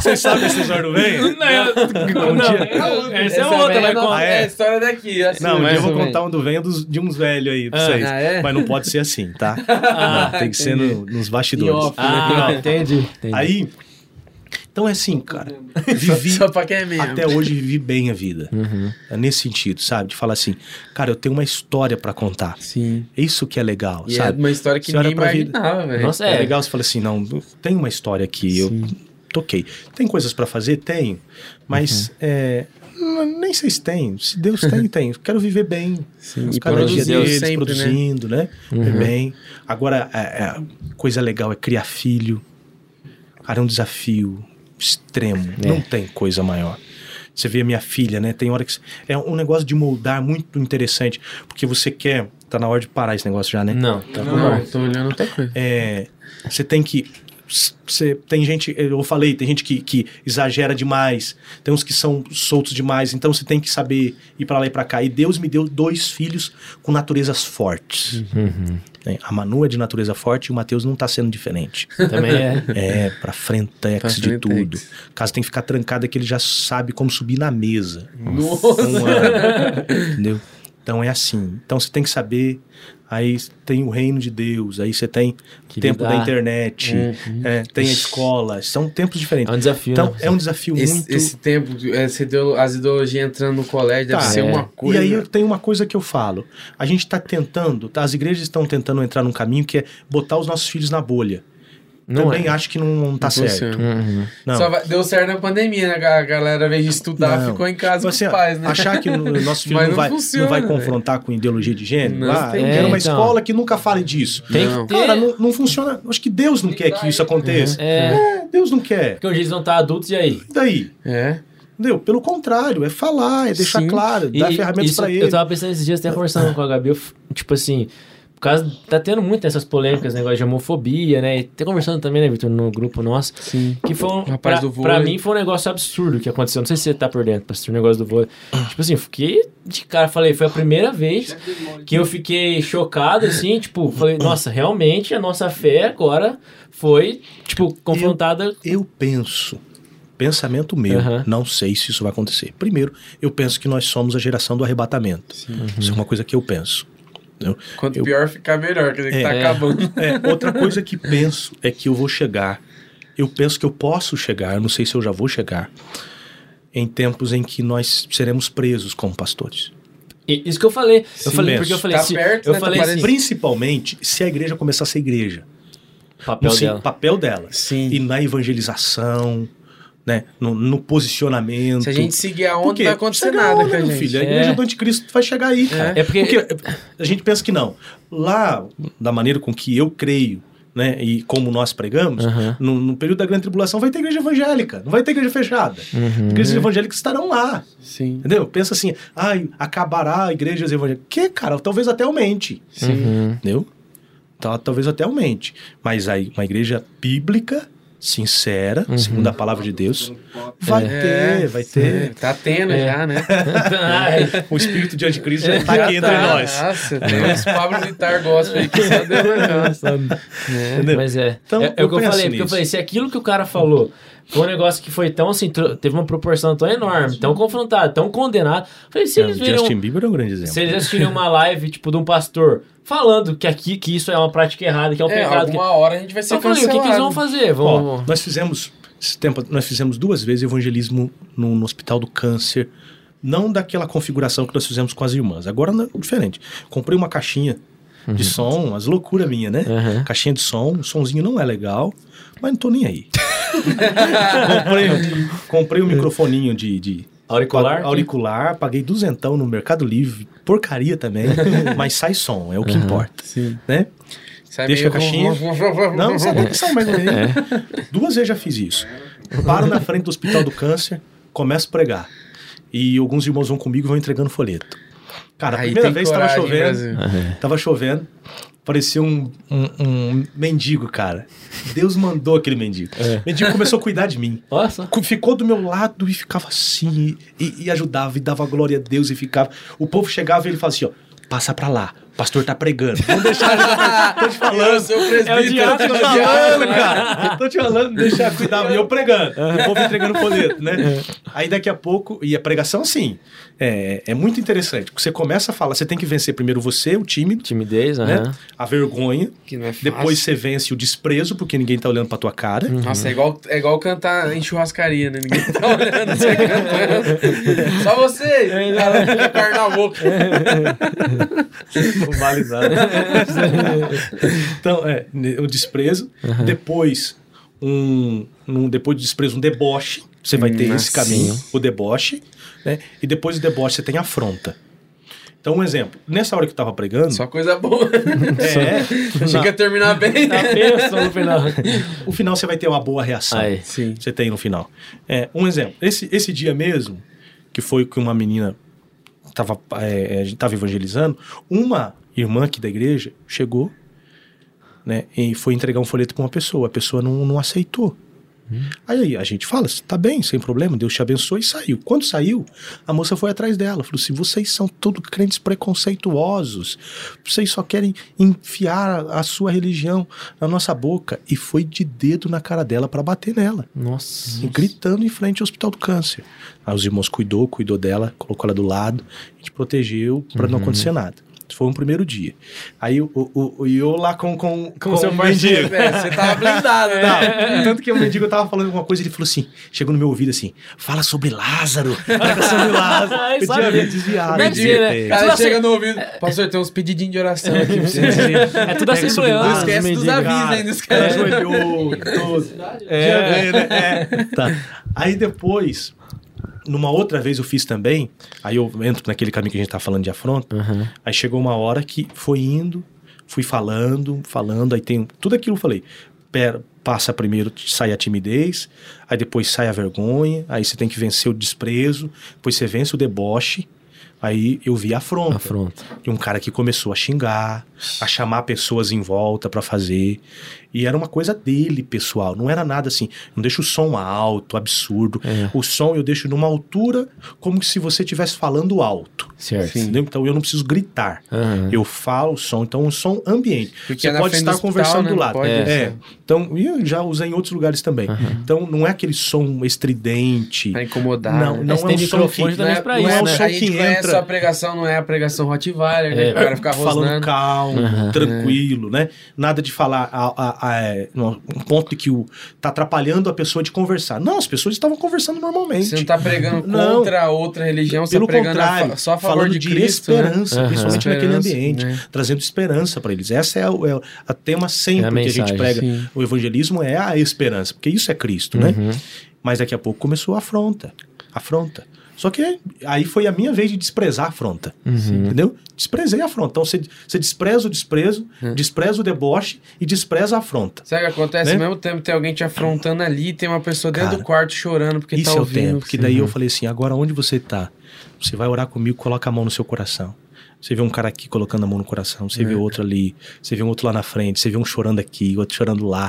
Speaker 3: Vocês sabem essa história do bem?
Speaker 1: Não, não, essa é outra,
Speaker 2: venha
Speaker 1: vai contar.
Speaker 2: É a história daqui. Assim,
Speaker 3: Não,
Speaker 2: mas
Speaker 3: eu vou contar um do venho dos, de uns velhos aí pra vocês.
Speaker 2: ah, é?
Speaker 3: Mas não pode ser assim, tá?
Speaker 1: Ah,
Speaker 3: Não, tem que ser no- nos bastidores.
Speaker 2: Off.
Speaker 1: Ah, entendi. entendi.
Speaker 3: Aí, então é assim, cara. Vivi,
Speaker 2: Só pra quem é mesmo.
Speaker 3: até hoje vivi bem a vida.
Speaker 1: Uhum.
Speaker 3: É nesse sentido, sabe? De falar assim, cara, eu tenho uma história pra contar.
Speaker 2: Sim.
Speaker 3: Isso que é legal,
Speaker 2: E é
Speaker 3: sabe?
Speaker 2: uma história que
Speaker 3: Você
Speaker 2: ninguém
Speaker 3: pra vida.
Speaker 2: imaginava, velho.
Speaker 1: Nossa,
Speaker 3: É
Speaker 1: é.
Speaker 3: legal você falar assim, não, tem uma história aqui, eu toquei. Tem coisas pra fazer? Tenho. Mas
Speaker 2: Uhum.
Speaker 3: é, nem sei se tem. Se Deus tem, tem. Quero viver bem.
Speaker 2: Sim, e
Speaker 3: Cada dia
Speaker 2: produzir
Speaker 3: deles,
Speaker 2: sempre, né?
Speaker 3: produzindo, né? Viver bem. Agora, é, é, coisa legal é criar filho. Cara, é um desafio extremo.
Speaker 1: É.
Speaker 3: Não tem coisa maior. Você vê a minha filha, né? Tem hora que. É um negócio de moldar muito interessante. Porque você quer. Tá na hora de parar esse negócio já, né?
Speaker 1: Não, tá
Speaker 2: Não, tô olhando outra coisa.
Speaker 3: É, você tem que. Você, tem gente, eu falei, tem gente que, que exagera demais, tem uns que são soltos demais, então você tem que saber ir pra lá e pra cá. E Deus me deu dois filhos com naturezas fortes.
Speaker 1: Uhum.
Speaker 3: Né? A Manu é de natureza forte e o Matheus não tá sendo diferente.
Speaker 1: Também é.
Speaker 3: É, pra frentex
Speaker 2: Pra
Speaker 3: de tudo. Caso tem que ficar trancado é que ele já sabe como subir na mesa.
Speaker 2: Nossa.
Speaker 3: É, entendeu? Então é assim. Então você tem que saber. Aí tem o reino de Deus, aí você tem
Speaker 1: Que
Speaker 3: tempo
Speaker 1: lidar.
Speaker 3: da internet, é, tem a escola, são tempos
Speaker 1: É
Speaker 3: diferentes.
Speaker 1: um desafio,
Speaker 3: Então
Speaker 1: né?
Speaker 3: é um desafio
Speaker 2: Esse,
Speaker 3: muito.
Speaker 2: esse tempo, essa ideo- as ideologias entrando no colégio, deve
Speaker 3: Tá,
Speaker 2: ser
Speaker 1: é.
Speaker 2: uma coisa.
Speaker 3: E aí eu tenho uma coisa que eu falo. A gente está tentando, tá? as igrejas estão tentando entrar num caminho que é botar os nossos filhos na bolha.
Speaker 1: Não
Speaker 3: Também
Speaker 1: é.
Speaker 3: acho que não, não tá
Speaker 2: Não
Speaker 3: certo.
Speaker 1: Uhum.
Speaker 3: Não.
Speaker 2: Só vai- deu certo na pandemia, né? A galera, ao invés de estudar,
Speaker 3: Não.
Speaker 2: ficou em casa
Speaker 3: Você
Speaker 2: com os pais, né?
Speaker 3: achar que o nosso filho não,
Speaker 2: não
Speaker 3: vai,
Speaker 2: funciona,
Speaker 3: não vai
Speaker 2: velho.
Speaker 3: confrontar com ideologia de gênero?
Speaker 2: Não,
Speaker 3: ah,
Speaker 2: tem
Speaker 3: eu
Speaker 1: que-
Speaker 3: quero uma
Speaker 1: É, então.
Speaker 3: escola que nunca fale disso.
Speaker 1: Tem
Speaker 2: Não.
Speaker 1: que ter.
Speaker 3: Cara, não, não funciona. Acho que Deus não quer que isso aconteça.
Speaker 1: É.
Speaker 3: É, Deus não quer.
Speaker 1: Porque hoje eles não estão adultos e aí?
Speaker 3: E daí?
Speaker 2: É.
Speaker 3: Entendeu? Pelo contrário, é falar, é deixar
Speaker 2: Sim.
Speaker 3: claro,
Speaker 1: E
Speaker 3: dar ferramentas
Speaker 1: isso-
Speaker 3: pra ele.
Speaker 1: Eu tava pensando esses dias, até conversando com a Gabi, eu tipo assim, causa. Tá tendo muito essas polêmicas, negócio de homofobia, né? E tá conversando também, né, Vitor, no grupo nosso.
Speaker 2: Sim.
Speaker 1: Que foi um.
Speaker 2: Rapaz
Speaker 1: pra,
Speaker 2: do vôlei.
Speaker 1: pra mim foi um negócio absurdo que aconteceu. Não sei se você tá por dentro, pastor, o negócio do vôlei. tipo assim, fiquei de cara, falei, foi a primeira vez que eu fiquei chocado, assim, tipo, falei, nossa, realmente a nossa fé agora foi, tipo, confrontada.
Speaker 3: Eu penso, pensamento meu,
Speaker 1: Aham.
Speaker 3: não sei se isso vai acontecer. Primeiro, eu penso que nós somos a geração do arrebatamento. Isso é uma coisa que eu penso. Entendeu?
Speaker 2: Quanto
Speaker 3: Eu-
Speaker 2: pior ficar melhor, quer dizer que tá
Speaker 1: É.
Speaker 2: acabando.
Speaker 3: É, outra coisa que penso é que eu vou chegar. Eu penso que eu posso chegar, eu não sei se eu já vou chegar, em tempos em que nós seremos presos como pastores.
Speaker 1: Isso que eu falei. Eu
Speaker 3: Sim,
Speaker 1: falei,
Speaker 3: penso.
Speaker 1: porque eu falei,
Speaker 2: Tá
Speaker 1: se,
Speaker 2: perto,
Speaker 1: eu
Speaker 2: né? Tá
Speaker 1: falei assim,
Speaker 3: Principalmente se a igreja começar a ser igreja.
Speaker 1: papel dela.
Speaker 3: papel dela.
Speaker 2: Sim.
Speaker 3: E na evangelização, né? No, no posicionamento.
Speaker 2: Se a gente seguir aonde,
Speaker 3: Porque
Speaker 2: não vai acontecer nada
Speaker 3: a hora,
Speaker 2: com a
Speaker 3: meu
Speaker 2: gente.
Speaker 3: filho. A
Speaker 1: É.
Speaker 3: igreja do anticristo vai chegar aí, cara.
Speaker 1: É porque-
Speaker 3: a gente pensa que não. Lá, da maneira com que eu creio, né, e como nós pregamos,
Speaker 1: Aham.
Speaker 3: no, no período da grande tribulação vai ter igreja evangélica, não vai ter igreja fechada.
Speaker 1: Uhum.
Speaker 3: Igrejas evangélicas estarão lá,
Speaker 2: Sim.
Speaker 3: entendeu? Pensa assim, ai, acabará igrejas evangélicas. Que, cara, talvez até aumente,
Speaker 2: Sim.
Speaker 1: Uhum.
Speaker 3: entendeu? Tá, talvez até aumente. Mas aí, uma igreja bíblica, sincera,
Speaker 1: Uhum.
Speaker 3: segundo a palavra de Deus, vai
Speaker 2: É,
Speaker 3: ter, vai ter.
Speaker 2: Tá tendo
Speaker 1: É.
Speaker 2: já, né?
Speaker 3: O espírito de anticristo já está
Speaker 2: Já
Speaker 3: aqui entre
Speaker 2: tá.
Speaker 3: nós.
Speaker 2: Nossa, tem uns Pablo Vittar gospel aí que só Deus vai É.
Speaker 1: Mas é.
Speaker 3: Então,
Speaker 1: é, é o
Speaker 3: eu
Speaker 1: que eu falei, porque eu
Speaker 3: nisso.
Speaker 1: falei, se aquilo que o cara falou foi um negócio que foi tão assim, teve uma proporção tão enorme, tão confrontado, tão condenado. Falei, se
Speaker 3: Não,
Speaker 1: eles
Speaker 3: o
Speaker 1: viram.
Speaker 3: Justin Bieber é um grande exemplo.
Speaker 1: Se eles assistirem uma live, tipo, de um pastor falando que aqui que isso é uma prática errada, que é um
Speaker 2: É,
Speaker 1: pecado. Que...
Speaker 2: alguma hora a gente vai ser
Speaker 1: Eu falei, o que,
Speaker 2: cancelado.
Speaker 1: que eles vão fazer? Vão.
Speaker 3: Ó, nós fizemos esse tempo, nós fizemos duas vezes evangelismo no, no Hospital do Câncer, não daquela configuração que nós fizemos com as irmãs. Agora não, diferente. Comprei uma caixinha de som, as loucuras minha, né?
Speaker 1: Uhum.
Speaker 3: Caixinha de som, o somzinho não é legal, mas não tô nem aí. Comprei, comprei um microfoninho de, de
Speaker 1: Auricular?
Speaker 3: auricular, paguei duzentão no Mercado Livre, porcaria também, mas sai som, é o que importa,
Speaker 2: Sim.
Speaker 3: né?
Speaker 2: Sai
Speaker 3: Deixa a caixinha. Não, sabe
Speaker 1: É.
Speaker 3: que são mais ou menos. Duas vezes já fiz isso. Paro na frente do Hospital do Câncer, começo a pregar. E alguns irmãos vão comigo e vão entregando folheto. Cara, a
Speaker 2: Aí
Speaker 3: primeira vez tava
Speaker 2: coragem,
Speaker 3: chovendo.
Speaker 2: Brasil.
Speaker 3: Tava chovendo. Parecia um, um, um mendigo, cara. Deus mandou aquele mendigo.
Speaker 1: É.
Speaker 3: O mendigo começou a cuidar de mim.
Speaker 1: Nossa.
Speaker 3: Ficou do meu lado e ficava assim, e, e ajudava, e dava glória a Deus, e ficava. O povo chegava e ele falava assim: ó, passa pra lá, pastor tá pregando. Vamos deixar. Tô te
Speaker 2: Eu
Speaker 3: falando.
Speaker 2: sou o
Speaker 1: É o
Speaker 2: presbítero.
Speaker 1: diácono,
Speaker 3: Tô te
Speaker 2: diácono,
Speaker 3: falando, cara. Tô te falando, deixa eu cuidar. E eu pregando. O povo entregando folheto, né? Aí daqui a pouco, e a pregação, assim, é, é muito interessante. Você começa a falar, você tem que vencer primeiro você, o tímido,
Speaker 1: Timidez,
Speaker 3: né? A vergonha.
Speaker 2: Que não é fácil.
Speaker 3: Depois você vence o desprezo, porque ninguém tá olhando pra tua cara.
Speaker 2: Nossa, é igual, é igual cantar em churrascaria, né? Ninguém tá olhando, você cantando. Só você! Cara, fica na
Speaker 3: nada. então, é, o desprezo. Depois, um, um- depois do desprezo, um deboche. Você vai ter
Speaker 2: Nossa.
Speaker 3: esse caminho, o deboche. Né? E depois do deboche, você tem afronta. Então, um exemplo. Nessa hora que eu tava pregando...
Speaker 2: Só coisa boa.
Speaker 3: é,
Speaker 2: Chega a terminar bem.
Speaker 1: Bênção no final.
Speaker 3: o final você vai ter uma boa reação.
Speaker 1: Aí.
Speaker 2: Sim.
Speaker 3: Você tem no final. É, um exemplo. Esse, esse dia mesmo, que foi que uma menina tava, é, a gente tava evangelizando, uma irmã aqui da igreja chegou né, e foi entregar um folheto para uma pessoa. A pessoa não, não aceitou. Aí a gente fala, tá bem, sem problema, Deus te abençoe e saiu. Quando saiu, a moça foi atrás dela, falou assim: vocês são todos crentes preconceituosos, vocês só querem enfiar a, a sua religião na nossa boca. E foi de dedo na cara dela para bater nela
Speaker 1: Nossa.
Speaker 3: e gritando em frente ao Hospital do Câncer. Aí os irmãos cuidou, cuidou dela, colocou ela do lado, a gente protegeu para não acontecer nada. Foi um primeiro dia. Aí o, o, o- eu lá com, com, com,
Speaker 1: seu
Speaker 3: o
Speaker 1: parceiro.
Speaker 3: mendigo.
Speaker 2: É, você tava blindado, né?
Speaker 3: Não, tanto que o mendigo tava falando alguma coisa, ele falou assim, chegou no meu ouvido assim, fala sobre Lázaro, fala sobre Lázaro. Eu tinha desviado.
Speaker 1: Deve ser, né?
Speaker 3: É.
Speaker 2: O cara
Speaker 1: Tudo
Speaker 2: chega
Speaker 1: assim-
Speaker 2: no ouvido. Pastor, tem uns pedidinhos de oração aqui pra você.
Speaker 1: É tudo assim,
Speaker 2: Não esquece dos avisos
Speaker 3: Cara,
Speaker 2: ainda,
Speaker 3: ela
Speaker 2: esquece.
Speaker 1: É.
Speaker 3: Tinha ver, né? É. Tá. Aí depois, numa outra vez eu fiz também, aí eu entro naquele caminho que a gente tá falando de afronta,
Speaker 1: Uhum.
Speaker 3: aí chegou uma hora que foi indo, fui falando, falando, aí tem tudo aquilo que eu falei. Pera, passa primeiro, sai a timidez, aí depois sai a vergonha, aí você tem que vencer o desprezo, depois você vence o deboche, Aí eu vi a afronta.
Speaker 1: Afronta.
Speaker 3: E um cara que começou a xingar, a chamar pessoas em volta pra fazer. E era uma coisa dele, pessoal. Não era nada assim. Não deixa o som alto, absurdo.
Speaker 1: É.
Speaker 3: O som eu deixo numa altura como se você estivesse falando alto.
Speaker 1: Certo.
Speaker 3: Entendeu? Então eu não preciso gritar.
Speaker 1: Aham.
Speaker 3: Eu falo o som, então um som ambiente.
Speaker 2: Porque
Speaker 3: você
Speaker 2: é
Speaker 3: pode estar
Speaker 2: do hospital,
Speaker 3: conversando
Speaker 2: né?
Speaker 3: do
Speaker 2: Não
Speaker 3: lado.
Speaker 2: pode,
Speaker 3: é.
Speaker 2: assim.
Speaker 3: Então, e eu já usei em outros lugares também. Então não é aquele som estridente.
Speaker 2: Pra incomodar.
Speaker 3: Não,
Speaker 2: né?
Speaker 3: não é um som que-
Speaker 1: também
Speaker 2: Não é,
Speaker 1: pra
Speaker 2: não é
Speaker 3: um
Speaker 1: né?
Speaker 3: som que entra-
Speaker 2: a pregação, não é a pregação Rottweiler, né?
Speaker 1: É.
Speaker 2: O cara ficar
Speaker 3: falando
Speaker 2: rosnando.
Speaker 3: calmo,
Speaker 1: Aham.
Speaker 3: tranquilo, né? Nada de falar a, a- a- é, um ponto que o tá atrapalhando a pessoa de conversar. Não, as pessoas estavam conversando normalmente.
Speaker 2: Você não tá pregando
Speaker 3: Não.
Speaker 2: contra outra religião, você
Speaker 3: Pelo
Speaker 2: tá pregando a
Speaker 3: contrário,
Speaker 2: fa- só a favor
Speaker 3: falando
Speaker 2: de
Speaker 3: de,
Speaker 2: Cristo, né?
Speaker 3: esperança,
Speaker 1: Aham.
Speaker 3: principalmente naquele
Speaker 2: Esperança,
Speaker 3: ambiente,
Speaker 2: né?
Speaker 3: trazendo esperança para eles. Essa é, o, é a tema sempre
Speaker 1: É a
Speaker 3: que a gente
Speaker 1: mensagem,
Speaker 3: prega.
Speaker 2: sim.
Speaker 3: O evangelismo é a esperança, porque isso é Cristo, né?
Speaker 1: Uhum.
Speaker 3: Mas daqui a pouco começou a afronta. Afronta. Só que aí foi a minha vez de desprezar a afronta.
Speaker 1: Uhum.
Speaker 3: Entendeu? Desprezei a afronta. Então você, você despreza o desprezo,
Speaker 2: É.
Speaker 3: despreza o deboche e despreza a afronta.
Speaker 2: Sabe o que acontece?
Speaker 3: Né?
Speaker 2: Ao mesmo tempo tem alguém te afrontando ali e tem uma pessoa dentro
Speaker 3: Cara,
Speaker 2: do quarto chorando porque
Speaker 3: Isso
Speaker 2: tá
Speaker 3: é o
Speaker 2: ouvindo.
Speaker 3: tempo. Que daí eu falei assim: agora onde você tá? Você vai orar comigo, coloca a mão no seu coração. Você vê um cara aqui colocando a mão no coração, você
Speaker 2: É.
Speaker 3: vê outro ali, você vê um outro lá na frente, você vê um chorando aqui, outro chorando lá.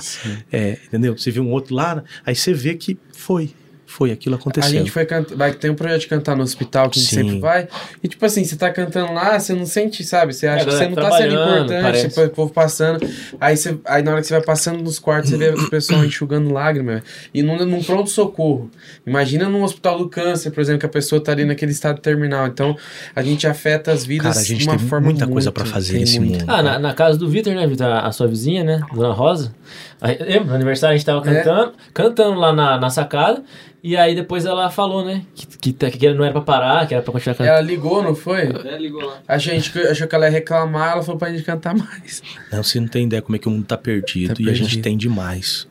Speaker 3: É, entendeu? Você vê um outro lá, aí você vê que foi. Foi, aquilo
Speaker 2: A
Speaker 3: aconteceu.
Speaker 2: gente foi cantar, vai tem um projeto de cantar no hospital que a gente
Speaker 3: Sim.
Speaker 2: sempre vai. E tipo assim, você tá cantando lá, você não sente, sabe? Você acha
Speaker 1: É,
Speaker 2: que você não tá sendo importante, tipo, o povo passando. Aí, você, aí na hora que você vai passando nos quartos, você vê o pessoal enxugando lágrimas. E num, num pronto-socorro. Imagina num hospital do câncer, por exemplo, que a pessoa tá ali naquele estado terminal. Então, a gente afeta as vidas
Speaker 3: Cara, a gente
Speaker 2: de uma
Speaker 3: tem
Speaker 2: forma
Speaker 3: muita coisa
Speaker 2: muito-
Speaker 3: pra fazer
Speaker 2: tem
Speaker 3: nesse mundo.
Speaker 1: Ah, na, na casa do Vitor, né, Vitor? A, a sua vizinha, né? Dona Rosa. Lembra? No aniversário a gente tava
Speaker 2: É.
Speaker 1: cantando, cantando lá na, na sacada. E aí depois ela falou, né? Que, que, que não era pra parar, que era pra continuar cantando.
Speaker 2: Ela ligou, não foi?
Speaker 4: É, ligou lá.
Speaker 2: A gente achou que ela ia reclamar, ela falou pra gente cantar mais.
Speaker 3: Não, você não tem ideia como é que o mundo tá perdido.
Speaker 2: Tá
Speaker 3: e a gente tem demais.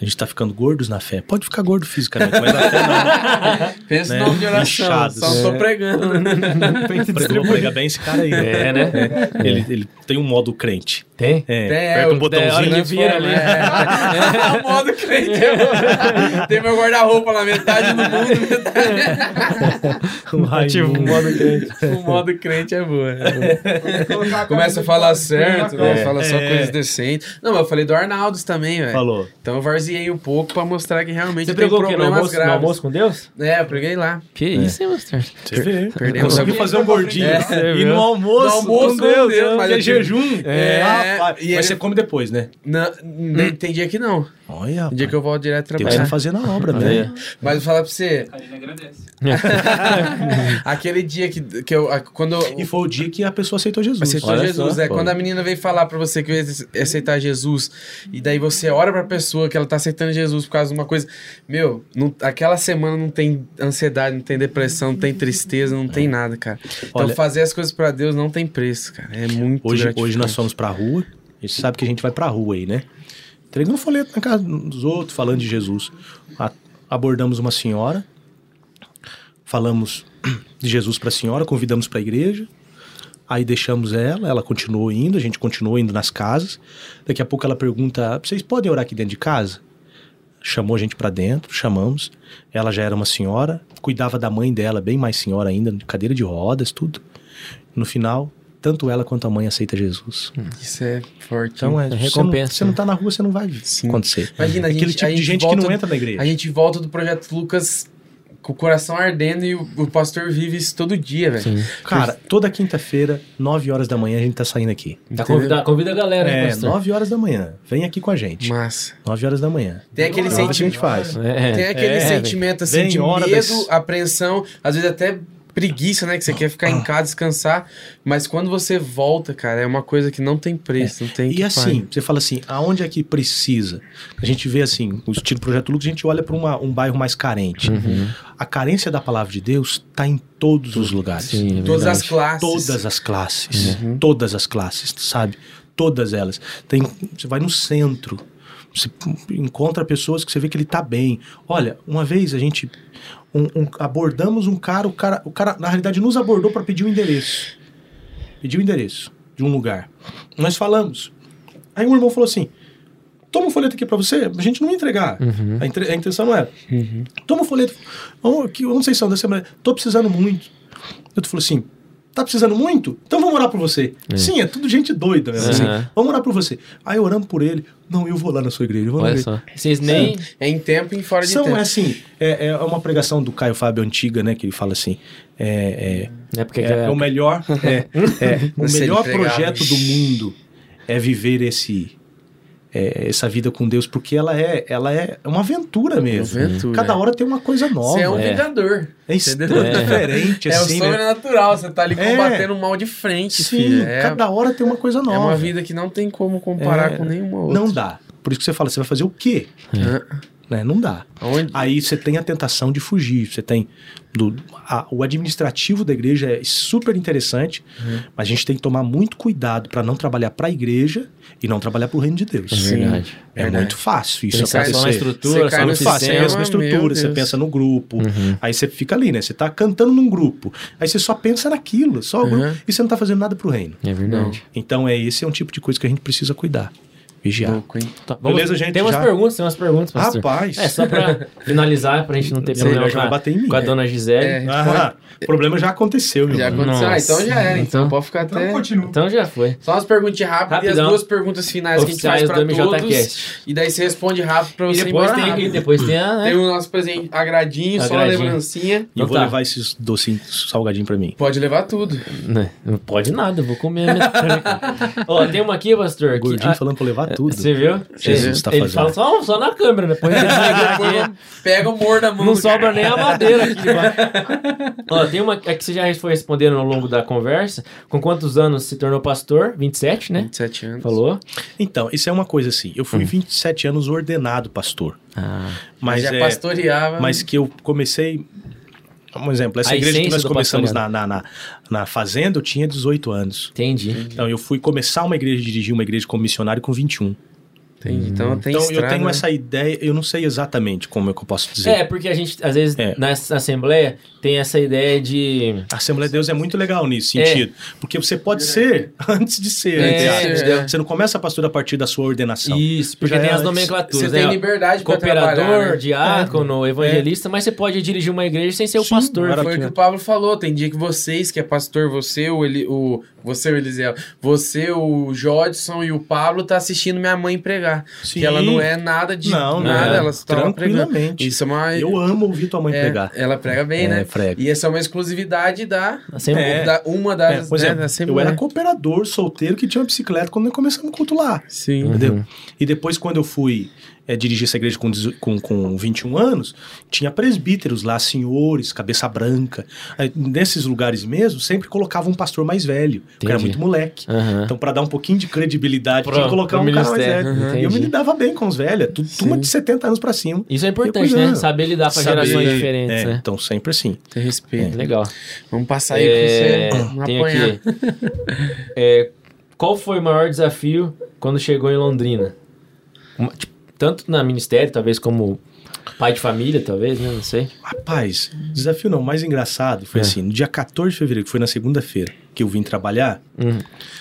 Speaker 3: A gente tá ficando gordos na fé. Pode ficar gordo fisicamente, mas na fé não.
Speaker 2: Pensa
Speaker 3: Né?
Speaker 2: de oração,
Speaker 3: Inchados.
Speaker 2: só não tô
Speaker 3: É.
Speaker 2: pregando.
Speaker 3: Vou pregar bem esse cara aí. né?
Speaker 1: É, né?
Speaker 3: É. Ele, ele tem um modo crente.
Speaker 1: Tem?
Speaker 3: É,
Speaker 2: Tem, é,
Speaker 3: aperta
Speaker 2: o-
Speaker 3: um botãozinho.
Speaker 1: hora que vira ali.
Speaker 2: É, é o modo crente. Tem meu guarda-roupa lá, metade do mundo, metade.
Speaker 3: Ativo
Speaker 1: um modo crente.
Speaker 2: O modo crente é boa. é. Começa a falar certo, né? Fala só
Speaker 3: É.
Speaker 2: coisas decentes. Não, mas eu falei do Arnaldos também, velho.
Speaker 3: Falou.
Speaker 2: Então eu varziei um pouco pra mostrar que realmente
Speaker 1: Você
Speaker 2: tem
Speaker 1: pregou o quê? No
Speaker 2: problemas
Speaker 1: almoço, no
Speaker 2: graves.
Speaker 1: almoço com Deus?
Speaker 2: É, eu preguei lá.
Speaker 1: Que isso, hein, Master?
Speaker 3: Você vê.
Speaker 2: Perdemos
Speaker 3: Conseguiu fazer um gordinho.
Speaker 2: É,
Speaker 3: e no almoço,
Speaker 2: No almoço,
Speaker 3: com Deus,
Speaker 2: Deus,
Speaker 3: que é jejum.
Speaker 2: É,
Speaker 3: Rapaz,
Speaker 2: e
Speaker 3: mas
Speaker 2: ele-
Speaker 3: você come depois, né?
Speaker 2: Não, Tem dia que não.
Speaker 3: Olha,
Speaker 2: Tem dia que eu volto direto trabalhar.
Speaker 3: tá fazendo a obra,
Speaker 1: Olha aí.
Speaker 3: né?
Speaker 2: Mas eu vou falar pra você,
Speaker 4: A gente agradece.
Speaker 2: aquele dia que, que eu. a- Quando
Speaker 3: E foi o dia que a pessoa aceitou Jesus.
Speaker 2: Aceitou
Speaker 1: Olha
Speaker 2: Jesus,
Speaker 1: só,
Speaker 2: é.
Speaker 1: pô.
Speaker 2: Quando a menina veio falar pra você que ia aceitar Jesus, e daí você ora pra pessoa que ela tá aceitando Jesus por causa de uma coisa. Meu, não- aquela semana não tem ansiedade, não tem depressão, não tem tristeza, não tem nada, cara. Então
Speaker 3: Olha-
Speaker 2: fazer as coisas pra Deus não tem preço, cara. É muito
Speaker 3: Hoje, hoje nós fomos pra rua. A gente sabe que a gente vai pra rua aí, né? Entregando folheto na casa dos outros, falando de Jesus. A- abordamos uma senhora, falamos de Jesus pra senhora, convidamos pra igreja. Aí deixamos ela, ela continuou indo, a gente continuou indo nas casas. Daqui a pouco ela pergunta: vocês podem orar aqui dentro de casa? Chamou a gente pra dentro, chamamos. Ela já era uma senhora, cuidava da mãe dela, bem mais senhora ainda, de cadeira de rodas, tudo. No final, tanto ela quanto a mãe aceita Jesus.
Speaker 2: Isso é forte.
Speaker 3: Então é,
Speaker 1: É
Speaker 3: você
Speaker 1: recompensa,
Speaker 3: Não, você não
Speaker 1: né?
Speaker 3: tá na rua, você não vai
Speaker 2: Sim.
Speaker 3: acontecer.
Speaker 2: Imagina, a
Speaker 3: Aquele
Speaker 2: gente-
Speaker 3: tipo
Speaker 2: a
Speaker 3: de
Speaker 2: gente volta-
Speaker 3: que não entra na igreja.
Speaker 2: A gente volta do Projeto Lucas com o coração ardendo e o, o pastor vive isso todo dia, velho.
Speaker 1: Sim.
Speaker 3: Cara, toda quinta-feira, 9 horas da manhã, a gente tá saindo aqui.
Speaker 1: Tá convida, convida a galera, hein,
Speaker 3: É,
Speaker 1: pastor?
Speaker 3: 9 horas da manhã. Vem aqui com a gente.
Speaker 2: Massa.
Speaker 3: 9 horas da manhã.
Speaker 2: Tem aquele
Speaker 3: Nove a gente
Speaker 2: sentimento.
Speaker 3: faz.
Speaker 1: É.
Speaker 2: Tem aquele
Speaker 3: É,
Speaker 2: sentimento assim
Speaker 3: vem
Speaker 2: de medo,
Speaker 3: das-
Speaker 2: apreensão, às vezes até preguiça, né? Que você quer ficar
Speaker 3: Ah.
Speaker 2: em casa, descansar. Mas quando você volta, cara, é uma coisa que não tem preço, não tem que
Speaker 3: E assim, você fala assim, aonde é que precisa? A gente vê assim, o estilo Projeto Lux, a gente olha para um bairro mais carente.
Speaker 1: Uhum.
Speaker 3: A carência da palavra de Deus tá em todos os lugares.
Speaker 1: Sim, é
Speaker 2: Todas as classes.
Speaker 3: Todas as classes. Todas as classes, sabe? Todas elas. Tem, você vai no centro. Você encontra pessoas que você vê que ele tá bem. Olha, uma vez a gente um- um- abordamos um cara, o cara, o cara na realidade nos abordou para pedir o endereço. Pediu o endereço de um lugar. Nós falamos. Aí um irmão falou assim: toma um folheto aqui para você, a gente não ia entregar.
Speaker 1: Uhum.
Speaker 3: A, entre- a intenção não era. Toma um folheto. Vamos, aqui, onde vocês são da semana? Tô precisando muito. Eu falou assim: tá precisando muito? Então vamos orar por você. Sim, é tudo gente doida mesmo. Assim,
Speaker 1: Aham.
Speaker 3: vamos orar por você. Aí oramos por ele. Não, eu vou lá na sua igreja. Eu vou na
Speaker 1: Olha só. Vocês nem.
Speaker 2: É em tempo e em fora de
Speaker 3: São,
Speaker 2: tempo.
Speaker 3: é assim, é, é uma pregação do Caio Fábio antiga, né? Que ele fala assim: é, é,
Speaker 1: É porque
Speaker 3: é, é o melhor, é, é, o melhor projeto do mundo é viver esse é, essa vida com Deus, porque ela é, ela é uma aventura mesmo.
Speaker 2: Uma aventura,
Speaker 3: Cada
Speaker 2: é.
Speaker 3: hora tem uma coisa nova.
Speaker 2: Você é um
Speaker 1: é.
Speaker 2: vingador.
Speaker 3: É extremamente
Speaker 1: É.
Speaker 3: diferente,
Speaker 2: É o
Speaker 3: assim, né?
Speaker 2: sobrenatural. Você tá ali
Speaker 3: É.
Speaker 2: combatendo o mal de frente,
Speaker 3: Sim,
Speaker 2: filho. É,
Speaker 3: cada hora tem uma coisa nova.
Speaker 2: é uma vida que não tem como comparar
Speaker 3: É,
Speaker 2: com nenhuma outra.
Speaker 3: Não dá. Por isso que você fala, você vai fazer o quê?
Speaker 2: Ah,
Speaker 3: Né? Não dá.
Speaker 2: Onde?
Speaker 3: Aí você tem a tentação de fugir. Você tem. do- a- o administrativo da igreja é super interessante,
Speaker 2: Uhum.
Speaker 3: mas a gente tem que tomar muito cuidado para não trabalhar para a igreja e não trabalhar para o reino de Deus.
Speaker 1: É verdade.
Speaker 3: É
Speaker 2: Verdade.
Speaker 3: muito fácil isso
Speaker 1: Pensar só na
Speaker 3: acontecer.
Speaker 1: estrutura, só
Speaker 2: cai
Speaker 1: no
Speaker 3: Muito fácil, você
Speaker 2: sistema,
Speaker 3: pensa na estrutura, você pensa no grupo,
Speaker 1: Uhum.
Speaker 3: aí você fica ali, né? Você tá cantando num grupo, aí você só pensa naquilo, só o grupo,
Speaker 2: Uhum.
Speaker 3: e você não tá fazendo nada pro reino.
Speaker 1: É verdade.
Speaker 3: Então é esse é um tipo de coisa que a gente precisa cuidar, vigiar.
Speaker 2: Louco, hein?
Speaker 1: Tá,
Speaker 3: Beleza, gente,
Speaker 1: Tem umas
Speaker 3: já?
Speaker 1: perguntas, tem umas perguntas, pastor.
Speaker 3: Rapaz.
Speaker 1: É, só pra finalizar, pra gente não ter problema
Speaker 3: já
Speaker 1: com
Speaker 3: bater em mim.
Speaker 1: com a dona Gisele.
Speaker 2: É.
Speaker 3: Ah, o problema já aconteceu, meu
Speaker 2: Já
Speaker 3: mano.
Speaker 2: aconteceu. Ah, então já era. Então,
Speaker 1: Então-
Speaker 2: pode ficar até.
Speaker 1: Então já foi.
Speaker 2: Só umas perguntinhas rápidas e as duas perguntas finais que a gente faz
Speaker 1: Oficiais
Speaker 2: pra
Speaker 1: do
Speaker 2: todos.
Speaker 1: MJCast.
Speaker 2: E daí você responde rápido pra
Speaker 1: E
Speaker 2: você ir
Speaker 1: depois, tem,
Speaker 2: rápido.
Speaker 1: e depois tem a. né?
Speaker 2: Tem o nosso presente agradinho, só a
Speaker 1: Agradinho.
Speaker 2: lembrancinha.
Speaker 3: E eu
Speaker 1: Então
Speaker 3: vou
Speaker 1: tá.
Speaker 3: levar esses docinhos salgadinhos pra mim.
Speaker 2: Pode levar tudo.
Speaker 1: Não, não pode nada, eu vou comer Ó, tem uma aqui, pastor.
Speaker 3: Gordinho falando pra levar tudo.
Speaker 1: Você viu?
Speaker 3: Jesus
Speaker 1: ele,
Speaker 3: tá
Speaker 1: ele
Speaker 3: fazendo.
Speaker 1: fala só, só na câmera, depois ele aqui.
Speaker 2: pega o mor da mão.
Speaker 1: Não sobra nem a madeira aqui debaixo. Ó, tem uma é que você já foi respondendo ao longo da conversa. Com quantos anos se tornou pastor? 27, né?
Speaker 2: 27 anos.
Speaker 1: Falou?
Speaker 3: Então, isso é uma coisa assim. Eu fui 27 anos ordenado pastor.
Speaker 1: Ah,
Speaker 3: Mas,
Speaker 2: já
Speaker 3: é,
Speaker 2: pastoreava.
Speaker 3: mas que eu comecei. Um exemplo, essa
Speaker 1: A
Speaker 3: igreja que nós começamos na, na, na, na fazenda, eu tinha 18 anos.
Speaker 1: entendi.
Speaker 3: Então, eu fui começar uma igreja, dirigir uma igreja como missionário com 21.
Speaker 2: Entendi. Então tem
Speaker 3: então, eu
Speaker 2: estrada,
Speaker 3: tenho
Speaker 2: né?
Speaker 3: essa ideia, eu não sei exatamente como é que eu posso dizer.
Speaker 1: É, porque a gente, às vezes,
Speaker 3: É.
Speaker 1: na Assembleia, tem essa ideia de.
Speaker 3: A Assembleia de Deus é muito legal nisso
Speaker 1: É.
Speaker 3: sentido. Porque você pode ser antes de ser.
Speaker 1: É,
Speaker 3: entre aspas.
Speaker 2: é.
Speaker 3: Você não começa a pastor a partir da sua ordenação.
Speaker 1: Isso, porque
Speaker 3: Já
Speaker 1: tem
Speaker 3: é
Speaker 1: as nomenclaturas.
Speaker 2: Você tem
Speaker 1: né?
Speaker 2: liberdade pra
Speaker 1: Cooperador,
Speaker 2: né?
Speaker 1: diácono, evangelista, mas você pode dirigir uma igreja sem ser o
Speaker 3: Sim,
Speaker 1: pastor.
Speaker 2: Foi o que o Pablo falou. Tem dia que vocês, que é pastor, você, o, Eli, o você, o Eliseu, você, o Jodson e o Pablo tá assistindo minha mãe pregar.
Speaker 3: Sim.
Speaker 2: Que ela não é nada de
Speaker 3: Não,
Speaker 2: nada,
Speaker 1: é.
Speaker 2: ela só pregando.
Speaker 3: Tranquilamente.
Speaker 2: Isso é uma.
Speaker 3: Eu amo ouvir tua mãe
Speaker 2: é,
Speaker 3: pregar.
Speaker 2: Ela prega bem,
Speaker 3: É,
Speaker 2: né?
Speaker 3: prega.
Speaker 2: E essa é uma exclusividade da,
Speaker 1: Assembleia.
Speaker 3: É.
Speaker 2: da uma
Speaker 3: É,
Speaker 2: das.
Speaker 3: por
Speaker 2: né,
Speaker 3: exemplo,
Speaker 2: da
Speaker 3: eu era cooperador solteiro que tinha uma bicicleta quando nós começamos o culto lá.
Speaker 2: Sim.
Speaker 3: Entendeu? E depois, quando eu fui é, dirigir essa igreja com, com, com 21 anos, tinha presbíteros lá, senhores, cabeça branca. Aí, nesses lugares mesmo, sempre colocava um pastor mais velho, que era
Speaker 1: Entendi.
Speaker 3: muito moleque.
Speaker 1: Aham.
Speaker 3: Então, para dar um pouquinho de credibilidade,
Speaker 1: Pro-
Speaker 3: tinha que colocar um cara mais velho.
Speaker 1: Uhum.
Speaker 3: E eu me
Speaker 1: Entendi.
Speaker 3: lidava bem com os velhos, tu- turma de 70 anos pra cima.
Speaker 1: Isso é importante, né? Saber lidar com
Speaker 3: Saber-
Speaker 1: gerações diferentes,
Speaker 3: é,
Speaker 1: né?
Speaker 3: Então, sempre assim.
Speaker 2: Tem respeito.
Speaker 1: Legal.
Speaker 2: Vamos passar aí
Speaker 1: É,
Speaker 2: pra você
Speaker 1: tem
Speaker 2: apanhar.
Speaker 1: aqui. É, qual foi o maior desafio quando chegou em Londrina? Uma- tipo, tanto na ministério, talvez como pai de família, talvez, né? Não sei.
Speaker 3: Rapaz, desafio não, o mais engraçado foi
Speaker 1: É.
Speaker 3: assim, no dia 14 de fevereiro, que foi na segunda-feira, que eu vim trabalhar,
Speaker 1: Uhum.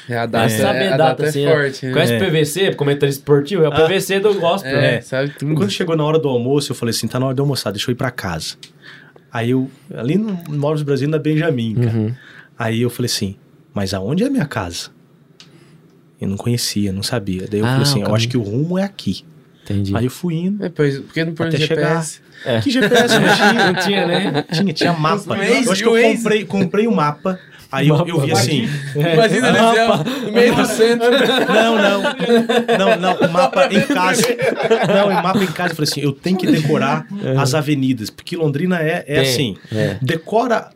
Speaker 2: É, a data,
Speaker 1: É, saber
Speaker 2: é,
Speaker 1: a data,
Speaker 2: é
Speaker 1: assim, né?
Speaker 2: forte. né?
Speaker 1: Conhece
Speaker 3: É.
Speaker 1: o PVC, comentarista esportivo? É o
Speaker 3: Ah.
Speaker 1: PVC do gospel,
Speaker 2: É,
Speaker 1: né?
Speaker 2: sabe tudo.
Speaker 3: Quando chegou na hora do almoço, eu falei assim: tá na hora de almoçar, deixa eu ir pra casa. Aí eu, ali no Móveis Brasil, na Benjamin, cara.
Speaker 1: Uhum.
Speaker 3: Aí eu falei assim: mas aonde é a minha casa? Eu não conhecia, não sabia. Daí eu
Speaker 1: Ah,
Speaker 3: falei assim: eu acho que o rumo é aqui.
Speaker 1: Entendi.
Speaker 3: Aí eu fui indo.
Speaker 2: É, pois, porque não põe GPS.
Speaker 1: É.
Speaker 3: Que GPS não tinha?
Speaker 1: Não tinha, né?
Speaker 3: Tinha, tinha mapa. Eu acho que eu
Speaker 2: o Waze.
Speaker 3: comprei, comprei um mapa. Aí eu, eu vi assim.
Speaker 2: Imagina
Speaker 1: É.
Speaker 2: No meio do centro.
Speaker 3: Não, não. Não, não. O mapa em casa. Não, o mapa em casa. Eu falei assim: eu tenho que decorar as avenidas. Porque Londrina é, é
Speaker 1: Tem,
Speaker 3: assim:
Speaker 1: é.
Speaker 3: decora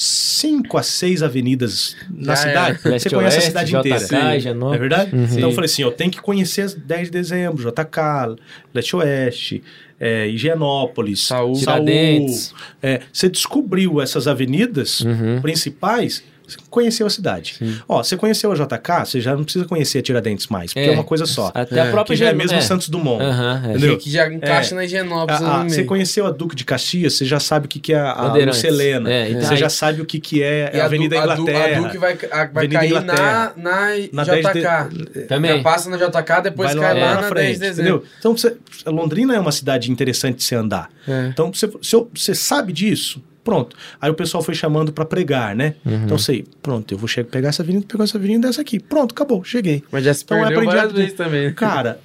Speaker 3: cinco a seis avenidas na
Speaker 2: Já
Speaker 3: cidade.
Speaker 1: Leste
Speaker 3: Você conhece a
Speaker 1: Oeste,
Speaker 3: cidade
Speaker 1: JK,
Speaker 3: inteira. Não é verdade?
Speaker 1: Uhum.
Speaker 3: Então eu falei assim: eu tenho que conhecer as 10 de dezembro, JK, Leste Oeste, é, Higienópolis,
Speaker 2: Saúl.
Speaker 1: Tiradentes.
Speaker 3: É, você descobriu essas avenidas
Speaker 1: Uhum.
Speaker 3: principais, conheceu a cidade. Ó, você conheceu a JK, você já não precisa conhecer a Tiradentes mais, porque é,
Speaker 1: É.
Speaker 3: uma coisa só.
Speaker 1: Até
Speaker 2: É,
Speaker 1: a própria
Speaker 3: Que já é mesmo Santos Dumont.
Speaker 1: É.
Speaker 3: Entendeu?
Speaker 2: Que já encaixa
Speaker 3: É.
Speaker 2: na Higienópolis.
Speaker 3: Ah, ah,
Speaker 2: no
Speaker 3: você conheceu a Duque de Caxias, você já sabe o que, que é a. Lucelena.
Speaker 1: É, e
Speaker 3: Você já sabe o que, que é
Speaker 2: E
Speaker 3: a Avenida Inglaterra.
Speaker 2: A Duque vai, a- vai cair na, na,
Speaker 3: Na
Speaker 2: JK.
Speaker 1: Também.
Speaker 2: Já passa na JK, depois
Speaker 3: vai
Speaker 2: cai
Speaker 3: lá,
Speaker 2: na
Speaker 3: na
Speaker 2: 10
Speaker 3: frente,
Speaker 2: de dezembro.
Speaker 3: entendeu? Então, Londrina é uma cidade interessante de se andar.
Speaker 2: É.
Speaker 3: Então, você sabe disso, Pronto. Aí o pessoal foi chamando pra pregar, né?
Speaker 1: Uhum.
Speaker 3: Então sei, pronto, eu vou chegar, pegar essa avenida, pegar essa avenida dessa aqui. Pronto, acabou, cheguei.
Speaker 2: Mas já se
Speaker 3: Então, eu
Speaker 2: perdeu várias vezes também.
Speaker 3: Cara,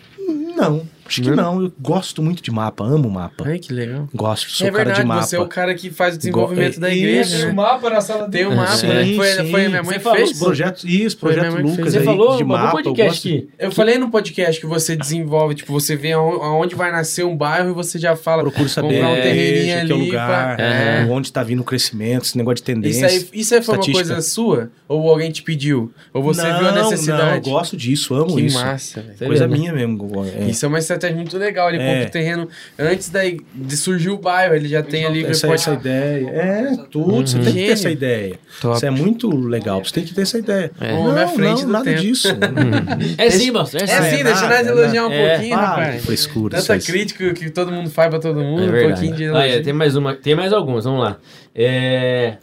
Speaker 3: não, acho que não. Eu gosto muito de mapa, amo mapa.
Speaker 2: Ai, que legal.
Speaker 3: Gosto, sou
Speaker 2: é
Speaker 3: cara
Speaker 2: verdade,
Speaker 3: de mapa.
Speaker 2: você é o cara que faz o desenvolvimento
Speaker 3: Go-
Speaker 2: da
Speaker 3: é,
Speaker 2: igreja,
Speaker 3: isso.
Speaker 2: né?
Speaker 4: um mapa na sala
Speaker 2: Tem um mapa,
Speaker 3: Sim,
Speaker 2: né? Foi,
Speaker 3: sim.
Speaker 2: foi a minha mãe
Speaker 1: Você
Speaker 2: que fez.
Speaker 3: Os projetos, isso, projeto
Speaker 2: que
Speaker 3: Lucas
Speaker 2: fez.
Speaker 1: Você
Speaker 3: aí,
Speaker 1: falou
Speaker 3: de
Speaker 1: no
Speaker 3: mapa. eu
Speaker 1: podcast
Speaker 3: gosto-
Speaker 1: que
Speaker 2: Eu falei no podcast que você desenvolve, tipo, você vê aon- aonde vai nascer um bairro e você já fala.
Speaker 3: Procuro saber
Speaker 2: comprar um
Speaker 3: é,
Speaker 2: terreninho
Speaker 3: que é o
Speaker 2: ali
Speaker 3: lugar,
Speaker 2: pra-
Speaker 3: é, onde está vindo o crescimento, esse negócio de tendência.
Speaker 2: Isso aí, isso aí foi uma coisa sua? Ou alguém te pediu? Ou você
Speaker 3: não,
Speaker 2: viu a
Speaker 3: Não,
Speaker 2: necessidade?
Speaker 3: eu gosto disso, amo
Speaker 2: que
Speaker 3: isso.
Speaker 2: massa, velho.
Speaker 1: Você
Speaker 3: Coisa minha mesmo. é.
Speaker 2: Isso é uma estratégia muito legal. Ele
Speaker 3: É.
Speaker 2: compra o terreno antes daí de surgir o bairro. Ele já tem ali.
Speaker 3: essa,
Speaker 2: pode-
Speaker 3: essa ideia. É, tudo. Você tem que ter essa ideia.
Speaker 2: Top.
Speaker 3: Isso é muito legal. Você tem que ter essa ideia.
Speaker 2: É.
Speaker 3: Não,
Speaker 2: Homem à frente
Speaker 3: não,
Speaker 2: do
Speaker 3: nada
Speaker 2: tempo.
Speaker 3: disso.
Speaker 1: É sim, moço. É
Speaker 2: É
Speaker 1: sim.
Speaker 3: é
Speaker 2: deixa nós
Speaker 3: é
Speaker 2: elogiar um
Speaker 1: nada.
Speaker 2: pouquinho, rapaz.
Speaker 3: que frescura.
Speaker 2: Tanta crítica que todo mundo faz pra todo mundo.
Speaker 1: É
Speaker 2: um
Speaker 1: verdade.
Speaker 2: pouquinho de
Speaker 1: Ah, é,
Speaker 2: elogio.
Speaker 1: tem mais uma, tem mais algumas, vamos lá. É,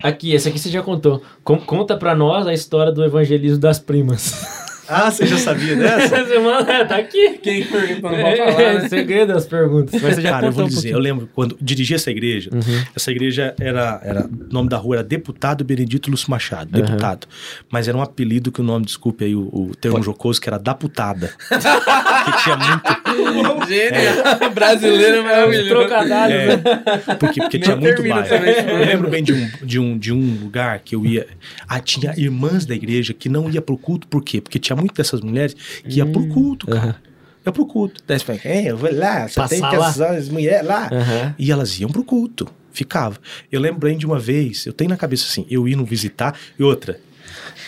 Speaker 1: Aqui, essa aqui você já contou. Com- conta pra nós a história do evangelismo das primas.
Speaker 3: Ah, você já sabia dessa?
Speaker 1: Essa semana é, tá aqui.
Speaker 2: Quem perguntou não pode
Speaker 1: É,
Speaker 2: falar, né?
Speaker 1: segredo das perguntas. Mas você já
Speaker 3: Cara, eu vou
Speaker 1: um
Speaker 3: dizer, eu lembro quando dirigi essa igreja,
Speaker 1: Uhum.
Speaker 3: essa igreja era, era, o nome da rua era Deputado Benedito Lúcio Machado,
Speaker 1: Uhum.
Speaker 3: deputado. Mas era um apelido que o nome, desculpe aí o, o termo jocoso, que era da putada. que tinha muito,
Speaker 2: Gênio. Brasileiro maravilhoso.
Speaker 1: Trocadilho.
Speaker 3: é, porque, porque tinha muito bairro.
Speaker 2: também esse
Speaker 3: Eu lembro bem de um, de, um, de um lugar que eu ia, ah, tinha irmãs da igreja que não ia pro culto, por quê? Porque tinha muito dessas mulheres que ia pro
Speaker 2: Hum.
Speaker 3: culto, cara. Ia pro culto. Daí você fala, é, eu vou lá, só tem
Speaker 1: Passar
Speaker 3: que
Speaker 1: lá.
Speaker 3: as, as mulheres lá. E elas iam pro culto, ficava. Eu lembrei de uma vez, eu tenho na cabeça assim, eu indo visitar, e outra,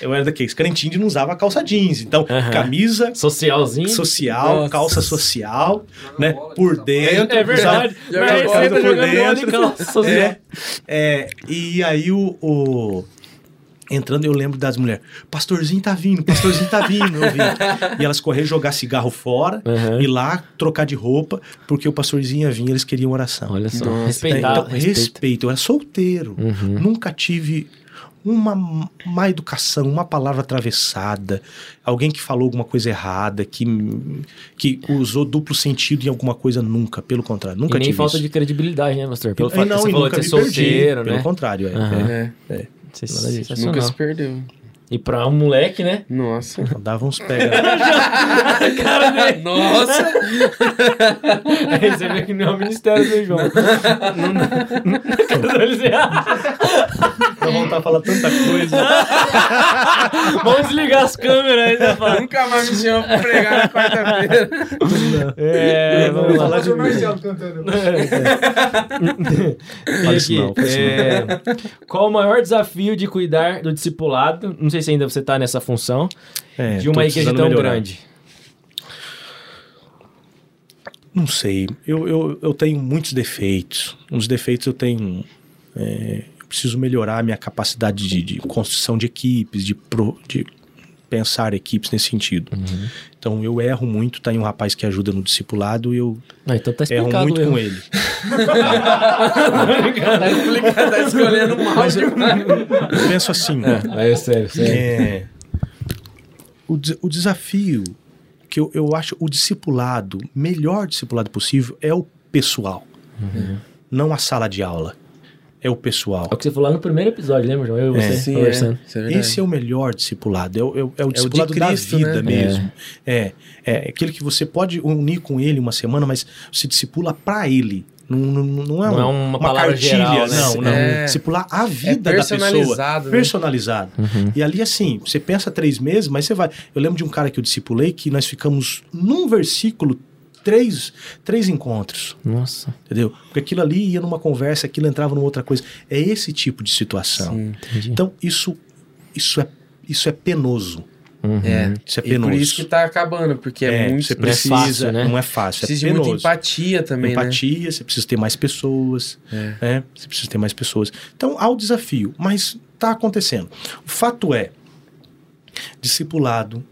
Speaker 3: eu era daqueles crentinhos que não usava calça jeans, então
Speaker 1: Aham.
Speaker 3: camisa
Speaker 1: Socialzinho.
Speaker 3: social,
Speaker 2: Nossa.
Speaker 3: calça social, né, por dentro.
Speaker 1: É verdade.
Speaker 2: Joga
Speaker 1: Mas
Speaker 2: bola
Speaker 1: você tá
Speaker 3: por
Speaker 1: bola
Speaker 3: dentro.
Speaker 1: calça.
Speaker 3: É, é, e aí o, o- Entrando, eu lembro das mulheres. Pastorzinho tá vindo, pastorzinho tá vindo. Eu vi. E elas correram jogar cigarro fora,
Speaker 1: Uhum.
Speaker 3: ir lá trocar de roupa, porque o pastorzinho ia vir, eles queriam oração.
Speaker 1: Olha só.
Speaker 2: Nossa.
Speaker 3: Então,
Speaker 1: respeito.
Speaker 3: respeito. Eu era solteiro.
Speaker 1: Uhum.
Speaker 3: Nunca tive uma má educação, uma palavra atravessada, alguém que falou alguma coisa errada, que, que usou duplo sentido em alguma coisa, nunca. Pelo contrário, nunca
Speaker 1: e nem
Speaker 3: tive
Speaker 1: falta
Speaker 3: isso.
Speaker 1: de credibilidade, né, pastor? Pelo
Speaker 3: E
Speaker 1: fato que você falou de ser
Speaker 3: me perdi,
Speaker 1: solteiro,
Speaker 3: Pelo
Speaker 1: né?
Speaker 3: contrário, é.
Speaker 1: Aham.
Speaker 2: É,
Speaker 1: Sensacional.
Speaker 2: nunca se perdeu.
Speaker 1: E pra um moleque, né?
Speaker 2: Nossa.
Speaker 3: é. Dava uns pega.
Speaker 1: Cara dele.
Speaker 2: Nossa.
Speaker 1: Aí você vê que não é o ministério do João. Não
Speaker 3: pra voltar a falar tanta coisa.
Speaker 1: Vamos desligar as câmeras aí, né, Fábio?
Speaker 2: Nunca mais me chamou pra pregar na quarta-feira.
Speaker 1: É, vamos lá.
Speaker 4: Faz o Marcelo cantando.
Speaker 1: E
Speaker 3: Fala isso não, fala isso
Speaker 1: é, qual o maior desafio de cuidar do discipulado? Não sei se ainda você tá nessa função.
Speaker 3: É,
Speaker 1: de uma igreja tão
Speaker 3: melhorar.
Speaker 1: grande.
Speaker 3: Não sei. Eu, eu, eu tenho muitos defeitos. Uns defeitos eu tenho. é, eu preciso melhorar a minha capacidade de, de construção de equipes, de, pro- de pensar equipes nesse sentido.
Speaker 1: Uhum.
Speaker 3: Então eu erro muito. Tem um rapaz que ajuda no discipulado e eu
Speaker 1: Ah, então tá
Speaker 3: erro muito
Speaker 1: erro.
Speaker 3: com ele.
Speaker 2: Tá explicando, tá escolhendo mal
Speaker 3: Mas eu, eu penso assim.
Speaker 1: É, é sério, sério.
Speaker 3: É, o, o desafio que eu, eu acho o discipulado, melhor discipulado possível, é o pessoal.
Speaker 1: Uhum.
Speaker 3: Não a sala de aula. É o pessoal.
Speaker 1: É o que você falou lá no primeiro episódio, lembra, João? Eu e você
Speaker 2: Sim, é.
Speaker 1: conversando.
Speaker 2: Isso é.
Speaker 3: Esse é o melhor discipulado, é o, é o- é o
Speaker 2: de
Speaker 3: discipulado
Speaker 2: Cristo,
Speaker 3: da vida
Speaker 2: né?
Speaker 3: mesmo. É. é aquele que você pode unir com ele uma semana, mas se discipula para ele. Não, não, não é,
Speaker 1: Não é
Speaker 3: um-
Speaker 1: uma palavra
Speaker 3: cartilha,
Speaker 1: geral, né?
Speaker 3: não, não.
Speaker 2: É.
Speaker 3: Discipular a vida da pessoa.
Speaker 2: personalizado, né?
Speaker 3: Personalizado. E ali, assim, você pensa três meses, mas você vai. Eu lembro de um cara que eu discipulei que nós ficamos num versículo três, três encontros.
Speaker 1: Nossa.
Speaker 3: Entendeu? Porque aquilo ali ia numa conversa, aquilo entrava numa outra coisa. É esse tipo de situação.
Speaker 2: Sim.
Speaker 3: Então, isso, isso, é, isso é penoso.
Speaker 1: Uhum.
Speaker 2: É.
Speaker 3: Isso é
Speaker 2: E
Speaker 3: penoso.
Speaker 2: por isso que tá acabando, porque é, muito.
Speaker 3: você
Speaker 1: não é
Speaker 3: precisa,
Speaker 1: fácil, né?
Speaker 3: não é fácil,
Speaker 2: Precisa
Speaker 3: é
Speaker 2: de
Speaker 3: penoso.
Speaker 2: muita empatia também, né?
Speaker 3: Empatia, você precisa ter mais pessoas,
Speaker 2: É.
Speaker 3: né? Você precisa ter mais pessoas. Então, há o desafio, mas tá acontecendo. O fato é, discipulado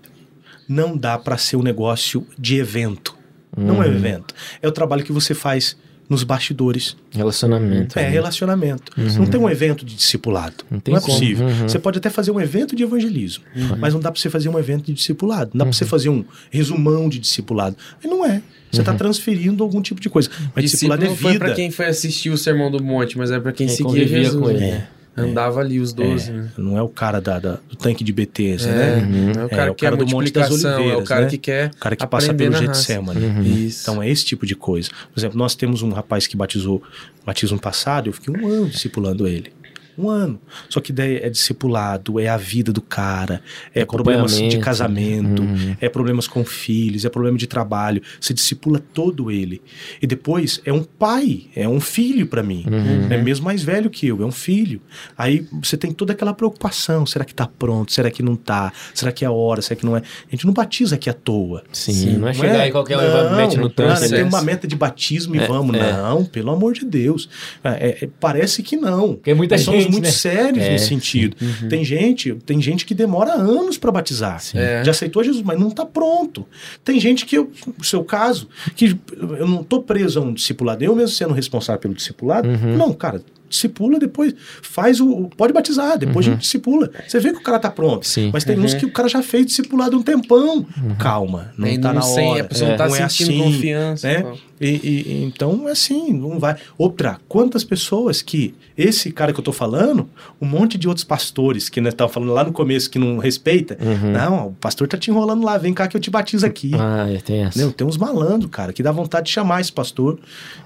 Speaker 3: não dá para ser um negócio de evento. Não é
Speaker 1: Uhum.
Speaker 3: evento. É o trabalho que você faz nos bastidores.
Speaker 1: Relacionamento.
Speaker 3: É
Speaker 1: né?
Speaker 3: relacionamento. Não tem um evento de discipulado.
Speaker 1: Não tem
Speaker 3: Não é
Speaker 1: como.
Speaker 3: possível.
Speaker 1: Uhum.
Speaker 3: Você pode até fazer um evento de evangelismo, mas não dá para você fazer um evento de discipulado. Não dá para você fazer um resumão de discipulado. Mas não é. você está transferindo algum tipo de coisa. Mas discipulado é
Speaker 2: não foi
Speaker 3: vida.
Speaker 2: pra quem foi assistir o Sermão do Monte, mas é pra quem,
Speaker 1: Quem
Speaker 2: seguia Jesus.
Speaker 1: com ele,
Speaker 2: né?
Speaker 1: Né?
Speaker 2: Andava ali os 12, né?
Speaker 3: Não é o cara da, da- do tanque de Bethesda,
Speaker 2: É,
Speaker 3: né?
Speaker 2: é o cara
Speaker 3: É, o
Speaker 2: que quer
Speaker 3: cara do Monte das
Speaker 2: multiplicação, é o
Speaker 3: Oliveiras,
Speaker 2: cara
Speaker 3: né?
Speaker 2: que quer
Speaker 3: O cara que passa pelo. Getsemane.
Speaker 2: Isso.
Speaker 3: Então é esse tipo de coisa. Por exemplo, nós temos um rapaz que batizou batismo passado, eu fiquei um ano discipulando ele. Um ano. Só que daí é discipulado, é a vida do cara, é problemas de casamento,
Speaker 1: Uhum.
Speaker 3: é problemas com filhos, é problema de trabalho. Você discipula todo ele. E depois é um pai, é um filho para mim.
Speaker 1: Uhum.
Speaker 3: É mesmo mais velho que eu, é um filho. Aí você tem toda aquela preocupação: será que tá pronto? Será que não tá? Será que é a hora? Será que não é? A gente não batiza aqui à toa.
Speaker 1: Sim, não é chegar aí qualquer um e vai- mete no
Speaker 3: não, né,
Speaker 1: né?
Speaker 3: Tem uma meta de batismo e
Speaker 1: É,
Speaker 3: vamos.
Speaker 1: é.
Speaker 3: Não, pelo amor de Deus. É, é, parece que não.
Speaker 1: Porque muita
Speaker 3: Nós muito
Speaker 1: né?
Speaker 3: sérios
Speaker 1: É,
Speaker 3: nesse sentido. Tem gente, tem gente que demora anos para batizar.
Speaker 2: É.
Speaker 3: Já aceitou Jesus, mas não está pronto. Tem gente que, eu, no seu caso, que eu não tô preso a um discipulado, eu mesmo sendo responsável pelo discipulado.
Speaker 1: Uhum.
Speaker 3: Não, cara, discipula depois, faz o, o- pode batizar, depois a gente discipula. Você vê que o cara tá pronto.
Speaker 1: Uhum. Sim. Uhum.
Speaker 3: Mas tem uns que o cara já fez discipulado um tempão. Calma, não
Speaker 2: Ainda
Speaker 3: tá na
Speaker 2: sem,
Speaker 3: hora.
Speaker 2: a pessoa não tá
Speaker 3: não é
Speaker 2: sentindo
Speaker 3: assim,
Speaker 2: confiança.
Speaker 3: né? E, e- e então, assim, não vai. Outra, quantas pessoas que esse cara que eu tô falando, um monte de outros pastores que nós tava falando lá no começo que não respeita.
Speaker 1: Uhum.
Speaker 3: Não, o pastor tá te enrolando lá, vem cá que eu te batizo aqui.
Speaker 1: Ah, é, tem essa.
Speaker 3: Entendeu? Tem uns malandros, cara, que dá vontade de chamar esse pastor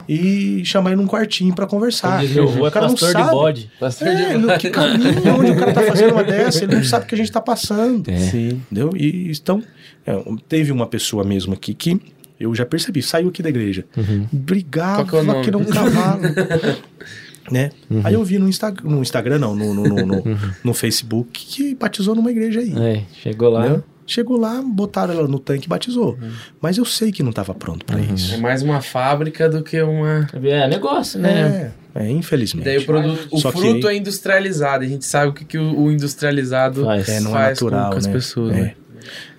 Speaker 3: e chamar ele num quartinho pra conversar.
Speaker 1: Diz é
Speaker 3: o cara não
Speaker 1: pastor de
Speaker 3: sabe.
Speaker 1: bode.
Speaker 2: Pastor
Speaker 3: É,
Speaker 2: de
Speaker 3: no que caminho, onde o cara tá fazendo uma dessa, ele não sabe o que a gente tá passando.
Speaker 1: É.
Speaker 2: Sim.
Speaker 3: Entendeu? E então, é, teve uma pessoa mesmo aqui que eu já percebi, saiu aqui da igreja. Brigava
Speaker 2: Qual que é
Speaker 3: que não cavalo. né? Aí eu vi no, Insta, no Instagram, não, no, no, no, no- no Facebook, que batizou numa igreja aí.
Speaker 1: É, chegou lá.
Speaker 3: entendeu? Chegou lá, botaram ela no tanque e batizou. Mas eu sei que não estava pronto para
Speaker 2: É
Speaker 3: isso.
Speaker 2: mais uma fábrica do que uma.
Speaker 1: É negócio, né?
Speaker 3: É, é,
Speaker 2: E
Speaker 3: infelizmente.
Speaker 2: daí o produto, o
Speaker 3: Só
Speaker 2: fruto
Speaker 3: aí-
Speaker 2: é industrializado. A gente sabe o que, que o, o industrializado
Speaker 1: Faz.
Speaker 3: É, não é
Speaker 2: faz com-
Speaker 3: natural,
Speaker 2: com, as
Speaker 3: né?
Speaker 2: pessoas.
Speaker 3: É.
Speaker 2: né?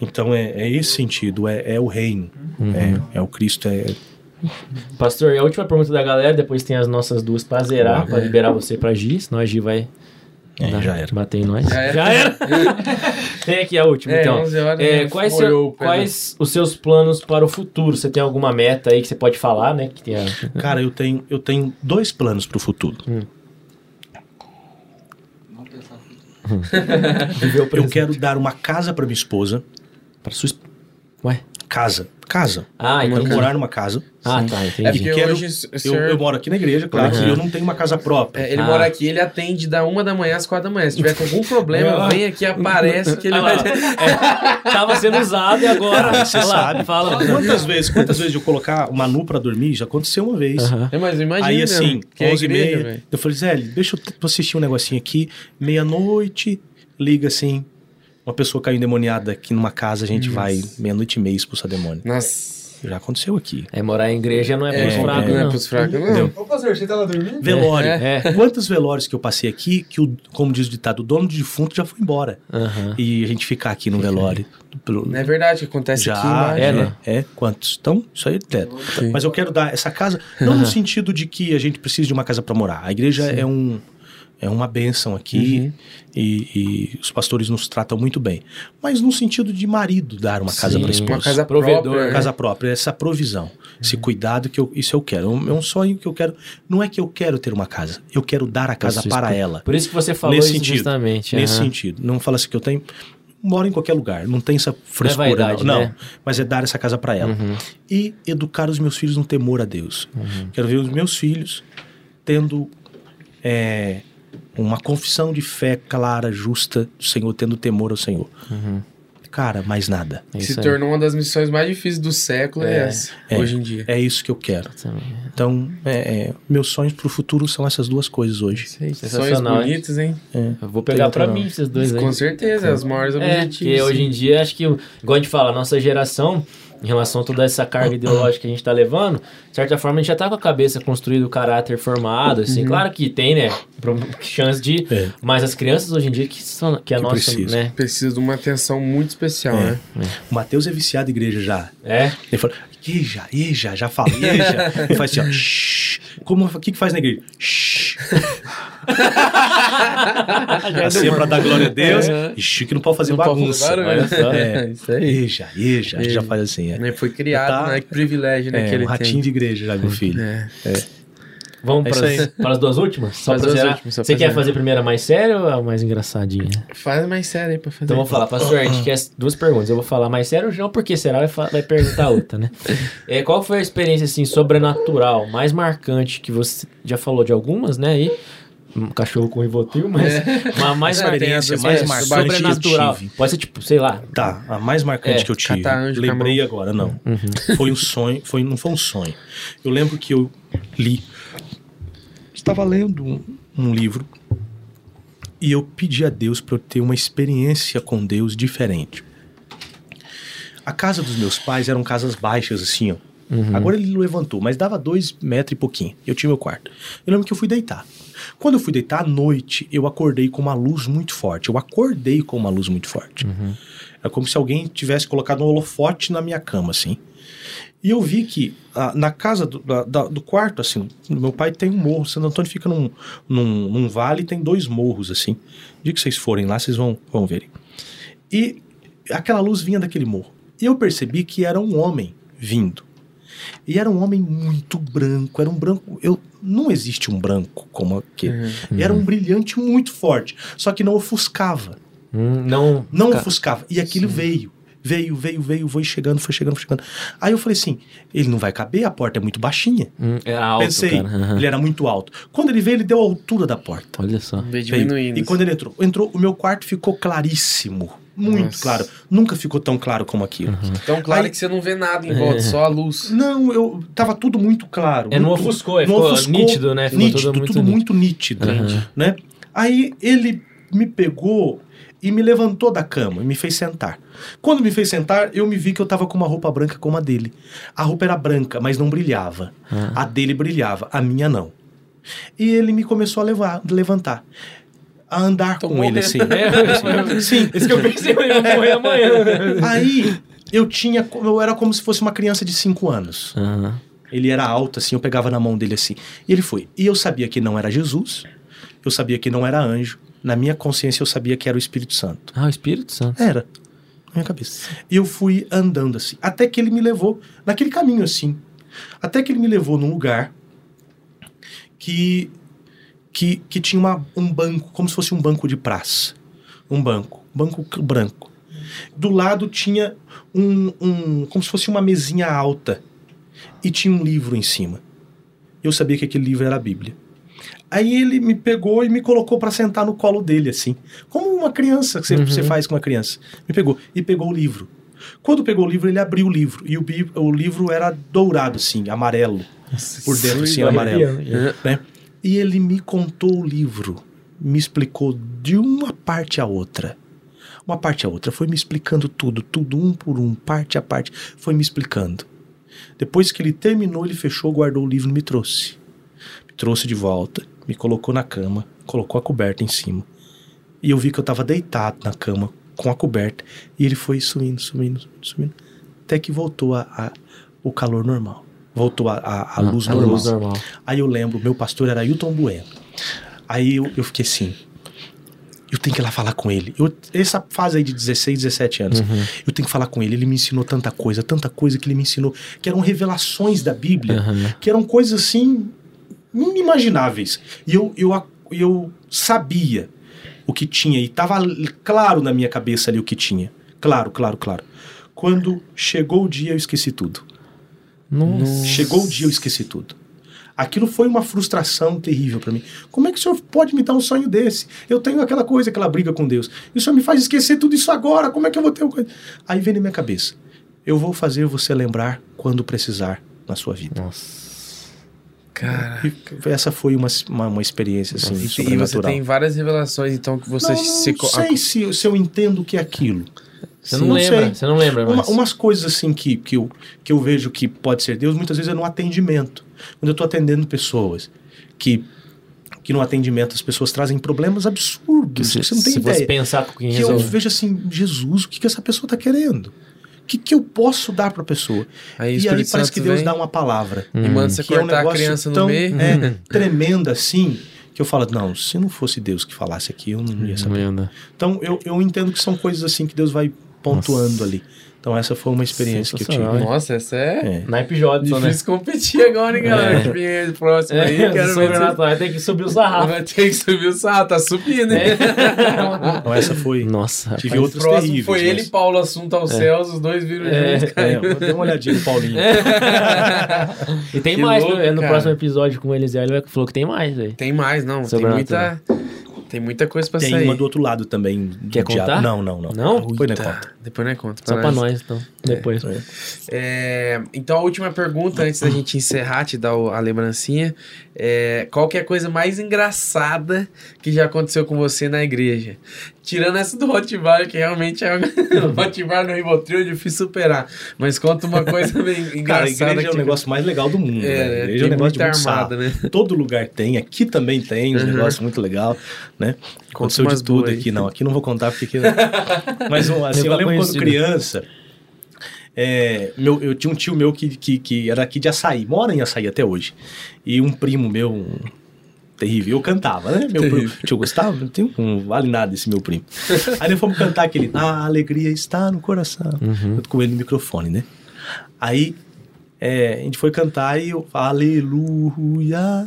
Speaker 3: Então é, é esse sentido, é, é o reino. É, é o Cristo, é,
Speaker 1: Pastor, e a última pergunta da galera, depois tem as nossas duas pra zerar, pra liberar você pra Gi, senão a Gi vai
Speaker 3: É,
Speaker 1: dar-
Speaker 3: já era.
Speaker 1: bater em nós.
Speaker 2: Já era.
Speaker 1: era. tem aqui a última,
Speaker 2: É,
Speaker 1: então.
Speaker 2: 11 horas,
Speaker 1: É, quais, seu-
Speaker 2: o
Speaker 1: quais os seus planos para o futuro? Você tem alguma meta aí que você pode falar, né? Que tem a...
Speaker 3: Cara, eu tenho, eu tenho dois planos pro futuro.
Speaker 1: viver o
Speaker 3: Eu
Speaker 1: presente.
Speaker 3: quero dar uma casa para minha esposa.
Speaker 1: Pra sua... esp- Ué?
Speaker 3: Casa. Casa.
Speaker 1: Ah,
Speaker 3: Eu
Speaker 1: então...
Speaker 3: quero morar numa casa.
Speaker 1: Ah, tá,
Speaker 2: É
Speaker 1: entendi.
Speaker 2: porque
Speaker 3: Quero-
Speaker 2: hoje
Speaker 3: Eu,
Speaker 2: senhor-
Speaker 3: eu moro aqui na igreja, claro,
Speaker 1: Aham.
Speaker 3: que eu não tenho uma casa própria.
Speaker 2: É, ele
Speaker 1: Ah.
Speaker 2: mora aqui, ele atende da uma da manhã às quatro da manhã. Se tiver com algum problema,
Speaker 1: Ah.
Speaker 2: vem aqui, aparece que ele
Speaker 1: Ah
Speaker 2: vai.
Speaker 1: é, tava sendo usado e agora...
Speaker 3: Ah, você sabe.
Speaker 1: Fala.
Speaker 3: Quantas vezes, quantas vezes eu colocar o Manu pra dormir? Já aconteceu uma vez.
Speaker 1: Aham.
Speaker 2: É, mas imagina.
Speaker 3: Aí assim,
Speaker 2: que é
Speaker 3: 11 e
Speaker 2: igreja,
Speaker 3: meia,
Speaker 2: velho.
Speaker 3: eu falei, Zé, deixa eu assistir um negocinho aqui, meia-noite, liga assim, uma pessoa caiu endemoniada aqui numa casa, a gente vai meia-noite e meia expulsar demônio.
Speaker 2: Nossa.
Speaker 3: Já aconteceu aqui.
Speaker 1: É, morar em igreja não é,
Speaker 2: É,
Speaker 1: pros fracos,
Speaker 2: não é
Speaker 1: não.
Speaker 2: pros fracos, não.
Speaker 4: Ô, pastor, você tá lá dormindo?
Speaker 3: Velório.
Speaker 1: É.
Speaker 3: Quantos velórios que eu passei aqui que, o, como diz o ditado, o dono do defunto já foi embora. E a gente ficar aqui no velório. pelo-
Speaker 2: Não é verdade que acontece aqui
Speaker 3: Já,
Speaker 2: embaixo.
Speaker 1: é,
Speaker 3: é,
Speaker 1: né?
Speaker 3: é, Quantos? Então, isso aí é teto.
Speaker 2: Sim.
Speaker 3: Mas eu quero dar essa casa, não no sentido de que a gente precisa de uma casa para morar. A igreja é um é uma bênção aqui e, e os pastores nos tratam muito bem. Mas no sentido de marido dar uma casa para esposa.
Speaker 2: Uma casa
Speaker 1: Provedor,
Speaker 2: própria.
Speaker 1: né?
Speaker 3: Casa própria, essa provisão, esse cuidado que eu, isso eu quero. É um, é um sonho que eu quero. Não é que eu quero ter uma casa, eu quero dar a casa para ela.
Speaker 1: Por isso que você falou
Speaker 3: Nesse
Speaker 1: isso
Speaker 3: sentido.
Speaker 1: justamente.
Speaker 3: Nesse sentido. Não fala assim que eu tenho. Moro em qualquer lugar, não tem essa frescura.
Speaker 1: vaidade,
Speaker 3: não,
Speaker 1: né?
Speaker 3: não. mas é dar essa casa para ela.
Speaker 1: Uhum.
Speaker 3: E educar os meus filhos no temor a Deus. Quero ver os meus filhos tendo é, uma confissão de fé clara, justa do Senhor, tendo temor ao Senhor. Cara, mais nada.
Speaker 1: É
Speaker 2: Se
Speaker 1: aí.
Speaker 2: tornou uma das missões mais difíceis do século, é,
Speaker 1: É.
Speaker 2: essa,
Speaker 3: É.
Speaker 2: hoje em dia.
Speaker 3: É isso que eu quero.
Speaker 1: Também.
Speaker 3: Então, é, é, meus sonhos pro futuro são essas duas coisas hoje.
Speaker 2: Isso aí, Sonhos bonitos, hein?
Speaker 1: Eu vou pegar
Speaker 3: outra
Speaker 1: mim esses dois aí.
Speaker 2: Com certeza, os maiores
Speaker 1: É,
Speaker 2: objetivos.
Speaker 1: porque hoje em dia, acho que, igual a gente fala, a nossa geração, em relação a toda essa carga ideológica que a gente tá levando, de certa forma a gente já tá com a cabeça construída, o caráter formado, assim. Claro que tem, né, chance de...
Speaker 3: É.
Speaker 1: Mas as crianças hoje em dia, que, são, que é a
Speaker 3: Que
Speaker 1: nossa,
Speaker 3: precisa.
Speaker 1: né?
Speaker 2: Precisa de uma atenção muito especial,
Speaker 3: É.
Speaker 2: né?
Speaker 3: O Matheus é viciado em igreja já.
Speaker 1: É,
Speaker 3: Ele fala, Ija, Ija, já fala, Ija. Ele faz assim, ó, shh. Como, o que que faz na igreja? Shh. Ixi. assim é pra dar glória a Deus.
Speaker 2: É.
Speaker 3: Ixi, que não pode fazer
Speaker 2: Não pode
Speaker 3: bagunça.
Speaker 2: fazer.
Speaker 3: Olha só. É.
Speaker 2: Isso aí.
Speaker 3: Eja, Eja. já faz assim. É,
Speaker 2: Foi criado,
Speaker 3: Tá.
Speaker 2: né? Que privilégio, né?
Speaker 3: é
Speaker 2: que
Speaker 3: um ratinho
Speaker 2: tem.
Speaker 3: de igreja já, meu filho.
Speaker 2: É.
Speaker 1: Vamos
Speaker 3: É
Speaker 1: para as, para as duas últimas? Só
Speaker 2: Para
Speaker 1: zerar.
Speaker 2: últimas, só
Speaker 1: Você quer
Speaker 2: zerar.
Speaker 1: fazer primeiro a mais séria ou a mais engraçadinha?
Speaker 2: Faz mais sério aí pra fazer.
Speaker 1: Então vamos falar, pastor, a gente quer duas perguntas. Eu vou falar mais sério, o João, porque será vai, vai perguntar outra, né? É, qual foi a experiência assim sobrenatural mais marcante que você já falou de algumas, né? Aí um cachorro com rivotril, mas uma mais
Speaker 2: É,
Speaker 3: experiência
Speaker 2: tem a
Speaker 3: mais
Speaker 2: é,
Speaker 3: marcante
Speaker 1: sobrenatural.
Speaker 3: que eu tive.
Speaker 1: Pode ser tipo, sei lá.
Speaker 3: Tá, a mais marcante
Speaker 1: É,
Speaker 3: que eu tive.
Speaker 2: catar anjo com a
Speaker 3: lembrei agora, não. Foi um sonho, foi, não foi um sonho. Eu lembro que eu li. Estava lendo um, um livro e eu pedi a Deus para eu ter uma experiência com Deus diferente. A casa dos meus pais eram casas baixas, assim, ó. Agora ele levantou, mas dava dois metros e pouquinho. Eu tinha meu quarto. Eu lembro que eu fui deitar. Quando eu fui deitar à noite, eu acordei com uma luz muito forte. Eu acordei com uma luz muito forte. É como se alguém tivesse colocado um holofote na minha cama, assim. E eu vi que ah, na casa do, da- do quarto, assim, meu pai tem um morro. Santo Antônio fica num, num, num vale e tem dois morros, assim. O dia que vocês forem lá, vocês vão, vão verem. E aquela luz vinha daquele morro. E eu percebi que era um homem vindo. E era um homem muito branco, era um branco. Eu, não existe um branco como aquele.
Speaker 2: Uhum.
Speaker 3: Era um brilhante muito forte, só que não ofuscava.
Speaker 1: Hum, não.
Speaker 3: Não
Speaker 1: Ca-
Speaker 3: ofuscava. E aquilo veio. Veio, veio, veio, foi chegando, foi chegando, foi chegando. Aí eu falei assim: ele não vai caber, a porta é muito baixinha.
Speaker 1: Hum, era alto,
Speaker 3: Pensei,
Speaker 1: cara. Aham.
Speaker 3: ele era muito alto. Quando ele veio, ele deu a altura da porta.
Speaker 1: Olha só.
Speaker 2: Veio diminuindo.
Speaker 3: E quando ele entrou, entrou, o meu quarto ficou claríssimo. Muito
Speaker 2: Nossa.
Speaker 3: claro. Nunca ficou tão claro como aquilo.
Speaker 2: Tão claro
Speaker 3: Aí-
Speaker 2: que você não vê nada em volta, só a luz.
Speaker 3: Não, eu tava tudo muito claro.
Speaker 1: É, não
Speaker 3: muito-
Speaker 1: ofuscou, é,
Speaker 3: não
Speaker 1: ficou
Speaker 3: ofuscou,
Speaker 1: nítido, né? Ficou
Speaker 3: nítido,
Speaker 1: tudo
Speaker 3: tudo,
Speaker 1: muito
Speaker 3: muito, nítido,
Speaker 1: Aham.
Speaker 3: né? Aí ele me pegou e me levantou da cama e me fez sentar. Quando me fez sentar, eu me vi que eu tava com uma roupa branca como a dele. A roupa era branca, mas não brilhava.
Speaker 1: Ah.
Speaker 3: A dele brilhava, a minha não. E ele me começou a levar, levantar, a andar
Speaker 2: Tô
Speaker 3: com ele assim.
Speaker 1: É,
Speaker 3: Sim.
Speaker 1: Isso que eu pensei, eu ia morrer amanhã.
Speaker 3: Aí eu tinha, eu era como se fosse uma criança de 5 anos.
Speaker 1: Aham.
Speaker 3: Ele era alto, assim, eu pegava na mão dele assim. E ele foi. E eu sabia que não era Jesus, eu sabia que não era anjo. Na minha consciência eu sabia que era o Espírito Santo.
Speaker 1: Ah, o Espírito Santo.
Speaker 3: Era. Na minha cabeça. E eu fui andando assim. Até que ele me levou naquele caminho assim. Até que ele me levou num lugar que, que, que tinha uma, um banco, como se fosse um banco de praça. Um banco. Banco branco. Do lado tinha um, um. como se fosse uma mesinha alta. E tinha um livro em cima. Eu sabia que aquele livro era a Bíblia. Aí ele me pegou e me colocou para sentar no colo dele, assim. Como uma criança que você,
Speaker 1: Uhum.
Speaker 3: você faz com uma criança. Me pegou e pegou o livro. Quando pegou o livro, ele abriu o livro. E o, o livro era dourado, assim, amarelo. Por dentro, assim, amarelo.
Speaker 1: arrepiando.
Speaker 3: Né? E ele me contou o livro. Me explicou de uma parte a outra. Uma parte a outra. Foi me explicando tudo, tudo, um por um, parte a parte. Foi me explicando. Depois que ele terminou, ele fechou, guardou o livro e me trouxe. Me trouxe de volta, me colocou na cama, colocou a coberta em cima. E eu vi que eu tava deitado na cama com a coberta. E ele foi sumindo, sumindo, sumindo. Até que voltou a, a- o calor normal. Voltou a, a- a luz
Speaker 1: a
Speaker 3: normal.
Speaker 1: luz normal.
Speaker 3: Aí eu lembro, meu pastor era Ailton Bueno. Aí eu, eu fiquei assim. Eu tenho que ir lá falar com ele. Eu- essa fase aí de 16, 17 anos. Eu tenho que falar com ele. Ele me ensinou tanta coisa, tanta coisa que ele me ensinou. Que eram revelações da Bíblia.
Speaker 1: Aham.
Speaker 3: Que eram coisas assim. Inimagináveis. E eu, eu, eu sabia o que tinha. E estava claro na minha cabeça ali o que tinha. Claro, claro, claro. Quando chegou o dia, eu esqueci tudo.
Speaker 1: Nossa.
Speaker 3: Chegou o dia, eu esqueci tudo. Aquilo foi uma frustração terrível para mim. Como é que o senhor pode me dar um sonho desse? Eu tenho aquela coisa, aquela briga com Deus. E o senhor me faz esquecer tudo isso agora. Como é que eu vou ter uma coisa? Aí vem na minha cabeça. Eu vou fazer você lembrar quando precisar na sua vida.
Speaker 1: Nossa.
Speaker 2: Cara.
Speaker 3: Essa foi uma, uma, uma experiência assim,
Speaker 2: E, e você tem várias revelações, então, que você
Speaker 3: não,
Speaker 2: se.
Speaker 3: não sei se, se eu entendo o que é aquilo.
Speaker 1: Você não
Speaker 3: Não
Speaker 1: lembra,
Speaker 3: sei.
Speaker 1: você não lembra
Speaker 3: Uma-
Speaker 1: mais.
Speaker 3: umas coisas assim que, que, eu, que eu vejo que pode ser Deus, muitas vezes é no atendimento. Quando eu estou atendendo pessoas que, que no atendimento as pessoas trazem problemas absurdos,
Speaker 1: se,
Speaker 3: você não tem
Speaker 1: se
Speaker 3: ideia.
Speaker 1: você pensar com quem
Speaker 3: que eu
Speaker 1: resolve.
Speaker 3: vejo assim, Jesus, o que, que essa pessoa está querendo? O que, que eu posso dar para a pessoa?
Speaker 2: Aí
Speaker 3: e aí parece que Deus
Speaker 2: vem
Speaker 3: dá uma palavra.
Speaker 2: E manda você
Speaker 3: que é um
Speaker 2: cortar a
Speaker 3: negócio
Speaker 2: criança no
Speaker 3: tão
Speaker 2: meio.
Speaker 3: é, tremenda assim, que eu falo, não, se não fosse Deus que falasse aqui, eu não ia saber.
Speaker 1: Não, não.
Speaker 3: Então, eu, eu entendo que são coisas assim que Deus vai pontuando ali. Então, essa foi uma experiência que eu tive.
Speaker 2: Nossa, essa é...
Speaker 3: É.
Speaker 1: Naipe né?
Speaker 2: Difícil competir agora, hein, galera? Que vem próximo aí,
Speaker 1: É,
Speaker 2: quero ver se...
Speaker 1: sobrenatural, tem que subir o sarrafo.
Speaker 2: Vai ter que subir o sarro, tá subindo, hein?
Speaker 3: Então, essa foi.
Speaker 1: Nossa,
Speaker 3: Tive
Speaker 2: O
Speaker 3: outras
Speaker 2: próximo
Speaker 3: terríveis.
Speaker 2: foi ele e
Speaker 3: mas-
Speaker 2: Paulo Assunto aos céus, os dois viram
Speaker 1: É.
Speaker 2: juntos,
Speaker 3: É, dê uma olhadinha no Paulinho.
Speaker 1: E tem
Speaker 2: Que
Speaker 1: mais,
Speaker 2: louco,
Speaker 1: né? no
Speaker 2: cara.
Speaker 1: próximo episódio com o Eliseu, ele falou que tem mais, velho.
Speaker 2: Tem mais, não. Tem muita, tem muita coisa pra
Speaker 3: Tem
Speaker 2: sair.
Speaker 3: uma do outro lado também.
Speaker 1: Quer
Speaker 3: diabo.
Speaker 1: contar?
Speaker 3: Não, não, não.
Speaker 1: Não?
Speaker 3: Depois não
Speaker 2: Tá,
Speaker 3: conta.
Speaker 2: Depois não conta.
Speaker 1: Só pra nós, então. Depois.
Speaker 2: É, então, a última pergunta, antes da gente encerrar, te dar o- a lembrancinha. É, qual que é a coisa mais engraçada que já aconteceu com você na igreja? Tirando essa do Hotbar, que realmente é o Hotbar no Rivotril é difícil superar. Mas conta uma coisa bem engraçada.
Speaker 3: Cara, a igreja é o
Speaker 2: que-
Speaker 3: negócio mais legal do mundo.
Speaker 2: É,
Speaker 3: né? A igreja é um negócio de
Speaker 2: armada, né?
Speaker 3: Todo lugar tem, aqui também tem, um
Speaker 2: Uhum.
Speaker 3: negócio muito legal, né? Aconteceu de tudo
Speaker 2: boas aí.
Speaker 3: aqui, não. Aqui não vou contar porque aqui. Mas assim, eu
Speaker 1: pra
Speaker 3: lembro quando criança. é, meu, eu tinha um tio meu que, que, que era aqui de Açaí, mora em Açaí até hoje. E um primo meu, um terrível, eu cantava, né? Meu primo, tio Gustavo, não, tem, não vale nada esse meu primo. Aí nós fomos cantar aquele A alegria está no coração.
Speaker 1: Uhum.
Speaker 3: Eu tô com ele no microfone, né? Aí é, a gente foi cantar e eu aleluia.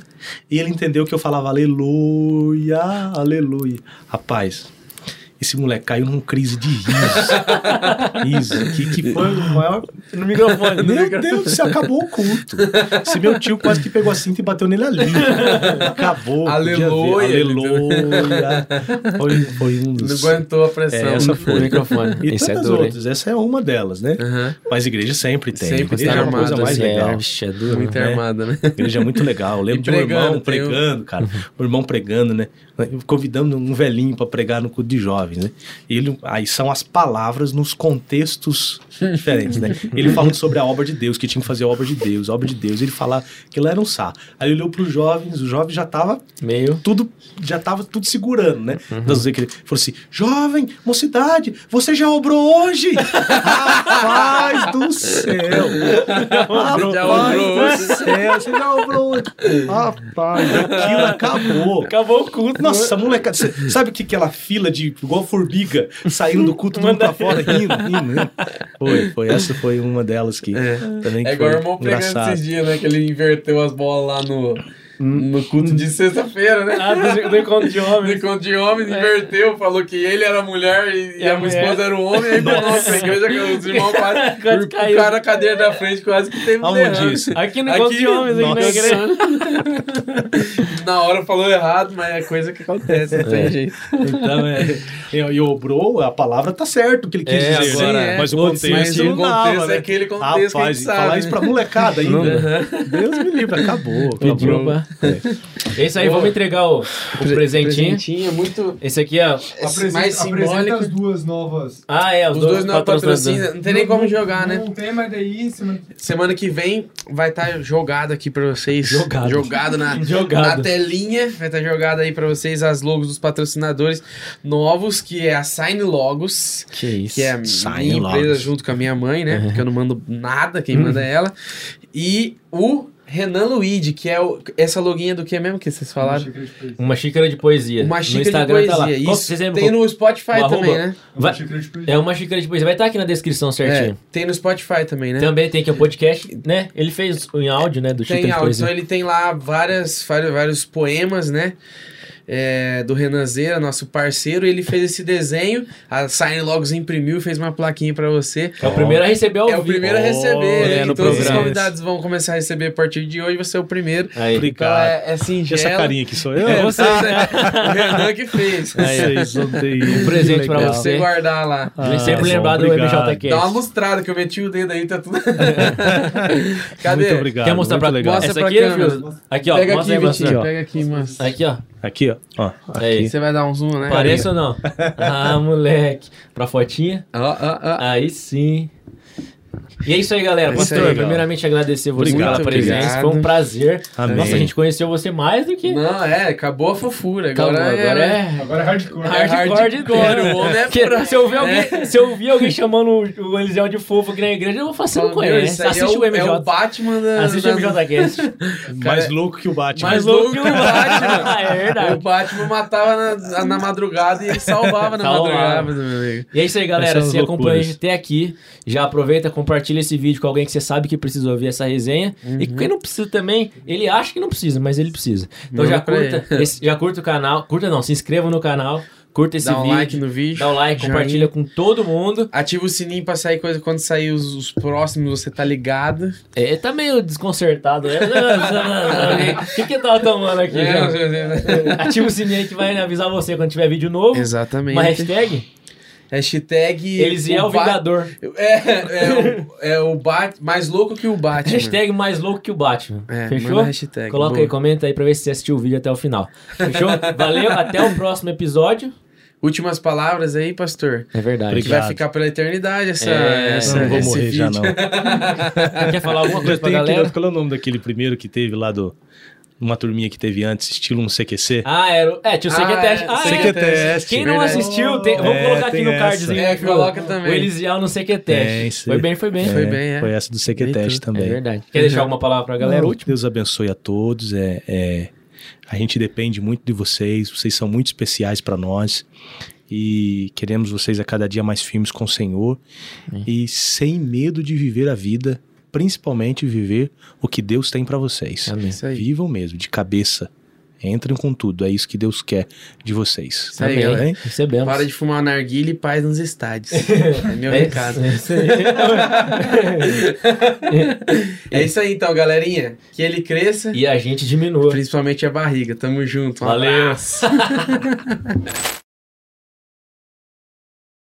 Speaker 3: E ele entendeu que eu falava aleluia, aleluia. Rapaz, esse moleque caiu num crise de riso. riso, que, que foi o maior.
Speaker 1: No microfone.
Speaker 3: Meu
Speaker 1: microfone.
Speaker 3: Deus do céu, acabou o culto. Esse meu tio quase que pegou a cinta e bateu nele ali. Acabou.
Speaker 2: Aleluia.
Speaker 3: Aleluia. Foi, foi um
Speaker 2: Não
Speaker 3: dos.
Speaker 2: aguentou a pressão.
Speaker 3: É, essa
Speaker 1: No
Speaker 3: foi.
Speaker 1: microfone.
Speaker 3: E
Speaker 1: Isso é
Speaker 3: tantas
Speaker 1: hein?
Speaker 3: outras. Essa é uma delas, né?
Speaker 2: Aham.
Speaker 3: Mas a igreja sempre tem.
Speaker 2: Sempre
Speaker 3: a igreja
Speaker 2: tá
Speaker 3: é uma coisa
Speaker 2: armada,
Speaker 3: mais legal.
Speaker 1: É, é duro.
Speaker 2: Muito
Speaker 3: né?
Speaker 2: armada, né?
Speaker 3: Igreja é muito legal. Eu lembro de um irmão
Speaker 2: pregando, um-
Speaker 3: cara. O irmão pregando, né? Convidando um velhinho para pregar no culto de jovens, né? Ele, aí são as palavras nos contextos diferentes, né? Ele falando sobre a obra de Deus, que tinha que fazer a obra de Deus, a obra de Deus. Ele falava que lá era um sarro. Aí ele olhou para os jovens, os jovens já tava
Speaker 1: Meio.
Speaker 3: tudo já tava tudo segurando, né?
Speaker 2: Uhum.
Speaker 3: Então, que ele falou assim: jovem, mocidade, você já obrou hoje? Rapaz do céu! Rapaz
Speaker 2: Já obrou
Speaker 3: do céu, você já obrou hoje? Rapaz, aquilo acabou.
Speaker 1: Acabou o culto.
Speaker 3: Nossa, molecada, sabe o que aquela fila de igual formiga saindo do culto todo mundo pra fora rindo, rindo, rindo? Foi, foi, essa foi uma delas que
Speaker 2: É.
Speaker 3: também que
Speaker 2: É igual o
Speaker 3: foi
Speaker 2: irmão pregando
Speaker 3: engraçado.
Speaker 2: esses dias, né? Que ele inverteu as bolas lá no, no culto de sexta-feira, né?
Speaker 1: Ah, do, do encontro de homens.
Speaker 2: encontro de homens, inverteu, falou que ele era mulher e,
Speaker 1: E
Speaker 2: e
Speaker 1: a
Speaker 2: a minha
Speaker 1: mulher.
Speaker 2: esposa era o homem, aí falou, nossa, igreja, os irmãos quase,
Speaker 1: Quase
Speaker 2: o,
Speaker 1: caiu.
Speaker 2: cara na cadeira da frente quase que teve um?
Speaker 1: Aqui no encontro de homens, aqui na igreja.
Speaker 2: Na hora falou errado, mas é coisa que acontece, não tem jeito.
Speaker 3: Então, é, e, e o bro, a palavra tá certo o que ele quis
Speaker 1: É,
Speaker 3: dizer.
Speaker 1: agora,
Speaker 3: né?
Speaker 2: é.
Speaker 3: Mas o contexto,
Speaker 2: mas o contexto
Speaker 3: né?
Speaker 2: é aquele contexto que a gente
Speaker 3: Rapaz,
Speaker 2: sabe,
Speaker 3: falar
Speaker 2: né?
Speaker 3: isso pra molecada ainda. né? Deus me livre, acabou.
Speaker 1: Pediu
Speaker 3: acabou.
Speaker 1: pra... É isso aí, vamos entregar o, o presentinho.
Speaker 2: Presentinho é muito
Speaker 1: Esse aqui, ó.
Speaker 2: é mais
Speaker 4: apresenta
Speaker 2: simbólico.
Speaker 4: as duas novas.
Speaker 1: Ah, é, os,
Speaker 2: Os dois não
Speaker 1: patrocinadores.
Speaker 2: patrocinam, não tem nem como jogar, né?
Speaker 4: Não tem, mas daí semana
Speaker 2: Semana que vem vai estar jogado aqui pra vocês.
Speaker 1: Jogado.
Speaker 2: Jogado na,
Speaker 1: Jogado.
Speaker 2: na telinha. Vai estar jogado aí pra vocês as logos dos patrocinadores novos, que é a Sign Logos,
Speaker 1: Que isso.
Speaker 2: que é a
Speaker 3: Sign
Speaker 2: minha empresa
Speaker 3: Logos.
Speaker 2: junto com a minha mãe, né? Porque eu não mando nada, quem manda é ela. E o Renan Luigi, que é o, essa loguinha do que mesmo que vocês falaram?
Speaker 1: Uma xícara de poesia.
Speaker 2: Uma xícara de
Speaker 1: Instagram
Speaker 2: poesia.
Speaker 1: tá lá.
Speaker 2: Isso tem no Spotify
Speaker 1: o
Speaker 2: também,
Speaker 1: arroba?
Speaker 2: né?
Speaker 1: Vai- É uma xícara de poesia. Vai estar aqui na descrição
Speaker 2: É,
Speaker 1: certinho.
Speaker 2: tem no Spotify também, né?
Speaker 1: Também tem aqui o podcast, né? Ele fez em áudio, né? Do
Speaker 2: Tem
Speaker 1: xícara de
Speaker 2: áudio, então
Speaker 1: poesia.
Speaker 2: ele tem lá várias, vários, vários poemas, né? É, do Renan Zeira, nosso parceiro, ele fez esse desenho, a Sign Logos imprimiu, fez uma plaquinha pra você.
Speaker 1: É o primeiro a receber ao
Speaker 2: É o primeiro a receber,
Speaker 3: Olha,
Speaker 2: né?
Speaker 3: no
Speaker 2: E todos os convidados vão começar a receber a partir de hoje, você é o primeiro.
Speaker 1: Aí.
Speaker 2: Então é, é
Speaker 3: E
Speaker 2: singelo.
Speaker 3: essa carinha aqui sou eu?
Speaker 2: É,
Speaker 1: você,
Speaker 2: né? o Renan que fez.
Speaker 1: Aí,
Speaker 3: Vocês não têm-
Speaker 1: Um presente pra
Speaker 2: Pra
Speaker 1: você.
Speaker 2: você guardar lá.
Speaker 1: Ele sempre lembrar do. MJCast.
Speaker 2: Dá uma mostrada que eu meti o dedo aí, tá tudo. Cadê?
Speaker 3: Muito obrigado.
Speaker 1: Quer mostrar pra
Speaker 3: legal.
Speaker 2: Mostra
Speaker 1: Essa
Speaker 2: pra
Speaker 1: aqui,
Speaker 2: câmera.
Speaker 1: filho? Aqui, ó.
Speaker 2: Pega aqui, Vitinho. Pega aqui, mas.
Speaker 1: Aqui, ó.
Speaker 3: Aqui, ó. ó
Speaker 1: Aí.
Speaker 3: aqui.
Speaker 2: Você vai dar um zoom, né?
Speaker 1: Parece ou não? Ah, moleque. Pra fotinha.
Speaker 2: Ó, ó, ó.
Speaker 1: Aí sim. E é isso aí, galera.
Speaker 2: É isso
Speaker 1: Pastor,
Speaker 2: aí,
Speaker 1: primeiramente agradecer você
Speaker 3: Obrigado,
Speaker 1: pela presença.
Speaker 2: obrigado.
Speaker 1: Foi um prazer.
Speaker 3: Amém.
Speaker 1: Nossa, a gente conheceu você mais do que.
Speaker 2: Não, é, acabou a fofura. Agora,
Speaker 1: Acabou, agora
Speaker 2: é...
Speaker 1: é.
Speaker 4: Agora é hardcore.
Speaker 1: Hardcore de
Speaker 2: hardcore,
Speaker 1: dor.
Speaker 2: o homem é pra-
Speaker 1: se, eu ver alguém, se eu ouvir alguém chamando o, o Eliseu de fofo aqui na igreja, eu vou falar, você não conhece.
Speaker 2: aí
Speaker 1: Assiste
Speaker 2: é
Speaker 1: o, MJ.
Speaker 2: É o Batman da...
Speaker 1: Assiste o MJCast.
Speaker 3: Mais louco que o Batman.
Speaker 2: Mais
Speaker 1: louco que o
Speaker 2: o Batman.
Speaker 1: é verdade.
Speaker 2: O Batman matava na, na madrugada e ele salvava na
Speaker 1: Salvava.
Speaker 2: madrugada, meu amigo.
Speaker 1: E é isso aí, galera. Se acompanha a gente até aqui, já aproveita, compartilha esse vídeo com alguém que você sabe que precisa ouvir essa resenha. E quem não precisa também, ele acha que não precisa, mas ele precisa. Então
Speaker 2: Manda
Speaker 1: já curta, esse- já curta o canal. Curta não, se inscreva no canal, curta esse
Speaker 2: Dá um
Speaker 1: vídeo.
Speaker 2: like no vídeo.
Speaker 1: Dá o like,
Speaker 2: joinha.
Speaker 1: compartilha com todo mundo.
Speaker 2: Ativa o sininho pra sair coisa quando sair os, os próximos, você tá ligado.
Speaker 1: É, tá meio desconcertado. né? O que que tava tomando aqui,
Speaker 2: É?
Speaker 1: Ativa o sininho aí que vai avisar você quando tiver vídeo novo.
Speaker 2: Exatamente.
Speaker 1: Uma hashtag,
Speaker 2: Hashtag.
Speaker 1: Elisiel
Speaker 2: o
Speaker 1: Vingador.
Speaker 2: É, é, o, é o Bat... mais louco que o Batman.
Speaker 1: Hashtag mais louco que o Batman.
Speaker 2: É,
Speaker 1: Fechou?
Speaker 2: hashtag,
Speaker 1: Coloca
Speaker 2: boa.
Speaker 1: aí, comenta aí pra ver se você assistiu o vídeo até o final. Fechou? Valeu, até o próximo episódio.
Speaker 2: Últimas palavras aí, pastor.
Speaker 1: É verdade.
Speaker 2: Que
Speaker 3: Obrigado.
Speaker 2: vai ficar pela eternidade essa,
Speaker 1: É,
Speaker 2: essa,
Speaker 3: não vou morrer já
Speaker 2: vídeo.
Speaker 3: não.
Speaker 1: Quer falar alguma
Speaker 3: Já
Speaker 1: coisa pra
Speaker 3: tem aquele,
Speaker 1: galera?
Speaker 3: qual é o nome daquele primeiro que teve lá do... Uma turminha que teve antes, estilo um CQC?
Speaker 1: Ah, era. É, tinha o
Speaker 2: Ah,
Speaker 1: CQTest.
Speaker 2: é,
Speaker 1: Ah,
Speaker 3: CQTest,
Speaker 1: Quem não assistiu, tem- vamos
Speaker 3: É,
Speaker 1: colocar aqui no
Speaker 3: essa.
Speaker 1: cardzinho.
Speaker 2: É, coloca também.
Speaker 1: O Elisial no CQTest. Foi bem, foi bem.
Speaker 2: Foi
Speaker 3: É,
Speaker 2: bem, é.
Speaker 3: Foi essa do CQTest também.
Speaker 1: É verdade. Quer deixar alguma palavra pra galera?
Speaker 3: Não,
Speaker 1: Último?
Speaker 3: Deus abençoe a todos. É, é, a gente depende muito de vocês. Vocês são muito especiais para nós. E queremos vocês a cada dia mais firmes com o Senhor. E sem medo de viver a vida, principalmente viver o que Deus tem para vocês.
Speaker 1: Amém.
Speaker 2: Isso aí.
Speaker 3: Vivam mesmo, de cabeça. Entrem com tudo. É isso que Deus quer de vocês.
Speaker 2: Isso aí,
Speaker 1: Amém.
Speaker 3: Bem?
Speaker 1: Recebemos.
Speaker 2: Para de fumar narguilha e paz nos estádios. É meu
Speaker 1: É
Speaker 2: recado.
Speaker 1: isso aí.
Speaker 2: É isso aí então, galerinha. Que ele cresça,
Speaker 1: E a gente diminua.
Speaker 2: principalmente a barriga. Tamo junto. Um
Speaker 1: Valeu.